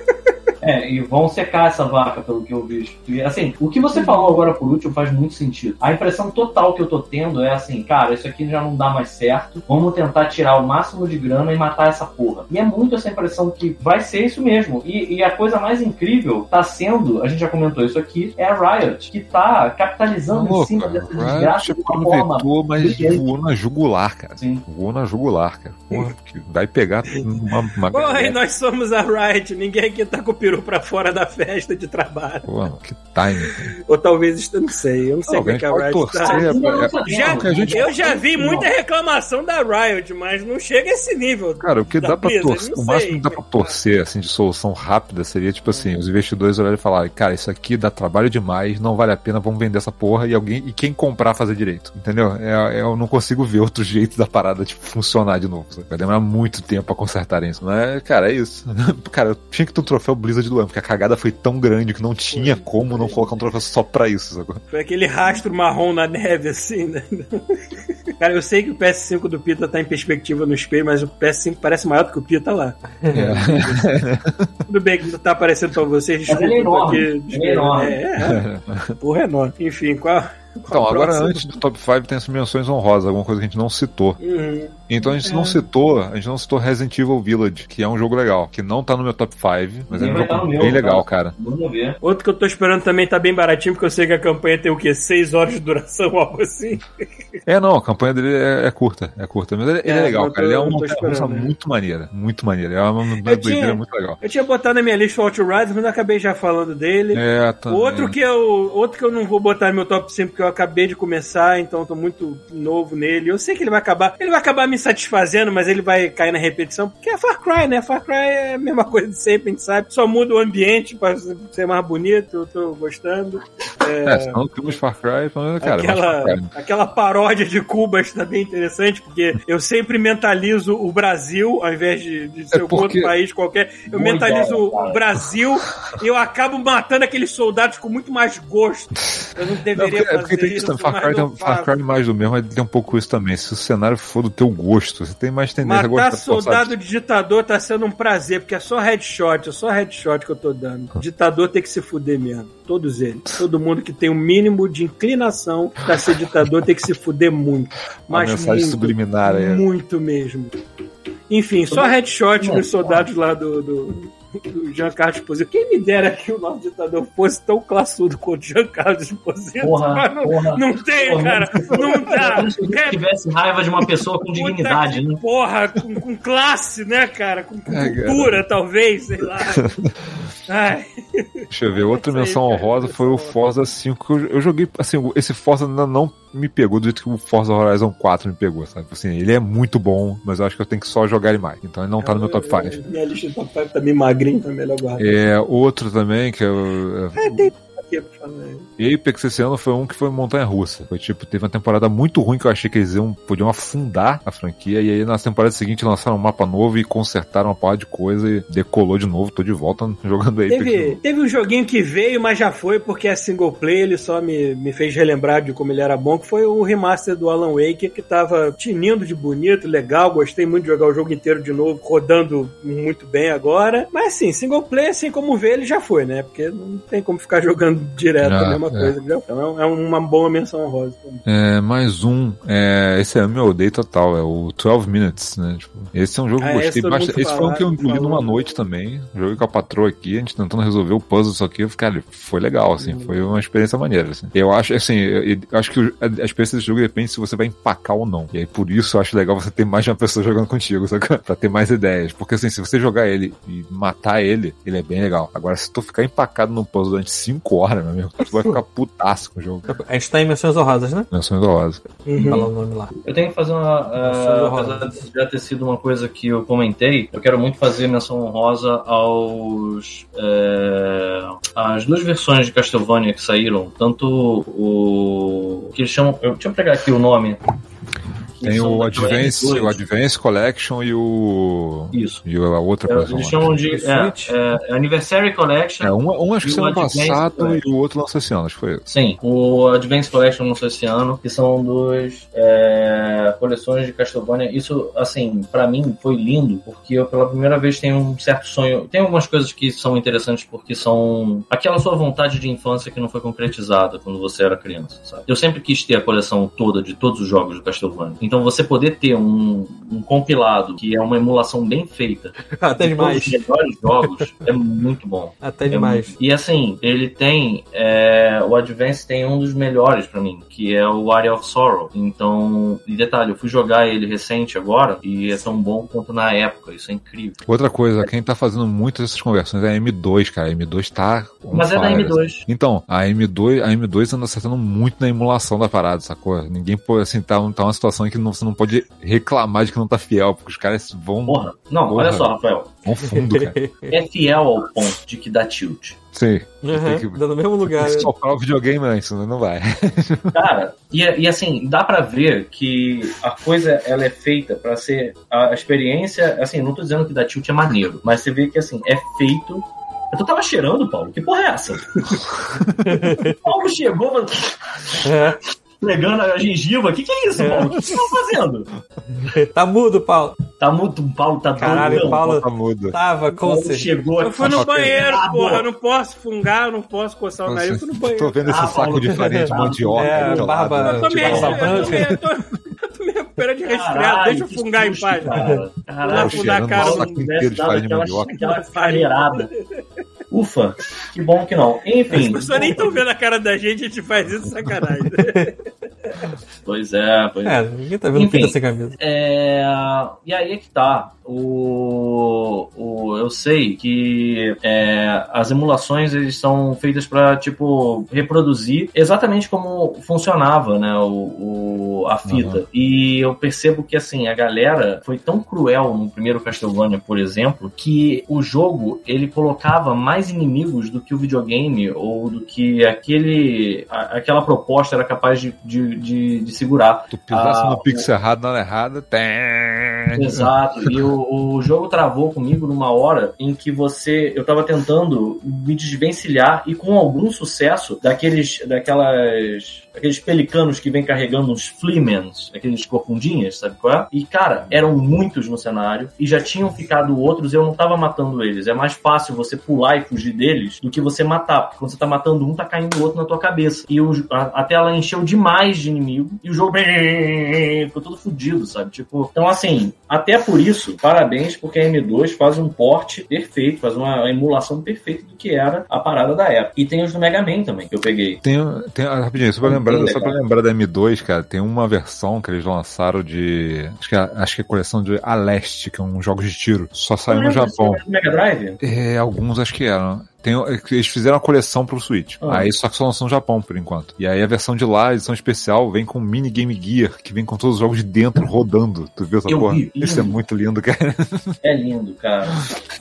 É, e vão secar essa vaca, pelo que eu vejo. E, assim, o que você falou agora por último faz muito sentido. A impressão total que eu tô tendo é assim, cara, isso aqui já não dá mais certo. Vamos tentar tirar o máximo de grana e matar essa porra. E é muito essa impressão que vai ser isso mesmo. E, e a coisa mais incrível tá sendo, a gente já comentou isso aqui, é a Riot, que tá capitalizando em louco, cima dessa Riot desgraça de uma forma. aproveitou, mas voou na jugular, cara. Sim. Voou na jugular, cara. Porra, que vai pegar uma, uma Porra, e nós somos a Riot, ninguém aqui tá com o peru pra fora da festa de trabalho. Porra, que time. Ou talvez, eu não sei, eu não sei Não, como é que a Riot tá. é- sabemos. Já, gente- eu já vi muita reclamação da Riot, mas não chega a esse nível. Cara, o que dá pra Blizzard, torcer, o máximo que dá pra torcer, assim, de solução rápida seria, tipo assim, os investidores olharem e falarem, cara, isso aqui dá trabalho demais, não vale a pena, vamos vender essa porra e alguém, e quem comprar fazer direito, entendeu? É, eu não consigo ver outro jeito da parada, tipo, funcionar de novo? Vai demorar muito tempo pra consertarem isso, mas, cara, é isso. cara, eu tinha que ter um troféu Blizzard do ano, porque a cagada foi tão grande que não tinha como não colocar um troféu só pra isso, sacou? Foi aquele rastro marrom na neve, assim, né? Cara, eu sei que o PS5 do Pita tá em perspectiva no espelho, mas o PS5 parece maior do que o Pita lá. Tudo bem que não tá aparecendo pra vocês, Mas desculpa, é enorme, aqui ele é enorme. É, é. Porra, é enorme. Enfim, qual. Então, agora antes do top 5 tem as menções honrosas, alguma coisa que a gente não citou. Uhum. Então a gente É. não citou, a gente não citou Resident Evil Village, que é um jogo legal, que não tá no meu top 5, mas é um jogo tá meu, bem legal, tá? cara. Vamos ver. Outro que eu tô esperando também tá bem baratinho, porque eu sei que a campanha tem o quê? 6 horas de duração, algo assim. É, não, a campanha dele é, é curta, é curta, mas ele, ele é, É, legal, eu cara. tô- Ele é uma tô esperando, né? muito maneira, muito maneira. É uma, uma Eu doideira tinha- muito legal. Eu tinha botado na minha lista o Outriders, mas eu acabei já falando dele. É, também. Outro que eu outro que eu não vou botar no meu top 5 porque eu acabei de começar, então eu tô muito novo nele. Eu sei que ele vai acabar, ele vai acabar me satisfazendo, mas ele vai cair na repetição, porque é Far Cry, né? Far Cry é a mesma coisa de sempre, a gente sabe. Só muda o ambiente pra ser mais bonito, eu tô gostando. É, senão temos Far Cry, falando, cara, aquela, Far Cry. aquela paródia de Cuba está bem interessante, porque eu sempre mentalizo o Brasil, ao invés de, de ser É porque- outro país qualquer, eu Boa mentalizo ideia, o. Brasil e eu acabo matando aqueles soldados com muito mais gosto. Eu não Não, deveria porque, é porque fazer tem isso, também. Far Cry, tem, Far. Cry mais do mesmo, mas tem um pouco isso também. Se o cenário for do teu gosto, você tem mais tendência a Matar gostar soldado de ditador tá sendo um prazer, porque é só headshot, é só headshot que eu tô dando. Ditador tem que se fuder mesmo. Todos eles. Todo mundo que tem o mínimo de inclinação pra ser ditador tem que se fuder muito. Mas mensagem muito, subliminar aí. Muito mesmo. Enfim, só headshot nos soldados lá do, do, do Giancarlo Esposito. Quem me dera que o nosso ditador fosse tão classudo quanto o Giancarlo Esposito. Porra, não, porra. não tem, Porra, cara. Não dá. Se gente tivesse raiva de uma pessoa com dignidade, né? Porra, com, com classe, né, cara? Com, com É, cultura, talvez, sei lá. Ai, Deixa eu ver, outra menção cara, honrosa foi o Forza 5. que Eu, eu joguei, assim, esse Forza ainda não me pegou do jeito que o Forza Horizon 4 me pegou, sabe? Assim, ele é muito bom, mas eu acho que eu tenho que só jogar ele mais. Então ele não tá no meu top 5. Minha lista de top 5 tá meio magrinho, tá melhor guardar. É, outro também que eu. É, tem pra falar. Apex esse ano foi um que foi montanha russa. Foi tipo, teve uma temporada muito ruim que eu achei que eles iam, podiam afundar a franquia. E aí na temporada seguinte lançaram um mapa novo e consertaram uma porra de coisa e decolou de novo. Tô de volta jogando Apex. de Teve, teve um joguinho que veio, mas já foi, porque é single player, ele só me, me fez relembrar de como ele era bom, que foi o remaster do Alan Wake, que tava tinindo de bonito, legal, gostei muito de jogar o jogo inteiro de novo, rodando muito bem agora. Mas assim, single player, assim como vê, ele já foi, né? Porque não tem como ficar jogando direto Ah, a mesma é. coisa. entendeu? Então é uma boa menção também. É, mais um. É, esse é o meu odeio total, é o 12 Minutes, né? Tipo, esse é um jogo que Ah, eu gostei bastante. Esse foi um que eu engoli numa noite também. Joguei com a patroa aqui, a gente tentando resolver o puzzle, só que eu fiquei, cara, foi legal, assim, Hum. foi uma experiência maneira, assim. Eu acho, assim, eu, eu acho que a, a experiência desse jogo depende se você vai empacar ou não. E aí, por isso, eu acho legal você ter mais de uma pessoa jogando contigo, sabe? Pra ter mais ideias. Porque, assim, se você jogar ele e matar ele, ele é bem legal. Agora, se tu ficar empacado no puzzle durante 5 horas, meu amigo, tu vai ficar putaço com o jogo. A gente tá em menções honrosas, né? Menções honrosas. Uhum. Fala o nome lá. Eu tenho que fazer uma. Uh, apesar de já ter sido uma coisa que eu comentei, eu quero muito fazer menção honrosa aos. é, as duas versões de Castlevania que saíram, tanto o. que eles chamam. eu- Deixa eu pegar aqui o nome. Tem o da Advance, PS2. o Advance Collection e o. Isso. E a outra É. Eles chamam de. O É, é, Anniversary Collection. É, um, um acho que E saiu ano Advance passado Collection. e o outro lançou esse ano, acho que foi isso. Sim, o Advance Collection lançou esse ano, que são duas é, coleções de Castlevania. Isso, assim, pra mim foi lindo, porque eu pela primeira vez tenho um certo sonho. Tem algumas coisas que são interessantes porque são aquela sua vontade de infância que não foi concretizada quando você era criança, sabe? Eu sempre quis ter a coleção toda de todos os jogos do Castlevania. Então você poder ter um, um compilado que é uma emulação bem feita Até de todos os demais. melhores jogos é muito bom. Até É demais. muito- E assim, ele tem. é, o Advance tem um dos melhores pra mim, que é o Area of Sorrow. Então, e detalhe, eu fui jogar ele recente agora e é tão bom quanto na época. Isso é incrível. Outra coisa, quem tá fazendo muitas dessas conversões é a M2, cara. A M2 tá. Mas é da fire, M2. assim. Então, a M2, a M2 anda acertando muito na emulação da parada, sacou? Ninguém pode, assim, tá, tá uma situação em que não- você não pode reclamar de que não tá fiel, porque os caras vão, Porra. Não, Porra. olha só, Rafael. vão fundo, cara. É fiel ao ponto de que dá tilt. Sim. Uhum, que- dá no mesmo lugar. Se soprar o videogame antes, né? não vai. Cara, e, e assim, dá pra ver que a coisa ela é feita pra ser a experiência, assim, não tô dizendo que da tilt é maneiro, mas você vê que assim, é feito Tu tava cheirando, Paulo? Que porra é essa? Paulo chegou, mano, É. pegando a gengiva. Que que é isso, Paulo? O que você tá fazendo? Tá mudo, Paulo. Tá muito. O Paulo tá Caralho, doidão. Paulo Tá mudo. tava com certeza. chegou Eu fui no banheiro, Ah, porra. Eu não posso fungar, eu não posso coçar o nariz. Eu fui no Tô banheiro. vendo esse Ah, saco Paulo, de farinha de tá. mandioca. É, barba- lado. Eu tô me, Tipo, eu tô eu tô, eu tô me recuperando de resfriado. Caralho, Deixa eu fungar em paz. cara. Lá Caralho, fudar a cheirando cara no saco inteiro de dado Ufa, que bom que não. As Enfim. pessoas nem estão vendo a cara da gente, a gente faz isso sacanagem. Pois é, pois é. Ninguém tá vendo Enfim. pinta sem camisa. É, e aí é que tá. O, o, eu sei que é, as emulações eles são feitas para tipo reproduzir exatamente como funcionava, né, o, o- a fita. E eu percebo que assim a galera foi tão cruel no primeiro Castlevania, por exemplo, que o jogo ele colocava mais inimigos do que o videogame ou do que aquele a- aquela proposta era capaz de, de, de, de segurar. Tu pisasse Ah, no pixel errado, na hora errada, tem. Exato. E o, o jogo travou comigo numa hora em que você. Eu tava tentando me desvencilhar e com algum sucesso daqueles. daquelas. Aqueles pelicanos que vem carregando uns Fleamans, aqueles corcundinhas, sabe qual é? E, cara, eram muitos no cenário e já tinham ficado outros e eu não tava matando eles. É mais fácil você pular e fugir deles do que você matar, porque quando você tá matando um, tá caindo o outro na tua cabeça. E o, a, a tela encheu demais de inimigo e o jogo ficou todo fudido, sabe? Tipo, então assim, até por isso, parabéns, porque a M2 faz um porte perfeito, faz uma emulação perfeita do que era a parada da época. E tem os do Mega Man também, que eu peguei. Tem, tem ah, rapidinho, só pra, Bem lembrar, só pra lembrar da M2, cara, tem uma versão que eles lançaram de. Acho que é, acho que é a coleção de Aleste, que é um jogo de tiro. Só saiu no Japão. Mega Drive? É, alguns acho que eram. Tem, eles fizeram a coleção pro Switch. Ah. Aí só que só lançou no Japão, por enquanto. E aí a versão de lá, a edição especial, vem com mini Game Gear, que vem com todos os jogos de dentro rodando. Tu viu essa Eu porra? vi, Isso é muito lindo, cara. É lindo, cara.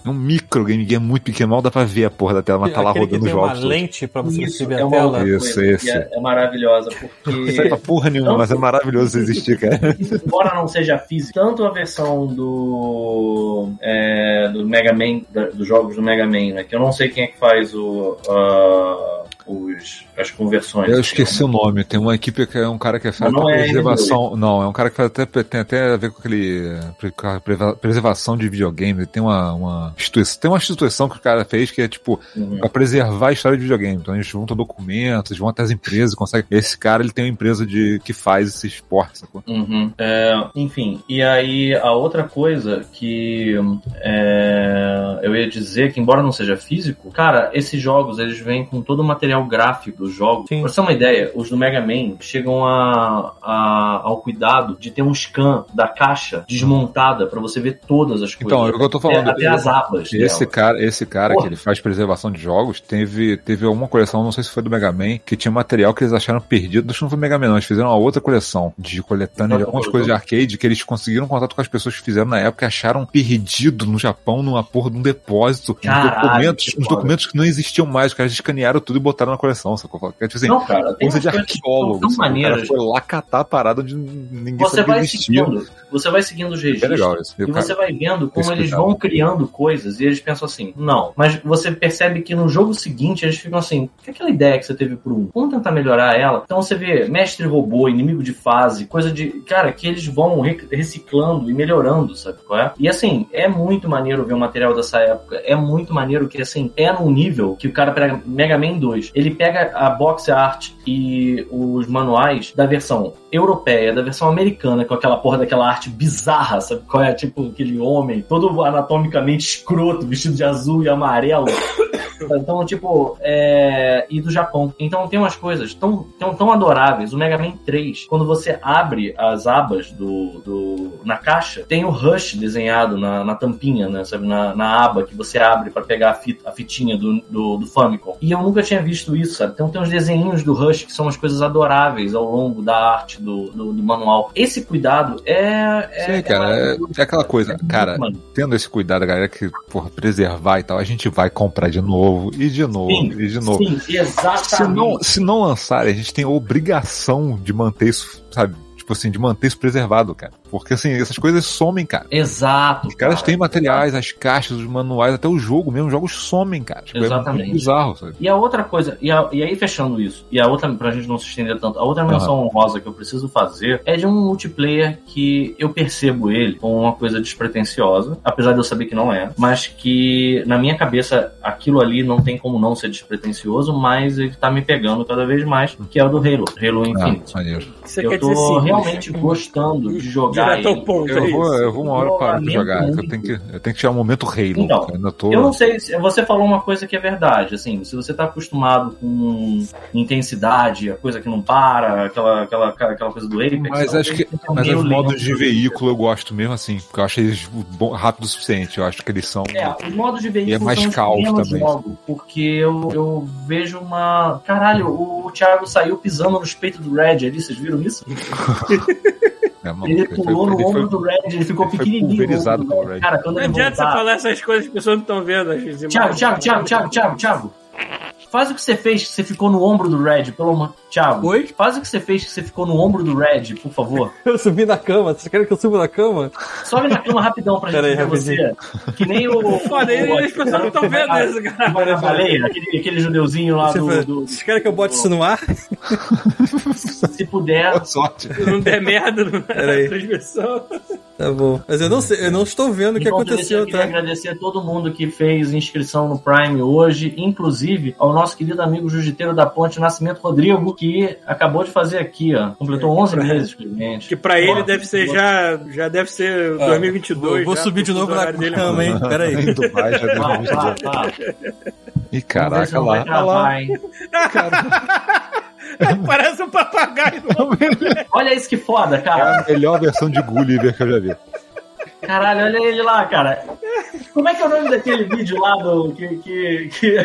É um micro Game Gear muito pequeno, mal dá pra ver a porra da tela, mas tá lá Aquele que rodando tem uma jogos. lente pra você Isso, subir é a tela. Isso, que É, é maravilhosa, Não porque serve pra porra nenhuma, Não. mas é maravilhoso existir, cara. embora não seja física, tanto a versão do é, do Mega Man, da- dos jogos do Mega Man, né, que eu não sei quem é faz o ah, os, as conversões. Eu esqueci o nome. Tem uma equipe que é um cara que faz Não é preservação. Não, é um cara que faz até, tem até a ver com aquele. com a preva- preservação de videogame. Tem uma, uma instituição. Tem uma instituição que o cara fez que é tipo Uhum. pra preservar a história de videogame. Então eles juntam documentos, vão até as empresas, consegue. Esse cara ele tem uma empresa de que faz esse esporte, sacou? Uhum. É, enfim, e aí a outra coisa que é, eu ia dizer que embora não seja físico, cara, esses jogos eles vêm com todo o material gráfico dos jogos. Sim. Pra você ter uma ideia, os do Mega Man chegam a, a- ao cuidado de ter um scan da caixa desmontada pra você ver todas as coisas. Então, é o que eu tô falando. Até, até as abas. Esse dela. cara, esse cara Porra. que ele faz preservação de jogos, teve, teve alguma coleção, não sei se foi do Mega Man, que tinha material que eles acharam perdido. Acho que não foi do Mega Man, não. Eles fizeram uma outra coleção de coletânea de algumas coisa. coisas de arcade que eles conseguiram contato com as pessoas que fizeram na época e acharam perdido no Japão, numa porra de um depósito. uns Caralho, documentos, que uns documentos que não existiam mais. Os caras escanearam tudo e botaram na coleção, sacou? Tipo assim, Não, cara, tem coisa de arqueólogo. tão? O cara foi lá catar a parada onde ninguém Você vai seguindo, você vai seguindo os É registros. legal isso. E você vai vendo como eles vão criando coisas e eles pensam assim, não. Mas você percebe que no jogo seguinte eles ficam assim, que aquela ideia que você teve pro um, vamos tentar melhorar ela. Então você vê mestre robô, inimigo de fase, coisa de. Cara, que eles vão re- reciclando e melhorando, sabe qual é? E assim, é muito maneiro ver o material dessa época. É muito maneiro que, assim, é num nível que o cara pega Mega Man 2. Ele pega a box art e os manuais da versão europeia, da versão americana, com aquela porra daquela arte bizarra, sabe qual é? Tipo aquele homem todo anatomicamente escroto, vestido de azul e amarelo. Então, tipo, é... e do Japão. Então tem umas coisas tão, tão, tão adoráveis. O Mega Man 3, quando você abre as abas do, do... na caixa, tem o Rush desenhado na, na tampinha, né? Sabe? Na, na aba que você abre pra pegar a, fita, a fitinha do, do, do Famicom. E eu nunca tinha visto isso, sabe? Então tem uns desenhinhos do Rush que são umas coisas adoráveis ao longo da arte do, do, do manual. Esse cuidado é. é Sim, cara, é, é aquela coisa, cara, Mano, tendo esse cuidado, a galera que, porra, preservar e tal, a gente vai comprar de novo, e de novo, Sim, e de novo. Sim, exatamente. Se não, se não lançarem, a gente tem a obrigação de manter isso, sabe? Tipo assim, de manter isso preservado, cara. Porque assim, essas coisas somem, cara. Exato. Os caras cara. têm materiais, as caixas, os manuais, até o jogo mesmo, os jogos somem, cara. Tipo, É Exatamente. muito bizarro, sabe? E a outra coisa, e, a- e aí fechando isso, e a outra, pra gente não se estender tanto, a outra menção honrosa que eu preciso fazer é de um multiplayer que eu percebo ele como uma coisa despretensiosa, apesar de eu saber que não é, mas que na minha cabeça aquilo ali não tem como não ser despretensioso, mas ele tá me pegando cada vez mais, que é o do Halo, Halo Ah, Infinite. Você eu quer tô dizer simples. realmente gostando de jogar Direto ao ele. ponto, é Eu vou, isso. eu vou uma hora Eu parar de jogar. Eu tenho, que, eu tenho que tirar um momento Halo. Então. Ainda tô. Eu não sei, se- você falou uma coisa que é verdade, assim, se você tá acostumado com intensidade, a coisa que não para, aquela, aquela, aquela coisa do Apex... Mas acho que. um Mas os modos de veículo eu gosto mesmo assim, porque eu acho eles bom- rápido o suficiente. Eu acho que eles são. É, os modos de veículo E é mais caos também. jogo, porque eu, eu vejo uma... Caralho, o Thiago saiu pisando nos peitos do Red ali, vocês viram isso? É, maluco, Ele pulou no ombro do Red, ele ficou ele pequenininho. pulverizado pelo Red. Cara, quando Não ele adianta você voltar... falar essas coisas que as pessoas não estão vendo. As. Thiago, Thiago, Thiago, Thiago, Thiago, Thiago. Faz o que você fez que você ficou no ombro do Red, pelo amor. Thiago. Oi? Faz o que você fez que você ficou no ombro do Red, por favor. Eu subi na cama. Vocês querem que eu suba na cama? Sobe na cama rapidão pra gente aí, ver você. Que nem o. Ele- as pessoas não estão vendo isso, cara. Na baleia, aquele, aquele judeuzinho lá do, do- Vocês querem que eu bote isso no ar? Se puder. Boa sorte. Se não der merda na Peraí. transmissão. Tá bom. Mas eu não sei, eu não estou vendo o que Então, aconteceu, eu queria tá? agradecer a todo mundo que fez inscrição no Prime hoje, inclusive ao nosso querido amigo jiu-jiteiro da Ponte Nascimento Rodrigo, que acabou de fazer aqui, ó. Completou 11 meses com a gente. Que pra ele deve ser já. Já deve ser 2022. Vou, vou já, subir de novo na dele. cama, hein? Pera aí. Em Dubai já deu. Ih, caraca vai lá. Travar, lá. hein? Parece um papagaio. Olha isso que foda, É cara. a melhor versão de Gulliver que eu já vi. Caralho, olha ele lá, cara. Como é que é o nome daquele vídeo lá do. Que. que, que... É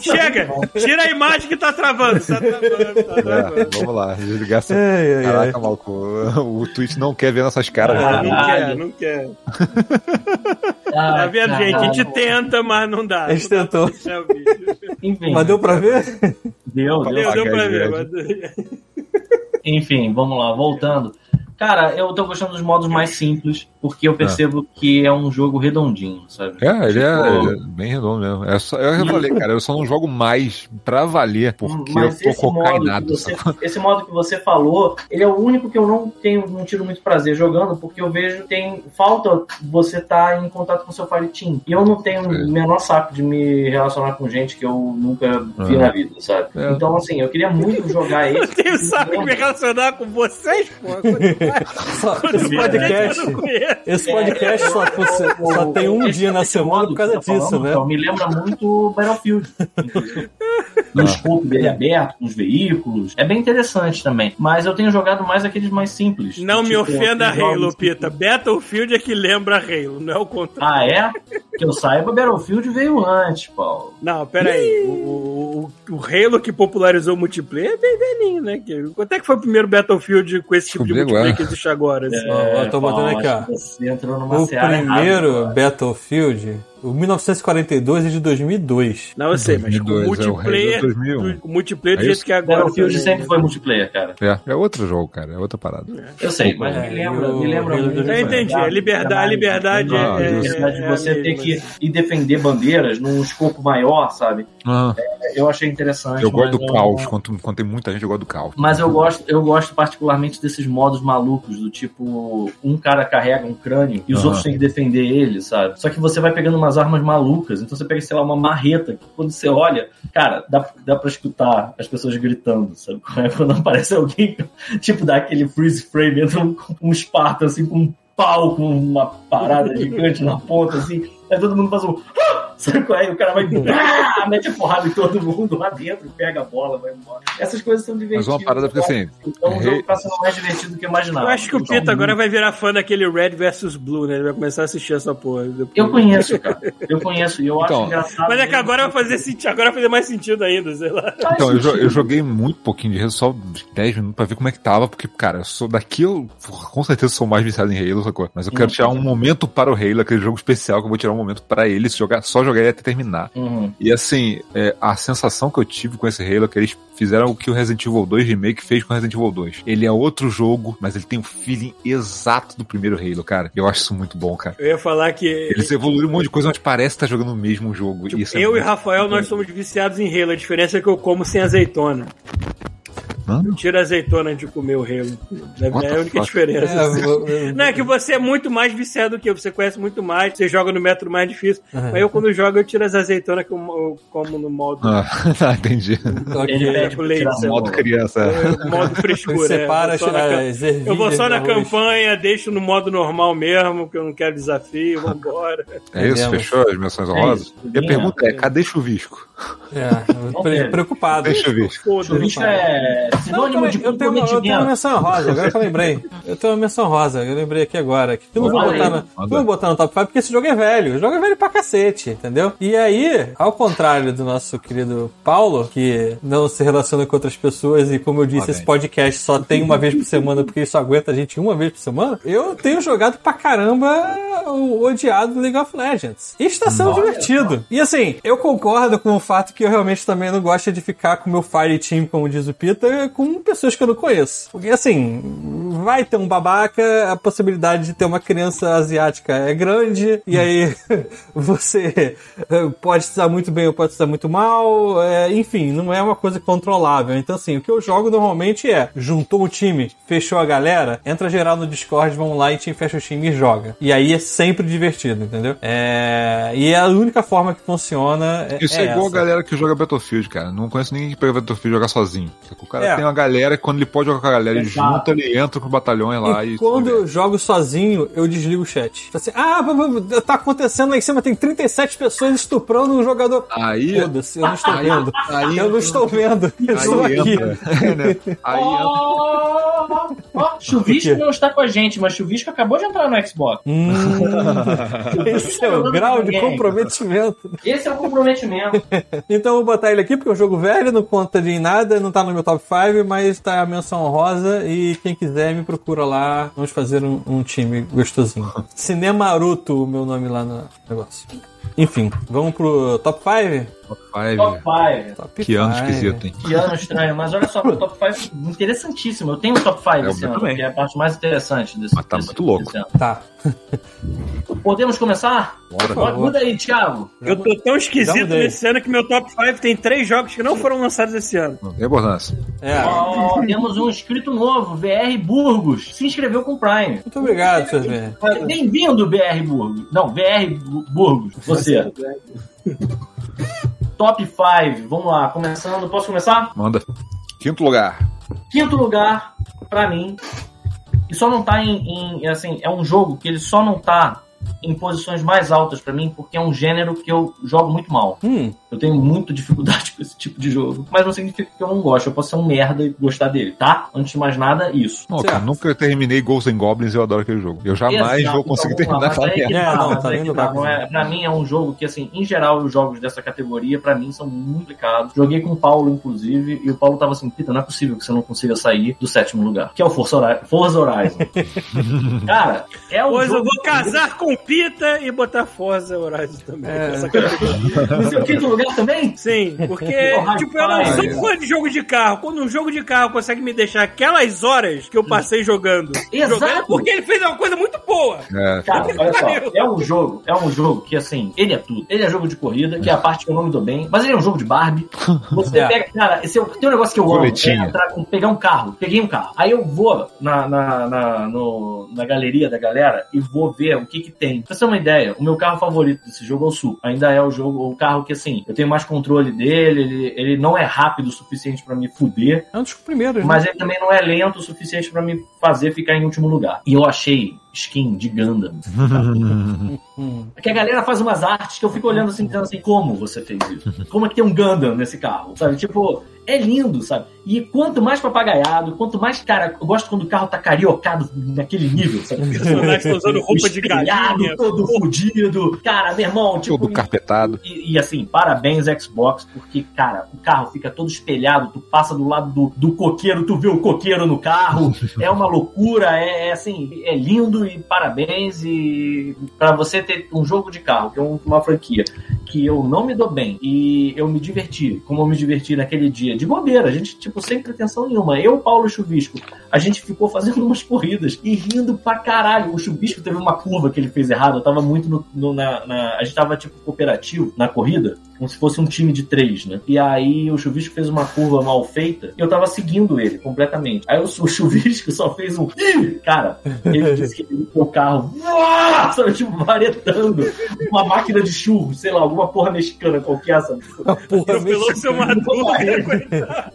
Chega! Tira a imagem que tá travando. Tá travando, tá travando. É, vamos lá, desligar essa. Ai, ai. Caraca, maluco. O Twitch não quer ver nossas caras. Ah, não quer, não quer. Ah, Tá vendo, gente? A gente tenta, mas não dá. A gente tentou. É o vídeo. Enfim, Mas deu pra ver? deu, deu. Deu, deu pra ver. Mas- Enfim, vamos lá, voltando. Cara, eu tô gostando dos modos mais simples, porque eu Ah. percebo que é um jogo redondinho, sabe? É, ele é, Tipo, ele é bem redondo mesmo. É só, eu falei, cara, eu só não jogo mais pra valer, porque Mas eu tô esse modo, que cocainado. você, esse modo que você falou, ele é o único que eu não tenho, não tiro muito prazer jogando, porque eu vejo tem falta você estar em contato com o seu Fire Team. E eu não tenho É. o menor saco de me relacionar com gente que eu nunca vi Ah. na vida, sabe? É. Então, assim, eu queria muito jogar esse. Tenho saco de me relacionar com vocês, pô. Só- esse podcast. Esse podcast só, só tem um dia na esse semana por causa tá disso, falando, né? Então, me lembra muito Battlefield. no escopo dele aberto, com os veículos. É bem interessante também. Mas eu tenho jogado mais aqueles mais simples. Não me Tipo, ofenda aqueles Halo, Pita. Battlefield é que lembra Halo, não é o contrário. Ah, é? Que eu saiba, Battlefield veio antes, Paulo. Não, pera aí. O, o, o Halo que popularizou o multiplayer é bem velhinho, né? Quanto é que foi o primeiro Battlefield com esse tipo de multiplayer. Que existe agora? assim? Ó, eu tô botando aqui, ó. Você entrou numa O primeiro errada, Battlefield, o 1942 é de 2002. Não, eu sei, mas com 2002, é o multiplayer. 2001. do- com multiplayer do É jeito isso? que é agora. Battlefield também, sempre né? foi multiplayer, cara. É, é outro jogo, cara, é outra parada. Eu sei, mas É, me lembra, e o me lembra do- Eu entendi, a liberdade- liberdade é- a liberdade é- de é você ter que ir defender bandeiras num escopo maior, sabe? Ah, Eu achei interessante. eu gosto mas do eu- caos, quando, quando tem muita gente, eu gosto do caos. Mas eu gosto, eu gosto particularmente desses modos malucos, do tipo, um cara carrega um crânio e os Aham. outros têm que defender ele, sabe? Só que você vai pegando umas armas malucas, então você pega, sei lá, uma marreta, que quando você olha, cara, dá, dá pra escutar as pessoas gritando, sabe? Quando aparece alguém, tipo, dá aquele freeze frame, entra um, um assim, com um pau, com uma parada gigante na ponta, assim, aí todo mundo faz um... Sabe qual é? E o cara vai ah, mete a porrada em todo mundo lá dentro, pega a bola, vai embora. Essas coisas são divertidas. Mas uma parada porque assim, Então o jogo tá sendo mais divertido do que eu imaginava. Eu acho que o Então, Pita agora vai virar fã daquele Red vs Blue, né? Ele vai começar a assistir essa porra. depois. Eu conheço, cara. Eu conheço. E eu Então, acho engraçado. Mas é que agora vai fazer sentido, agora vai fazer mais sentido ainda, sei lá. Então, eu, eu joguei muito pouquinho de Halo, só uns 10 minutos pra ver como é que tava, porque, cara, eu sou daqui, eu com certeza sou mais viciado em Halo, sacou? Mas eu quero Hum. tirar um momento para o Halo, aquele jogo especial que eu vou tirar um momento pra ele, jogar, só jogar ele até terminar. Uhum. E assim, é, a sensação que eu tive com esse Halo é que eles fizeram o que o Resident Evil 2 Remake fez com o Resident Evil 2. Ele é outro jogo, mas ele tem o feeling exato do primeiro Halo, cara. Eu acho isso muito bom, cara. Eu ia falar que. Eles evoluíram um monte de coisa, mas parece estar jogando o mesmo jogo. tipo, Isso é eu e muito Rafael, bom. nós somos viciados em Halo. A diferença é que eu como sem azeitona. Hã? Eu tiro a azeitona de comer o Halo. É é a única fuck? diferença. É, assim. eu- eu- Não, é que você é muito mais viciado do que eu. Você conhece muito mais, você joga no método mais difícil. Uhum. Mas eu, quando jogo, eu tiro as azeitonas que eu, eu como no modo, Ah, entendi. ok. Ele pede pra leite. Modo criança. é, modo frescura. Você é. separa Eu vou na ervilhas Eu vou só na arroz. campanha, deixo no modo normal mesmo, porque eu não quero desafio, vambora. É isso? Fechou as menções honrosas? isso. E a pergunta é, cadê chuvisco? É, pre- preocupado. Cadê chuvisco? Chuvisco é Sinônimo de eu, tenho uma, eu tenho uma menção rosa, agora que eu lembrei. Eu tenho uma menção rosa, eu lembrei aqui agora. Que eu não vou botar, não vou botar no top 5 porque esse jogo é velho. O jogo é velho pra cacete, entendeu? E aí, ao contrário do nosso querido Paulo, que não se relaciona com outras pessoas e, como eu disse, Lá esse podcast só tem uma vez por semana porque ele só aguenta a gente uma vez por semana, eu tenho jogado pra caramba o odiado League of Legends. E está sendo Olha divertido. E assim, eu concordo com o fato que eu realmente também não gosto de ficar com o meu Fire Team, como diz o Com pessoas que eu não conheço. Porque assim, vai ter um babaca, a possibilidade de ter uma criança asiática é grande, e aí você eh, pode dar muito bem ou pode dar muito mal, é, enfim, não é uma coisa controlável. Então assim, o que eu jogo normalmente é, juntou o time, fechou a galera, entra geral no Discord, vamos lá e te fecha o time e joga. E aí é sempre divertido, entendeu? É, e é a única forma que funciona é, Isso é, é igual essa. a galera que joga Battlefield, cara. Não conheço ninguém que pega Battlefield e joga sozinho. O cara É. tem uma galera que quando ele pode jogar com a galera, ele Exato. junta, ele entra com o batalhão lá e. E quando eu jogo sozinho, eu desligo o chat. Tipo Assim, ah, tá acontecendo lá em cima, tem 37 pessoas estuprando um jogador. Aí. Foda-se, eu não estou Aí- vendo. aí eu não estou vendo. Eu estou Aí aqui. entra. né? Aí. Oh! Ó, Chuvisco Por quê? não está com a gente, mas Chuvisco acabou de entrar no Xbox. Hum, esse é o grau de comprometimento. Esse é o comprometimento. Então eu vou botar ele aqui porque é um jogo velho, não conta de nada, não tá no meu top 5, mas tá a menção honrosa e quem quiser me procura lá. Vamos fazer um, um time gostosinho. Cinemaruto, o meu nome lá no negócio. Enfim, vamos pro top 5? Top 5. Top 5. Top Que ano esquisito, hein? Que ano estranho, mas olha só, o top 5 interessantíssimo. Eu tenho um top 5 É, o esse ano, também. que é a parte mais interessante desse, Mas tá desse- muito louco. Tá. Podemos começar? Bora. Pode- Muda aí, Thiago. Eu tô tão esquisito nesse ano que meu top 5 tem três jogos que não foram lançados esse ano. Não tem importância. É. Ó, temos um inscrito novo, VR Burgos. Se inscreveu com o Prime. Muito obrigado, seu. Bem-vindo, BR Burgos. Não, VR Bu- Burgos. Você. Top 5. Vamos lá, começando. Posso começar? Manda. Quinto lugar. Quinto lugar, pra mim. E só não tá em, em, Assim, é um jogo que ele só não tá em posições mais altas pra mim, porque é um gênero que eu jogo muito mal. Hum, Eu tenho muita dificuldade com esse tipo de jogo. Mas não significa que eu não gosto. Eu posso ser um merda e gostar dele, tá? Antes de mais nada, isso. Não, cara, nunca terminei Ghosts and Goblins e eu adoro aquele jogo. Eu jamais Exato, vou conseguir então, terminar aquela que merda. É, tá, não, mas tá que tá, pra não é- Pra mim é um jogo que, assim, em geral, os jogos dessa categoria, pra mim, são muito complicados. Joguei com o Paulo, inclusive, e o Paulo tava assim, Pita, não é possível que você não consiga sair do sétimo lugar. Que é o Forza Hori- Forza Horizon. Cara, é um Pois jogo... eu vou casar com Pita e botar Forza Horizon também. É. Essa categoria. No seu quinto lugar também? Sim, porque, Porra, tipo, eu não sou fã de jogo de carro. Quando um jogo de carro consegue me deixar aquelas horas que eu passei jogando, Exato. jogando é porque ele fez uma coisa muito boa. É, Cara, olha só, é um jogo, é um jogo que assim, ele é tudo. Ele é jogo de corrida, que é a parte que eu não me dou bem, mas ele é um jogo de Barbie. Você É. pega, cara, esse é, o- tem um negócio que eu amo, é entrar com- pegar um carro, peguei um carro. Aí eu vou na, na, na, no- na galeria da galera e vou ver o que que tem. Pra você ter uma ideia, o meu carro favorito desse jogo é o Sul. Ainda é o jogo, o carro que assim, eu tenho mais controle dele, ele, ele não é rápido o suficiente pra me fuder. é um dos primeiros, né? Mas ele também não é lento o suficiente pra me fazer ficar em último lugar. E eu achei skin de Gundam. Hum. Porque a galera faz umas artes que eu fico olhando assim, dizendo assim, como você fez isso? Como é que tem um Gundam nesse carro? Sabe? Tipo, é lindo, sabe? E quanto mais papagaiado, quanto mais, cara, eu gosto quando o carro tá cariocado naquele nível, sabe? Os personagens estão usando roupa de Espelhado, galinha. todo fudido. Cara, meu irmão, tipo. Todo carpetado. E, e, assim, parabéns Xbox, porque, cara, o carro fica todo espelhado, tu passa do lado do, do coqueiro, tu vê o coqueiro no carro, é uma loucura, é, é, assim, é lindo e parabéns. E pra você ter um jogo de carro, que é um- uma franquia, que eu não me dou bem e eu me diverti, como eu me diverti naquele dia, de bobeira, a gente, tipo, sem pretensão nenhuma. Eu, Paulo Chuvisco, a gente ficou fazendo umas corridas e rindo pra caralho. O Chubisco teve uma curva que ele fez errado. Eu tava muito no, no- na, na- A gente tava tipo cooperativo na corrida, como se fosse um time de três, né? E aí o Chubisco fez uma curva mal feita e eu tava seguindo ele completamente. Aí o, o Chubisco só fez um. Cara, ele disse que ele o carro, "Uá!" sabe, tipo, varetando. Uma máquina de churros, sei lá, alguma porra mexicana qualquer, sabe? Atropelou seu maduro. coitado.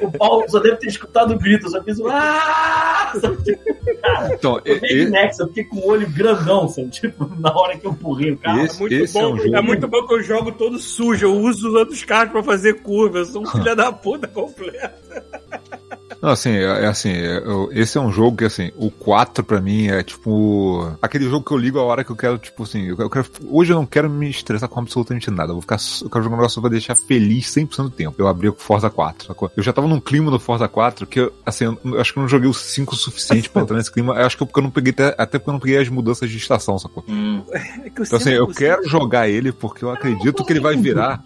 O Paulo só deve ter escutado o grito, eu só fiz um. "Ah!" Sabe, tipo, cara, Então, Eu e- e- eu fiquei com o olho grandão, sabe? Tipo, na hora que eu empurrei o carro. Esse- É muito, é bom, um jogo- é muito bom que eu jogo todo sujo. Eu uso os outros carros pra fazer curva. Eu sou um filho da puta completo. Não, assim, é, é assim, é, eu- esse é um jogo que, assim, o 4 pra mim é tipo. Aquele jogo que eu ligo a hora que eu quero, tipo assim, eu quero- hoje eu não quero me estressar com absolutamente nada. Eu vou ficar. Eu quero jogar um negócio pra deixar feliz 100% do tempo. Eu abri o Forza 4, sacou? Eu já tava num clima do Forza 4 que, eu, assim, eu, eu acho que eu não joguei o 5 o suficiente pra entrar nesse clima. Eu acho que eu, porque eu não peguei, até, até porque eu não peguei as mudanças de estação, sacou? Hum, É que Então, assim, eu quero jogar ele porque eu acredito que ele vai virar.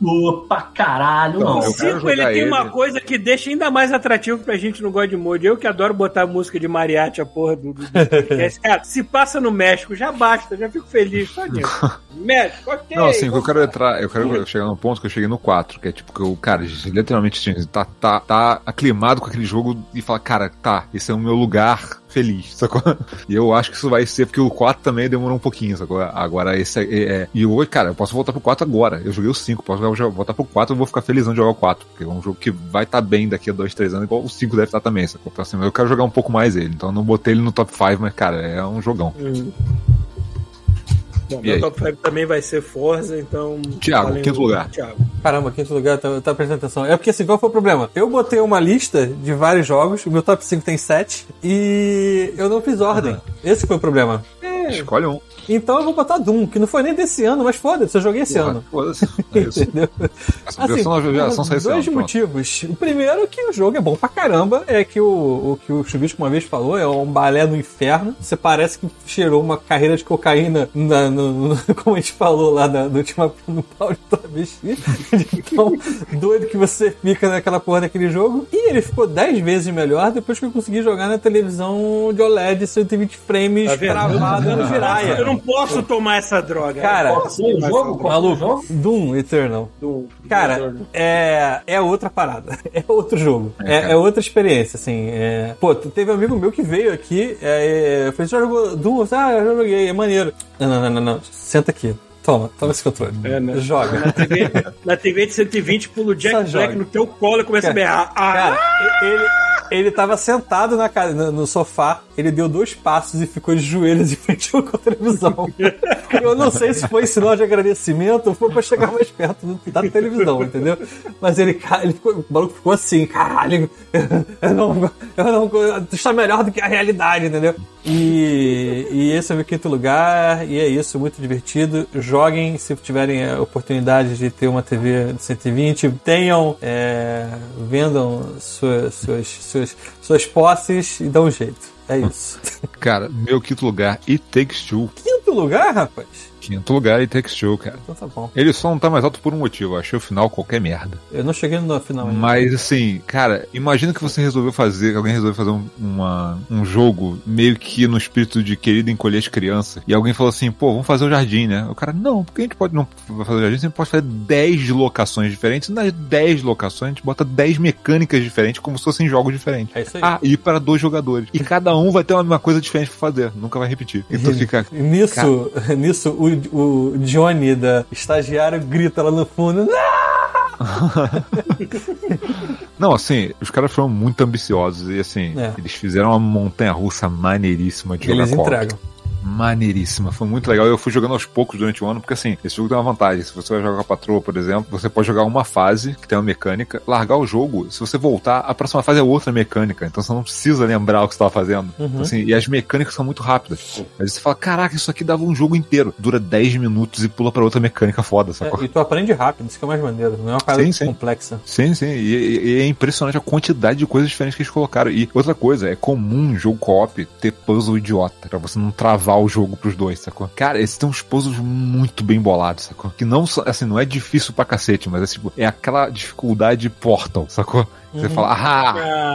Pra caralho, Não, não. O eu quero 5 ele jogar tem ele. uma coisa que deixa ainda mais atrativo pra gente no God Mode. Eu que adoro botar música de mariachi, a porra do, do, podcast. Cara, se passa no México, já basta, já fico feliz. Só nisso. México, ok. Não, assim, eu quero entrar, eu quero chegar num ponto que eu cheguei no 4, que é tipo que eu, cara, literalmente assim, tá, tá, tá aclimado com aquele jogo e fala, cara, tá, esse é o meu lugar feliz, sacou? E eu acho que isso vai ser, porque o 4 também demorou um pouquinho, sacou? Agora esse é. é- e hoje, cara, eu posso voltar pro 4 agora. Eu joguei o 5, posso voltar pro 4 eu vou ficar felizão de jogar o 4, porque é um jogo que vai estar bem daqui a 2, 3 anos, igual o 5 deve estar também, sacou? Então, assim, eu quero jogar um pouco mais ele, então eu não botei ele no top 5, mas, cara, é um jogão. Hum. Bom, E aí? meu top 5 também vai ser Forza, então. Thiago, valendo- quinto lugar. Thiago. Caramba, quinto lugar, tá, tá prestando atenção. É porque assim, qual foi o problema? Eu botei uma lista de vários jogos, o meu top 5 tem 7, e eu não fiz ordem. Esse foi o problema. Escolhe um. Então eu vou botar Doom, que não foi nem desse ano, mas foda-se, eu joguei esse ano. Foda-se. É isso. Entendeu? Essa versão sai esse ano, dois pronto. motivos. O primeiro é que o jogo é bom pra caramba. É que o, o que o Chubisco uma vez falou, é um balé no inferno. Você parece que cheirou uma carreira de cocaína, na- no, no- como a gente falou lá na, no último no pau de travesti. De tão doido que você fica naquela porra daquele jogo. E ele ficou 10 vezes melhor depois que eu consegui jogar na televisão de OLED 120 frames Tá vendo? No Eu não posso tomar essa droga. Cara, Eu o jogo, qual Maluco, jogo? Doom Eternal. do- Cara, é, é outra parada. É outro jogo. É, É, cara. é outra experiência, assim. é- Pô, teve um amigo meu que veio aqui, é, é, falei, você já jogou Doom? Eu Ah, eu já joguei, é maneiro. Não, não, não, não, não. Senta aqui. Toma, toma esse controle. É, né? Joga. Na TV, na TV de 120, pula o Jack Só Black joga. no teu colo e começa a berrar. Ah, Cara, ele, ele tava sentado na, ca- no, sofá, ele deu dois passos e ficou de joelhos em com a televisão. Eu não sei se foi sinal de agradecimento ou foi pra chegar mais perto do- da televisão, entendeu? Mas ele, ele ficou, o maluco ficou assim, caralho, eu não, eu não, tu está melhor do que a realidade, entendeu? E, e esse é o meu quinto lugar, e é isso, muito divertido. Joguem se tiverem a oportunidade de ter uma TV de 120, tenham, é, vendam suas, suas, suas, suas posses e dão um jeito. É isso. Cara, meu quinto lugar, It Takes Two. Quinto lugar, rapaz? Quinto lugar, It Takes Two, cara. Então tá bom. Ele só não tá mais alto por um motivo. Eu achei o final qualquer merda. Eu não cheguei no final ainda. Mas assim, cara, imagina que você resolveu fazer, que alguém resolveu fazer um, uma- um jogo meio que no espírito de querido encolher as crianças. E alguém falou assim, pô, vamos fazer o jardim, né? O cara, não, porque a gente pode não fazer o jardim, a gente pode fazer 10 locações diferentes. Nas 10 locações, a gente bota 10 mecânicas diferentes, como se fossem jogos diferentes. É isso aí. Ah, e para dois jogadores. E cada um vai ter uma coisa diferente pra fazer. Nunca vai repetir. Então fica. Nisso, nisso o, o Johnny da estagiário grita lá no fundo. "Não!" Assim, os caras foram muito ambiciosos. E assim, É. eles fizeram uma montanha russa maneiríssima de Eles entregam. Maneiríssima. Foi muito legal. Eu fui jogando aos poucos durante o ano, porque assim, esse jogo tem uma vantagem. Se você vai jogar com a patroa, por exemplo, você pode jogar uma fase que tem uma mecânica, largar o jogo, se você voltar, a próxima fase é outra mecânica. Então você não precisa lembrar o que você estava fazendo. Uhum. Assim, e as mecânicas são muito rápidas. Aí você fala, caraca, isso aqui dava um jogo inteiro. Dura 10 minutos e pula pra outra mecânica foda, sacou? É, e tu aprende rápido, isso que é mais maneiro. Não é uma parada Sim, sim. complexa. Sim, sim. E, e- e é impressionante a quantidade de coisas diferentes que eles colocaram. E outra coisa, é comum um jogo co-op ter puzzle idiota, pra você não travar o jogo pros dois, sacou? Cara, esses tem uns puzzles muito bem bolados, sacou? Que não, são- assim, não é difícil pra cacete, mas é tipo, é aquela dificuldade portal, sacou? Você Uhum. fala, ah,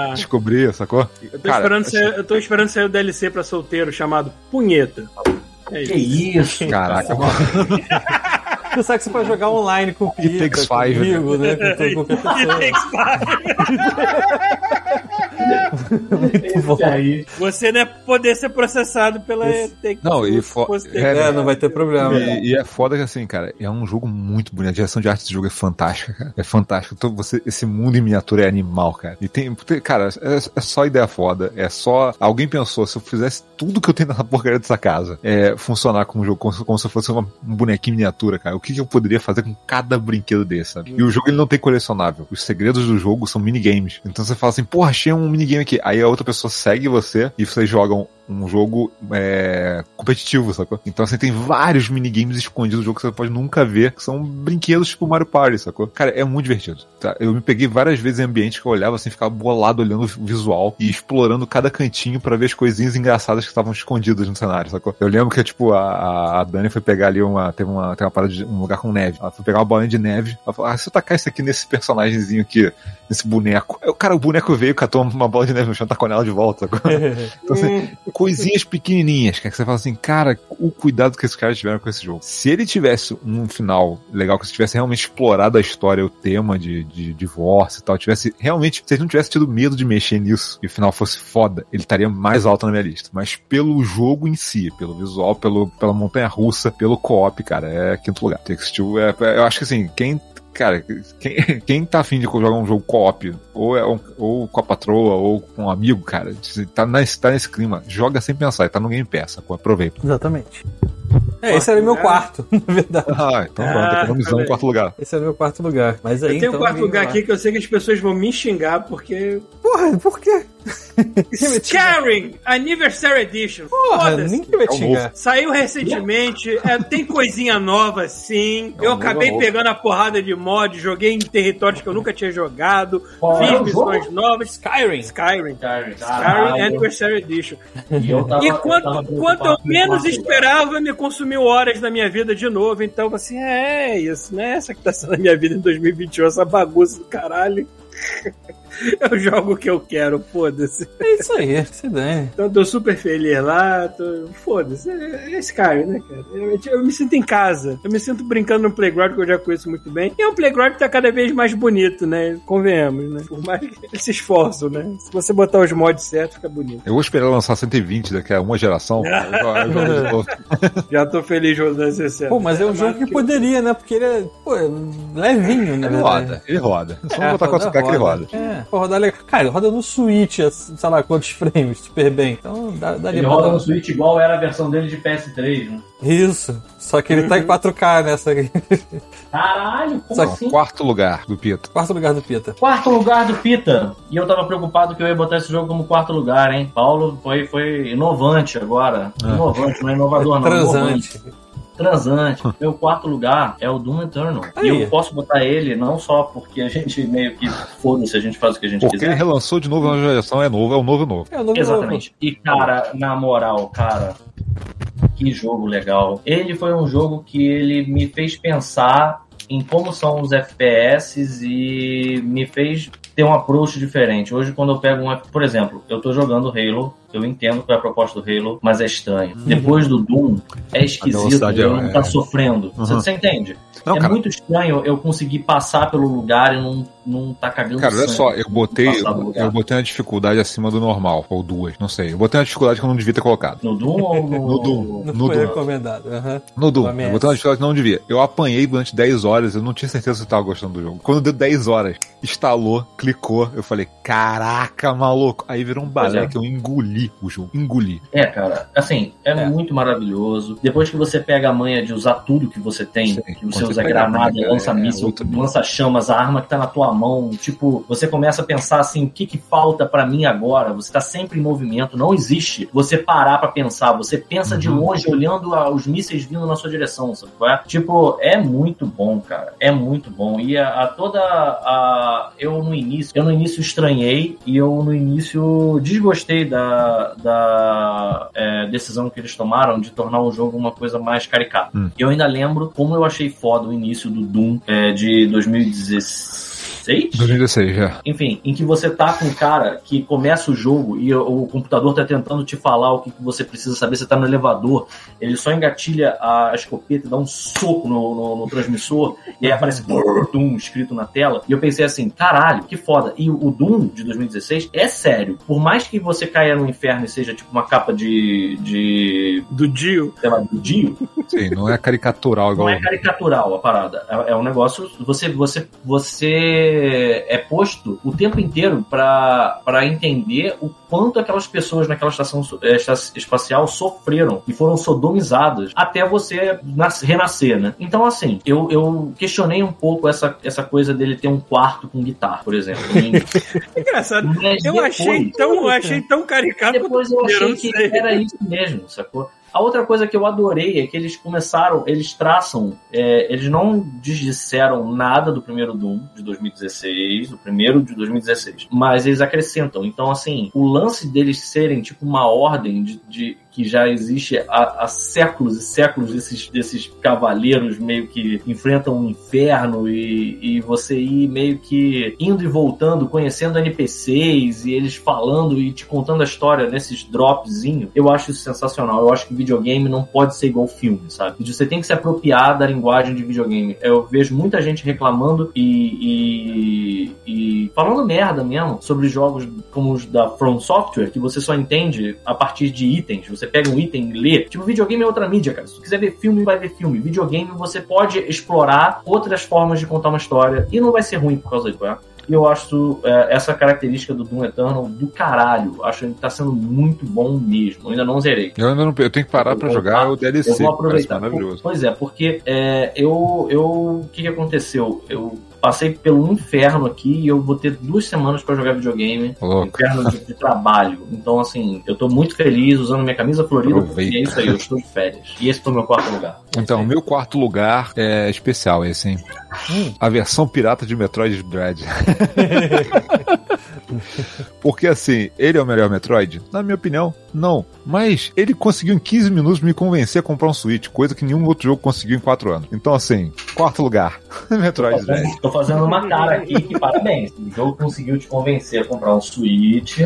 Ah, descobri, sacou? eu, tô esperando sair, eu tô esperando sair o DLC pra solteiro chamado Punheta. É Que isso. isso? Caraca, mano. Tu sabe que você pode jogar online com o It Pita, takes five, comigo, né? Com, com qualquer pessoa. Muito bom. Aí. Você não é poder ser processado pela Esse- Não, e fo- fosse Take- é, É, não vai ter problema. E, e é foda que assim, cara, é um jogo muito bonito. A direção de arte desse jogo é fantástica, cara. É fantástico. Então, você, esse mundo em miniatura é animal, cara. E tem, cara, é, é só ideia foda. É só. Alguém pensou, se eu fizesse tudo que eu tenho nessa porcaria dessa casa, é funcionar como um jogo, como, se- como se fosse uma, um bonequinho em miniatura, cara. O que, que eu poderia fazer com cada brinquedo desse, sabe? E o jogo ele não tem colecionável. Os segredos do jogo são minigames. Então você fala assim, porra, achei um minigame aqui. Aí a outra pessoa segue você e vocês jogam um jogo é, competitivo, sacou? Então você tem vários minigames escondidos no jogo que você pode nunca ver, que são brinquedos tipo Mario Party, sacou? Cara, é muito divertido. tá? Eu me peguei várias vezes em ambientes que eu olhava assim, ficava bolado olhando o visual e explorando cada cantinho pra ver as coisinhas engraçadas que estavam escondidas no cenário, sacou? Eu lembro que, tipo, a, a- Dani foi pegar ali uma. Teve uma, tem uma parada de um lugar com neve. Ela foi pegar uma bolinha de neve. Ela falou: Ah, se eu tacar isso aqui nesse personagemzinho aqui, nesse boneco. O cara, o boneco veio, catou uma bola de neve no chão, tacou nela de volta, sacou? Então, assim, coisinhas pequenininhas, cara, que você fala assim, cara, o cuidado que esses caras tiveram com esse jogo. Se ele tivesse um final legal, que se tivesse realmente explorado a história, o tema de, de divórcio e tal, tivesse realmente, se ele não tivesse tido medo de mexer nisso e o final fosse foda, ele estaria mais alto na minha lista. Mas pelo jogo em si, pelo visual, pelo, pela montanha russa, pelo co-op, cara, é quinto lugar. Takes Two é, é- eu acho que assim, quem Cara, quem, quem tá afim de jogar um jogo co-op, ou, é um- ou com a patroa, ou com um amigo, cara, tá nesse, tá nesse clima, joga sem pensar, tá no Game Pass, sacou? aproveita. Exatamente. É, esse era o meu quarto, na verdade. Ah, então pronto, Ah, economizando em quarto lugar. Esse era o meu quarto lugar. Mas aí, Eu tenho então, um quarto lugar aqui que eu sei que as pessoas vão me xingar porque. Porra, por quê? Scaring Anniversary Edition. Porra, Foda-se. ninguém vai É o te xingar. Saiu recentemente, é, tem coisinha nova sim. É eu um acabei novo. pegando a porrada de mod, joguei em territórios que eu nunca tinha jogado, Qual é fiz o missões novas. Skyrim. Skyrim. Skyrim. Anniversary Edition. E eu tava- E eu quanto, tava quanto eu menos esperava, me consumiu horas da minha vida de novo. Então, assim, é isso, né? Essa que tá sendo a minha vida em 2021, essa bagunça do caralho. Eu jogo o que eu quero, foda-se. É isso aí, se dane. Então tô super feliz lá, tô... foda-se. É é Skyrim, né, cara? Eu, eu me sinto em casa. Eu me sinto brincando no playground que eu já conheço muito bem. E é um playground que tá cada vez mais bonito, né? Convenhamos, né? Por mais que eles se esforçam, né? Se você botar os mods certos, fica bonito. Eu vou esperar lançar 120 daqui a uma geração. Eu jogo- eu jogo de novo. Já tô feliz rodando 60. Pô, mas é um jogo que poderia, né? Porque ele é, pô, é levinho, né? Ele roda, ele roda. Só não botar com açúcar que ele roda. É, pô, rodar legal. Cara, ele roda no Switch, a, sei lá quantos frames, super bem. Então dá, daria Ele roda no Switch igual era a versão dele de PS3, né? Isso. Só que ele tá em 4K nessa aqui. Caralho, como Só assim? Quarto lugar do Pita. Quarto lugar do Pita. Quarto lugar do Pita. E eu tava preocupado que eu ia botar esse jogo como quarto lugar, hein? Paulo foi, foi inovante agora. Ah. Inovante, não é inovador, não. Inovante. Transante. Transante. Meu quarto lugar é o Doom Eternal. E Aí. eu posso botar ele não só porque a gente meio que foda-se, a gente faz o que a gente Porque ele quiser. relançou de novo na geração, é novo, é o novo novo. É o novo Exatamente. E, cara, na moral, cara, que jogo legal. Ele foi um jogo que ele me fez pensar em como são os FPS e me fez ter um approach diferente. Hoje, quando eu pego um... Por exemplo, eu tô jogando Halo, eu entendo qual é a proposta do Halo, mas é estranho. Depois do Doom, é esquisito, eu é- não tá sofrendo. Você, Uhum. você entende? Não, é cara, muito estranho eu conseguir passar pelo lugar e não, não tá cagando cara, olha sangue. só, eu botei, lugar. eu botei uma dificuldade acima do normal, ou duas, não sei. Eu botei uma dificuldade que eu não devia ter colocado. No Doom ou no... No Doom. Não No foi Doom. recomendado. aham. No Doom, eu botei uma dificuldade que não devia. Eu apanhei durante 10 horas, eu não tinha certeza se eu tava gostando do jogo. Quando deu 10 horas, instalou, clicou, eu falei, caraca, maluco. Aí virou um balé é. que eu engoli o jogo, engoli. É, cara, assim, é, É. muito maravilhoso. Depois que você pega a manha de usar tudo que você tem, Sim, que quando você você usa a granada, manha, lança é, míssil, lança chamas, a arma que tá na tua mão, tipo, você começa a pensar assim, o que que falta pra mim agora? Você tá sempre em movimento, não existe você parar pra pensar, você pensa de Uhum. longe olhando a- os mísseis vindo na sua direção, sabe é? Tipo, é muito bom, cara, é muito bom. E a, a toda a eu no início, eu no início estranhei e eu no início desgostei da, da é, decisão que eles tomaram de tornar o jogo uma coisa mais caricata. Hum. Eu ainda lembro como eu achei foda o início do Doom é, de 2016. 2016, já. Enfim, em que você tá com um cara que começa o jogo e o, o computador tá tentando te falar o que, que você precisa saber, você tá no elevador, ele só engatilha a escopeta e dá um soco no, no- no transmissor, e aí aparece brrr, Doom escrito na tela, e eu pensei assim, caralho, que foda. E o, o Doom de 2016 é sério. Por mais que você caia no inferno e seja tipo uma capa de. de. Do Dio. sei lá, do Dio, Sim, não é caricatural igual. não é caricatural a parada. É, é um negócio. Você, você, você é posto o tempo inteiro pra pra entender o quanto aquelas pessoas naquela estação eh, espacial sofreram e foram sodomizadas até você nas- renascer, né? Então, assim, eu, eu questionei um pouco essa, essa coisa dele ter um quarto com guitarra, por exemplo. Engraçado. Mas Eu depois- achei tão, eu achei tão caricato depois eu achei que era isso mesmo, sacou? A outra coisa que eu adorei é que eles começaram, eles traçam, é, eles não disseram nada do primeiro Doom de 2016, do primeiro de 2016, mas eles acrescentam. Então, assim, o lance deles serem tipo uma ordem de, de- que já existe há, há séculos e séculos desses, desses cavaleiros meio que enfrentam um inferno e, e você ir meio que indo e voltando, conhecendo NPCs e eles falando e te contando a história nesses dropzinhos, eu acho isso sensacional. Eu acho que videogame não pode ser igual filme, sabe? Você tem que se apropriar da linguagem de videogame. Eu vejo muita gente reclamando e, e, e falando merda mesmo sobre jogos como os da From Software, que você só entende a partir de itens. Você pega um item e lê. Tipo, videogame é outra mídia, cara. Se tu quiser ver filme, vai ver filme. Videogame você pode explorar outras formas de contar uma história e não vai ser ruim por causa disso, é? E eu acho é, essa característica do Doom Eternal do caralho. Acho que tá sendo muito bom mesmo. Eu ainda não zerei. Eu ainda não. Eu tenho que parar vou jogar o DLC. Eu vou aproveitar. maravilhoso. Pois é, porque é, eu, eu. O que, que aconteceu? Eu passei pelo inferno aqui e eu vou ter duas semanas pra jogar videogame. Louco. Inferno de, de trabalho. Então, assim, eu tô muito feliz usando minha camisa florida, porque Aproveita. é isso aí, eu estou de férias. E esse foi o meu quarto lugar. Então, o meu quarto lugar é especial esse, hein? Hum. A versão pirata de Metroid Dread. Porque assim, ele é o melhor Metroid? Na minha opinião, não. Mas ele conseguiu em 15 minutos me convencer a comprar um Switch, coisa que nenhum outro jogo conseguiu em 4 anos. Então, assim, quarto lugar, Metroid Dread. Tô fazendo uma cara aqui que parabéns. O jogo conseguiu te convencer a comprar um Switch.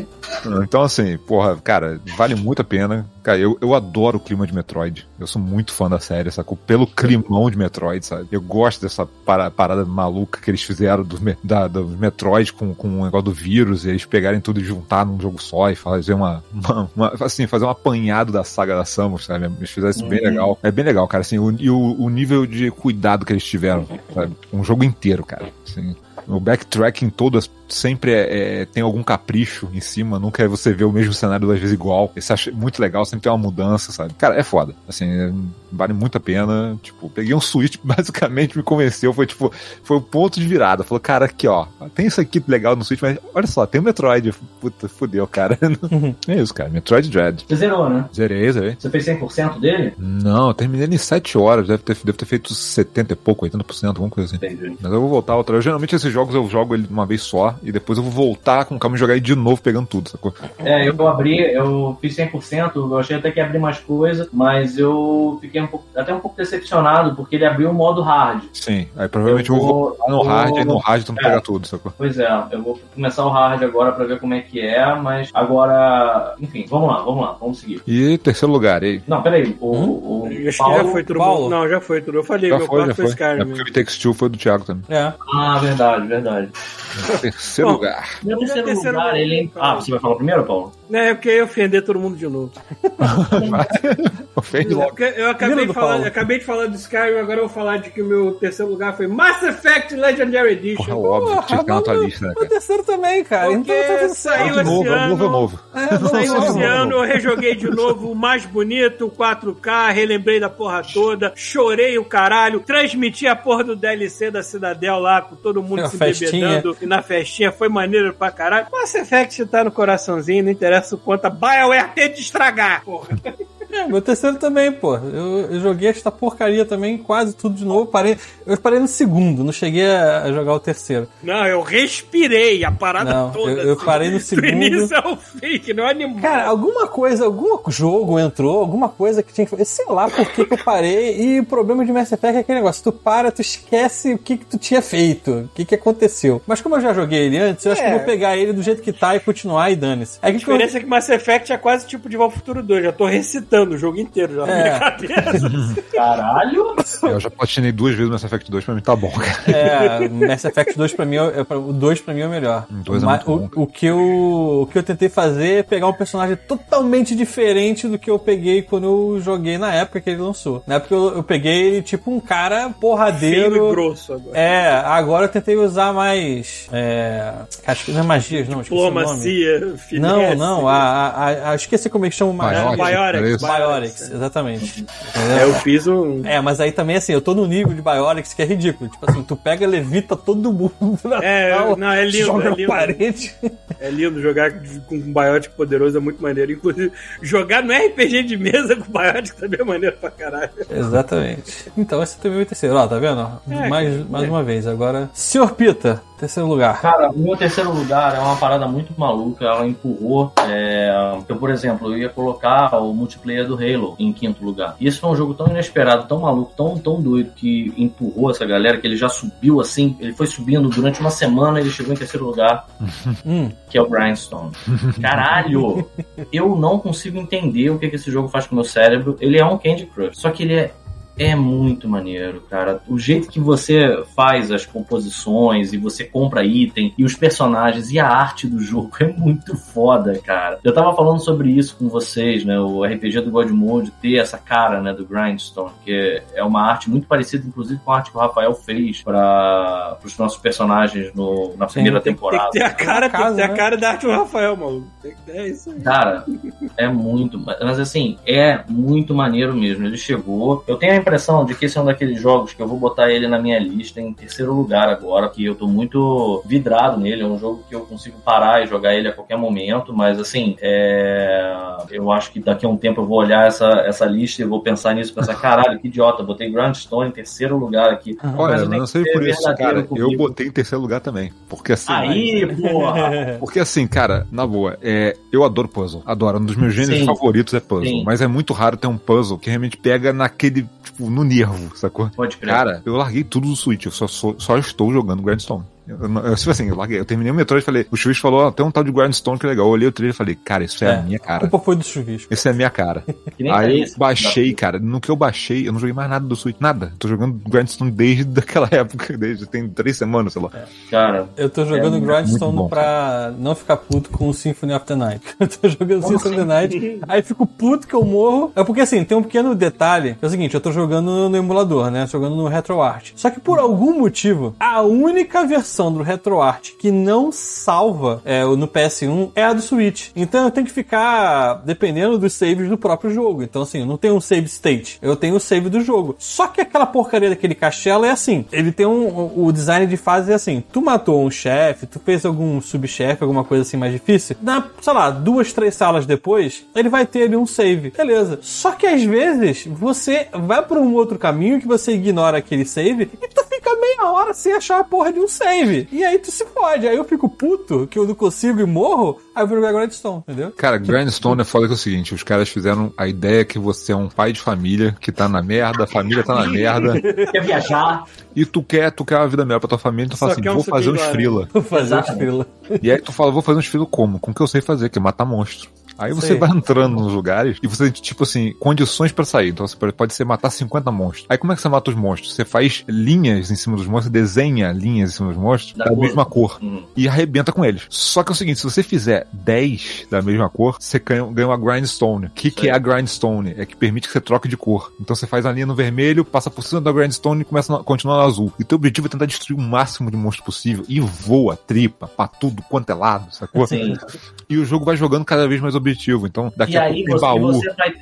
Então, assim, porra, cara, vale muito a pena. Cara, eu, eu adoro o clima de Metroid. Eu sou muito fã da série, sacou? Pelo climão de Metroid, sabe? Eu gosto dessa para- parada maluca que eles fizeram do, da, do Metroid com, com o negócio do vírus, e eles pegarem tudo e juntar num jogo só e fazer uma, uma- uma- assim, fazer um apanhado da saga da Samus, sabe? Eles fizeram isso bem Uhum. legal. É bem legal, cara, assim, o, e o, o nível de cuidado que eles tiveram, sabe? Um jogo inteiro, cara. Assim, o backtracking todo sempre é, é- tem algum capricho em cima, nunca é você ver o mesmo cenário duas vezes igual. Isso eu acho muito legal, sempre tem uma mudança, sabe? Cara, é foda. Assim, é- vale muito a pena. Tipo, peguei um Switch, basicamente me convenceu. Foi tipo, foi o ponto de virada. Falou, cara, aqui ó, tem isso aqui legal no Switch, mas olha só, tem o Metroid. Puta, fudeu, cara. é isso, cara. Metroid Dread. Você zerou, né? Zerei, zerei. Você fez 100% dele? Não, eu terminei em 7 horas. Deve ter, deve ter feito 70 e pouco, 80%, alguma coisa assim. Entendi. Mas eu vou voltar outra. Eu, geralmente esses jogos eu jogo ele uma vez só e depois eu vou voltar com calma e jogar ele de novo pegando tudo, sacou? É, eu abri, eu fiz 100%, eu achei até que ia abrir mais coisa, mas eu fiquei um pouco, até um pouco decepcionado, porque ele abriu o modo hard. Sim. Aí provavelmente eu, vou voltar no eu hard e no hard tu não É. pega tudo, sacou? Pois é, eu vou começar o hard agora pra ver como é que é, mas agora, enfim, vamos lá, vamos lá, vamos seguir. E terceiro lugar, aí. Não, peraí, o, o Acho que Paulo... já foi tudo. Paulo. Não, já foi tudo. Eu falei, Já meu foi, quarto já foi. Skyrim. É porque o Takes Two foi do Thiago também. É. Ah, verdade, verdade. Terceiro Bom, lugar. Meu terceiro terceiro lugar, lugar, ele... Ah, você vai falar primeiro, Paulo? É, porque eu ia ofender todo mundo de novo. Ofende logo. Porque Eu acabei, falar, eu acabei de falar do Skyrim, agora eu vou falar de que o meu terceiro lugar foi Mass Effect Legendary Edition. Porra, óbvio que tinha que ficar na tua lista, né, O cara? terceiro também, cara. Porque então tá saiu. É novo, esse é novo, é ano. novo. É, não, Saiu não, esse não, ano, não. eu rejoguei de novo o mais bonito, o 4K, relembrei da porra toda, chorei o caralho, transmiti a porra do DLC da Cidadel lá, com todo mundo se festinha. bebedando e na festinha, foi maneiro pra caralho. Mass Effect tá no coraçãozinho, não interessa o quanto a BioWare tem de estragar, porra. É, meu terceiro também, pô. Eu, eu joguei esta porcaria também, quase tudo de novo. Parei, eu parei no segundo, não cheguei a, a jogar o terceiro. Não, eu respirei a parada Não, toda. eu- eu assim, parei no Do segundo. início ao fim, que não é animal. Cara, alguma coisa, algum jogo entrou, alguma coisa que tinha que fazer. Sei lá por que, que eu parei. E o problema de Mass Effect é aquele negócio: tu para, tu esquece o que, que tu tinha feito, o que, que aconteceu. Mas como eu já joguei ele antes, eu acho É. que eu vou pegar ele do jeito que tá e continuar e dane-se. É A que diferença é que Mass Effect é quase tipo de Valve Futuro 2. Já tô recitando o jogo inteiro já na É. minha cabeça. Caralho! Eu já platinei duas vezes no Mass Effect 2, pra mim tá bom, cara. É, Mass Effect 2 pra mim, é, é o 2 pra mim é o melhor. O dois é Mas o, o que eu, o que eu tentei fazer é pegar um personagem totalmente diferente do que eu peguei quando eu joguei na época que ele lançou. Na época eu, eu peguei ele tipo um cara Feio e porradeiro. grosso agora. É, agora eu tentei usar mais. É, acho que não é magias, não. o. Diplomacia, Não, finesse. não, a, a, a, esqueci como é que chama o magia. Biotics, Isso? Biotics, exatamente. É, eu fiz um. É, mas aí também assim, eu tô no nível de Biotics que é ridículo. Tipo assim, tu pega, levita todo mundo na É, sala, não, é lindo, joga é lindo. parede. É lindo jogar com um Biotic poderoso, é muito maneiro. Inclusive, jogar no RPG de mesa com Biotic também é maneiro pra caralho. Exatamente. Então esse também é o terceiro. Ó, tá vendo? É, mais mais uma vez. Agora, Sr. Pita, terceiro lugar. Cara, o meu terceiro lugar é uma parada muito maluca. Ela empurrou. É... Eu, por exemplo, eu ia colocar o multiplayer do Halo em quinto lugar. E esse foi um jogo tão inesperado, tão maluco, tão, tão doido que empurrou essa galera que ele já subiu assim. Ele foi subindo durante uma semana e ele chegou em terceiro lugar, Hum, que é o Grindstone. Caralho! Eu não consigo entender o que, que esse jogo faz com o meu cérebro. Ele é um Candy Crush, só que ele é é muito maneiro, cara. O jeito que você faz as composições e você compra item e os personagens e a arte do jogo é muito foda, cara. Eu tava falando sobre isso com vocês, né? O RPG do God Mode ter essa cara, né, do Grindstone, que é uma arte muito parecida, inclusive, com a arte que o Rafael fez para os nossos personagens no, na primeira Tem, temporada. que ter a cara, tem que casa, ter a cara da arte do Rafael, maluco. Tem ter isso aí. Cara, é muito. Mas assim, é muito maneiro mesmo. Ele chegou. Eu tenho a impressão de que esse é um daqueles jogos que eu vou botar ele na minha lista em terceiro lugar agora, que eu tô muito vidrado nele. É um jogo que eu consigo parar e jogar ele a qualquer momento, mas assim, é... eu acho que daqui a um tempo eu vou olhar essa, essa lista e vou pensar nisso e pensar, caralho, que idiota, botei Grindstone em terceiro lugar aqui. Mas Olha, eu não sei por isso, cara. Eu comigo. botei em terceiro lugar também. Porque assim. Aí, porra! Porque assim, cara, na boa, é, eu adoro puzzle. Adoro. Um dos meus gêneros Sim. favoritos é puzzle. Sim. Mas é muito raro ter um puzzle que realmente pega naquele, tipo, no nervo, sacou? Pode crer. Cara, eu larguei tudo do Switch. Eu só, sou- só estou jogando Grindstone. Eu, eu, tipo assim, eu larguei. Eu terminei o metrô e falei, o Chuvis falou, ó, tem um tal de Grindstone que é legal. Eu olhei o trailer e falei, cara, isso é, É. a minha A cara. culpa foi do chuvisco. Isso é a minha cara. Aí eu baixei, cara. No que eu baixei, eu não joguei mais nada do Switch. Nada. Tô jogando Grindstone desde aquela época. Desde tem três semanas, sei lá. Cara, Eu tô jogando É, Grindstone bom, pra não ficar puto com o Symphony of the Night. Eu tô jogando Symphony of the Night, aí fico puto que eu morro. É porque assim, tem um pequeno detalhe, que é o seguinte, eu tô jogando no emulador, né? Jogando no RetroArt. Só que por algum motivo, a única versão do RetroArt que não salva é, no PS1 é a do Switch. Então eu tenho que ficar dependendo dos saves do próprio jogo. Então assim, eu não tenho um save state, eu tenho o save do jogo. Só que aquela porcaria daquele castelo é assim, ele tem um, o design de fase é assim, tu matou um chefe, tu fez algum subchefe, alguma coisa assim mais difícil, na, sei lá, duas, três salas depois, ele vai ter ali um save. Beleza. Só que às vezes você vai por um outro caminho que você ignora aquele save e tu fica meia hora sem achar a porra de um save. E aí tu se fode. Aí eu fico puto que eu não consigo e morro, aí eu vou jogar Grindstone, entendeu? Cara, Grindstone é foda que é o seguinte, os caras fizeram a ideia que você é um pai de família que tá na merda, a família tá na merda, quer viajar? e tu quer, tu quer uma vida melhor pra tua família, tu fala Só assim, quer um vou fazer uns suquinho frila. Vou fazer Exatamente. frila. E aí tu fala, vou fazer uns frila como? Com o que eu sei fazer, que é matar monstro. Aí você Sei. vai entrando nos lugares e você tem, tipo assim, condições pra sair. Então você pode- ser matar 50 monstros. Aí como é que você mata os monstros? Você faz linhas em cima dos monstros, desenha linhas em cima dos monstros Da da, cor. mesma cor. Hum. E arrebenta com eles. Só que é o seguinte, se você fizer 10 da mesma cor, você ganha, uma grindstone. O que, que é a grindstone? É que permite que você troque de cor. Então você faz a linha no vermelho, passa por cima da grindstone e começa a continuar no azul. E teu objetivo é tentar destruir o máximo de monstros possível. E voa, tripa, pra tudo quanto é lado, sacou? Sim. E o jogo vai jogando cada vez mais objetivo. Então, daqui E a aí pouco tem você, baú. você, vai,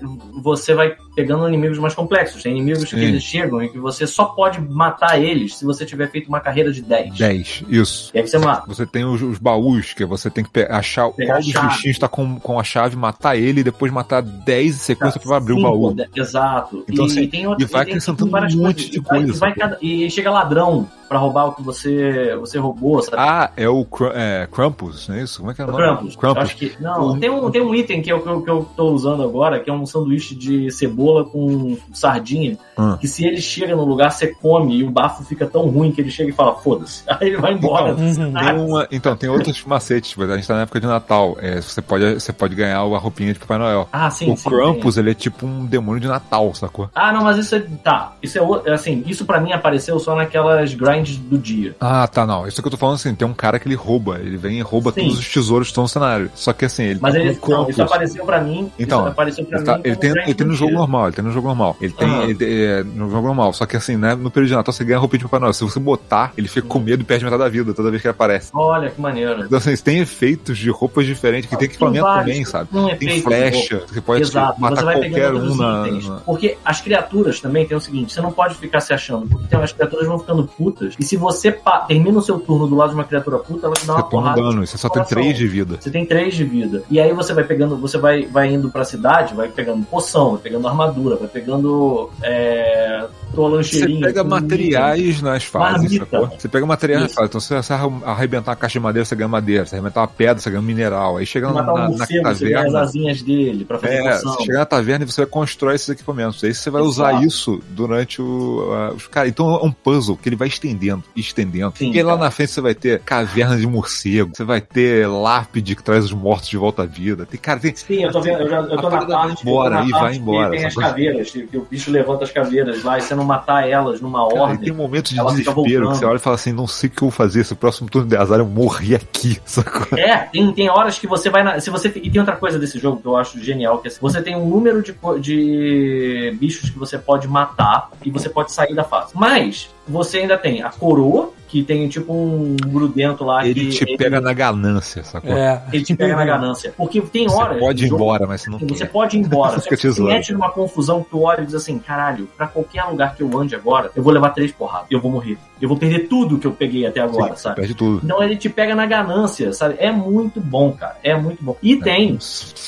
você vai pegando inimigos mais complexos. Tem inimigos que Sim. eles chegam e que você só pode matar eles se você tiver feito uma carreira de 10. 10, isso. E aí você mata. Você tem os, os baús, que você tem que achar Pegar qual dos bichinhos tá com, com a chave, matar ele e depois matar 10 em sequência pra abrir o Cinco, baú. de- Exato. Então, e, assim, tem outro, e vai tem acrescentando um monte coisas. de E coisa, E, vai cada- e chega ladrão pra roubar o que você, você roubou, sabe? Ah, é o Cr é, Krampus, não é isso? Como é que é o nome? Krampus. Eu Acho que, não, O- tem, um, tem um item que eu, que, eu, que eu tô usando agora, que é um sanduíche de cebola com sardinha, Hum. que se ele chega no lugar, você come e o bafo fica tão ruim que ele chega e fala, foda-se. Aí ele vai embora. Uhum. Tem uma- então, tem outros macetes, tipo, a gente tá na época de Natal. É, você, pode, você pode ganhar a roupinha de Papai Noel. Ah, sim, o sim, Krampus, ele é tipo um demônio de Natal, sacou? Ah, não, mas isso é. Tá. Isso é o- assim, isso pra mim apareceu só naquelas do dia. Ah, tá, não. Isso que eu tô falando assim, tem um cara que ele rouba. Ele vem e rouba Sim. todos os tesouros que estão no cenário. Só que assim, ele Mas tá ele, não, isso apareceu pra mim. Então, apareceu pra Ele, tá- mim. ele tem, ele tem no jogo dia. normal, ele tem no jogo normal. Ele tem Ah. ele é, no jogo normal. Só que assim, né, no período de Natal você ganha roupinha de Papai Noel. Se você botar, ele fica com medo e perde metade da vida toda vez que ele aparece. Olha que maneiro. Então assim, tem efeitos de roupas diferentes, que tem equipamento vários, também, sabe? um Tem flecha, você pode Exato, matar qualquer um na, na- Porque as criaturas também tem o seguinte: você não pode ficar se achando, porque tem, as criaturas vão ficando putas, e se você termina o seu turno do lado de uma criatura puta, ela te dá Você uma toma porrada. dano, você só tem Coração. 3 de vida. Você tem três de vida. E aí você vai pegando, você vai, vai indo pra cidade, vai pegando poção, vai pegando armadura, vai pegando é, tua Você pega materiais nas fases, sacou? Você pega materiais nas fases. Então, se você arrebentar uma caixa de madeira, você ganha madeira. Se arrebentar uma pedra, você ganha um mineral. Aí chega na, um na, na morcego, você ganha as taverna. asinhas dele pra fazer É, você chega na taverna e você vai constrói esses equipamentos. Aí você vai usar Exato. isso durante o. a- os cara, então é um puzzle que ele vai estendendo estendendo, estendendo. Sim, e lá cara. na frente você vai ter caverna de morcego, você vai ter lápide que traz os mortos de volta à vida. Tem, cara, tem, Sim, eu tô vendo, eu, já, eu tô na parte, embora, na e vai embora, que tem as coisa. caveiras, que, o bicho levanta as caveiras lá e você não matar elas numa Cara, ordem. tem um momento de desespero que você olha e fala assim: não sei o que eu vou fazer. Se o próximo turno de azar eu morrer aqui? É, tem, tem horas que você vai na. Se você, e tem outra coisa desse jogo que eu acho genial, que é assim, você tem um número de, de bichos que você pode matar e você pode sair da fase. Mas você ainda tem a coroa, que tem tipo um grudento lá Ele que te pega na ganância, sacou? É. ele te pega na ganância. Porque tem horas. Você pode ir jogo embora, mas você não Você quer. pode ir embora. Fica você zoando. mete numa confusão que tu olha e diz assim, caralho, pra qualquer lugar que eu ande agora, eu vou levar três porradas. Eu vou morrer. Eu vou perder tudo que eu peguei até agora, Sim, sabe? Perde tudo. Então ele te pega na ganância, sabe? É muito bom, cara. É muito bom. E tem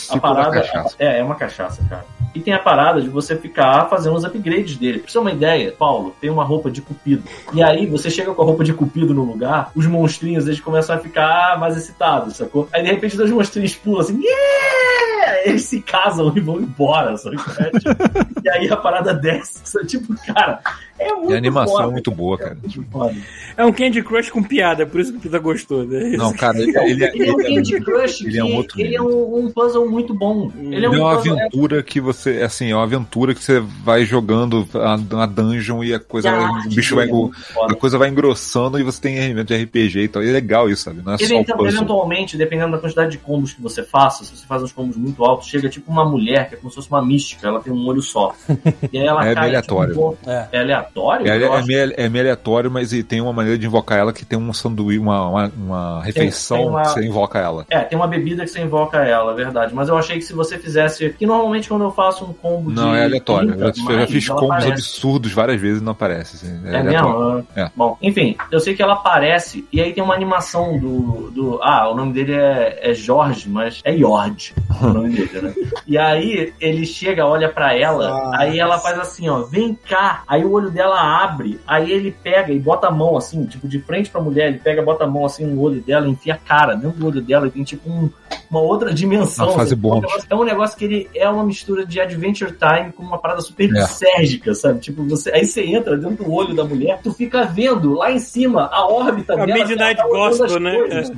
a parada. cachaça. É, é uma cachaça, cara. E tem a parada de você ficar fazendo os upgrades dele. Pra você ter uma ideia, Paulo, tem uma roupa de cupido. E aí você chega com a roupa de cupido no lugar, os monstrinhos eles começam a ficar mais excitados, sacou? Aí de repente dois monstrinhos pulam assim, yeah! Eles se casam e vão embora, tipo, e aí a parada desce. Tipo, cara, é muito E a animação foda, é muito boa, cara. foda. É um Candy Crush com piada, por isso que o Pita gostou, né? Não, cara, ele, ele, é- Ele é um é- Candy Crush, ele é um que outro ele é um, um puzzle muito bom. Ele é um é uma puzzle- aventura que você, assim, é uma aventura que você vai jogando a- uma dungeon e a coisa, a vai- arte o bicho vai, é a coisa vai engrossando e você tem elemento de RPG e tal. E é legal isso, sabe? Não é só. Eventualmente, dependendo da quantidade de combos que você faça, se você faz uns combos muito altos, chega tipo uma mulher, que é como se fosse uma mística, ela tem um olho só. E aí ela É cai, aleatório. Tipo, um ponto- É. é aleatório? É, Eu é, acho meio, é meio aleatório, mas e tem uma maneira de invocar ela que tem um sanduíche, uma, uma, uma refeição tem uma- que você invoca ela. É, tem uma bebida que você invoca ela, é verdade. Mas eu achei que se você fizesse. Que normalmente quando eu faço um combo de. Não, é aleatório. 30 eu já, eu já fiz combos aparece. absurdos várias vezes e não aparece. Assim, é É aleatório. mesmo? É. Bom, enfim, eu sei que ela aparece e aí tem uma animação do. do ah, o nome dele é, é Jorge, mas é Jord o nome dele, né? E aí ele chega, olha pra ela, Nossa. aí ela faz assim, ó, vem cá. Aí o olho dela abre, aí ele pega e bota a mão assim, tipo, de frente pra mulher, ele pega, bota a mão assim no olho dela, enfia a cara dentro do olho dela e tem tipo um- uma outra dimensão. Uma fase assim. É um bônus. negócio- É um negócio que ele é uma mistura de Adventure Time com uma parada super É. lisérgica, sabe? Tipo, você, aí você entra dentro do olho da mulher, tu fica vendo lá em cima a órbita A dela. Midnight tá Gospel, né? coisas.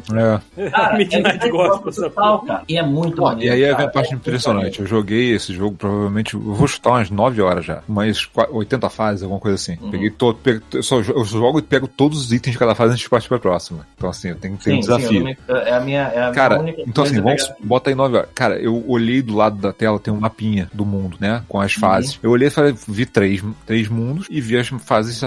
É. Cara, Midnight é Gospel, total, cara. E é muito Pô, e maneiro, aí é cara. a parte É impressionante. Eu joguei esse jogo, provavelmente, eu vou chutar umas 9 horas já. Umas qua- 80 fases, alguma coisa assim. Uhum. Peguei todo. pego- eu, só, eu jogo e pego todos os itens de cada fase antes de partir pra próxima. Então, assim, eu tenho que ter um Sim, sim, desafio. também- é a minha, é a Cara, minha então assim, coisa vamos, pegar- bota aí 9 horas. Cara, eu olhei do lado da tela, tem um mapinha do mundo, né? Com Uhum. as fases. Eu olhei e falei, vi três, três mundos e vi as fases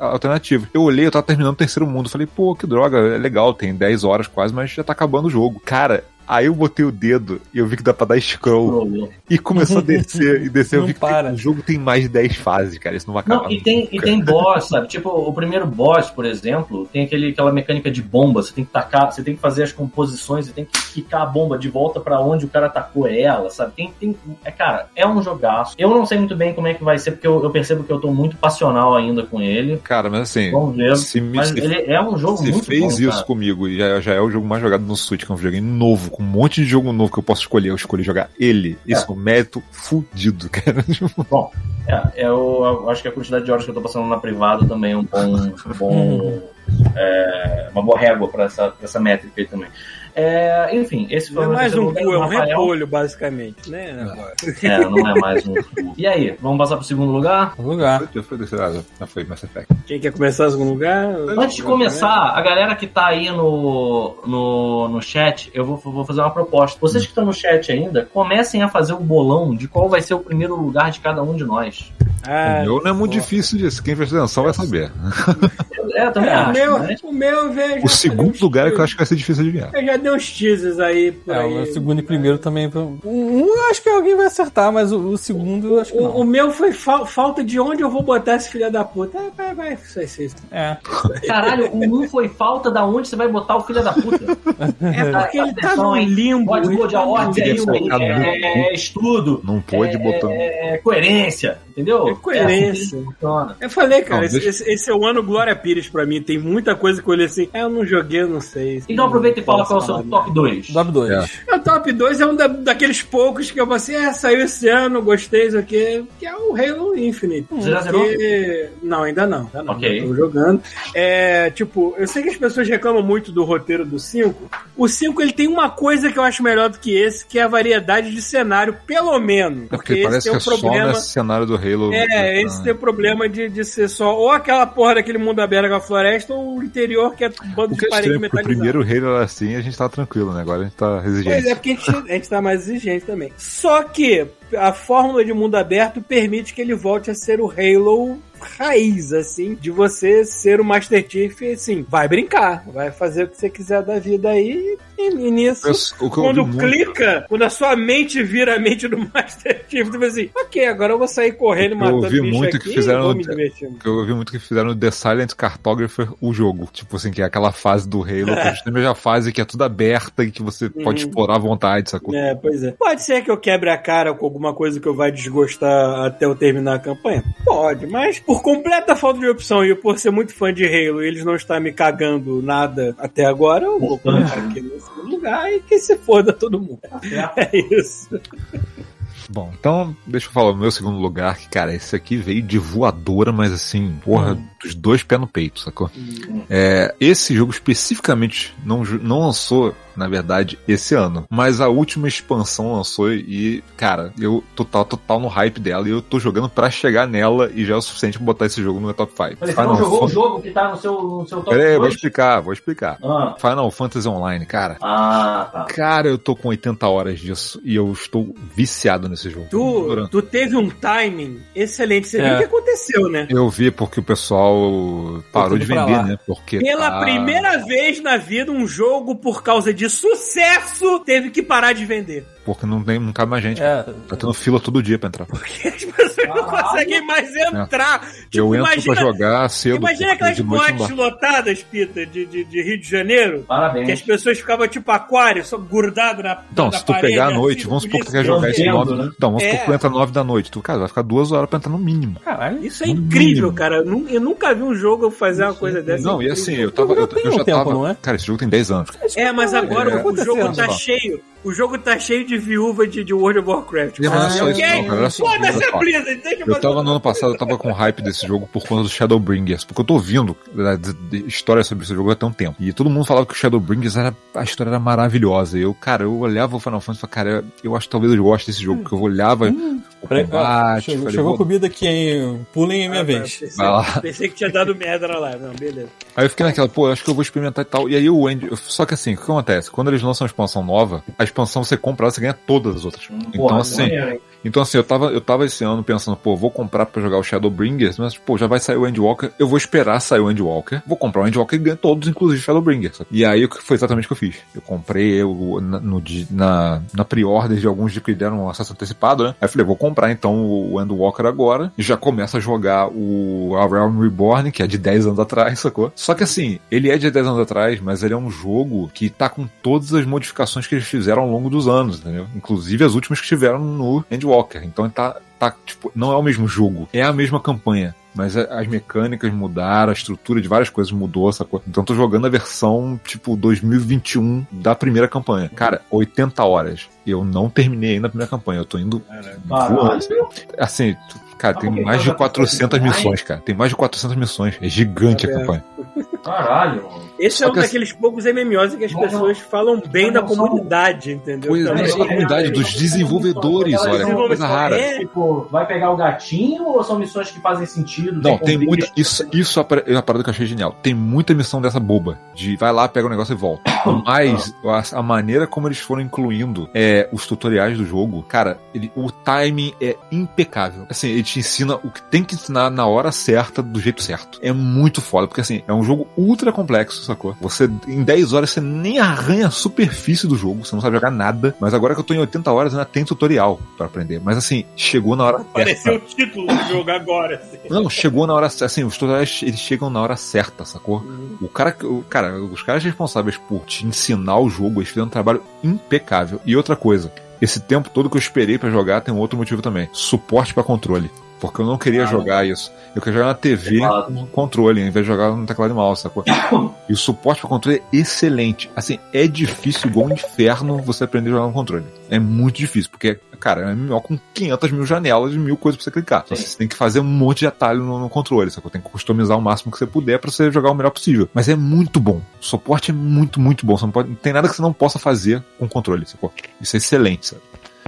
alternativas. Eu olhei, eu tava terminando o terceiro mundo. Falei, pô, que droga, é legal, tem 10 horas quase, mas já tá acabando o jogo. Cara, aí eu botei o dedo e eu vi que dá pra dar scroll. E começou a descer e descer. Eu vi que tem- para. o jogo tem mais de 10 fases, cara. Isso não vai acabar. Não, e tem, e tem boss, sabe? Tipo, o primeiro boss, por exemplo, tem aquele, aquela mecânica de bomba. Você tem que tacar, você tem que fazer as composições, você tem que quicar a bomba de volta pra onde o cara tacou ela, sabe? Tem, tem, é, cara, é um jogaço. Eu não sei muito bem como é que vai ser, porque eu, eu percebo que eu tô muito passional ainda com ele. Cara, mas assim, Vamos ver. se, Mas se- ele é um jogo se muito fez bom, isso cara. comigo e já, já é o jogo mais jogado no Switch, que é um videogame novo, com um monte de jogo novo que eu posso escolher, eu escolhi jogar ele. Isso é um mérito fudido, cara. Bom, é, eu, eu acho que a quantidade de horas que eu tô passando na privada também é um bom. um bom é, uma boa régua pra essa, pra essa métrica aí também. É, enfim, esse foi Não é o meu mais um cu, é um repolho, basicamente, né? Agora. É, não é mais um cu. E aí, vamos passar pro segundo lugar? Lugar. Já foi desse lado, já foi Mass Effect. Quem quer começar em segundo lugar? Antes de começar, a galera que tá aí no, no, no chat, eu vou, vou fazer uma proposta. Vocês que estão no chat ainda, comecem a fazer o bolão de qual vai ser o primeiro lugar de cada um de nós. Ah, o meu não é muito difícil disso, quem prestou atenção vai saber. É, eu também É, o acho. meu, né? o meu vejo. O segundo lugar é que eu acho que vai ser difícil adivinhar. Eu já dei uns teasers aí por É, aí. o meu segundo e primeiro também. Um, eu acho que alguém vai acertar, mas o, o segundo eu acho que O, o meu foi fa- falta de onde eu vou botar esse filho da puta. É, vai, vai, vai ser isso. É. Caralho, o um foi falta da onde você vai botar o filho da puta. É porque ele tá no limbo. Pode pôr de tá ordem aí, o- no é, é estudo. Não pôde é, botar. é coerência. Entendeu? É coerência. assim que funciona. Eu falei, cara, Não, esse, deixa- esse- esse é o ano Glória Pires pra mim. Tem muita coisa que eu olhei assim, ah, eu não joguei, eu não sei. Então aproveita e fala qual é o seu top 2. Top 2. É. O top 2 é um da- daqueles poucos que eu falei assim, é, saiu esse ano, gostei, isso aqui, que é o Halo Infinite. Você já zerou? Porque- Não, ainda não. Ainda não. Ok. Tô jogando. É, tipo, eu sei que as pessoas reclamam muito do roteiro do 5. O 5 ele tem uma coisa que eu acho melhor do que esse, que é a variedade de cenário, pelo menos. É porque parece que é só nesse cenário do Halo. É, esse tem o problema de, de ser só ou aquela porra daquele mundo aberto com a floresta ou o interior que é um bando O que de é parede porque o metalizada. primeiro Halo era assim a gente tá tranquilo, né? Agora a gente tá Pois exigente. é, porque a gente, a gente tá mais exigente também. Só que a fórmula de mundo aberto permite que ele volte a ser o Halo raiz, assim, de você ser o Master Chief, assim, vai brincar, vai fazer o que você quiser da vida aí, e, e nisso... Eu- que eu Quando ouvi muito- clica, quando a sua mente vira a mente do Master Chief, tu vai assim, ok, agora eu vou sair correndo e matando bicho muito aqui que fizeram no- que eu ouvi muito que fizeram no The Silent Cartographer o jogo. Tipo assim, que é aquela fase do Halo, que é justamente a fase que é tudo aberta e que você pode Uhum. explorar à vontade, sacou? É, pois é. Pode ser que eu quebre a cara com alguma coisa que eu vai desgostar até eu terminar a campanha? Pode, mas por completa falta de opção e por ser muito fã de Halo e eles não estar me cagando nada até agora, eu vou colocar aqui no segundo lugar e que se foda todo mundo. É isso. Bom, então, deixa eu falar o meu segundo lugar, que, cara, esse aqui veio de voadora, mas assim, porra, dos dois pés no peito, sacou? É, esse jogo especificamente não, não lançou, na verdade, esse ano. Mas a última expansão lançou e, cara, eu total, total no hype dela e eu tô jogando pra chegar nela e já é o suficiente pra botar esse jogo no meu top 5. Mas você não jogou o jogo que tá no seu, no seu top Peraí, eu vou 2? explicar, vou explicar. Ah, Final Fantasy Online, cara. ah, tá. Cara, eu tô com 80 horas disso e eu estou viciado nesse jogo. Tu, tu teve um timing excelente. Você É. viu o que aconteceu, né? Eu vi porque o pessoal parou tudo de vender, né? Porque Pela tá- primeira vez na vida, um jogo, por causa de sucesso, teve que parar de vender. Porque não, tem, não cabe mais gente. É, Tá tendo fila todo dia pra entrar. Porque as pessoas não Caralho. conseguem mais entrar. Tipo, eu entro imagina, pra jogar cedo. imagina aquelas não dá. lotadas, Pita, de, de, de Rio de Janeiro. Que as Parabéns. pessoas ficavam tipo aquário, só grudado na Então, na se tu parede, pegar à assim, noite, não vamos supor que tu quer jogar esse Entendo, 9. né? Então, vamos supor É. que tu entra 9 da noite. Tu, cara, vai ficar duas horas pra entrar no mínimo. caralho. Isso é incrível, mínimo. cara. Eu nu- Eu nunca vi um jogo fazer uma coisa dessa. Não, e assim, eu tava. Eu, eu já tempo, tava. não é? Cara, esse jogo tem 10 anos. É, mas agora É. o jogo tá cheio. O jogo tá cheio de viúva de, de World of Warcraft. Mas não é só isso, não, cara. Olha só, Foda-se a. Blizzard, deixa Eu tava no ano passado, eu tava com hype desse jogo por conta do Shadowbringers, porque eu tô ouvindo né, de, de história sobre esse jogo há tão tempo. E todo mundo falava que o Shadowbringers era, a história era maravilhosa. E eu, cara, eu olhava o Final Fantasy e falava, cara, eu acho que talvez eu goste desse jogo, porque eu olhava ó, combate, chegou, falei, chegou "Pô, comida aqui, hein? Pulem em minha Ah, vez. Pensei, Vai lá. pensei que tinha dado merda na live. Não, beleza. Aí eu fiquei naquela, pô, acho que eu vou experimentar e tal. E aí o Andy. Só que assim, o que acontece? Quando eles lançam uma expansão nova, a expansão você compra, ela, você ganha todas as outras. Então, Porra, assim? Então assim, eu tava, eu tava esse ano pensando, pô, vou comprar pra jogar o Shadowbringers, mas, pô, já vai sair o Endwalker, eu vou esperar sair o Endwalker, vou comprar o Endwalker e ganhar todos, inclusive Shadowbringers. E aí foi exatamente o que eu fiz. Eu comprei eu, na, no, na, na pre-order de alguns que deram um acesso antecipado, né? Aí eu falei, vou comprar então o Endwalker agora e já começa a jogar o A Realm Reborn, que é de 10 anos atrás, sacou? Só que assim, ele é de 10 anos atrás, mas ele é um jogo que tá com todas as modificações que eles fizeram ao longo dos anos, entendeu? Inclusive as últimas que tiveram no Endwalker. Então ele tá, tá, tipo, não é o mesmo jogo, é a mesma campanha. Mas as mecânicas mudaram, a estrutura de várias coisas mudou, sacou? Então eu tô jogando a versão, tipo, 2021 da primeira campanha. Cara, 80 horas. Eu não terminei ainda a primeira campanha. Eu tô indo voando. Assim, cara, Ah, tem porque mais então de já tá 400 mais? missões, cara. Tem mais de 400 missões. É gigante a campanha. Caralho, mano. Esse é um assim- daqueles poucos MMOs em que as Não, pessoas falam bem não da comunidade, entendeu? Pois é, Também. mas a comunidade dos desenvolvedores, olha, que coisa rara. É. Tipo, vai pegar o gatinho ou são missões que fazem sentido? Não, tem muita. Isso, isso é é a parada que eu achei genial. Tem muita missão dessa boba. De vai lá, pega o negócio e volta. Mas a, a maneira como eles foram incluindo é, os tutoriais do jogo, cara, ele- o timing é impecável. Assim, ele te ensina o que tem que ensinar na hora certa, do jeito certo. É muito foda, porque assim, é um jogo ultra complexo, sacou? Você, em 10 horas, você nem arranha a superfície do jogo, você não sabe jogar nada. Mas agora que eu tô em 80 horas, ainda tem tutorial pra aprender. Mas assim, chegou na hora certa. Apareceu o título do jogo agora. assim. Não, chegou na hora certa. Assim, os tutoriais eles chegam na hora certa, sacou? O cara, o cara, os caras responsáveis por te ensinar o jogo, eles fizeram um trabalho impecável. E outra coisa, esse tempo todo que eu esperei pra jogar tem um outro motivo também: suporte pra controle. Porque eu não queria Ah, jogar isso. Eu queria jogar na TV Teclado. com controle, ao invés de jogar no teclado e mouse, sacou? E o suporte pro controle é excelente. Assim, é difícil igual um inferno você aprender a jogar no controle. É muito difícil, porque, cara, é MMO com 500 mil janelas, mil coisas pra você clicar. Então, Sim. você tem que fazer um monte de atalho no, no controle, sacou? Tem que customizar o máximo que você puder pra você jogar o melhor possível. Mas é muito bom. O suporte é muito, muito bom. Não, pode, não tem nada que você não possa fazer com controle, sacou? Isso é excelente, sabe?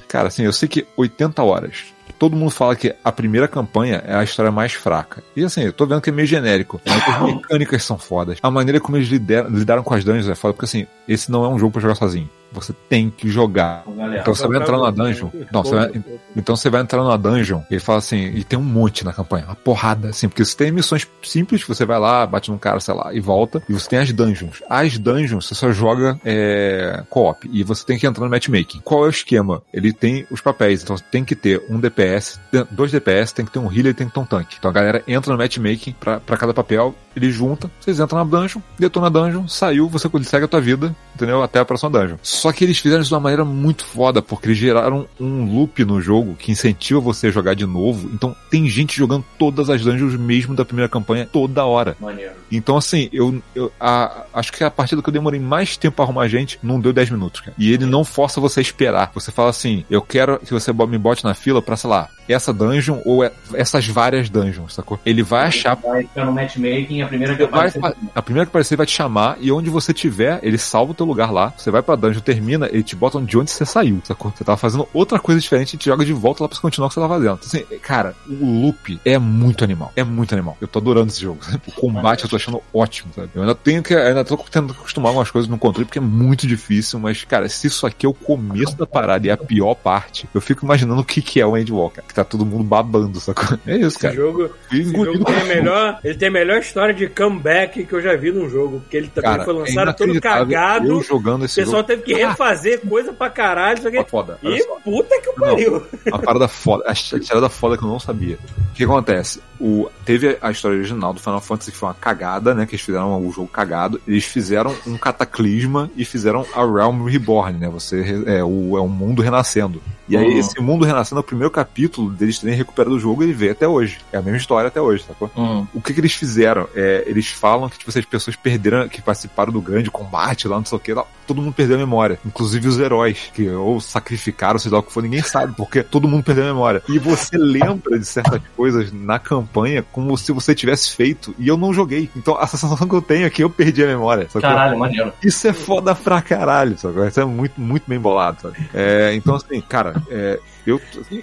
Cara, assim, eu sei que 80 horas. Todo mundo fala que a primeira campanha é a história mais fraca. E assim, eu tô vendo que é meio genérico. As mecânicas são fodas. A maneira como eles lideram- lidaram com as dungeons é foda, porque assim, esse não é um jogo pra jogar sozinho. Você tem que jogar. Galera. Então você vai entrar numa dungeon. Não, você vai, então você vai entrar numa dungeon e ele fala assim, e tem um monte na campanha, uma porrada, assim, porque você tem missões simples, você vai lá, bate num cara, sei lá, e volta, e você tem as dungeons. As dungeons você só joga é, co-op, e você tem que entrar no matchmaking. Qual é o esquema? Ele tem os papéis, então tem que ter um DPS, dois DPS, tem que ter um healer e tem que ter um tanque. Então a galera entra no matchmaking pra, pra cada papel, ele junta, vocês entram na dungeon, detona a dungeon, saiu, você segue a tua vida, entendeu? Até a próxima dungeon. Só que eles fizeram isso de uma maneira muito foda, porque eles geraram um loop no jogo que incentiva você a jogar de novo. Então tem gente jogando todas as dungeons mesmo da primeira campanha toda hora. Maneiro. Então, assim, eu, eu a- acho que a partida que eu demorei mais tempo pra arrumar gente não deu 10 minutos, cara. E ele não força você a esperar. Você fala assim, eu quero que você me bote na fila pra, sei lá, essa dungeon ou é- essas várias dungeons, sacou? Ele vai achar Vai ficar no matchmaking, a primeira que vai, aparece. fa- a primeira que aparecer vai te chamar e onde você tiver, ele salva o teu lugar lá. Você vai pra dungeon, termina, ele te bota de onde você saiu, sacou? Você tava fazendo outra coisa diferente e te joga de volta lá pra você continuar o que você tava fazendo. Então, assim, cara, o loop é muito animal. É muito animal. Eu tô adorando esse jogo. O combate eu tô achando ótimo, sabe? Eu ainda tenho que, ainda tô que acostumar com as coisas no controle porque é muito difícil, mas, cara, se isso aqui é o começo da parada e é a pior parte, eu fico imaginando o que que é o Endwalker, que tá todo mundo babando, sacou? É isso, Esse cara. jogo, Fui esse jogo tem a melhor, ele tem a melhor história de comeback que eu já vi num jogo, porque ele também Cara, foi é lançado todo inacreditável cagado, Eu o jogando esse pessoal jogo. teve que refazer coisa pra caralho, isso Ó, aqui. foda. E só. puta que Não. pariu. Uma parada foda, a tirada foda que eu não sabia. O que acontece? O, teve a história original do Final Fantasy que foi uma cagada, né? Que eles fizeram o jogo cagado. Eles fizeram um cataclisma e fizeram a Realm Reborn, né? Você é o, é um mundo renascendo. E aí, Uhum. esse mundo renascendo é o primeiro capítulo deles terem recuperado o jogo e ele veio até hoje. É a mesma história até hoje, sacou? Hum. O que, que eles fizeram? É, eles falam que tipo, essas pessoas perderam, que participaram do grande combate lá, não sei o que, lá, todo mundo perdeu a memória. Inclusive os heróis, que ou sacrificaram, sei lá o que for, ninguém sabe, porque todo mundo perdeu a memória. E você lembra de certas coisas na campanha como se você tivesse feito, e eu não joguei. Então a sensação que eu tenho é que eu perdi a memória. sacou? Caralho, maneiro. Isso é foda pra caralho, sabe? Isso é muito, muito bem bolado, sabe? É, então, assim, cara, é, eu.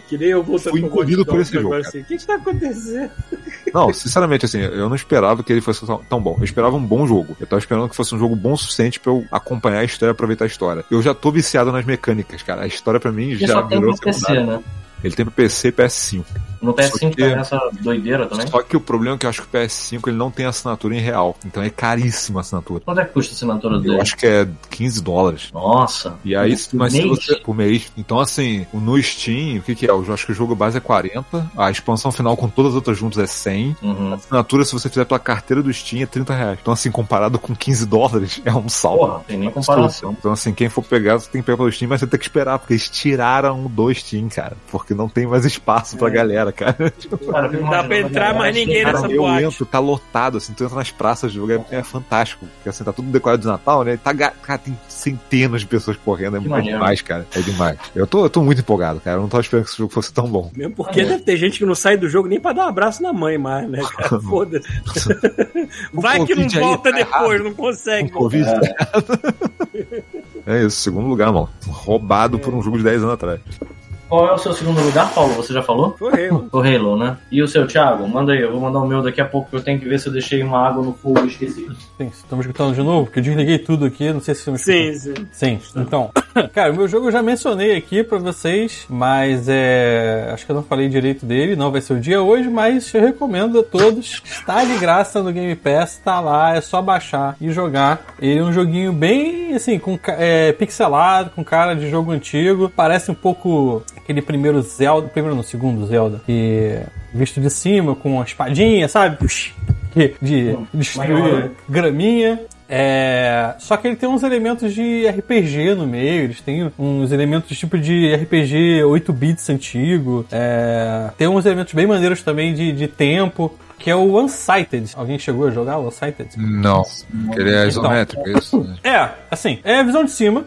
Que nem eu voltando Fui Watch por esse jogo, assim, O que está acontecendo? Não, sinceramente, assim, eu não esperava que ele fosse tão, bom. Eu esperava um bom jogo. Eu tava esperando que fosse um jogo bom o suficiente pra eu acompanhar a história e aproveitar a história. Eu já tô viciado nas mecânicas, cara. A história pra mim E já tem virou PC, né? Ele tem pro PC e PS5. No PS5 que- tá nessa doideira também. Só que o problema é que eu acho que o PS5 ele não tem assinatura em real. Então é caríssima a assinatura. Quanto é que custa a assinatura Eu dele? acho que é 15 dólares. Nossa. E aí, Por mas se mês? você. Por mês. Então, assim, no Steam, o que, que é? Eu acho que o jogo base é 40, a expansão final com todas as outras juntas é 100. Uhum. A assinatura, se você fizer pela carteira do Steam, é 30 reais. Então, assim, comparado com 15 dólares, é um salto. Porra, tem nem comparação. Então, assim, quem for pegar, você tem que pegar pelo Steam, mas você tem que esperar, porque eles tiraram do Steam, cara. Porque não tem mais espaço pra galera, cara. Cara, eu fico Não dá pra entrar mais ninguém cara- nessa eu boate. entro, tá lotado, assim, tu entra nas praças do jogo, é, é fantástico. Porque assim, tá tudo decorado de Natal, né? Tá, cara, tem centenas de pessoas correndo, é maneiro. demais, cara. É demais. Eu tô, eu tô muito empolgado, cara. Eu não tava esperando que esse jogo fosse tão bom. Mesmo porque deve ter gente que não sai do jogo nem pra dar um abraço na mãe mais, né, cara? Foda-se. Vai que não volta tá depois, errado. não consegue. Covid. É isso, segundo lugar, mano. Roubado por um jogo de 10 anos atrás. Qual é o seu segundo lugar, Paulo? Você já falou? Correu. O Halo, né? E o seu, Thiago? Manda aí, eu vou mandar o meu daqui a pouco, que eu tenho que ver se eu deixei uma água no fogo e esqueci. Sim, estamos escutando de novo? Porque eu desliguei tudo aqui, não sei se estamos escutando. Sim, sim. Sim, então. Cara, o meu jogo eu já mencionei aqui pra vocês, mas é. Acho que eu não falei direito dele, não vai ser o dia hoje, mas eu recomendo a todos. Está de graça no Game Pass, tá lá, é só baixar e jogar. Ele é um joguinho bem, assim, com é, pixelado, com cara de jogo antigo. Parece um pouco aquele primeiro Zelda, primeiro não, segundo Zelda, que visto de cima, com uma espadinha, sabe? Puxa, que- De destruir né? graminha. É, só que ele tem uns elementos de RPG no meio, eles têm uns elementos tipo de RPG 8 bits antigo, é, tem uns elementos bem maneiros também de, de tempo. Que é o Unsighted. Alguém chegou a jogar o Unsighted? Não. Ele é isométrico, é isso? É, assim, é a visão de cima.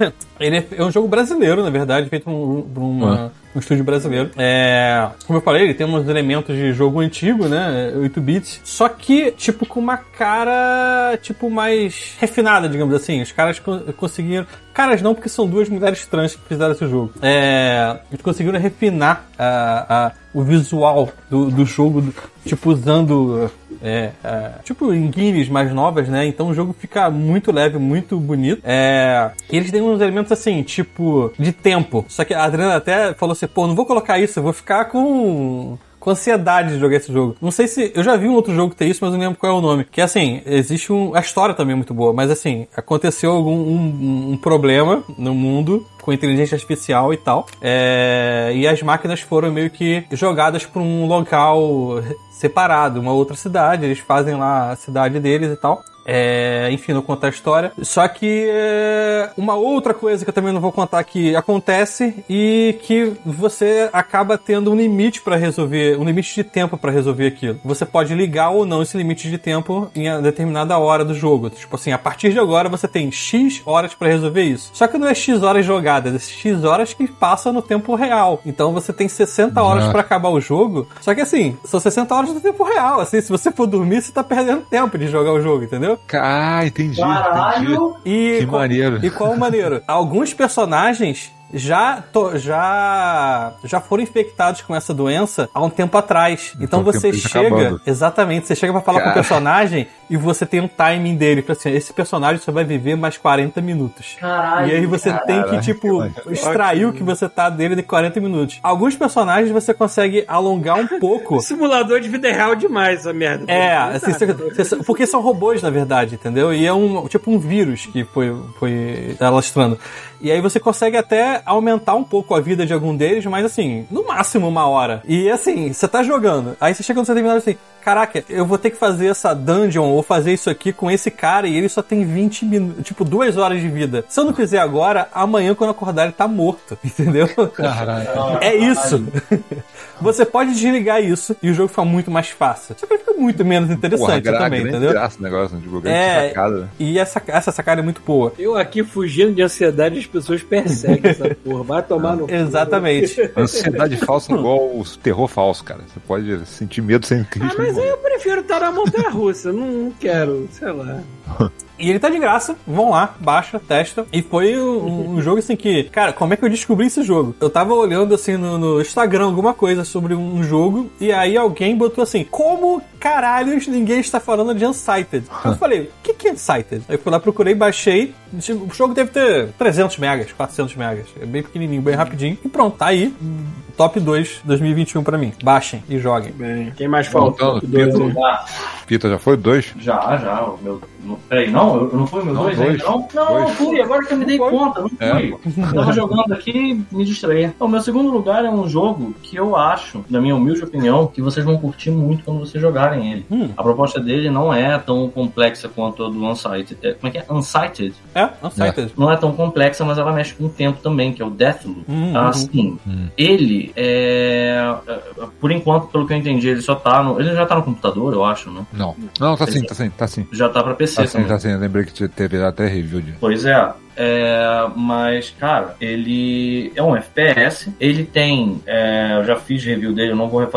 É. Ele é, é um jogo brasileiro, na verdade, feito por um, por uma- um estúdio brasileiro. É, como eu falei, ele tem uns elementos de jogo antigo, né? 8 bits. Só que, tipo, com uma cara, tipo, mais refinada, digamos assim. Os caras co- conseguiram. Caras não, porque são duas mulheres trans que fizeram esse jogo. É, eles conseguiram refinar a- a- o visual do, do jogo, do- tipo, usando. É, é, tipo, em guines mais novas, né? Então o jogo fica muito leve, muito bonito. É, e eles têm uns elementos assim, tipo, de tempo. Só que a Adriana até falou assim: pô, não vou colocar isso, eu vou ficar com com ansiedade de jogar esse jogo. Não sei se. Eu já vi um outro jogo que tem isso, mas não lembro qual é o nome. Que assim, existe um. A história também é muito boa, mas assim, aconteceu algum um, um problema no mundo com inteligência artificial e tal. é, e as máquinas foram meio que jogadas para um local separado, uma outra cidade. Eles fazem lá a cidade deles e tal. É, enfim, não contar a história. Só que é, uma outra coisa que eu também não vou contar que acontece e que você acaba tendo um limite para resolver, um limite de tempo para resolver aquilo. Você pode ligar ou não esse limite de tempo em determinada hora do jogo. Tipo assim, a partir de agora você tem X horas para resolver isso. Só que não é X horas jogadas, é X horas que passam no tempo real. Então você tem 60 horas para acabar o jogo. Só que assim, são 60 horas no tempo real. Assim, se você for dormir, você tá perdendo tempo de jogar o jogo, entendeu? Ah, entendi. entendi. Caralho! E Que qual- maneiro. E qual maneiro? Alguns personagens já, to- já já foram infectados com essa doença há um tempo atrás. Então o você chega, acabando. exatamente, você chega pra falar com o Cara. personagem e você tem um timing dele, Fala assim, esse personagem só vai viver mais 40 minutos. Caralho! E aí você tem que, tipo, que extrair o que você tá dele de 40 minutos. Alguns personagens você consegue alongar um pouco. Simulador de vida real demais, essa merda. É, assim, você- você- porque são robôs, na verdade, entendeu? E é um tipo um vírus que foi, foi alastrando. E aí você consegue até aumentar um pouco a vida de algum deles, mas assim, no máximo uma hora. E assim, você tá jogando, aí você chega no seu terminal assim, caraca, eu vou ter que fazer essa dungeon ou fazer isso aqui com esse cara e ele só tem 20 minutos, tipo, duas horas de vida. Se eu não fizer agora, amanhã quando eu acordar ele tá morto, entendeu? Caralho. É isso. Você pode desligar isso e o jogo fica muito mais fácil. Só que ele fica muito menos interessante Porra, também, grande entendeu? graça o negócio, né? Tipo, É, sacada. né? e essa, essa sacada é muito boa. Eu aqui fugindo de ansiedade, as pessoas perseguem essa porra. Vai tomar no. cu. Exatamente. Ansiedade falsa é igual o terror falso, cara. Você pode sentir medo sem Ah, crítico. mas aí eu prefiro estar na montanha russa. Não, não quero, sei lá. E ele tá de graça, vão lá, baixa, testa. E foi um, um jogo assim que, cara, como é que eu descobri esse jogo? Eu tava olhando assim no, no Instagram alguma coisa sobre um jogo, e aí alguém botou assim: Como caralhos ninguém está falando de Unsighted? Eu falei: O que, que é Unsighted? Aí eu fui lá, procurei, baixei. O jogo deve ter 300 megas, 400 megas. É bem pequenininho, bem rapidinho. E pronto, tá aí. Top 2 2021 pra mim. Baixem e joguem. Bem, quem mais falta? Né? Pita já foi? Dois? já, já. O meu. Peraí, não? Eu, eu não fui o meu Não, dois, dois. ainda, não? Não, Dois. não fui. Agora que eu me dei conta, não É, fui. Tava jogando aqui e me distraí. Então, o meu segundo lugar é um jogo que eu acho, na minha humilde opinião, que vocês vão curtir muito quando vocês jogarem ele. Hum. A proposta dele não é tão complexa quanto a do Unsighted. É, como é que é? Unsighted? É, Unsighted. Não é tão complexa, mas ela mexe com o tempo também, que é o Deathloop. Hum, Assim, ele é. é, Por enquanto, pelo que eu entendi, ele só tá no. Ele já tá no computador, eu acho, né? Não. Não, tá sim, tá sim, tá sim. Já tá pra PC Tá sim, também. tá sim. Eu lembrei que teve até review de. Pois é. É, mas, cara, ele é um FPS. Ele tem. é, eu já fiz review dele, eu não vou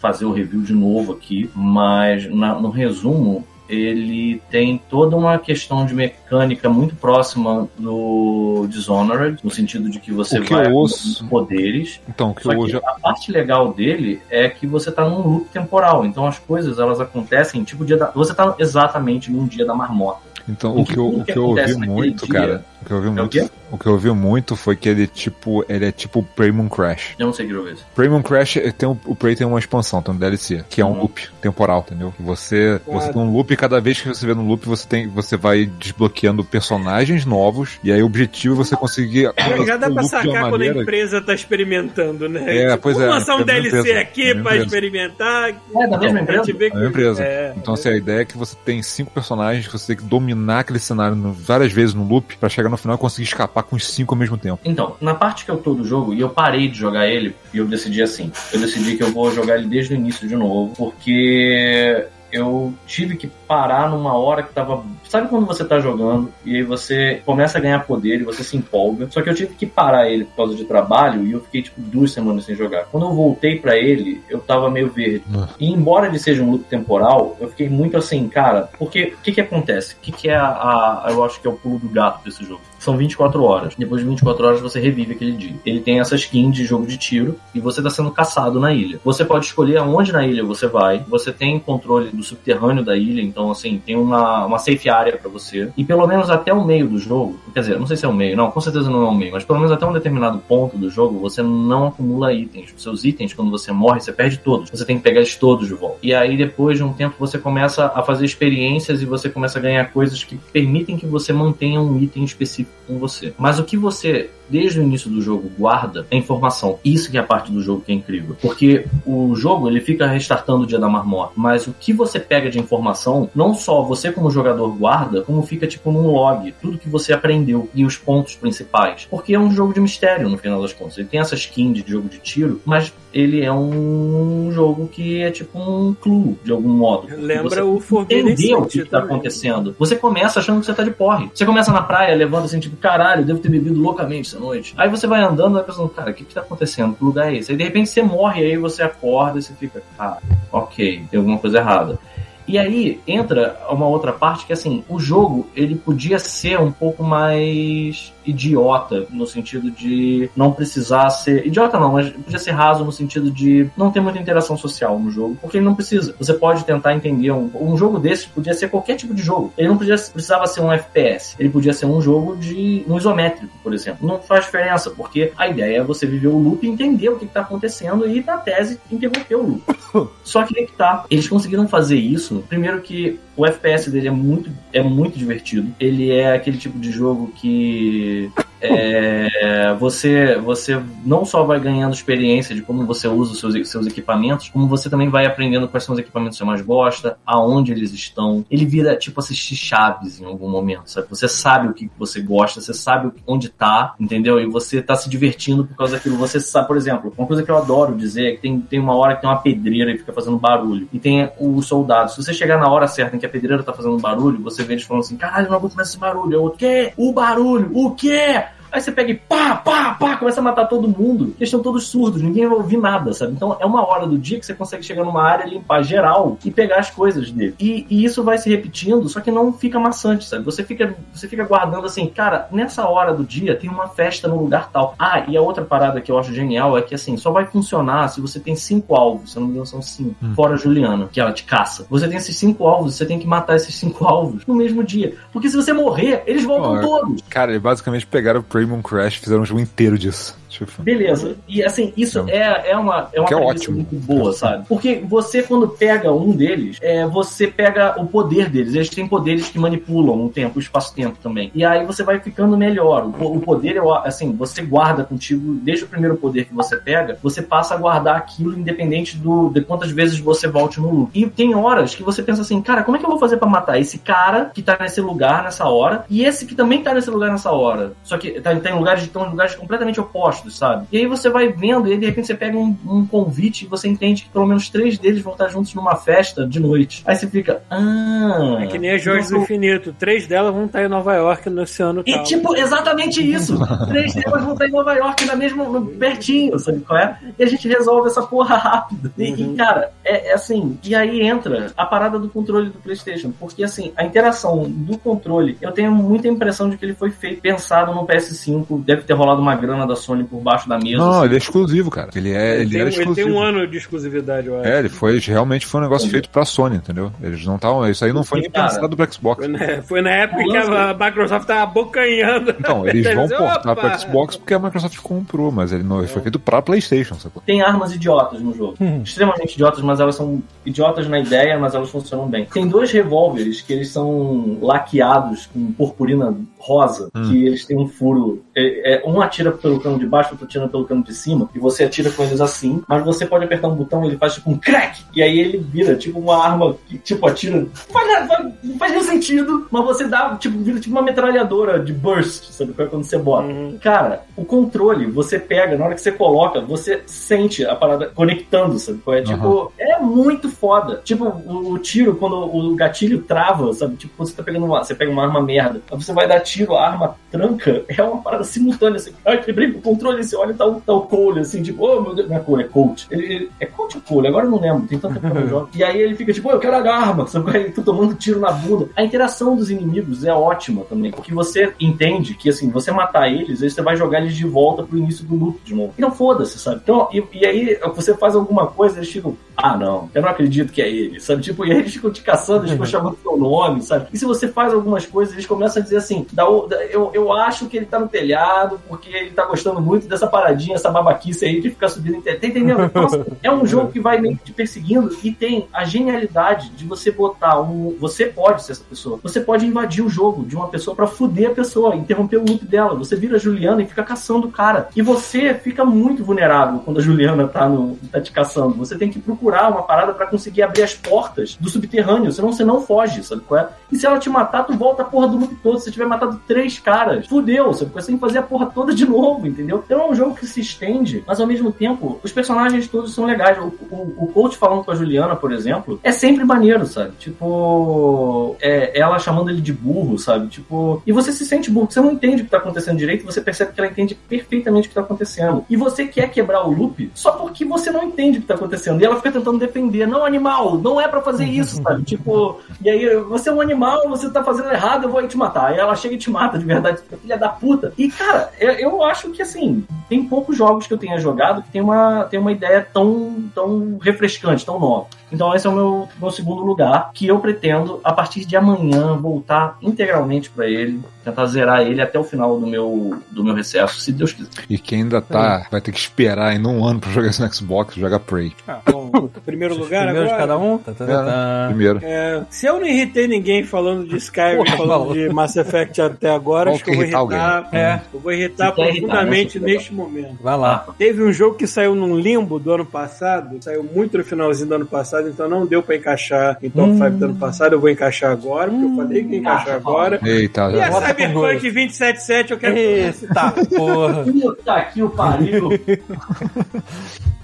fazer o review de novo aqui, mas na- no resumo. Ele tem toda uma questão de mecânica muito próxima do Dishonored, no sentido de que você que vai com ouço- poderes. Então, que Só que hoje. a parte legal dele é que você tá num loop temporal. Então as coisas elas acontecem tipo dia da. Você tá exatamente num dia da marmota. Então, o que eu, o que eu ouvi muito, cara. O que eu ouvi É o muito quê? o que eu vi muito foi que ele tipo, ele é tipo Premium Crash. Eu não sei que jogo é esse. Premium Crash eh, tem o, o Prey tem uma expansão, tem um DLC, que é um Uhum. loop temporal, entendeu? Que Você, você Claro. tem um loop e cada vez que você vê no loop, você tem, você vai desbloqueando personagens novos e aí o objetivo é você conseguir Já dá o pra sacar quando a empresa tá experimentando, né? É, Tipo, pois Vamos é, lançar um é mesma DLC empresa, aqui é pra empresa. experimentar. É da mesma empresa? É que- empresa. É, Então, assim, a ideia é que você tem cinco personagens que você tem que dominar aquele cenário no- várias vezes no loop pra chegar no final e conseguir escapar com os cinco ao mesmo tempo. Então, na parte que eu tô do jogo, e eu parei de jogar ele, e eu decidi assim, eu decidi que eu vou jogar ele desde o início de novo, porque eu tive que parar numa hora que tava. Sabe quando você tá jogando e aí você começa a ganhar poder e você se empolga? Só que eu tive que parar ele por causa de trabalho e eu fiquei tipo duas semanas sem jogar. Quando eu voltei pra ele, eu tava meio verde. Ah. E embora ele seja um loop temporal, eu fiquei muito assim, cara, porque o que que acontece? O que que é a, a- Eu acho que é o pulo do gato desse jogo. São 24 horas. Depois de 24 horas você revive aquele dia. Ele tem essa skin de jogo de tiro e você tá sendo caçado na ilha. Você pode escolher aonde na ilha você vai. Você tem controle do subterrâneo da ilha, então assim, tem uma, uma safe área pra você. E pelo menos até o meio do jogo, quer dizer, não sei se é o meio, não, com certeza não é o meio, mas pelo menos até um determinado ponto do jogo você não acumula itens. Os seus itens, quando você morre, você perde todos. Você tem que pegar eles todos de volta. E aí depois de um tempo você começa a fazer experiências e você começa a ganhar coisas que permitem que você mantenha um item específico com você. Mas o que você desde o início do jogo guarda é informação. Isso que é a parte do jogo que é incrível. Porque o jogo ele fica restartando o dia da marmota, mas o que você pega de informação, não só você como jogador guarda, como fica tipo num log, tudo que você aprendeu e os pontos principais. Porque é um jogo de mistério no final das contas. Ele tem essa skin de jogo de tiro, mas ele é um jogo que é tipo um clue de algum modo. Lembra o Forbidden entender o que, tá também. acontecendo. Você começa achando que você tá de porre. Você começa na praia, levando assim, tipo, caralho, eu devo ter bebido loucamente essa noite. Aí você vai andando e pensando, cara, o que que tá acontecendo? Que lugar é esse? Aí de repente você morre, aí você acorda e você fica, ah, ok, tem alguma coisa errada. E aí entra uma outra parte que assim, o jogo ele podia ser um pouco mais idiota no sentido de não precisar ser idiota não, mas podia ser raso no sentido de não ter muita interação social no jogo, porque ele não precisa. Você pode tentar entender um, um jogo desse podia ser qualquer tipo de jogo. Ele não podia, precisava ser um FPS. Ele podia ser um jogo de um isométrico, por exemplo. Não faz diferença, porque a ideia é você viver o loop e entender o que está acontecendo e na tese interromper o loop. Só que aí que tá. Eles conseguiram fazer isso. Primeiro que o FPS dele é muito, é muito divertido. Ele é aquele tipo de jogo que é, você, você não só vai ganhando experiência de como você usa os seus, seus equipamentos, como você também vai aprendendo quais são os equipamentos que você mais gosta, aonde eles estão. Ele vira tipo assistir chaves em algum momento, sabe? Você sabe o que você gosta, você sabe onde tá, entendeu? E você tá se divertindo por causa daquilo. Você sabe, por exemplo, uma coisa que eu adoro dizer é que tem, tem uma hora que tem uma pedreira e fica fazendo barulho. E tem os soldados. Se você chegar na hora certa em que a pedreira tá fazendo barulho, você vê eles falando assim: caralho, não aguento mais esse barulho. O quê? O barulho? O quê? Aí você pega e pá, pá, pá, começa a matar todo mundo. Eles estão todos surdos, ninguém vai ouvir nada, sabe? Então é uma hora do dia que você consegue chegar numa área, limpar geral e pegar as coisas dele. E, e isso vai se repetindo, só que não fica maçante, sabe? Você fica, você fica guardando assim, cara, nessa hora do dia tem uma festa no lugar tal. Ah, e a outra parada que eu acho genial é que assim, só vai funcionar se você tem cinco alvos, se eu não me engano são cinco, fora a Juliana, que ela te caça. Você tem esses cinco alvos, você tem que matar esses cinco alvos no mesmo dia. Porque se você morrer, eles voltam Ó, todos. Cara, eles basicamente pegaram o Premium Crash fizeram um jogo inteiro disso. Tipo, Beleza. E assim, isso é, é uma, é uma Que é ótimo. muito boa, sabe? Porque você, quando pega um deles, é, você pega o poder deles. Eles têm poderes que manipulam o tempo, o espaço-tempo também. E aí você vai ficando melhor. O, o poder, eu- assim, você guarda contigo, desde o primeiro poder que você pega, você passa a guardar aquilo independente do, de quantas vezes você volte no loop. E tem horas que você pensa assim, cara, como é que eu vou fazer pra matar esse cara que tá nesse lugar nessa hora e esse que também tá nesse lugar nessa hora? Só que tá, tá em lugares, estão em lugares completamente opostos, sabe? E aí você vai vendo e aí, de repente você pega um, um convite e você entende que pelo menos três deles vão estar juntos numa festa de noite. Aí você fica, ah. É que nem a Jorge do Infinito. Três delas vão estar em Nova York no oceano e tal. tipo, exatamente isso. Três delas vão estar em Nova York na mesma, pertinho, sabe qual é? E a gente resolve essa porra rápido. E, e, cara, é, é assim. E aí entra a parada do controle do PlayStation. Porque assim, a interação do controle, eu tenho muita impressão de que ele foi feito, pensado no PS5. Deve ter rolado uma grana da Sony por baixo da mesa. Não, assim. ele é exclusivo, cara. Ele é, ele tem, era ele tem exclusivo. um ano de exclusividade, eu acho. É, ele foi, realmente foi um negócio feito pra Sony, entendeu? Eles não estavam, isso aí não foi nem Cara. pensado pro Xbox. Foi na, foi na época que a Microsoft tava abocanhando. Então, eles vão Opa! portar pro Xbox porque a Microsoft comprou, mas ele não ele foi feito pra Playstation, sacou? Tem armas idiotas no jogo. Hum. Extremamente idiotas, mas elas são idiotas na ideia, mas elas funcionam bem. Tem dois revólveres que eles são laqueados com purpurina rosa, Hum. que eles têm um furo. É, é, um atira pelo cano de baixo, outro atira pelo cano de cima, e você atira com eles assim, mas você pode apertar um botão ele faz tipo um crack, e aí ele vira tipo uma arma que tipo atira. Não faz, faz- não faz nenhum sentido, mas você dá, tipo, vira tipo uma metralhadora de burst, sabe? é Quando você bota. Uhum. Cara, o controle, você pega, na hora que você coloca, você sente a parada conectando, sabe? É tipo, é muito foda. Tipo, o, o tiro, quando o gatilho trava, sabe? Tipo, quando você tá pegando uma. Você pega uma arma merda, aí você vai dar tiro, a arma tranca, é uma parada simultânea, assim. Ai, quebrei o controle, você olha tá o, tá o Cole, assim, tipo, oh meu Deus, não é Cole, é coach. Ele, ele- é coach ou Cole? Agora eu não lembro, tem que eu não jogo. E aí ele fica tipo, "Pô, eu quero a arma, sabe? Aí tô tomando tiro na bunda. A interação dos inimigos é ótima também, porque você entende que, assim, você matar eles, aí você vai jogar eles de volta pro início do loop de novo. Então foda-se, sabe? Então, e, e aí você faz alguma coisa, eles ficam, ah, não, eu não acredito que é ele, sabe? Tipo, e aí eles ficam te caçando, eles ficam chamando seu nome, sabe? E se você faz algumas coisas, eles começam a dizer assim, "Dá o- dá- eu, eu acho que ele tá no telhado porque ele tá gostando muito dessa paradinha, essa babaquice aí de ficar subindo telhado. Tá entendendo? Assim, é um jogo que vai meio que te perseguindo e tem a genialidade de você botar um. Você pode ser essa pessoa. Você pode invadir o jogo de uma pessoa pra fuder a pessoa, interromper o loop dela. Você vira a Juliana e fica caçando o cara. E você fica muito vulnerável quando a Juliana tá, no, tá te caçando. Você tem que procurar uma parada pra conseguir abrir as portas do subterrâneo, senão você não foge, sabe qual é? E se ela te matar, tu volta a porra do loop todo. Se você tiver matado três caras, fudeu, sabe? Você tem que fazer a porra toda de novo, entendeu? Então é um jogo que se estende, mas ao mesmo tempo, os personagens todos são legais. O, o, o coach falando com a Juliana, por exemplo, é sempre maneiro, sabe? Tipo, é, ela chamando ele de burro, sabe? Tipo, e você se sente burro, você não entende o que tá acontecendo direito, você percebe que ela entende perfeitamente o que tá acontecendo. E você quer quebrar o loop só porque você não entende o que tá acontecendo. E ela fica tentando defender, não, animal, não é pra fazer isso, sabe? Tipo, e aí você é um animal, você tá fazendo errado, eu vou aí te matar. Aí ela chega e te mata de verdade, fica filha da puta. E, cara, eu, eu acho que assim, tem poucos jogos que eu tenha jogado que tem uma, tem uma ideia tão, tão refrescante, tão nova. Então esse é o meu, meu segundo lugar, que eu pretendo, a partir de amanhã, voltar integralmente pra ele, tentar zerar ele até o final do meu, do meu recesso, se Deus quiser. E quem ainda tá, vai ter que esperar ainda um ano pra jogar isso no Xbox, joga Prey. Ah, bom, primeiro lugar Primeiro de agora. cada um? Tá, tá, tá, tá. Primeiro. É, se eu não irritei ninguém falando de Skyrim, Porra, falando maluco. de Mass Effect até agora, acho que eu vou irritar alguém. irritar. É. Eu vou irritar Se quer irritar, profundamente né? neste momento. Vai lá. Teve um jogo que saiu num limbo do ano passado, saiu muito no finalzinho do ano passado, então não deu pra encaixar em top Hum. 5 do ano passado. Eu vou encaixar agora, porque eu falei que ia encaixar Ah, agora. Eita, E a com Cyberpunk gosto. 277 eu quero. Eita, porra. Puta que o pariu!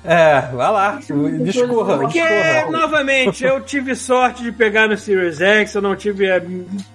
É, vai lá. Discorra, Porque, discorra. novamente, eu tive sorte de pegar no Series X, eu não tive é,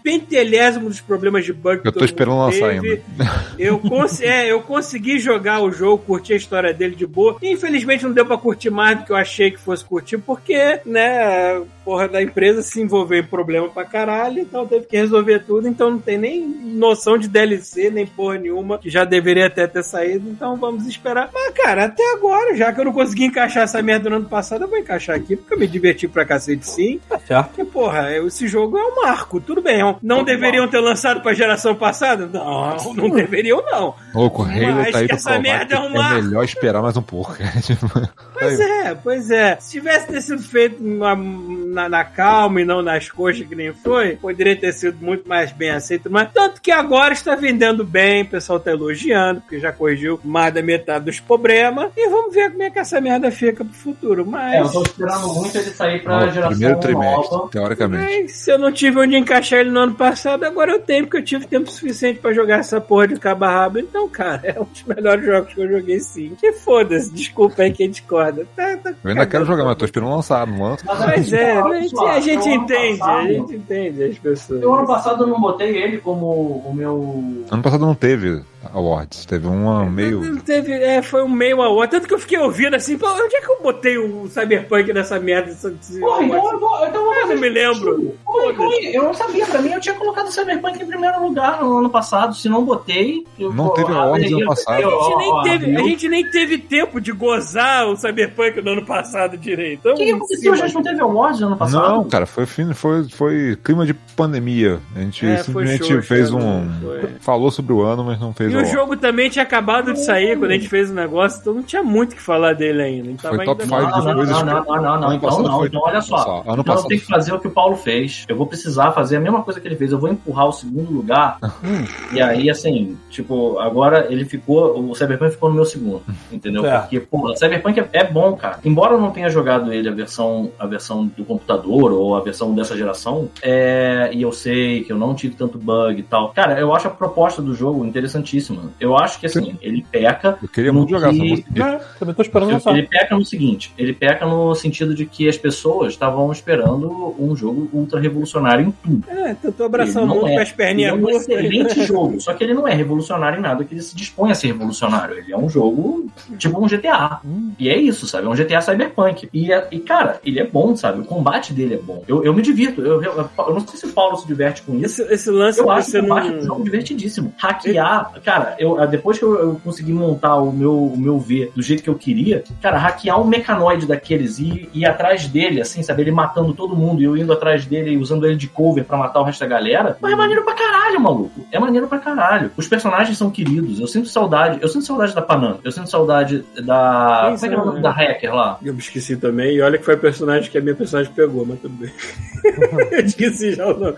pentelésimo dos problemas de bug que Eu tô todo esperando mundo lançar teve. ainda. Eu, cons é, eu consegui jogar o jogo, curtir a história dele de boa. Infelizmente não deu pra curtir mais do que eu achei que fosse curtir, porque, né, porra da empresa se envolveu em problema pra caralho, então teve que resolver tudo, então não tem nem noção de DLC, nem porra nenhuma, que já deveria até ter saído, então vamos esperar. Mas, cara, até agora, já que eu não consegui encaixar essa merda no ano passado, eu vou encaixar aqui, porque eu me diverti pra cacete sim. Tá certo. Porque, porra, esse jogo é um marco, tudo bem. Não deveriam ter lançado pra geração passada? Não, não deveriam, não. Louco, o Halo tá aí pra essa merda é um marco. melhor esperar mais um pouco. cara. Pois é, pois é. Se tivesse ter sido feito na, na- na calma e não nas coxas que nem foi, poderia ter sido muito mais bem aceito. Mas tanto que agora está vendendo bem, o pessoal está elogiando, porque já corrigiu mais da metade dos problemas. E vamos ver como é que essa merda fica pro futuro. É, eu Mas. tô esperando muito ele sair pra no geração primeiro trimestre, nova. teoricamente. Mas se eu não tive onde encaixar ele no ano passado, agora eu tenho, porque eu tive tempo suficiente pra jogar essa porra de cabo a rabo. Então, cara, é um dos melhores jogos que eu joguei sim. Que foda-se, desculpa aí quem discorda. Tá, tá Eu ainda quero jogar, mas tô esperando lançar, não lança. Mas Pois é, a gente, a gente entende, a gente entende as pessoas. Eu ano passado eu não botei ele como o meu. Ano passado não teve Awards. Teve uma meio. Teve, é, foi um meio a outro. Tanto que eu fiquei ouvindo assim, pô, onde é que eu botei o Cyberpunk nessa merda? Desse, Porra, então eu vou. Então eu vou Eu não me lembro. Pô, então Eu não sabia, pra mim eu tinha colocado o Cyberpunk em primeiro lugar no ano passado. Se não botei. Eu, Não pô, teve awards aí, ano passado. eu- A gente, nem ó, teve, a gente nem teve tempo de gozar o Cyberpunk no ano passado direito. Então, O que, que aconteceu? A gente não teve awards no ano passado? Não, cara, foi, foi, foi clima de pandemia. A gente É, simplesmente xoxa, fez né? um. Foi. Falou sobre o ano, mas não fez o jogo também tinha acabado de sair quando a gente fez o negócio, então não tinha muito o que falar dele ainda. Foi top ainda- five Não, não, coisas não, não, não, não, não. Ano Então, não. Então, olha só. Ano Então eu tenho que fazer o que o Paulo fez. Eu vou precisar fazer a mesma coisa que ele fez. Eu vou empurrar o segundo lugar. e aí, assim, tipo, agora ele ficou. O Cyberpunk ficou no meu segundo. Entendeu? É. Porque, pô, o Cyberpunk é, é bom, cara. Embora eu não tenha jogado ele a versão, a versão do computador ou a versão dessa geração, é, e eu sei que eu não tive tanto bug e tal. Cara, eu acho a proposta do jogo interessantíssima. Eu acho que, assim, ele peca. Eu queria muito jogar, não que- consegui. É, também tô esperando eu- lançar. Ele peca no seguinte, ele peca no sentido de que as pessoas estavam esperando um jogo ultra revolucionário em tudo. É, tentou abraçar o Ele não mundo é. com as perninhas Ele é um excelente jogo, só que ele não é revolucionário em nada que ele se dispõe a ser revolucionário. Ele é um jogo tipo um GTA. Hum. E é isso, sabe? É um GTA Cyberpunk. E, é- e, cara, ele é bom, sabe? O combate dele é bom. Eu, eu me divirto. Eu, eu, eu não sei se o Paulo se diverte com isso. Esse, esse lance Eu acho você que o combate é um não. jogo divertidíssimo. Hackear, cara, eu, depois que eu, eu consegui montar o meu, o meu V do jeito que eu queria, cara, hackear um mecanoide daqueles e ir atrás dele, assim, sabe? Ele matando todo mundo e eu indo atrás dele e usando ele de cover pra matar o resto da galera. Mas é maneiro pra caralho, maluco. É maneiro pra caralho. Os personagens são queridos. Eu sinto saudade. Eu sinto saudade da Panam. Eu sinto saudade da. Como é que é o nome da hacker lá? Eu me esqueci também, e olha que foi a personagem que a minha personagem pegou, mas tudo bem. eu esqueci já o nome.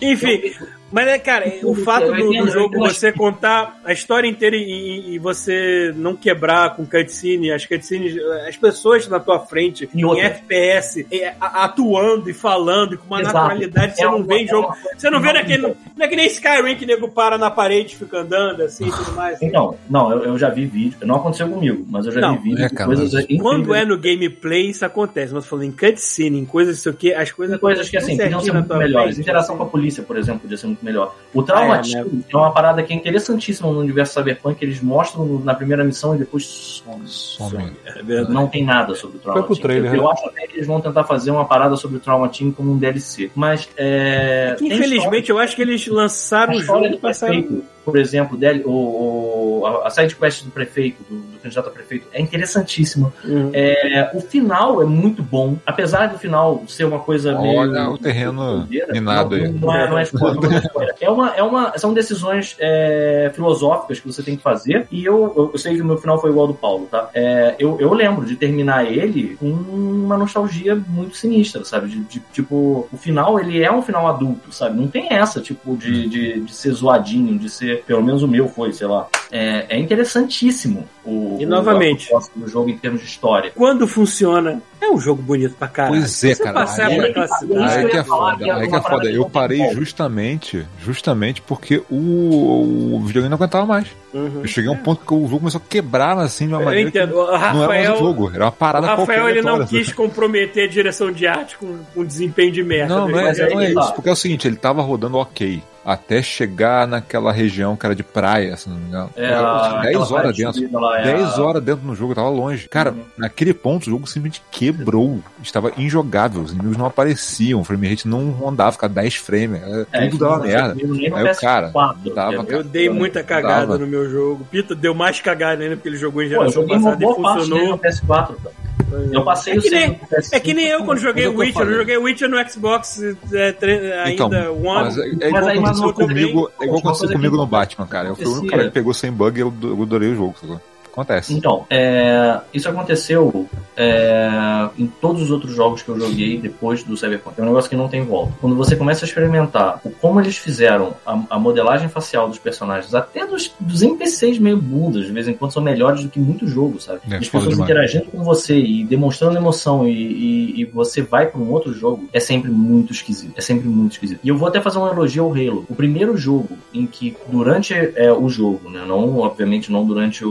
Enfim, mas é, cara, o fato do, do jogo você contar a história inteira e, e você não quebrar com cutscene, as cutscenes, as pessoas na tua frente, E em outra. FPS, é, atuando e falando e com uma Exato. naturalidade você É não uma- vê em é jogo. uma coisa Você não vê naquele. Não é que nem Skyrim que o nego para na parede e fica andando assim e tudo mais. Então, não, eu, eu já vi vídeo. Não aconteceu comigo, mas eu já Não, vi vídeo é, coisas. Quando é no gameplay, isso acontece. Mas falando em cutscene, em coisas, isso aqui, as coisas. Tem coisas que assim podiam ser melhores. frente, Interação assim. com a polícia, por exemplo, podia ser muito melhor. O Trauma Ah, é, né? é uma parada que é interessantíssima no universo Cyberpunk. Eles mostram na primeira missão e depois some. Some. É verdade. Não tem nada sobre o Trauma Foi pro Team. trailer, eu né? acho até que eles vão tentar fazer uma parada sobre o Trauma Team como um DLC. Mas é. Que, tem infelizmente, eu acho que eles lançaram o história jogo e passaram. Por exemplo, dele, o, o- a- side quest do prefeito, do, do candidato a prefeito, é interessantíssima. Uhum. É, o final é muito bom, apesar do final ser uma coisa meio. Olha o terreno minado não, aí. Não é, não é spoiler, não é spoiler. É uma, é uma, são decisões é, filosóficas que você tem que fazer. E eu, eu, eu sei que o meu final foi igual ao do Paulo, tá? É, eu, eu lembro de terminar ele com uma nostalgia muito sinistra, sabe? De, de, tipo, o final, ele é um final adulto, sabe? Não tem essa, tipo, de, de, de ser zoadinho, de ser. Pelo menos o meu foi, sei lá. É, é interessantíssimo o, E o- novamente. proposta do jogo em termos de história. Quando funciona, é um jogo bonito pra caralho. Pois é, Você cara. Aí por é- aquela Isso cidade. Aí eu que é foda, que é aí que é foda. que Eu parei justamente, justamente porque o, o videogame não aguentava mais. Uhum. Eu cheguei a um ponto que o jogo começou a quebrar assim de uma Eu maneira que entendo. O não era mais Rafael, o jogo, era uma o parada qualquer Rafael ele não quis comprometer a direção de arte com um desempenho de merda. Não, não é, Mas aí não é que tá. isso. Porque é o seguinte, ele tava rodando ok. Até chegar naquela região que era de praia, se não me engano. É, a- 10 aquela horas dentro. lá, é 10 a- horas dentro no jogo, eu tava longe. Cara, Uhum. naquele ponto o jogo simplesmente quebrou. Estava injogável. Os inimigos não apareciam. O frame rate não andava, ficava 10 frames. era- É, tudo dava merda. Aí o PS4, cara dava, entendeu? Eu dei muita cagada Dava. no meu jogo. Pita deu mais cagada ainda porque ele jogou em Pô, eu geração uma passada e boa parte dele funcionou. no PS4, cara. Eu passei É o que nem- save do PS5. É que nem eu quando joguei é o eu Witcher. Eu falei. joguei Witcher no Xbox é, tre- ainda Então, One. Mas é, é Mas aí, mas aconteceu comigo, bem- é igual aconteceu comigo no Batman, cara. Eu fui o único cara que pegou sem bug e eu, adorei o jogo. sacou? Acontece. Então, é, isso aconteceu é, em todos os outros jogos que eu joguei depois do Cyberpunk. É um negócio que não tem volta. Quando você começa a experimentar o como eles fizeram a, a modelagem facial dos personagens, até dos, dos NPCs meio bundas, de vez em quando são melhores do que muito jogo, sabe? É, As pessoas demais. interagindo com você e demonstrando emoção e, e- e você vai para um outro jogo, é sempre muito esquisito. É sempre muito esquisito. E eu vou até fazer um elogio ao Halo. O primeiro jogo em que, durante é, o jogo, né? Não, obviamente, não durante o,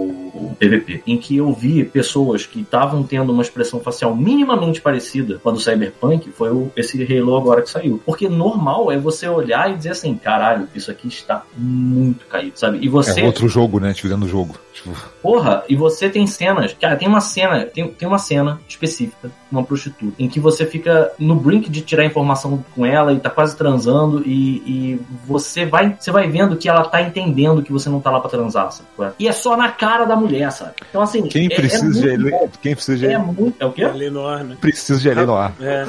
o- PVP, em que eu vi pessoas que estavam tendo uma expressão facial minimamente parecida com a do Cyberpunk, foi o, esse Halo agora que saiu. Porque normal é você olhar e dizer assim, caralho, isso aqui está muito caído, sabe? E você. É outro jogo, né? Te vendo o jogo. Tipo, Porra, e você tem cenas. Cara, tem uma cena. Tem, tem uma cena específica, uma prostituta, em que você fica no brink de tirar informação com ela e tá quase transando, e, e você vai você vai vendo que ela tá entendendo que você não tá lá pra transar, sabe? E é só na cara da mulher, sabe? Então, assim. quem é- precisa é de ele, quem precisa de É muito. É o quê? Eleanor, né? precisa de ele no ar. É,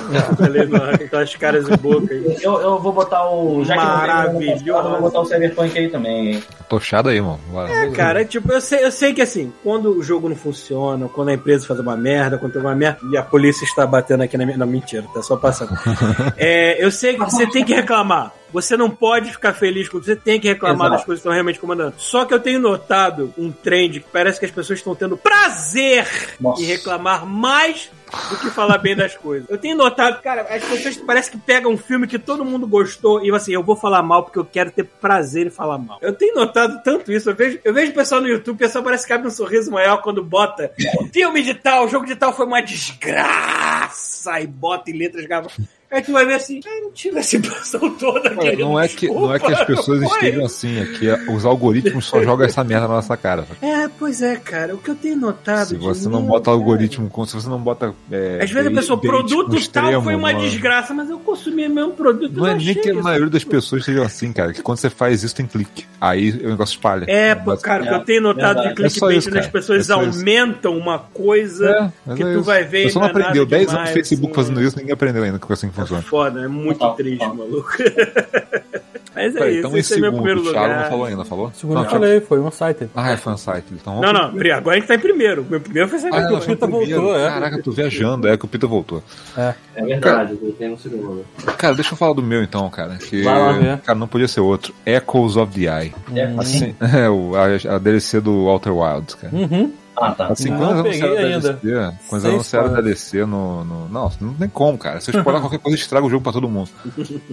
Eleanor, aquelas caras de boca aí. Eu, eu vou botar o. Já que não tem Maravilhoso. eu vou botar o Cyberpunk aí também, hein? Tochado aí, mano. Bora. É, cara, tipo, eu sei, eu sei que assim, quando o jogo não funciona, quando a empresa faz uma merda, quando tem uma merda, e a polícia está batendo aqui na minha. Não, mentira, tá só passando. É, eu sei que você tem que reclamar. Você não pode ficar feliz com você tem que reclamar Exato. das coisas que estão realmente comandando. Só que eu tenho notado um trend que parece que as pessoas estão tendo prazer Nossa. em reclamar mais do que falar bem das coisas. Eu tenho notado, cara, as pessoas parece que pegam um filme que todo mundo gostou e assim, eu vou falar mal porque eu quero ter prazer em falar mal. Eu tenho notado tanto isso. Eu vejo, eu vejo o pessoal no YouTube, o pessoal parece que abre um sorriso maior quando bota filme de tal, jogo de tal foi uma desgraça e bota em letras garrafas. Aí tu vai ver assim, ah, não tive essa impressão toda, Olha, querido. não, é que, não é que as pessoas foi. estejam assim, é que os algoritmos só jogam essa merda na nossa cara. É, pois é, cara. O que eu tenho notado. Se de você não mim, bota cara, algoritmo, com- se você não bota. É, Às vezes a pessoa, produto com tal extremo, foi uma mano. desgraça, mas eu consumi o mesmo produto. Não eu é nem que a maioria das pessoas sejam assim, cara. Que quando você faz isso tem clique. Aí o negócio espalha. É, pô, cara, o que eu tenho notado de É só clickbait isso, quando as cara. pessoas É só isso. aumentam uma coisa É, que é tu isso. vai ver e Você não é aprendeu 10 anos no Facebook assim, fazendo isso, ninguém aprendeu ainda como assim que É funciona. foda, é muito Total, triste, total. maluco. Mas é Peraí, isso, então esse é meu segundo, primeiro o Thiago lugar. não falou ainda, falou? Segundo não, eu falei, foi um site. Ah, é fan site. Então, Não, não, pri- agora a gente tá em primeiro. Meu primeiro foi Ah, Cyberpunk. não, o Pita foi primeiro. voltou, é. Caraca, tô viajando. É que o Pita voltou. É verdade, eu tenho no segundo. Cara, deixa eu falar do meu então, cara. Que, Vai lá, cara, não podia ser outro. Echoes of the Eye. É, Assim, é, o, a, a DLC do Outer Wilds, cara. Uhum. Ah, tá. Assim, Não quando eles peguei ainda. DLC, quando eles Sem anunciaram spoiler. DLC no, no. Não, não tem como, cara. Se eu spoiler qualquer coisa, estraga o jogo pra todo mundo.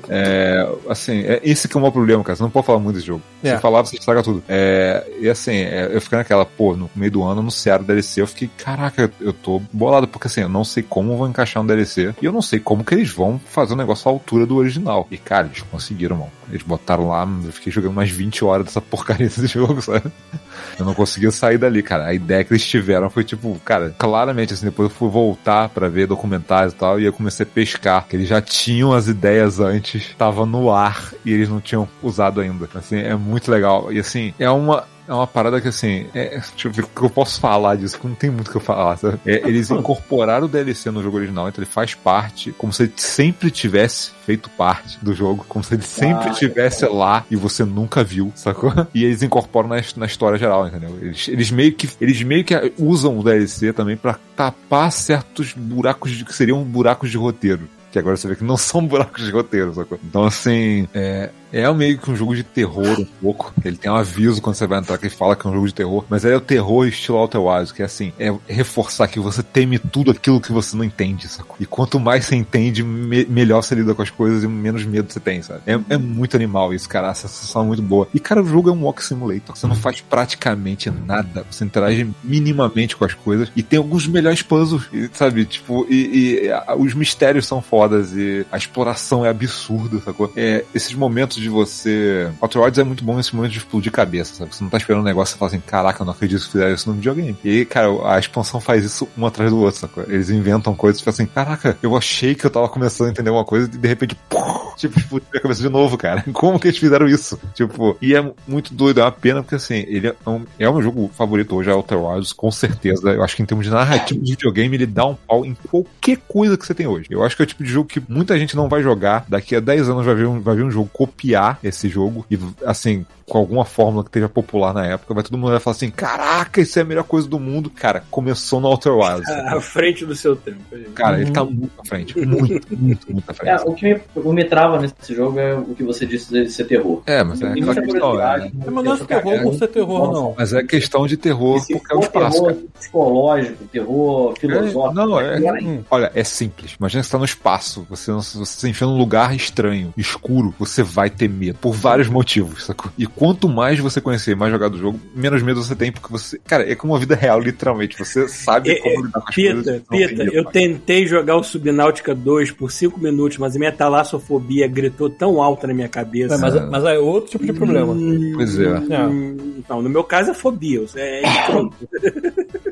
É, assim, é esse que é o maior problema, cara. Você não pode falar muito desse jogo. Se É. você falar, você estraga tudo. É, e assim, é, eu fiquei naquela, pô, no meio do ano anunciaram o DLC. Eu fiquei, caraca, eu tô bolado, porque assim, eu não sei como vão encaixar um DLC. E eu não sei como que eles vão fazer o negócio à altura do original. E, cara, eles conseguiram, mano. Eles botaram lá, eu fiquei jogando mais 20 horas dessa porcaria desse jogo, sabe? Eu não conseguia sair dali, cara. A ideia que eles tiveram foi tipo, cara, claramente, assim, depois eu fui voltar pra ver documentários e tal, e eu comecei a pescar, que eles já tinham as ideias antes, tava no ar, e eles não tinham usado ainda. Assim, é muito legal. E assim, é uma. É uma parada que assim, é, deixa eu ver o que eu posso falar disso, que não tem muito o que eu falar, sabe? É, eles incorporaram o DLC no jogo original, então ele faz parte, como se ele sempre tivesse feito parte do jogo, como se ele sempre Ah, estivesse lá e você nunca viu, sacou? E eles incorporam na, na história geral, entendeu? Eles, eles meio que eles meio que usam o DLC também pra tapar certos buracos de, que seriam buracos de roteiro. Que agora você vê que não são buracos de roteiro, sacou? Então, assim, é, é meio que um jogo de terror um pouco. Ele tem um aviso quando você vai entrar que fala que é um jogo de terror. Mas ele é o terror estilo Outer Wilds, que é assim, é reforçar que você teme tudo aquilo que você não entende, sacou? E quanto mais você entende, me- melhor você lida com as coisas e menos medo você tem, sabe? É, é muito animal isso, cara. A sensação é muito boa. E, cara, o jogo é um walk simulator. Você não faz praticamente nada. Você interage minimamente com as coisas. E tem alguns melhores puzzles, sabe? Tipo, e, e, a- os mistérios são fodas e a exploração é absurda, sacou? É, esses momentos de você. Outer Wilds é muito bom nesse momento de explodir cabeça, sabe? Você não tá esperando um negócio e fala assim, caraca, eu não acredito que fizeram isso no videogame. E cara, a expansão faz isso um atrás do outro, sacou? Eles inventam coisas falam assim, caraca, eu achei que eu tava começando a entender uma coisa e de repente, pum, tipo, explodir a cabeça de novo, cara. Como que eles fizeram isso? Tipo, e é muito doido, é uma pena, porque assim, ele é um, é meu jogo favorito hoje, é Outer Wilds, com certeza. Eu acho que em termos de narrativa de videogame, ele dá um pau em qualquer coisa que você tem hoje. Eu acho que é o tipo de jogo que muita gente não vai jogar. Daqui a 10 anos vai vir um, vai vir um jogo copiar esse jogo. E, assim, com alguma fórmula que esteja popular na época, vai todo mundo vai falar assim: caraca, isso é a melhor coisa do mundo. Cara, começou no Outer Wilds. À frente do seu tempo. Cara, ele tá muito à frente. Muito, muito, muito à É, frente. o que me, o que me trava nesse jogo é o que você disse dele ser terror. É, mas é aquela questão. É, É, mas não é terror por ser terror, não. mas é questão de terror se porque é o espaço. terror cara. psicológico, terror filosófico, não, é- pior ainda. Hum. Olha, é simples. Imagina que você tá no espaço, você, você se enfia num lugar estranho, escuro, você vai ter medo. Por vários motivos, sacou? E quanto mais você conhecer, mais jogar do jogo, menos medo você tem, porque você. Cara, é como uma vida real, literalmente. Você sabe É, como é, lidar com as Pita, coisas. Pita, eu cara. tentei jogar o Subnáutica 2 por 5 minutos, mas a minha talassofobia gritou tão alta na minha cabeça. Mas, mas é outro tipo de problema. Hum, Pois é. hum, Não, no meu caso é fobia. É.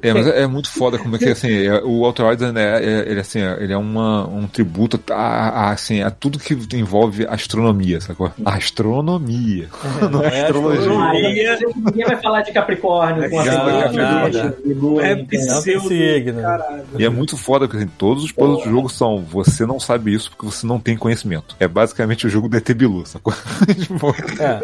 É, mas é, é muito foda como é que, assim, é- o Outer Wilds, né, é, ele, assim, é- ele é uma, um tributo a, a, assim, a tudo que envolve astronomia, sacou? Astronomia. Não é astrologia. astronomia. Ninguém vai falar de Capricórnio com de lua, É tem pseudo. E é muito foda, porque assim, todos os puzzles do jogo são você não sabe isso porque você não tem conhecimento. É basicamente o jogo do ET Bilu, sacou? Tipo, É.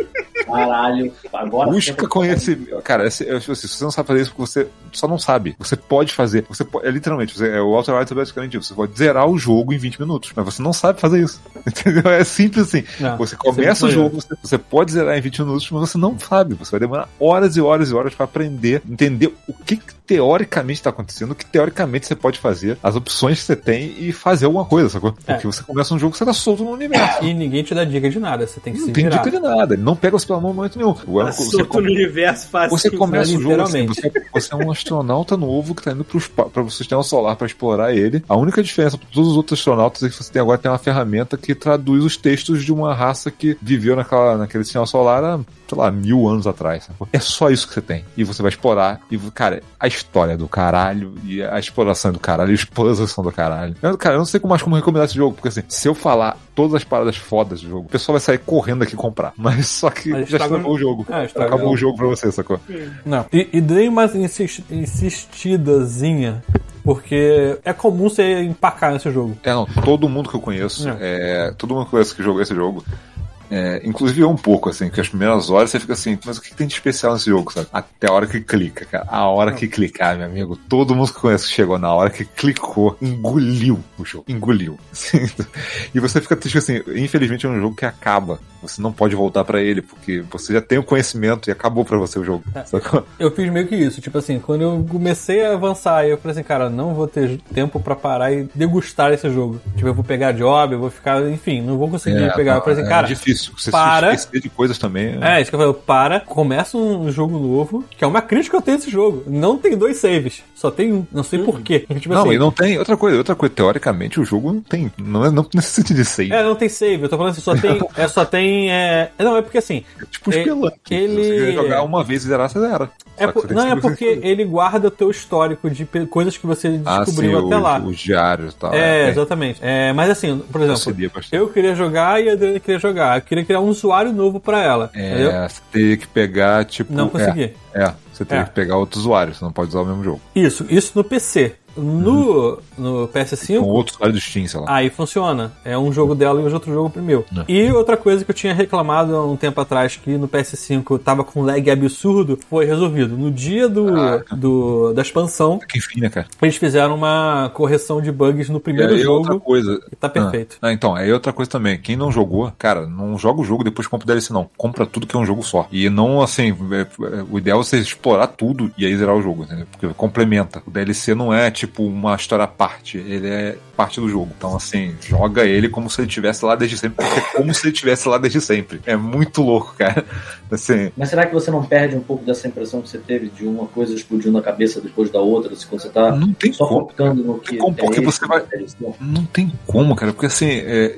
Caralho, agora Busca conhecimento. Cara, tipo assim, se você não sabe fazer isso, porque você só não sabe. Você pode fazer. Você pode, é literalmente, você, é, o Outer Wilds é basicamente isso. Você pode zerar o jogo em 20 minutos, mas você não sabe fazer isso. Entendeu? É simples assim. Não, você começa o jogo, você, você pode zerar em 20 minutos, mas você não sabe. Você vai demorar horas e horas e horas pra aprender, entender o que, que teoricamente tá acontecendo, o que teoricamente você pode fazer, as opções que você tem e fazer alguma coisa, sacou? É. Porque você começa um jogo que você tá solto no universo. E ninguém te dá dica de nada, você tem que Não se tem virar. dica de nada, ele não pega você pela mão em momento nenhum. Tá você solto no universo fácil. você começa o jogo assim, você, você é um astronauta novo que tá indo pro spa- pra você sistema solar pra explorar ele. A única diferença para todos os outros astronautas é que você tem agora tem uma ferramenta que traduz os textos de uma raça que viveu naquela, naquele sistema solar há, sei lá, mil anos atrás. sacou? É só isso que você tem. E você vai explorar. E, cara, a história é do caralho, e a exploração é do caralho, e os puzzles são do caralho. Eu, cara, eu não sei mais como recomendar esse jogo, porque assim, se eu falar todas as paradas fodas do jogo, o pessoal vai sair correndo aqui comprar. Mas só que Mas já estragou o jogo. É, estraga Acabou o- jogo pra você, sacou? Não. E, e dei uma insis- insistidazinha, porque é comum você empacar nesse jogo. É, não, todo mundo que eu conheço, é, todo mundo que eu conheço que jogou esse jogo, é, inclusive eu um pouco, assim, porque as primeiras horas você fica assim, mas o que, que tem de especial nesse jogo, sabe? Até a hora que clica, cara. A hora que clicar, meu amigo, todo mundo que que chegou na hora que clicou, engoliu o jogo. Engoliu. Assim, e você fica triste assim, infelizmente é um jogo que acaba. Você não pode voltar pra ele, porque você já tem o conhecimento e acabou pra você o jogo. Sacou? Eu fiz meio que isso, tipo assim, quando eu comecei a avançar, eu falei assim, cara, não vou ter tempo pra parar e degustar esse jogo. Tipo, eu vou pegar job, eu vou ficar, enfim, não vou conseguir pegar. eu falei assim, é cara, difícil. Você para. se esquecer de coisas também. É, isso que eu falei, para, começa um jogo novo, que é uma crítica que eu tenho desse jogo. Não tem dois saves, só tem um, não sei porquê. Tipo não, assim, e não tem. Outra coisa, outra coisa, teoricamente o jogo não tem. Não, é- não necessita de save. É, não tem save, eu tô falando assim, só tem. É, só tem. É... Não, é porque assim. tipo é- Spelunk. ele- Se você jogar uma vez e zerar, você zera. É por- você não, é o porque fazer. ele guarda o teu histórico de pe- coisas que você Ah, descobriu sim, até os, lá. os diários e tal. É, exatamente. É, mas assim, por exemplo, bastante. eu queria jogar e a Adriana queria jogar. Eu queria criar um usuário novo pra ela. entendeu? É, você teria que pegar, tipo. Não consegui. É, é, você teria É. que pegar outro usuário, você não pode usar o mesmo jogo. Isso, isso no PC. No, no PS5, Com outro usuário do Steam, sei lá. Aí funciona. É um jogo dela e outro jogo pro meu. É. E outra coisa que eu tinha reclamado há um tempo atrás, que no PS5 tava com lag absurdo, foi resolvido. No dia do, do da expansão, Que enfim, né, cara? eles fizeram uma correção de bugs no primeiro outra jogo. coisa. E tá perfeito. Ah, então, aí outra coisa também. Quem não jogou, cara, não joga o jogo depois compra o DLC, não. Compra tudo que é um jogo só. E não, assim, é- é- o ideal é você explorar tudo e aí zerar o jogo, entendeu? Porque complementa. O DLC não é, tipo, uma história à parte. Ele é parte do jogo. Então, assim, joga ele como se ele estivesse lá desde sempre, porque é como se ele estivesse lá desde sempre. É muito louco, cara. Assim, Mas será que você não perde um pouco dessa impressão que você teve de uma coisa explodindo na cabeça depois da outra, se quando você tá não tem só como. focando no que como, porque é você esse, vai- é? Não tem como, cara, porque assim, é,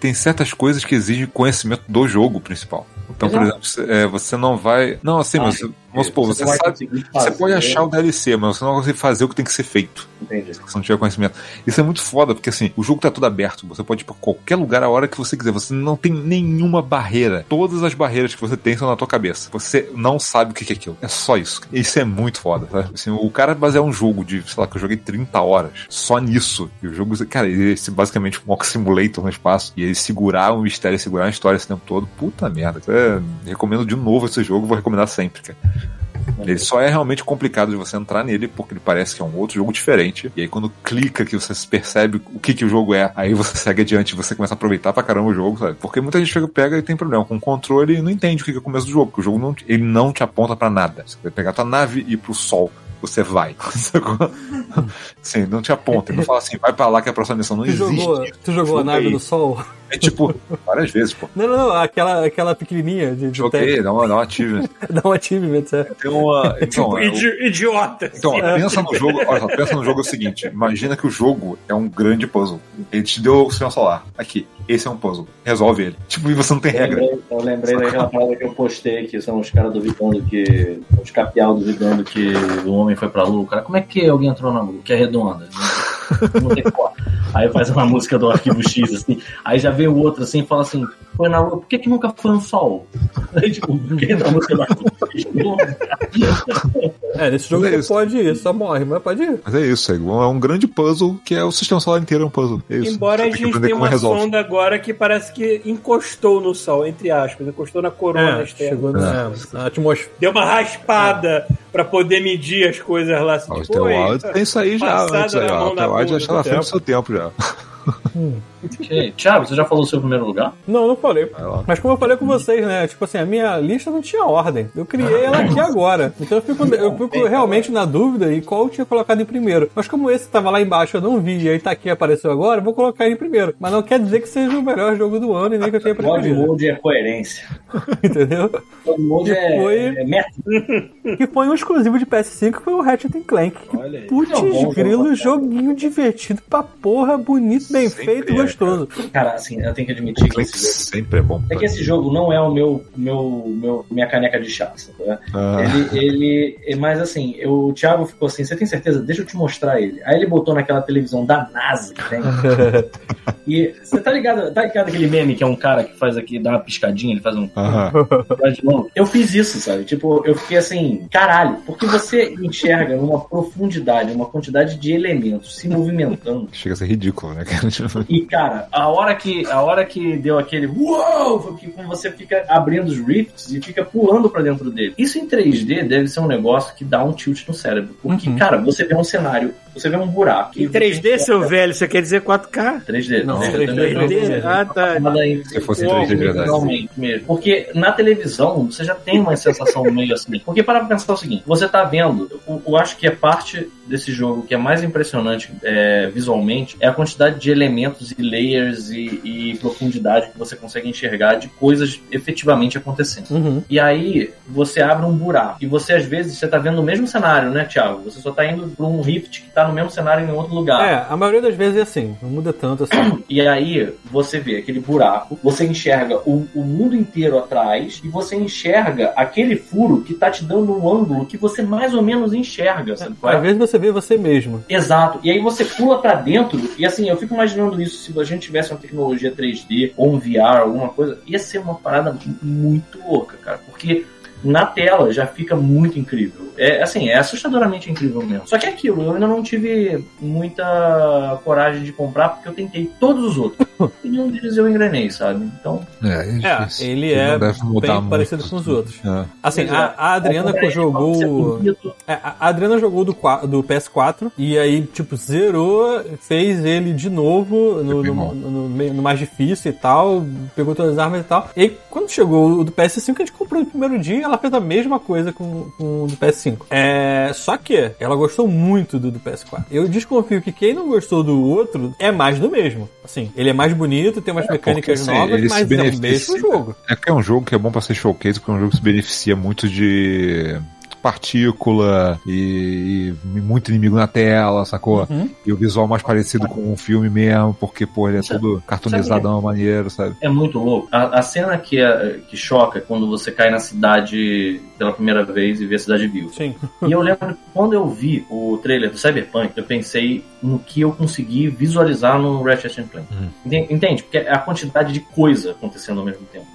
tem certas coisas que exigem conhecimento do jogo principal. Então, por Exato. exemplo, você, é, você não vai. Não, assim, Ah, mas vamos supor, você, vai sabe. Você pode achar o DLC, mas você não vai conseguir fazer o que tem que ser feito. Entendi. Se você não tiver conhecimento. Isso é muito foda, porque assim, o jogo tá todo aberto. Você pode ir pra qualquer lugar a hora que você quiser. Você não tem nenhuma barreira. Todas as barreiras que você tem são na tua cabeça. Você não sabe o que é aquilo. É só isso. Isso é muito foda, sabe? Assim, o cara basear um jogo de, sei lá, que eu joguei 30 horas só nisso. E o jogo, cara, ele é basicamente um Walk Simulator no espaço. E ele segurar um mistério, segurar uma história esse tempo todo. Puta merda. É, recomendo de novo esse jogo, vou recomendar sempre, cara. Ele só é realmente complicado de você entrar nele, porque ele parece que é um outro jogo diferente. E aí, quando clica que você percebe o que, que o jogo é, aí você segue adiante, você começa a aproveitar pra caramba o jogo, sabe? Porque muita gente chega, pega e tem problema com o controle e não entende o que que é o começo do jogo, porque o jogo não, ele não te aponta pra nada. Você vai pegar tua nave e ir pro sol. Você vai. Sim, não te aponta. Ele não fala assim, vai pra lá que é a próxima missão. Não Tu existe. jogou, tu jogou a nave aí. do sol? É tipo, várias vezes, pô. Não, não, não, aquela, aquela pequenininha de, de Joguei, dá uma, dá uma achievement. Dá um achievement, é. Tem uma. Então, Tipo, é, o- idi- idiota. então ó, pensa no jogo. Olha só, pensa no jogo o seguinte: imagina que o jogo é um grande puzzle. Ele te deu o sistema solar. Aqui, esse é um puzzle. Resolve ele. Tipo, e você não tem Eu regra. lembrei, eu lembrei daquela parada que eu postei, que são os caras duvidando que. Os capial duvidando que o homem foi pra lua. Cara, como é que alguém entrou na lua? Que é redonda. Não, não tem. Aí faz uma música do arquivo X, assim. Aí já vem o outro assim e fala assim: foi na lua, por que, que nunca foi no sol? Aí, tipo, quem na X? É, nesse jogo Mas é você isso. pode ir, só morre, mas pode ir. Mas é isso, é é um grande puzzle que é o sistema solar inteiro é um puzzle. É isso. Embora Você a gente tenha uma resolve. sonda agora que parece que encostou no Sol, entre aspas, encostou na corona É, externa. chegou na, na atmosfera. Deu uma raspada pra poder medir as coisas lá. Assim, O tipo, teu "Oi, áudio tem isso aí já antes aí, ó. já está na frente do seu tempo já. Ok. Thiago, você já falou o seu primeiro lugar? Não, não falei. Mas como eu falei com vocês, né? Tipo assim, a minha lista não tinha ordem. Eu criei ela aqui agora. Então eu fico, eu fico realmente na dúvida e qual eu tinha colocado em primeiro. Mas como esse tava lá embaixo, eu não vi, e aí tá aqui apareceu agora, eu vou colocar ele em primeiro. Mas não quer dizer que seja o melhor jogo do ano e nem que eu tenha God preferido. Mode é coerência. Entendeu? God Mode é, foi- é método. Que foi um exclusivo de PS5, que foi o Ratchet Clank. Olha aí. Putz, É um grilo, jogo, joguinho divertido pra porra, bonito, bem Sempre feito, é, gostoso. Cara, assim, eu tenho que admitir que esse jogo. sempre é bom. É que esse jogo não é o meu, meu, meu minha caneca de chá, sabe? É? Ah, Ele, ele, mas assim, eu- o Thiago ficou assim, você tem certeza? Deixa eu te mostrar ele. Aí ele botou naquela televisão da NASA, né? E você tá ligado, tá ligado aquele meme que é um cara que faz aqui, dá uma piscadinha, ele faz um? Eu fiz isso, sabe? Tipo, eu fiquei assim, caralho, porque você enxerga numa profundidade, uma quantidade de elementos se movimentando. Chega a ser ridículo, né? cara? E, cara, a hora que, a hora que deu aquele uou, que você fica abrindo os rifts e fica pulando pra dentro dele. Isso em 3D deve ser um negócio que dá um tilt no cérebro. Porque, Uhum. cara, você vê um cenário, você vê um buraco. Em 3D, seu velho, você quer dizer 4K? 3D, Não, né? 3D, Eu também- 3D? Ah, tá. Nada em- Se fosse em Uou, 3D de verdade. Realmente mesmo. Porque na televisão você já tem uma sensação meio assim. Porque para pra pensar o seguinte: você tá vendo, eu, eu acho que é parte desse jogo que é mais impressionante é, visualmente é a quantidade de elementos e layers e, e profundidade que você consegue enxergar de coisas efetivamente acontecendo. Uhum. E aí você abre um buraco. E você, às vezes, você tá vendo o mesmo cenário, né, Thiago? Você só tá indo pra um rift que tá no mesmo cenário em outro lugar. É, a maioria das vezes é assim, não muda tanto assim. E aí você vê aquele buraco, você enxerga o, o mundo inteiro atrás e você enxerga aquele furo que tá te dando um ângulo que você mais ou menos enxerga, sabe? é? Às vezes você vê você mesmo. Exato. E aí você pula pra dentro e assim, eu fico imaginando isso se a gente tivesse uma tecnologia 3D ou um VR, alguma coisa, ia ser uma parada muito louca, cara, porque na tela já fica muito incrível. É assim, é assustadoramente incrível mesmo. Só que é aquilo, eu ainda não tive muita coragem de comprar porque eu tentei todos os outros. e nenhum deles eu engrenei, sabe? Então, É, é É, ele é bem muito. parecido com os outros. É. Assim, é. a, a Adriana Aí, jogou. É, a Adriana jogou do, do PS4 e aí, tipo, zerou, fez ele de novo no, no, no- no- no mais difícil e tal, pegou todas as armas e tal. E aí, quando chegou o do PS5, a gente comprou no primeiro dia ela fez a mesma coisa com, com o do PS5. É, só que ela gostou muito do, do PS4. Eu desconfio que quem não gostou do outro é mais do mesmo. Assim, ele é mais bonito, tem umas mecânicas porque, assim, novas, mas é o mesmo jogo. É que é um jogo que é bom pra ser showcase, porque é um jogo que se beneficia muito de partícula e, e muito inimigo na tela, sacou? Uhum. E o visual mais parecido com um filme mesmo, porque, pô, ele é Sabe- todo cartoonizadão, maneiro, sabe? É muito louco. A, a cena que, é, que choca é quando você cai na cidade pela primeira vez e vê a cidade viva. Sim. E eu lembro que quando eu vi o trailer do Cyberpunk, eu pensei no que eu consegui visualizar no Ratchet Clank. Uhum. Enten- Entende? Porque é a quantidade de coisa acontecendo ao mesmo tempo.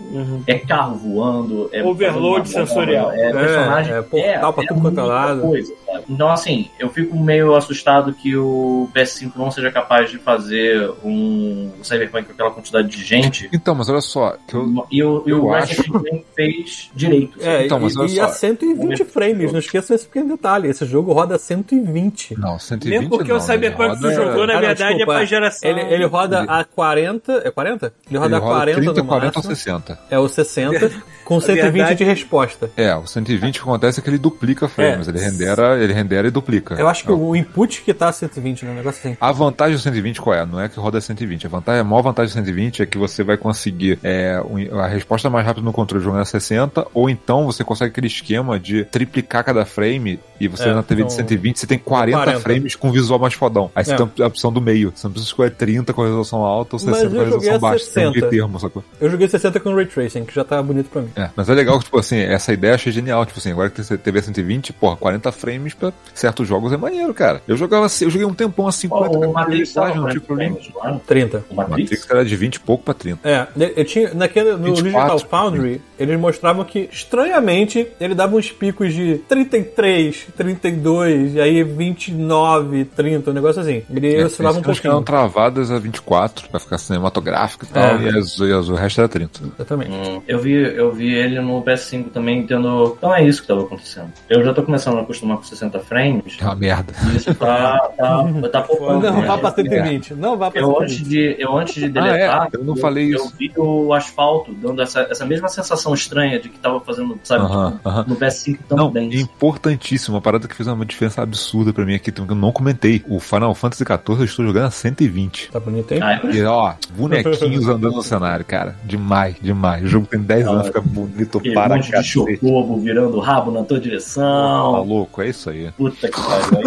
É carro voando, é Overload é sensorial. é personagem, é portal pra tudo quanto é muita lado. coisa, sabe? Então assim, eu fico meio assustado que o PS5 não seja capaz de fazer um Cyberpunk com aquela quantidade de gente. Então, mas olha só, que eu, E o, e eu o Ratchet Clank fez direito. É, Então, mas e, olha e só. a 120 frames, não esqueça esse pequeno detalhe. Esse jogo roda 120. Não, 120 Mesmo porque não, o Cyberpunk ele que tu roda- jogou, na Ah, não, verdade, desculpa, é pra geração. Ele, ele roda Ele- a 40. É 40? Ele roda ele a 40 30, no 40 ou máximo. 60. É o 60, com 120 verdade- de resposta. É, o 120 o que acontece é que ele duplica frames, É. ele rendera, ele rendera e duplica. Eu acho que o input que tá 120, né? Um negócio assim. A vantagem do 120 qual é? Não é que roda 120. A, vantagem, a maior vantagem do 120 é que você vai conseguir é, a resposta mais rápida no controle jogando a 60, ou então você consegue aquele esquema de triplicar cada frame e você É, na TV de então, 120 você tem 40, 40. frames com visual mais fodão. Aí você É. tem a opção do meio. Você não precisa escolher 30 com resolução alta ou Mas 60 com resolução baixa. Tem um meio 60. termo, sacou? Eu joguei 60 com Ray Tracing, que já tá bonito pra mim. É, mas é legal que, tipo assim, essa ideia eu achei genial. Tipo assim, agora que tem TV 120, porra, 40 frames pra certos jogos é maneiro, cara. Eu jogava assim, eu joguei um tempão a 50 O Matrix lá, tava não tinha problema. frames, não era? 30. O O Matrix? Matrix era de 20 e pouco pra 30. É, eu tinha, naquele, no 24. Digital Foundry, eles mostravam que, estranhamente, ele dava uns picos de 33, 32, e aí 29, 30, um negócio assim. Ele É, oscilava um eles ficaram pouquinho. travadas a 24 pra ficar cinematográfico e tal, É. e, as, e as- o resto era 30. Exatamente. Hum, eu vi, eu vi ele no PS5 também tendo. Então é isso que tava acontecendo. Eu já tô começando a acostumar com 60 frames. É uma merda. E isso tá, tá, tá poupando. Não, né? vá pra 120. Não vá pra Eu 120. antes, de, eu antes de Ah, deletar, é? Eu não falei eu isso. vi o asfalto dando essa, essa mesma sensação estranha de que tava fazendo, sabe, Aham, tipo, aham. no PS5 Não, também. é importantíssimo, uma parada que fez uma diferença absurda pra mim aqui, que eu não comentei. O Final Fantasy XIV eu estou jogando a 120. Tá bonito, hein? Ah, é? E ó, bonequinhos andando no cenário, cara. Demais, demais. O jogo tem 10 anos, fica bonito Aquele para monte de cacete. chocobo virando o rabo na tua Tá direção. louco, é isso aí. Puta que pariu.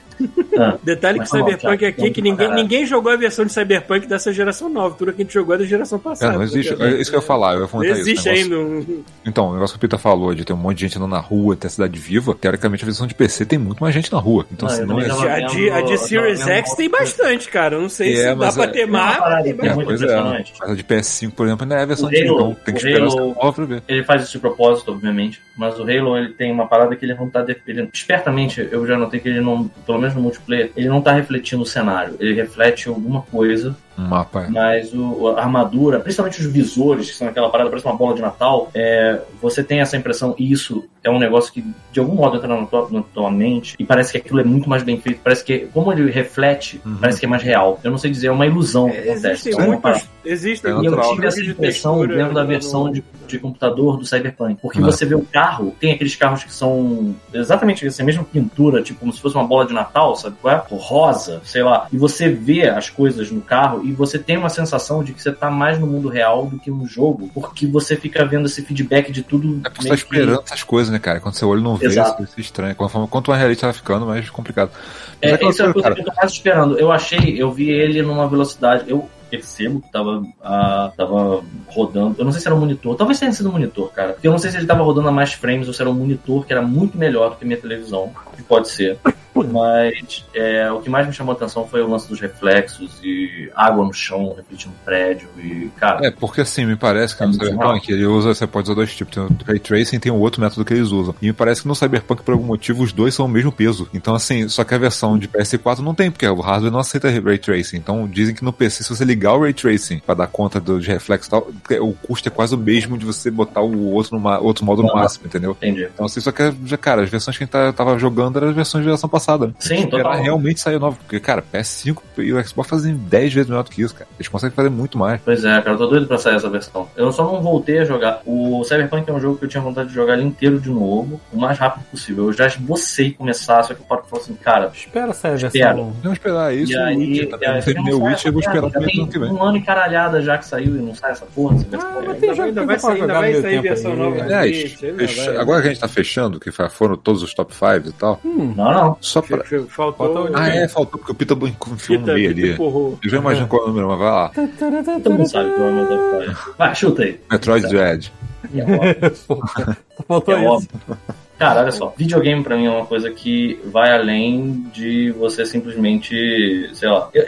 Ah, Detalhe que tá Cyberpunk aqui, que vamos ninguém, ninguém jogou a versão de Cyberpunk dessa geração nova. Tudo que a gente jogou é da geração É, passada. não existe. Porque, É isso que eu ia falar, eu ia Não existe ainda um... Então, o negócio que o Peter falou de ter um monte de gente andando na rua, ter a cidade viva, teoricamente a versão de PC tem muito mais gente na rua. Então, Não, se não é. tava- A de, a de Series X tem bastante, cara. Eu não sei É, se dá pra é- ter mais. que é É, muito pois é. impressionante. Mas a de PS5, por exemplo, ainda é a versão de Halo- então tem que esperar Halo- nova pra ver. Ele faz isso de propósito, obviamente, mas o Halo ele tem uma parada que ele não tá. de- Ele, espertamente, eu já notei que ele não, pelo menos no multiplayer, ele não tá refletindo o cenário. Ele reflete alguma coisa, Um mapa. é. mas o, a armadura, principalmente os visores, que são aquela parada, parece uma bola de Natal, é, você tem essa impressão, e isso é um negócio que de algum modo entra na tua, na tua mente, e parece que aquilo é muito mais bem feito. Parece que, como ele reflete, Uhum. parece que é mais real. Eu não sei dizer, é uma ilusão que acontece. Existem É parada. Existem É E eu natural, tive essa de impressão textura dentro da no- versão de, de computador do Cyberpunk. Porque Ah. você vê o carro, tem aqueles carros que são exatamente essa mesma pintura, tipo como se fosse uma bola de Natal, sabe qual é? Rosa, sei lá. E você vê as coisas no carro e você tem uma sensação de que você tá mais no mundo real do que no jogo, porque você fica vendo esse feedback de tudo. É porque você tá meio que- esperando essas coisas, né, cara? Quando seu olho não vê, Exato. isso é estranho. Quanto mais realista vai ficando, mais complicado. Mas É, aquela isso é a coisa, coisa que eu tô mais esperando. Eu achei, eu vi ele numa velocidade. Eu percebo que tava, ah, tava rodando. Eu não sei se era um monitor. Talvez tenha sido um monitor, cara. Porque eu não sei se ele tava rodando a mais frames ou se era um monitor que era muito melhor do que minha televisão. Que pode ser. Mas é, o que mais me chamou a atenção foi o lance dos reflexos e água no chão, refletindo prédio. E, cara, É, porque assim, me parece que É no Cyberpunk ele usa, você pode usar dois tipos, tem o Ray Tracing e tem o outro método que eles usam. E me parece que no Cyberpunk, por algum motivo, os dois são o mesmo peso. Então, assim, só que a versão de PS4 não tem, porque o hardware não aceita Ray Tracing. Então, dizem que no PC, se você ligar o Ray Tracing pra dar conta do, de reflexo e tal, o custo é quase o mesmo de você botar o outro, numa, outro modo no máximo, entendeu? entendi. Então, assim, só que, cara, as versões que a gente tá- tava jogando eram as versões de geração passada. Né? Sim, total. realmente sair nova. Porque, cara, PS5 e o Xbox fazem 10 vezes melhor do que isso, cara. Eles conseguem fazer muito mais. Pois é, cara, eu tô doido pra sair essa versão. Eu só não voltei a jogar. O Cyberpunk é um jogo que eu tinha vontade de jogar ele inteiro de novo, o mais rápido possível. Eu já esbocei começar, só que o Paulo falou assim, cara, Espera sair a versão. Vamos esperar isso. e aí, Witcher Não não meu Witcher, eu vou essa esperar também ano que vem. um ano e caralhada já que saiu e não sai essa porra versão. Ah, mas tem vai- jogo ainda vai sair- ainda vai sair versão nova. É, agora que a gente tá fechando, que foram todos os top 5 e tal, Hum, Não, não. Só pra. Faltou. Ah, é, faltou porque o Pita confiou no Fita, meio ali. empurrou. Eu já imagino qual é o número, mas vai lá. Todo mundo sabe qual é o meu top five. Vai, chuta aí. Metroid Dread. É óbvio. Faltou É isso. óbvio. Cara, olha só, videogame pra mim é uma coisa que vai além de você simplesmente, sei lá, é,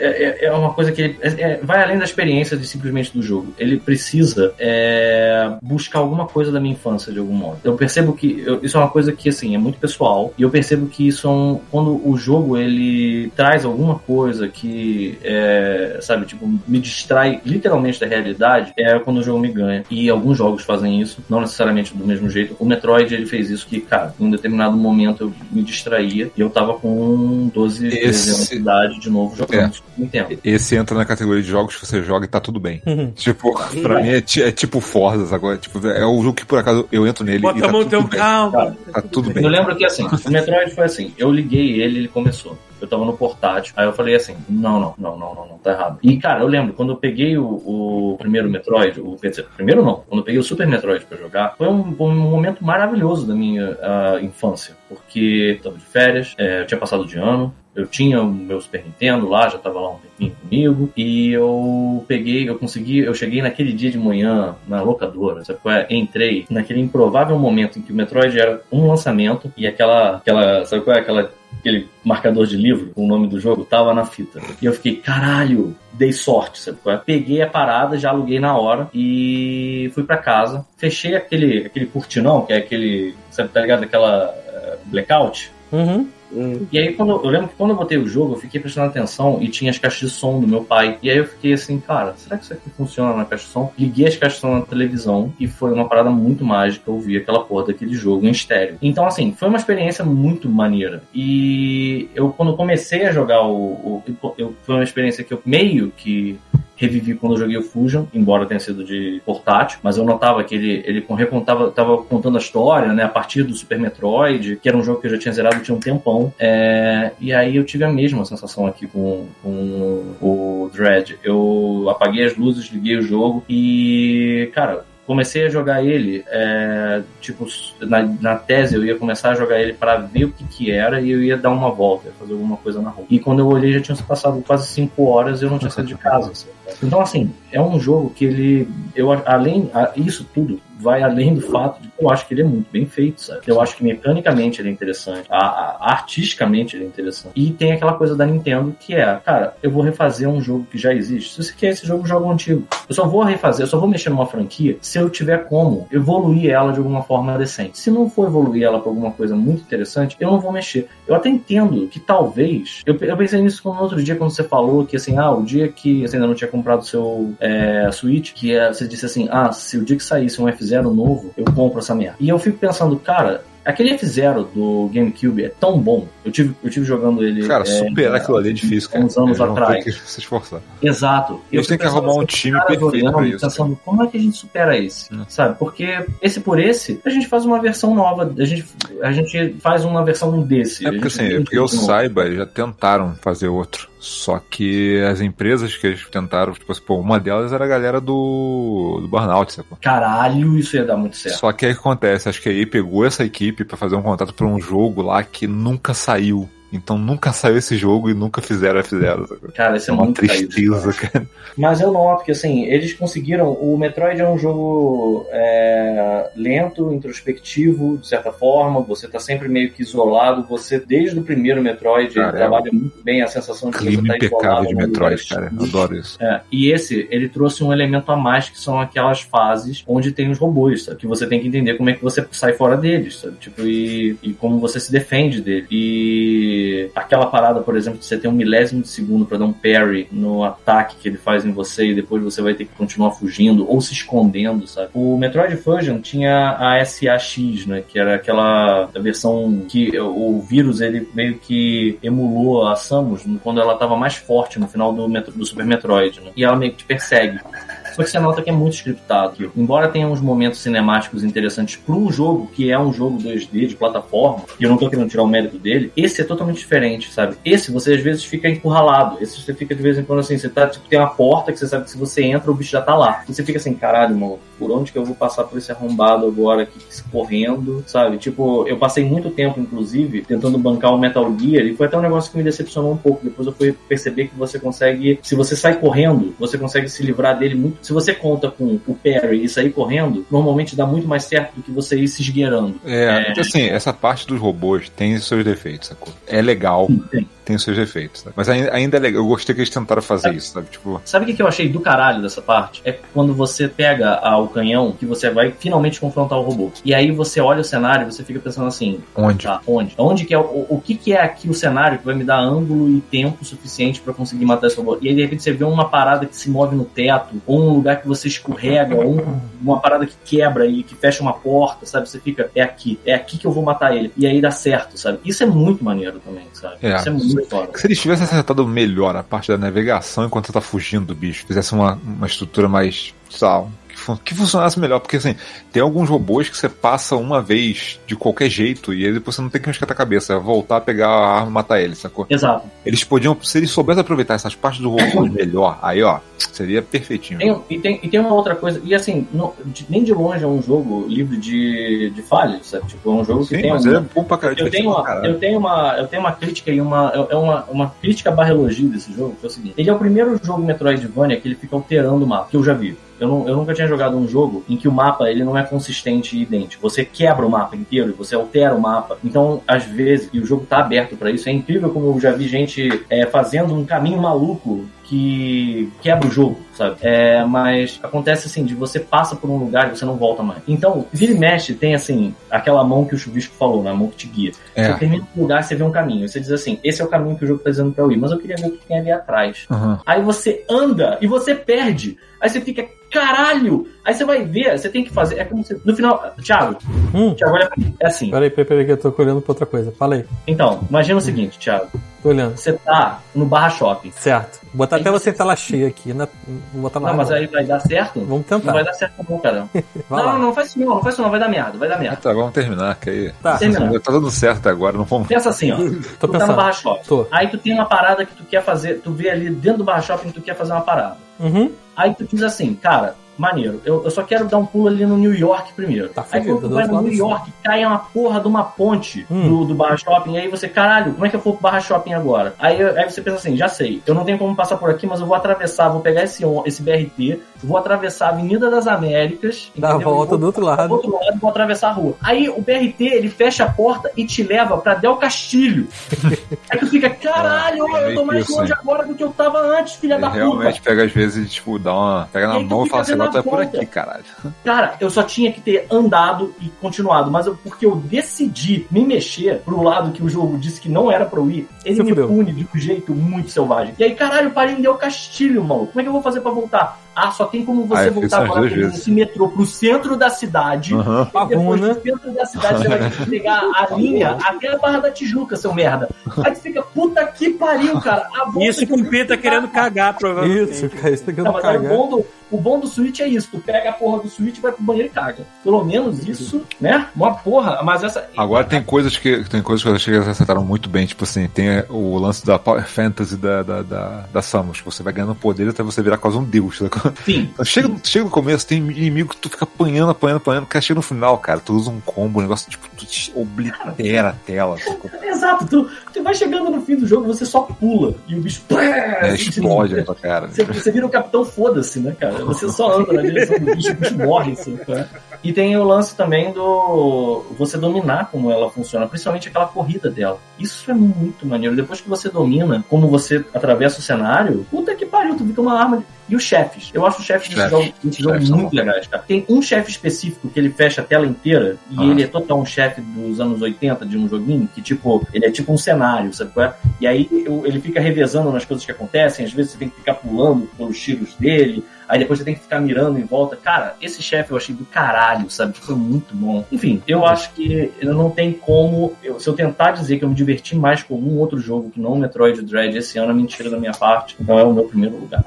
é- é uma coisa que é- é- vai além da experiência de simplesmente do jogo. Ele precisa é, buscar alguma coisa da minha infância de algum modo. Eu percebo que eu- isso é uma coisa que assim é muito pessoal e eu percebo que isso é um, quando o jogo ele traz alguma coisa que é, sabe, tipo me distrai literalmente da realidade é quando o jogo me ganha. E alguns jogos fazem isso, não necessariamente do mesmo jeito. O Metroid ele fez isso que, cara, em um determinado momento eu me distraía e eu tava com 12, 13 anos Esse- de idade de novo jogando É. Esse entra na categoria de jogos que você joga e tá tudo bem. Uhum. Tipo, pra mim é, é tipo Forza agora. Tipo, é o jogo que por acaso eu entro nele e Bota tá a mão no tudo teu bem. calma. Tá tudo bem. Eu lembro que assim, o Metroid foi assim, eu liguei ele, ele começou. Eu tava no portátil, aí eu falei assim, não, não, não, não, não, não, tá errado. E cara, eu lembro, quando eu peguei o, o primeiro Metroid, o primeiro não, quando eu peguei o Super Metroid pra jogar, foi um, um momento maravilhoso da minha ah, infância, porque eu tava de férias, é, eu tinha passado de ano, eu tinha o meu Super Nintendo lá, já tava lá um tempinho comigo, e eu peguei, eu consegui, eu cheguei naquele dia de manhã na locadora, sabe qual é? Entrei naquele improvável momento em que o Metroid era um lançamento e aquela, aquela sabe qual é? Aquela, aquele marcador de livro com o nome do jogo tava na fita. E eu fiquei, caralho, dei sorte, sabe qual é? Peguei a parada, já aluguei na hora e fui pra casa, fechei aquele, aquele cortinão, que é aquele, sabe, tá ligado? Aquela eh, blackout. Uhum. Hum. E aí, quando, eu lembro que quando eu botei o jogo, eu fiquei prestando atenção e tinha as caixas de som do meu pai. E aí eu fiquei assim, cara, será que isso aqui funciona na caixa de som? Liguei as caixas de som na televisão e foi uma parada muito mágica ouvir aquela porra daquele jogo em estéreo. Então, assim, foi uma experiência muito maneira. E eu, quando comecei a jogar o. o eu, foi uma experiência que eu meio que revivi quando eu joguei o Fusion, embora tenha sido de portátil, mas eu notava que ele, ele recontava, tava contando a história, né, a partir do Super Metroid, que era um jogo que eu já tinha zerado tinha um tempão, é, e aí eu tive a mesma sensação aqui com, com o Dread. Eu apaguei as luzes, liguei o jogo e, cara, comecei a jogar ele, é, tipo, na, na tese eu ia começar a jogar ele para ver o que que era e eu ia dar uma volta, ia fazer alguma coisa na rua. E quando eu olhei já tinha se passado quase 5 horas e eu não tinha saído de casa. sabe? Então, assim, é um jogo que ele, eu além, a- isso tudo vai além do fato de eu acho que ele é muito bem feito, sabe? Eu acho que mecanicamente ele é interessante, a- a- artisticamente ele é interessante. E tem aquela coisa da Nintendo que é, cara, eu vou refazer um jogo que já existe. Se você quer esse jogo, joga o antigo. Eu só vou refazer, eu só vou mexer numa franquia se eu tiver como evoluir ela de alguma forma decente. Se não for evoluir ela pra alguma coisa muito interessante, eu não vou mexer. Eu até entendo que talvez. Eu, eu pensei nisso no outro dia quando você falou que assim, ah, o dia que você ainda não tinha comprado o seu é, Switch, que é, você disse assim, ah, se o dia que saísse um F0 novo, eu compro essa merda. E eu fico pensando, cara. Aquele F0 do GameCube é tão bom. Eu tive, eu tive jogando ele. Cara, é, superar aquilo ali é difícil, cara. uns anos atrás. que se esforçar. Exato. Eles têm que arrumar um time perfeito pra isso. Pensando, como é que a gente supera esse? Hum. Sabe? Porque esse por esse, a gente faz uma versão nova. A gente, a gente faz uma versão desse. É porque assim, porque eu novo. saiba, eles já tentaram fazer outro. Só que as empresas que eles tentaram, tipo assim, pô, uma delas era a galera do, do Burnout, sacou? Caralho, isso ia dar muito certo. Só que aí o que acontece? Acho que a EA pegou essa equipe pra fazer um contrato pra um jogo lá que nunca saiu. Então nunca saiu esse jogo e nunca fizeram F0. sacou? Cara, isso É é uma muito caído. tristeza, cara. Mas eu noto que, assim, eles conseguiram. O Metroid é um jogo é, lento, introspectivo, de certa forma. Você tá sempre meio que isolado. Você, desde o primeiro Metroid, Cara, ele é trabalha muito bem a sensação de que você Clima tá impecável isolado de Metroid, cara. Eu adoro isso. É, e esse, ele trouxe um elemento a mais que são aquelas fases onde tem os robôs, sabe? Que você tem que entender como é que você sai fora deles, sabe? Tipo, e, e como você se defende dele. E aquela parada, por exemplo, de você ter um milésimo de segundo pra dar um parry no ataque que ele faz em você e depois você vai ter que continuar fugindo ou se escondendo, sabe? O Metroid Fusion tinha a SAX, né? Que era aquela versão que o vírus, ele meio que emulou a Samus quando ela tava mais forte no final do, Metro- do Super Metroid, né? E ela meio que te persegue. Só que você nota que é muito scriptado. Embora tenha uns momentos cinemáticos interessantes para um jogo que é um jogo 2D de plataforma, e eu não tô querendo tirar o mérito dele, esse é totalmente diferente, sabe? Esse você às vezes fica encurralado. Esse você fica de vez em quando assim, você tá, tipo, tem uma porta que você sabe que se você entra, o bicho já tá lá. E você fica assim, caralho, mano, por onde que eu vou passar por esse arrombado agora aqui, correndo, sabe? Tipo, eu passei muito tempo, inclusive, tentando bancar o Metal Gear, e foi até um negócio que me decepcionou um pouco. Depois eu fui perceber que você consegue, se você sai correndo, você consegue se livrar dele muito. Se você conta com o parry e sair correndo, normalmente dá muito mais certo do que você ir se esgueirando. É, então, assim, essa parte dos robôs tem seus defeitos, sacou? É legal. Tem. Tem os seus efeitos. sabe? Mas ainda, é legal. Eu gostei que eles tentaram fazer isso, sabe? Tipo, Sabe o que, eu achei do caralho dessa parte? É quando você pega ah, o canhão que você vai finalmente confrontar o robô. E aí você olha o cenário e você fica pensando assim: onde? tá, onde? Onde que é o, o que, que é aqui o cenário que vai me dar ângulo e tempo suficiente pra conseguir matar esse robô? E aí de repente você vê uma parada que se move no teto, ou um lugar que você escorrega, ou um- uma parada que quebra e que fecha uma porta, sabe? Você fica, é aqui, é aqui que eu vou matar ele. E aí dá certo, sabe? Isso é muito maneiro também, sabe? É. Isso é muito Se eles tivessem acertado melhor a parte da navegação enquanto você tá fugindo do bicho, fizesse uma, uma estrutura mais. sei lá, fun- que funcionasse melhor, porque assim, tem alguns robôs que você passa uma vez de qualquer jeito e aí depois você não tem que escatar a cabeça, é voltar a pegar a arma e matar ele, sacou? Exato. Eles podiam, se eles soubessem aproveitar essas partes do robô melhor, aí ó, seria perfeitinho. Tem- e, tem, e tem uma outra coisa, e assim, não- de- nem de longe é um jogo livre de, de falhas, sabe? Tipo, é um jogo que Sim, tem mas ele é bom pra caralho. eu tenho, pra uma, caralho. eu, tenho uma, eu tenho uma crítica e uma. É uma, uma crítica barra elogio desse jogo, que é o seguinte. Ele é o primeiro jogo Metroidvania que ele fica alterando o mapa, que eu já vi. Eu, não, eu nunca tinha jogado um jogo em que o mapa ele não é consistente e idêntico. Você quebra o mapa inteiro e você altera o mapa. Então, às vezes, e o jogo tá aberto pra isso, é incrível como eu já vi gente é, fazendo um caminho maluco que quebra o jogo, sabe? É, mas acontece assim, de você passa por um lugar e você não volta mais. Então, vira e mexe, tem assim, aquela mão que o chuvisco falou, né? A mão que te guia. É. Você termina um lugar, você vê um caminho. Você diz assim, esse é o caminho que o jogo tá dizendo pra eu ir, mas eu queria ver o que tem ali atrás. Aham. Aí você anda e você perde. Aí você fica, caralho! Aí você vai ver, você tem que fazer. É como se. No final. Thiago, Hum. Thiago, olha pra mim. É assim. Peraí, peraí, peraí, que eu tô olhando pra outra coisa. Fala aí. Então, imagina o seguinte, Thiago. Tô olhando. Você tá no barra shopping. Certo. Vou botar Aí até você- tela cheia aqui. Na... Vou botar na Não, mas aí vai dar certo? Vamos Não tentar. vai dar certo não, cara. Não, lá. não, não faz isso não, não faz isso não, vai dar merda, vai dar Ah, merda. tá, vamos terminar, que aí. Tá, Terminar. Tá dando certo até agora, não vamos. Pensa assim, ó. tô tu tá no pensando. barra shopping. Tô. Aí tu tem uma parada que tu quer fazer, tu vê ali dentro do barra shopping que tu quer fazer uma parada. Uhum. Aí tu diz assim, cara, maneiro, eu, eu só quero dar um pulo ali no New York primeiro. Tá aí quando tu do vai no New do York, cai uma porra de uma ponte Hum. do, do barra shopping, aí você, caralho, como é que eu vou pro barra shopping agora? Aí, aí você pensa assim, já sei, eu não tenho como passar por aqui, mas eu vou atravessar, vou pegar esse, esse BRT, vou atravessar a Avenida das Américas, Dá a entendeu? volta E vou do outro do lado. outro lado vou atravessar a rua. Aí o BRT, ele fecha a porta e te leva pra Del Castilho. aí tu fica, caralho, É, eu tô mais longe hein? agora do que eu tava antes, filha Ele da puta. realmente pega às vezes, tipo, dá uma. Pega na mão e fala assim, tu é por aqui, caralho. Cara, eu só tinha que ter andado e continuado, mas eu- porque eu decidi me mexer pro lado que o jogo disse que não era pra eu ir, ele Você me fudeu. pune de um jeito muito selvagem. E aí, caralho, eu parei em Del Castilho, mano. Como é que eu vou fazer pra voltar? Ah, só tem como você Ah, fiz voltar agora esse metrô pro centro da cidade. Aham. E depois do centro da cidade você vai ter que pegar a linha até a Barra da Tijuca, seu merda. Aí você fica, puta que pariu, cara. A volta Isso que com o Pita tenho que querendo cagar, provavelmente. Isso, cara, isso tá querendo Não, mas aí o cagar. bom, do, o bom do Switch é isso. Tu pega a porra do Switch, vai pro banheiro e caga. Pelo menos isso, né? Uma porra. Mas essa... Agora tem coisas que tem coisas que eu achei que eles acertaram muito bem, tipo assim, tem o lance da Power Fantasy da, da, da, da Samus, você vai ganhando poder até você virar quase um deus. sacou? Sim. Chega, chega no começo, tem inimigo que tu fica apanhando, apanhando, apanhando, que chega no final, cara, tu usa um combo, um negócio tipo, tu te oblitera a tela. Exato. Tu, tu vai chegando no fim do jogo, você só pula. E o bicho... É, explode na tua cara. Você, você vira o capitão foda-se, né, cara? Você só anda na direção do bicho, o bicho morre, assim, cara. E tem o lance também do você dominar como ela funciona, principalmente aquela corrida dela. Isso é muito maneiro. Depois que você domina como você atravessa o cenário, puta que pariu, tu fica uma arma de... E os chefes? Eu acho os chefes desse jogo, desse jogo muito legais, cara. Tem um chefe específico que ele fecha a tela inteira e Ah. ele é total um chefe dos anos 80 de um joguinho, que tipo, ele é tipo um cenário, sabe qual é? E aí ele fica revezando nas coisas que acontecem, às vezes você tem que ficar pulando pelos tiros dele, aí depois você tem que ficar mirando em volta. Cara, esse chefe eu achei do caralho, sabe? Foi muito bom. Enfim, eu acho que não tem como. eu- se eu tentar dizer que eu me diverti mais com algum outro jogo que não o Metroid Dread esse ano, é mentira da minha parte. Então é o meu primeiro lugar.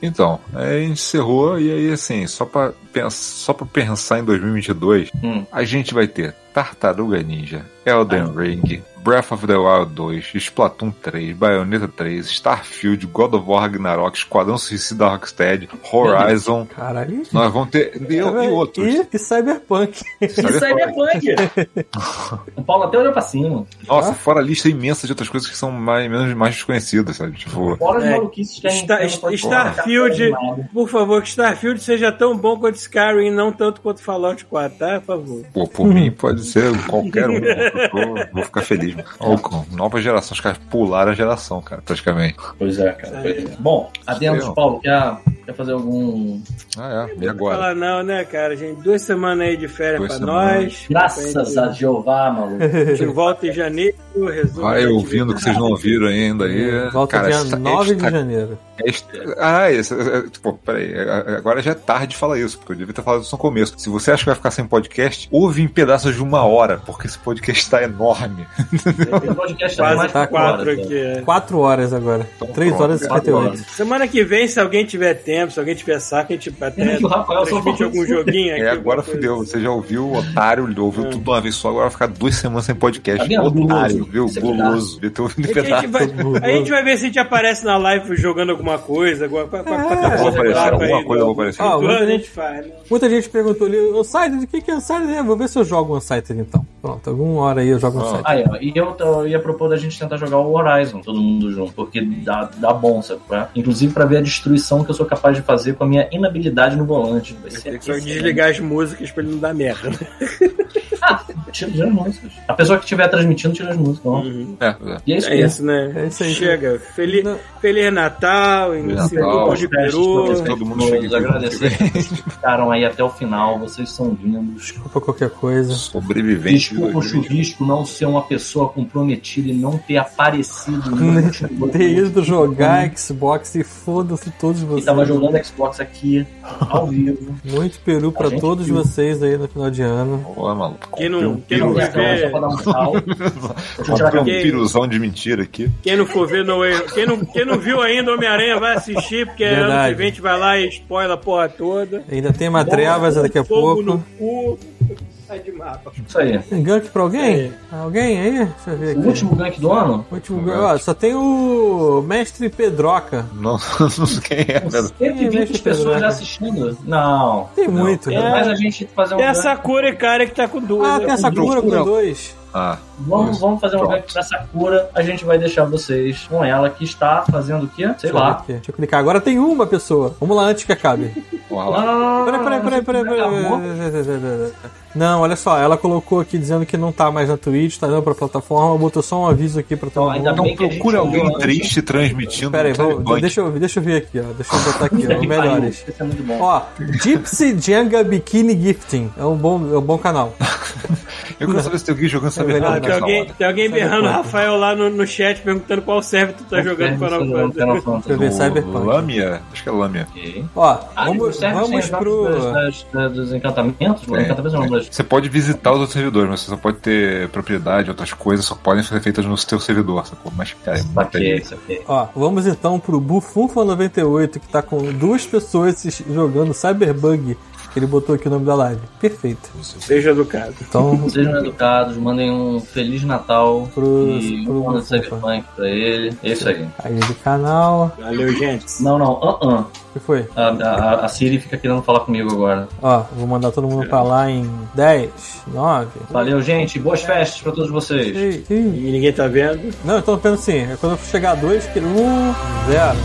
Então, aí a gente encerrou e aí assim, só pra, só pra pensar em 2022, Hum. a gente vai ter Tartaruga Ninja, Elden Ring, Breath of the Wild 2, Splatoon 3, Bayonetta 3, Starfield, God of War Ragnarok, Esquadrão Suicida da Rocksteady, Horizon. Caralho. Nós vamos ter. E, e outros. E, e Cyberpunk. E Cyberpunk! o Paulo até olhou pra cima. Nossa, fora a lista imensa de outras coisas que são mais, menos, mais desconhecidas, sabe? Tipo, Fora as É, maluquices que Star- Starfield-. Por favor, que Starfield seja tão bom quanto Skyrim, não tanto quanto Fallout 4, tá? Por favor. pô, por mim pode ser qualquer um. Eu tô- vou ficar feliz. nova geração, os caras pularam a geração, cara, praticamente. Pois é, cara. pois é. Bom, adendos, Eu. Paulo, quer, quer fazer algum. Ah, é. E Não agora? falar não, né, cara? Gente, duas semanas aí de férias Duas pra semanas. nós. Graças a Jeová, maluco. A gente volta em janeiro, resumo. Vai ouvindo que vocês não ouviram ainda aí. Volta cara, dia essa- 9 de esta- janeiro. esta- Ah, esse, é, é, pô, peraí. é, Agora já é tarde de falar isso, porque eu devia ter falado isso no começo. Se você acha que vai ficar sem podcast, ouve em pedaços de uma hora, porque esse podcast tá enorme. O podcast tá Quase mais tá quatro horas, aqui. né? é. 4 horas agora. 3 pronto, horas e quatro 58. horas. Semana que vem, se alguém tiver tempo, se alguém tiver saco, a gente até o Rafael transmite falou algum joguinho aqui. É, agora coisa fudeu. assim. Você já ouviu o otário, ouviu É. tudo de uma vez só, agora vai ficar duas semanas sem podcast. Tá? Otário, viu? É Guloso. Ter ouvido em A gente, pedaço. vai, a gente vai ver se a gente aparece na live jogando alguma coisa. Alguma, pra, pra, pra, Eu vou aparecer, pra- alguma aí, coisa eu vou aparecer. Ah, muita gente, faz, né? muita gente perguntou ali, o Unsighted, o que que é Unsighted? É, vou ver se eu jogo Então. Pronto, alguma hora aí eu jogo Unsighted. Aí, ó, e eu, tô- ia propor da gente tentar jogar o Horizon, todo mundo junto, porque dá, dá bom, sabe? Pra, inclusive pra ver a destruição que eu sou capaz de fazer com a minha inabilidade no volante. Vai ser Tem que só desligar as músicas pra ele não dar merda. né? Tira tira as músicas. A pessoa que estiver transmitindo, tira as músicas. Não. Uhum. É, é. E é isso É isso, né? É isso aí. Chega. Feliz, Não. Feliz Natal, ensino Natal. de peru. Todo mundo chega agradecer ficaram aí até o final. Vocês são lindos. Desculpa qualquer coisa. Sobrevivente. Desculpa o chuvisco não ser uma pessoa comprometida e não ter aparecido no Ter ido jogar Xbox e foda-se todos E vocês. tava jogando Xbox aqui, ao vivo. Muito peru pra todos viu. vocês aí no final de ano. Ô, maluco. Quem não- um quem não câmera vê- só pra dar um sal. Um piruzão de mentira aqui. Quem não for ver, no Way- quem não, quem não viu ainda Homem-Aranha vai assistir, porque ano Verdade. que vem a gente vai lá e spoiler a porra toda. Ainda tem uma trevas daqui a pouco. no cu. Sai de mapa. Isso aí. Tem gank pra alguém? Alguém aí? Deixa eu ver O aqui. último gank do ano? Último gank. Ó, só tem o Mestre Pedroca. Não, não sei quem é, Com velho. 120 deixa eu pessoas já assistindo? Não. Tem muito, É né? mais a gente fazer um Tem a. Sakura e cara que tá com duas. Ah, né? tem essa cura com Procura. dois. Ah, Vamos, vamos fazer um Pronto. gank pra Sakura. A gente vai deixar vocês com ela que está fazendo o quê? Sei Deixa eu lá. aqui. Deixa eu clicar. Agora tem uma pessoa. Vamos lá antes que acabe. olha lá. Ah, Peraí, peraí, peraí, peraí, peraí. Não, olha só, ela colocou aqui dizendo que não tá mais na Twitch, tá indo pra plataforma, botou só um aviso aqui pra todo Então, ainda mundo. bem Não que a gente procure alguém antes. triste transmitindo. Pera aí, no vou- deixa, eu, deixa eu ver aqui, ó. Deixa eu botar aqui, ó. Melhores. é. Ó, Gypsy Jenga Bikini Gifting. É um bom, é um bom canal. Eu quero saber se tem alguém jogando É melhor Cyberpunk Ah, tem alguém, tem alguém berrando o Rafael lá no, no chat perguntando qual server tu tá jogando Final Fantasy. Final Fantasy. Deixa eu ver, Cyberpunk. Lâmia? Acho que é Lâmia. Ok. Ó, Ah, vamos, serve vamos pro. das, das, dos encantamentos? É. Encantamentos não, das... Você pode visitar os outros servidores, mas você só pode ter propriedade, outras coisas só podem ser feitas no seu servidor, sacou? Mas, cara, é Saquei, saquei. Ó, vamos então pro Bufunfa98, que tá com duas pessoas jogando Cyberbug, que ele botou aqui o nome da live. Perfeito. Seja educado. Então, Sejam educados, mandem um Feliz Natal Pro- e pro um. Cyberpunk pra ele. É isso aí. aí do canal. Valeu, gente. Não, não, uh -uh. O que foi? A, a, a Siri fica querendo falar comigo agora. Ó, vou mandar todo mundo pra lá em 10, 9. Valeu, gente. Boas festas pra todos vocês. Ih, ih. E ninguém tá vendo. Não, eu tô pensando assim, é quando eu chegar a 2, que 1, 0.